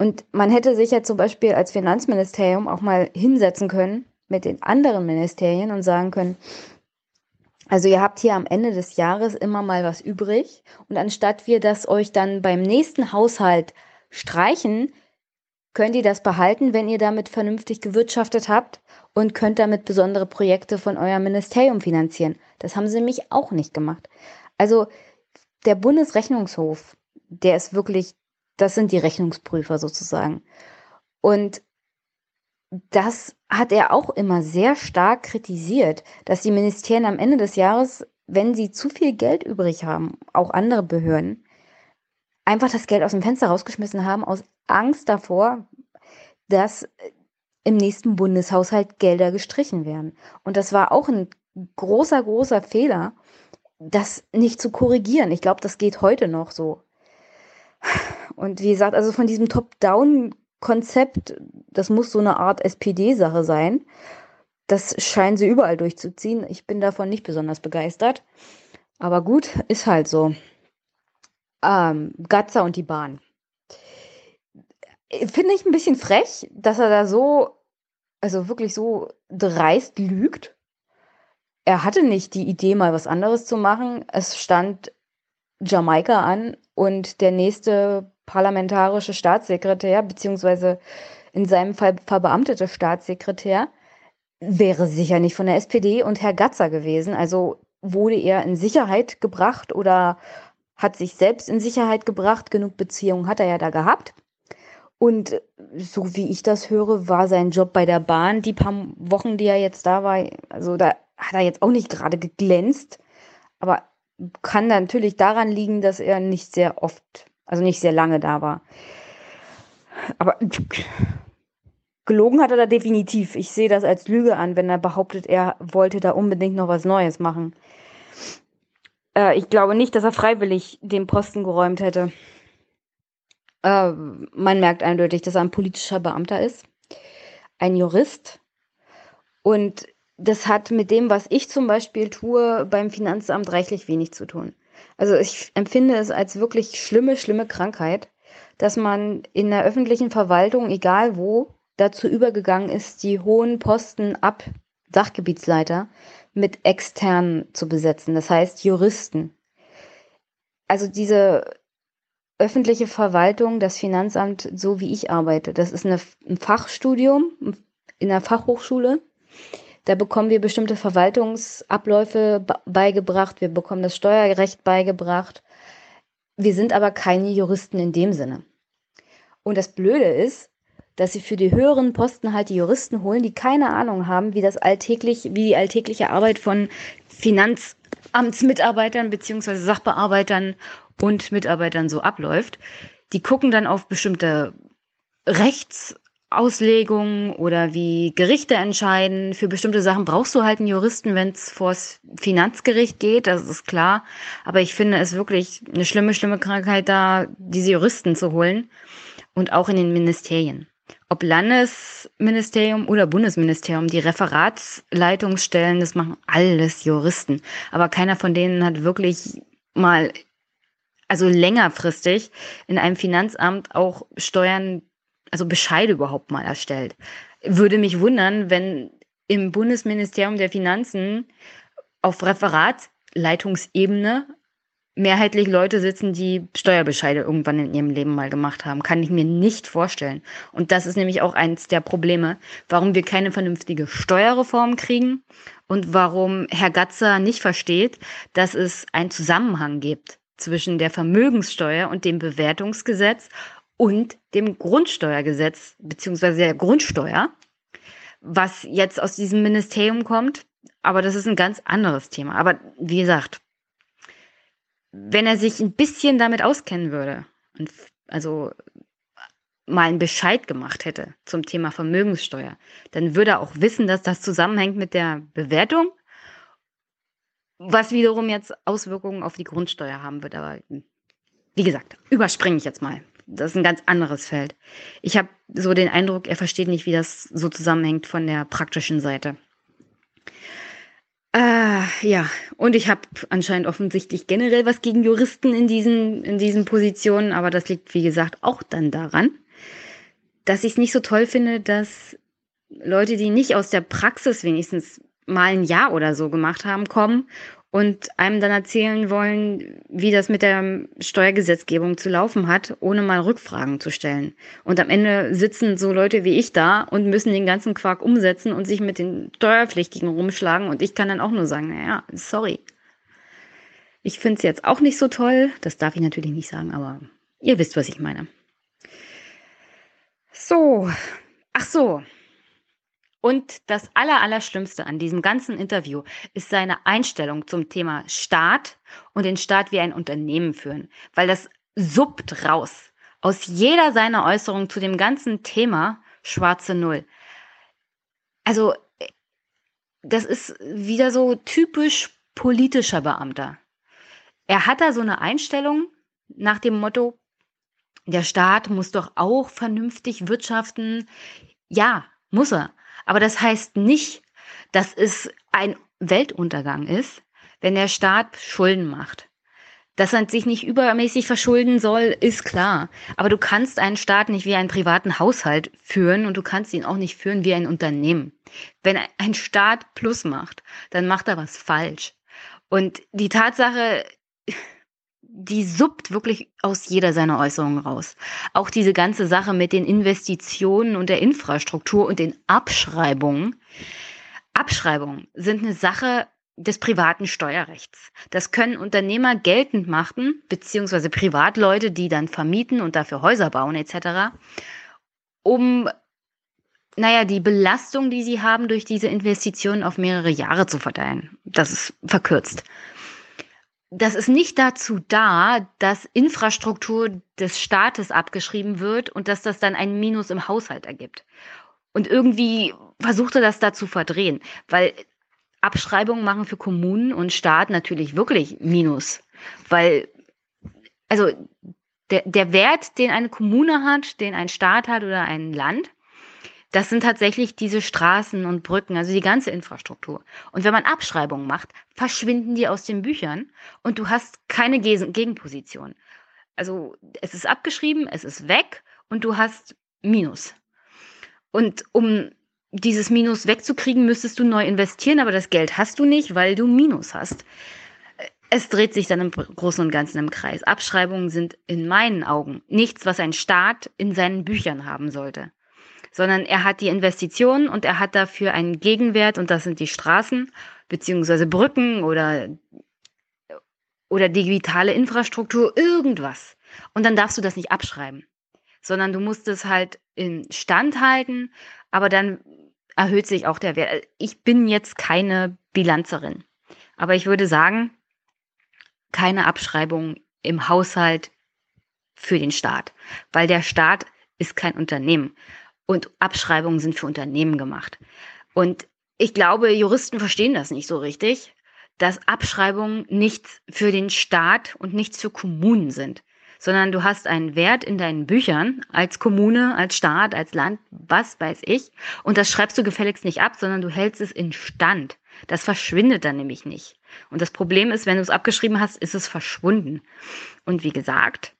Und man hätte sich ja zum Beispiel als Finanzministerium auch mal hinsetzen können mit den anderen Ministerien und sagen können, also ihr habt hier am Ende des Jahres immer mal was übrig und anstatt wir das euch dann beim nächsten Haushalt streichen, könnt ihr das behalten, wenn ihr damit vernünftig gewirtschaftet habt und könnt damit besondere Projekte von eurem Ministerium finanzieren. Das haben sie nämlich auch nicht gemacht. Also der Bundesrechnungshof, der ist wirklich das sind die Rechnungsprüfer sozusagen. Und das hat er auch immer sehr stark kritisiert, dass die Ministerien am Ende des Jahres, wenn sie zu viel Geld übrig haben, auch andere Behörden, einfach das Geld aus dem Fenster rausgeschmissen haben, aus Angst davor, dass im nächsten Bundeshaushalt Gelder gestrichen werden. Und das war auch ein großer, großer Fehler, das nicht zu korrigieren. Ich glaube, das geht heute noch so. Und wie gesagt, also von diesem Top-Down-Konzept, das muss so eine Art SPD-Sache sein. Das scheinen sie überall durchzuziehen. Ich bin davon nicht besonders begeistert. Aber gut, ist halt so. Ähm, Gatzer und die Bahn. Finde ich ein bisschen frech, dass er da so, also wirklich so dreist lügt. Er hatte nicht die Idee, mal was anderes zu machen. Es stand Jamaika an und der nächste parlamentarische Staatssekretär, beziehungsweise in seinem Fall verbeamtete Staatssekretär, wäre sicher nicht von der SPD und Herr Gatzer gewesen. Also wurde er in Sicherheit gebracht oder hat sich selbst in Sicherheit gebracht. Genug Beziehungen hat er ja da gehabt. Und so wie ich das höre, war sein Job bei der Bahn die paar Wochen, die er jetzt da war, also da hat er jetzt auch nicht gerade geglänzt. Aber kann natürlich daran liegen, dass er nicht sehr oft, also nicht sehr lange da war. Aber gelogen hat er da definitiv. Ich sehe das als Lüge an, wenn er behauptet, er wollte da unbedingt noch was Neues machen. Äh, ich glaube nicht, dass er freiwillig den Posten geräumt hätte. Äh, man merkt eindeutig, dass er ein politischer Beamter ist, ein Jurist. Und das hat mit dem, was ich zum Beispiel tue, beim Finanzamt reichlich wenig zu tun. Also ich empfinde es als wirklich schlimme, schlimme Krankheit, dass man in der öffentlichen Verwaltung, egal wo, dazu übergegangen ist, die hohen Posten ab Sachgebietsleiter mit externen zu besetzen, das heißt Juristen. Also diese öffentliche Verwaltung, das Finanzamt, so wie ich arbeite, das ist eine, ein Fachstudium in der Fachhochschule da bekommen wir bestimmte Verwaltungsabläufe beigebracht, wir bekommen das Steuerrecht beigebracht. Wir sind aber keine Juristen in dem Sinne. Und das Blöde ist, dass sie für die höheren Posten halt die Juristen holen, die keine Ahnung haben, wie das alltäglich, wie die alltägliche Arbeit von Finanzamtsmitarbeitern bzw. Sachbearbeitern und Mitarbeitern so abläuft. Die gucken dann auf bestimmte Rechtsauslegungen oder wie Gerichte entscheiden. Für bestimmte Sachen brauchst du halt einen Juristen, wenn es vors Finanzgericht geht, das ist klar. Aber ich finde es wirklich eine schlimme, schlimme Krankheit, da diese Juristen zu holen. Und auch in den Ministerien ob Landesministerium oder Bundesministerium, die Referatsleitungsstellen, das machen alles Juristen. Aber keiner von denen hat wirklich mal, also längerfristig in einem Finanzamt auch Steuern, also Bescheide überhaupt mal erstellt. Würde mich wundern, wenn im Bundesministerium der Finanzen auf Referatsleitungsebene mehrheitlich Leute sitzen, die Steuerbescheide irgendwann in ihrem Leben mal gemacht haben. Kann ich mir nicht vorstellen. Und das ist nämlich auch eins der Probleme, warum wir keine vernünftige Steuerreform kriegen und warum Herr Gatzer nicht versteht, dass es einen Zusammenhang gibt zwischen der Vermögenssteuer und dem Bewertungsgesetz und dem Grundsteuergesetz beziehungsweise der Grundsteuer, was jetzt aus diesem Ministerium kommt. Aber das ist ein ganz anderes Thema. Aber wie gesagt, wenn er sich ein bisschen damit auskennen würde, und also mal einen Bescheid gemacht hätte zum Thema Vermögenssteuer, dann würde er auch wissen, dass das zusammenhängt mit der Bewertung, was wiederum jetzt Auswirkungen auf die Grundsteuer haben wird. Aber wie gesagt, überspringe ich jetzt mal. Das ist ein ganz anderes Feld. Ich habe so den Eindruck, er versteht nicht, wie das so zusammenhängt von der praktischen Seite. Äh, ja, und ich habe anscheinend offensichtlich generell was gegen Juristen in diesen, in diesen Positionen, aber das liegt, wie gesagt, auch dann daran, dass ich es nicht so toll finde, dass Leute, die nicht aus der Praxis wenigstens mal ein Jahr oder so gemacht haben, kommen und einem dann erzählen wollen, wie das mit der Steuergesetzgebung zu laufen hat, ohne mal Rückfragen zu stellen. Und am Ende sitzen so Leute wie ich da und müssen den ganzen Quark umsetzen und sich mit den Steuerpflichtigen rumschlagen. Und ich kann dann auch nur sagen, naja, sorry. Ich finde es jetzt auch nicht so toll. Das darf ich natürlich nicht sagen, aber ihr wisst, was ich meine. So. Ach so. Und das Allerallerschlimmste an diesem ganzen Interview ist seine Einstellung zum Thema Staat und den Staat wie ein Unternehmen führen, weil das suppt raus aus jeder seiner Äußerungen zu dem ganzen Thema schwarze Null. Also, das ist wieder so typisch politischer Beamter. Er hat da so eine Einstellung nach dem Motto, der Staat muss doch auch vernünftig wirtschaften. Ja, muss er. Aber das heißt nicht, dass es ein Weltuntergang ist, wenn der Staat Schulden macht. Dass er sich nicht übermäßig verschulden soll, ist klar. Aber du kannst einen Staat nicht wie einen privaten Haushalt führen und du kannst ihn auch nicht führen wie ein Unternehmen. Wenn ein Staat Plus macht, dann macht er was falsch. Und die Tatsache, die suppt wirklich aus jeder seiner Äußerungen raus. Auch diese ganze Sache mit den Investitionen und der Infrastruktur und den Abschreibungen. Abschreibungen sind eine Sache des privaten Steuerrechts. Das können Unternehmer geltend machen, beziehungsweise Privatleute, die dann vermieten und dafür Häuser bauen etc., um, naja, die Belastung, die sie haben, durch diese Investitionen auf mehrere Jahre zu verteilen. Das ist verkürzt das ist nicht dazu da, dass Infrastruktur des Staates abgeschrieben wird und dass das dann ein Minus im Haushalt ergibt. Und irgendwie versucht er das da zu verdrehen, weil Abschreibungen machen für Kommunen und Staat natürlich wirklich Minus, weil also der, der Wert, den eine Kommune hat, den ein Staat hat oder ein Land, das sind tatsächlich diese Straßen und Brücken, also die ganze Infrastruktur. Und wenn man Abschreibungen macht, verschwinden die aus den Büchern und du hast keine Gegenposition. Also es ist abgeschrieben, es ist weg und du hast Minus. Und um dieses Minus wegzukriegen, müsstest du neu investieren, aber das Geld hast du nicht, weil du Minus hast. Es dreht sich dann im Großen und Ganzen im Kreis. Abschreibungen sind in meinen Augen nichts, was ein Staat in seinen Büchern haben sollte sondern er hat die Investitionen und er hat dafür einen Gegenwert und das sind die Straßen beziehungsweise Brücken oder oder digitale Infrastruktur, irgendwas. Und dann darfst du das nicht abschreiben, sondern du musst es halt in Stand halten, aber dann erhöht sich auch der Wert. Ich bin jetzt keine Bilanzerin, aber ich würde sagen, keine Abschreibung im Haushalt für den Staat, weil der Staat ist kein Unternehmen und Abschreibungen sind für Unternehmen gemacht. Und ich glaube, Juristen verstehen das nicht so richtig, dass Abschreibungen nichts für den Staat und nichts für Kommunen sind, sondern du hast einen Wert in deinen Büchern als Kommune, als Staat, als Land, was weiß ich, und das schreibst du gefälligst nicht ab, sondern du hältst es in Stand. Das verschwindet dann nämlich nicht. Und das Problem ist, wenn du es abgeschrieben hast, ist es verschwunden. Und wie gesagt,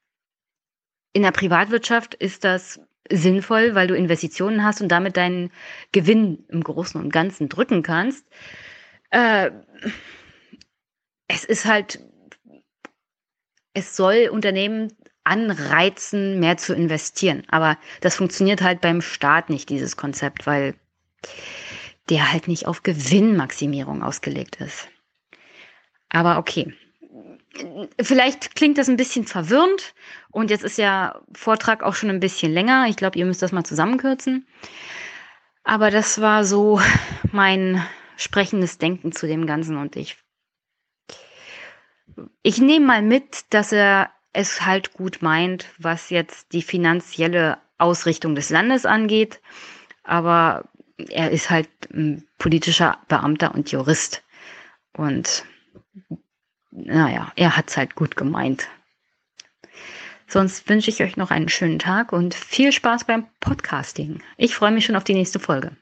in der Privatwirtschaft ist das sinnvoll, weil du Investitionen hast und damit deinen Gewinn im Großen und Ganzen drücken kannst. Äh, es ist halt, es soll Unternehmen anreizen, mehr zu investieren. Aber das funktioniert halt beim Staat nicht, dieses Konzept, weil der halt nicht auf Gewinnmaximierung ausgelegt ist. Aber okay. Vielleicht klingt das ein bisschen verwirrend und jetzt ist ja Vortrag auch schon ein bisschen länger. Ich glaube, ihr müsst das mal zusammenkürzen. Aber das war so mein sprechendes Denken zu dem Ganzen und ich, ich nehme mal mit, dass er es halt gut meint, was jetzt die finanzielle Ausrichtung des Landes angeht. Aber er ist halt ein politischer Beamter und Jurist. Und naja, er hat es halt gut gemeint. Sonst wünsche ich euch noch einen schönen Tag und viel Spaß beim Podcasting. Ich freue mich schon auf die nächste Folge.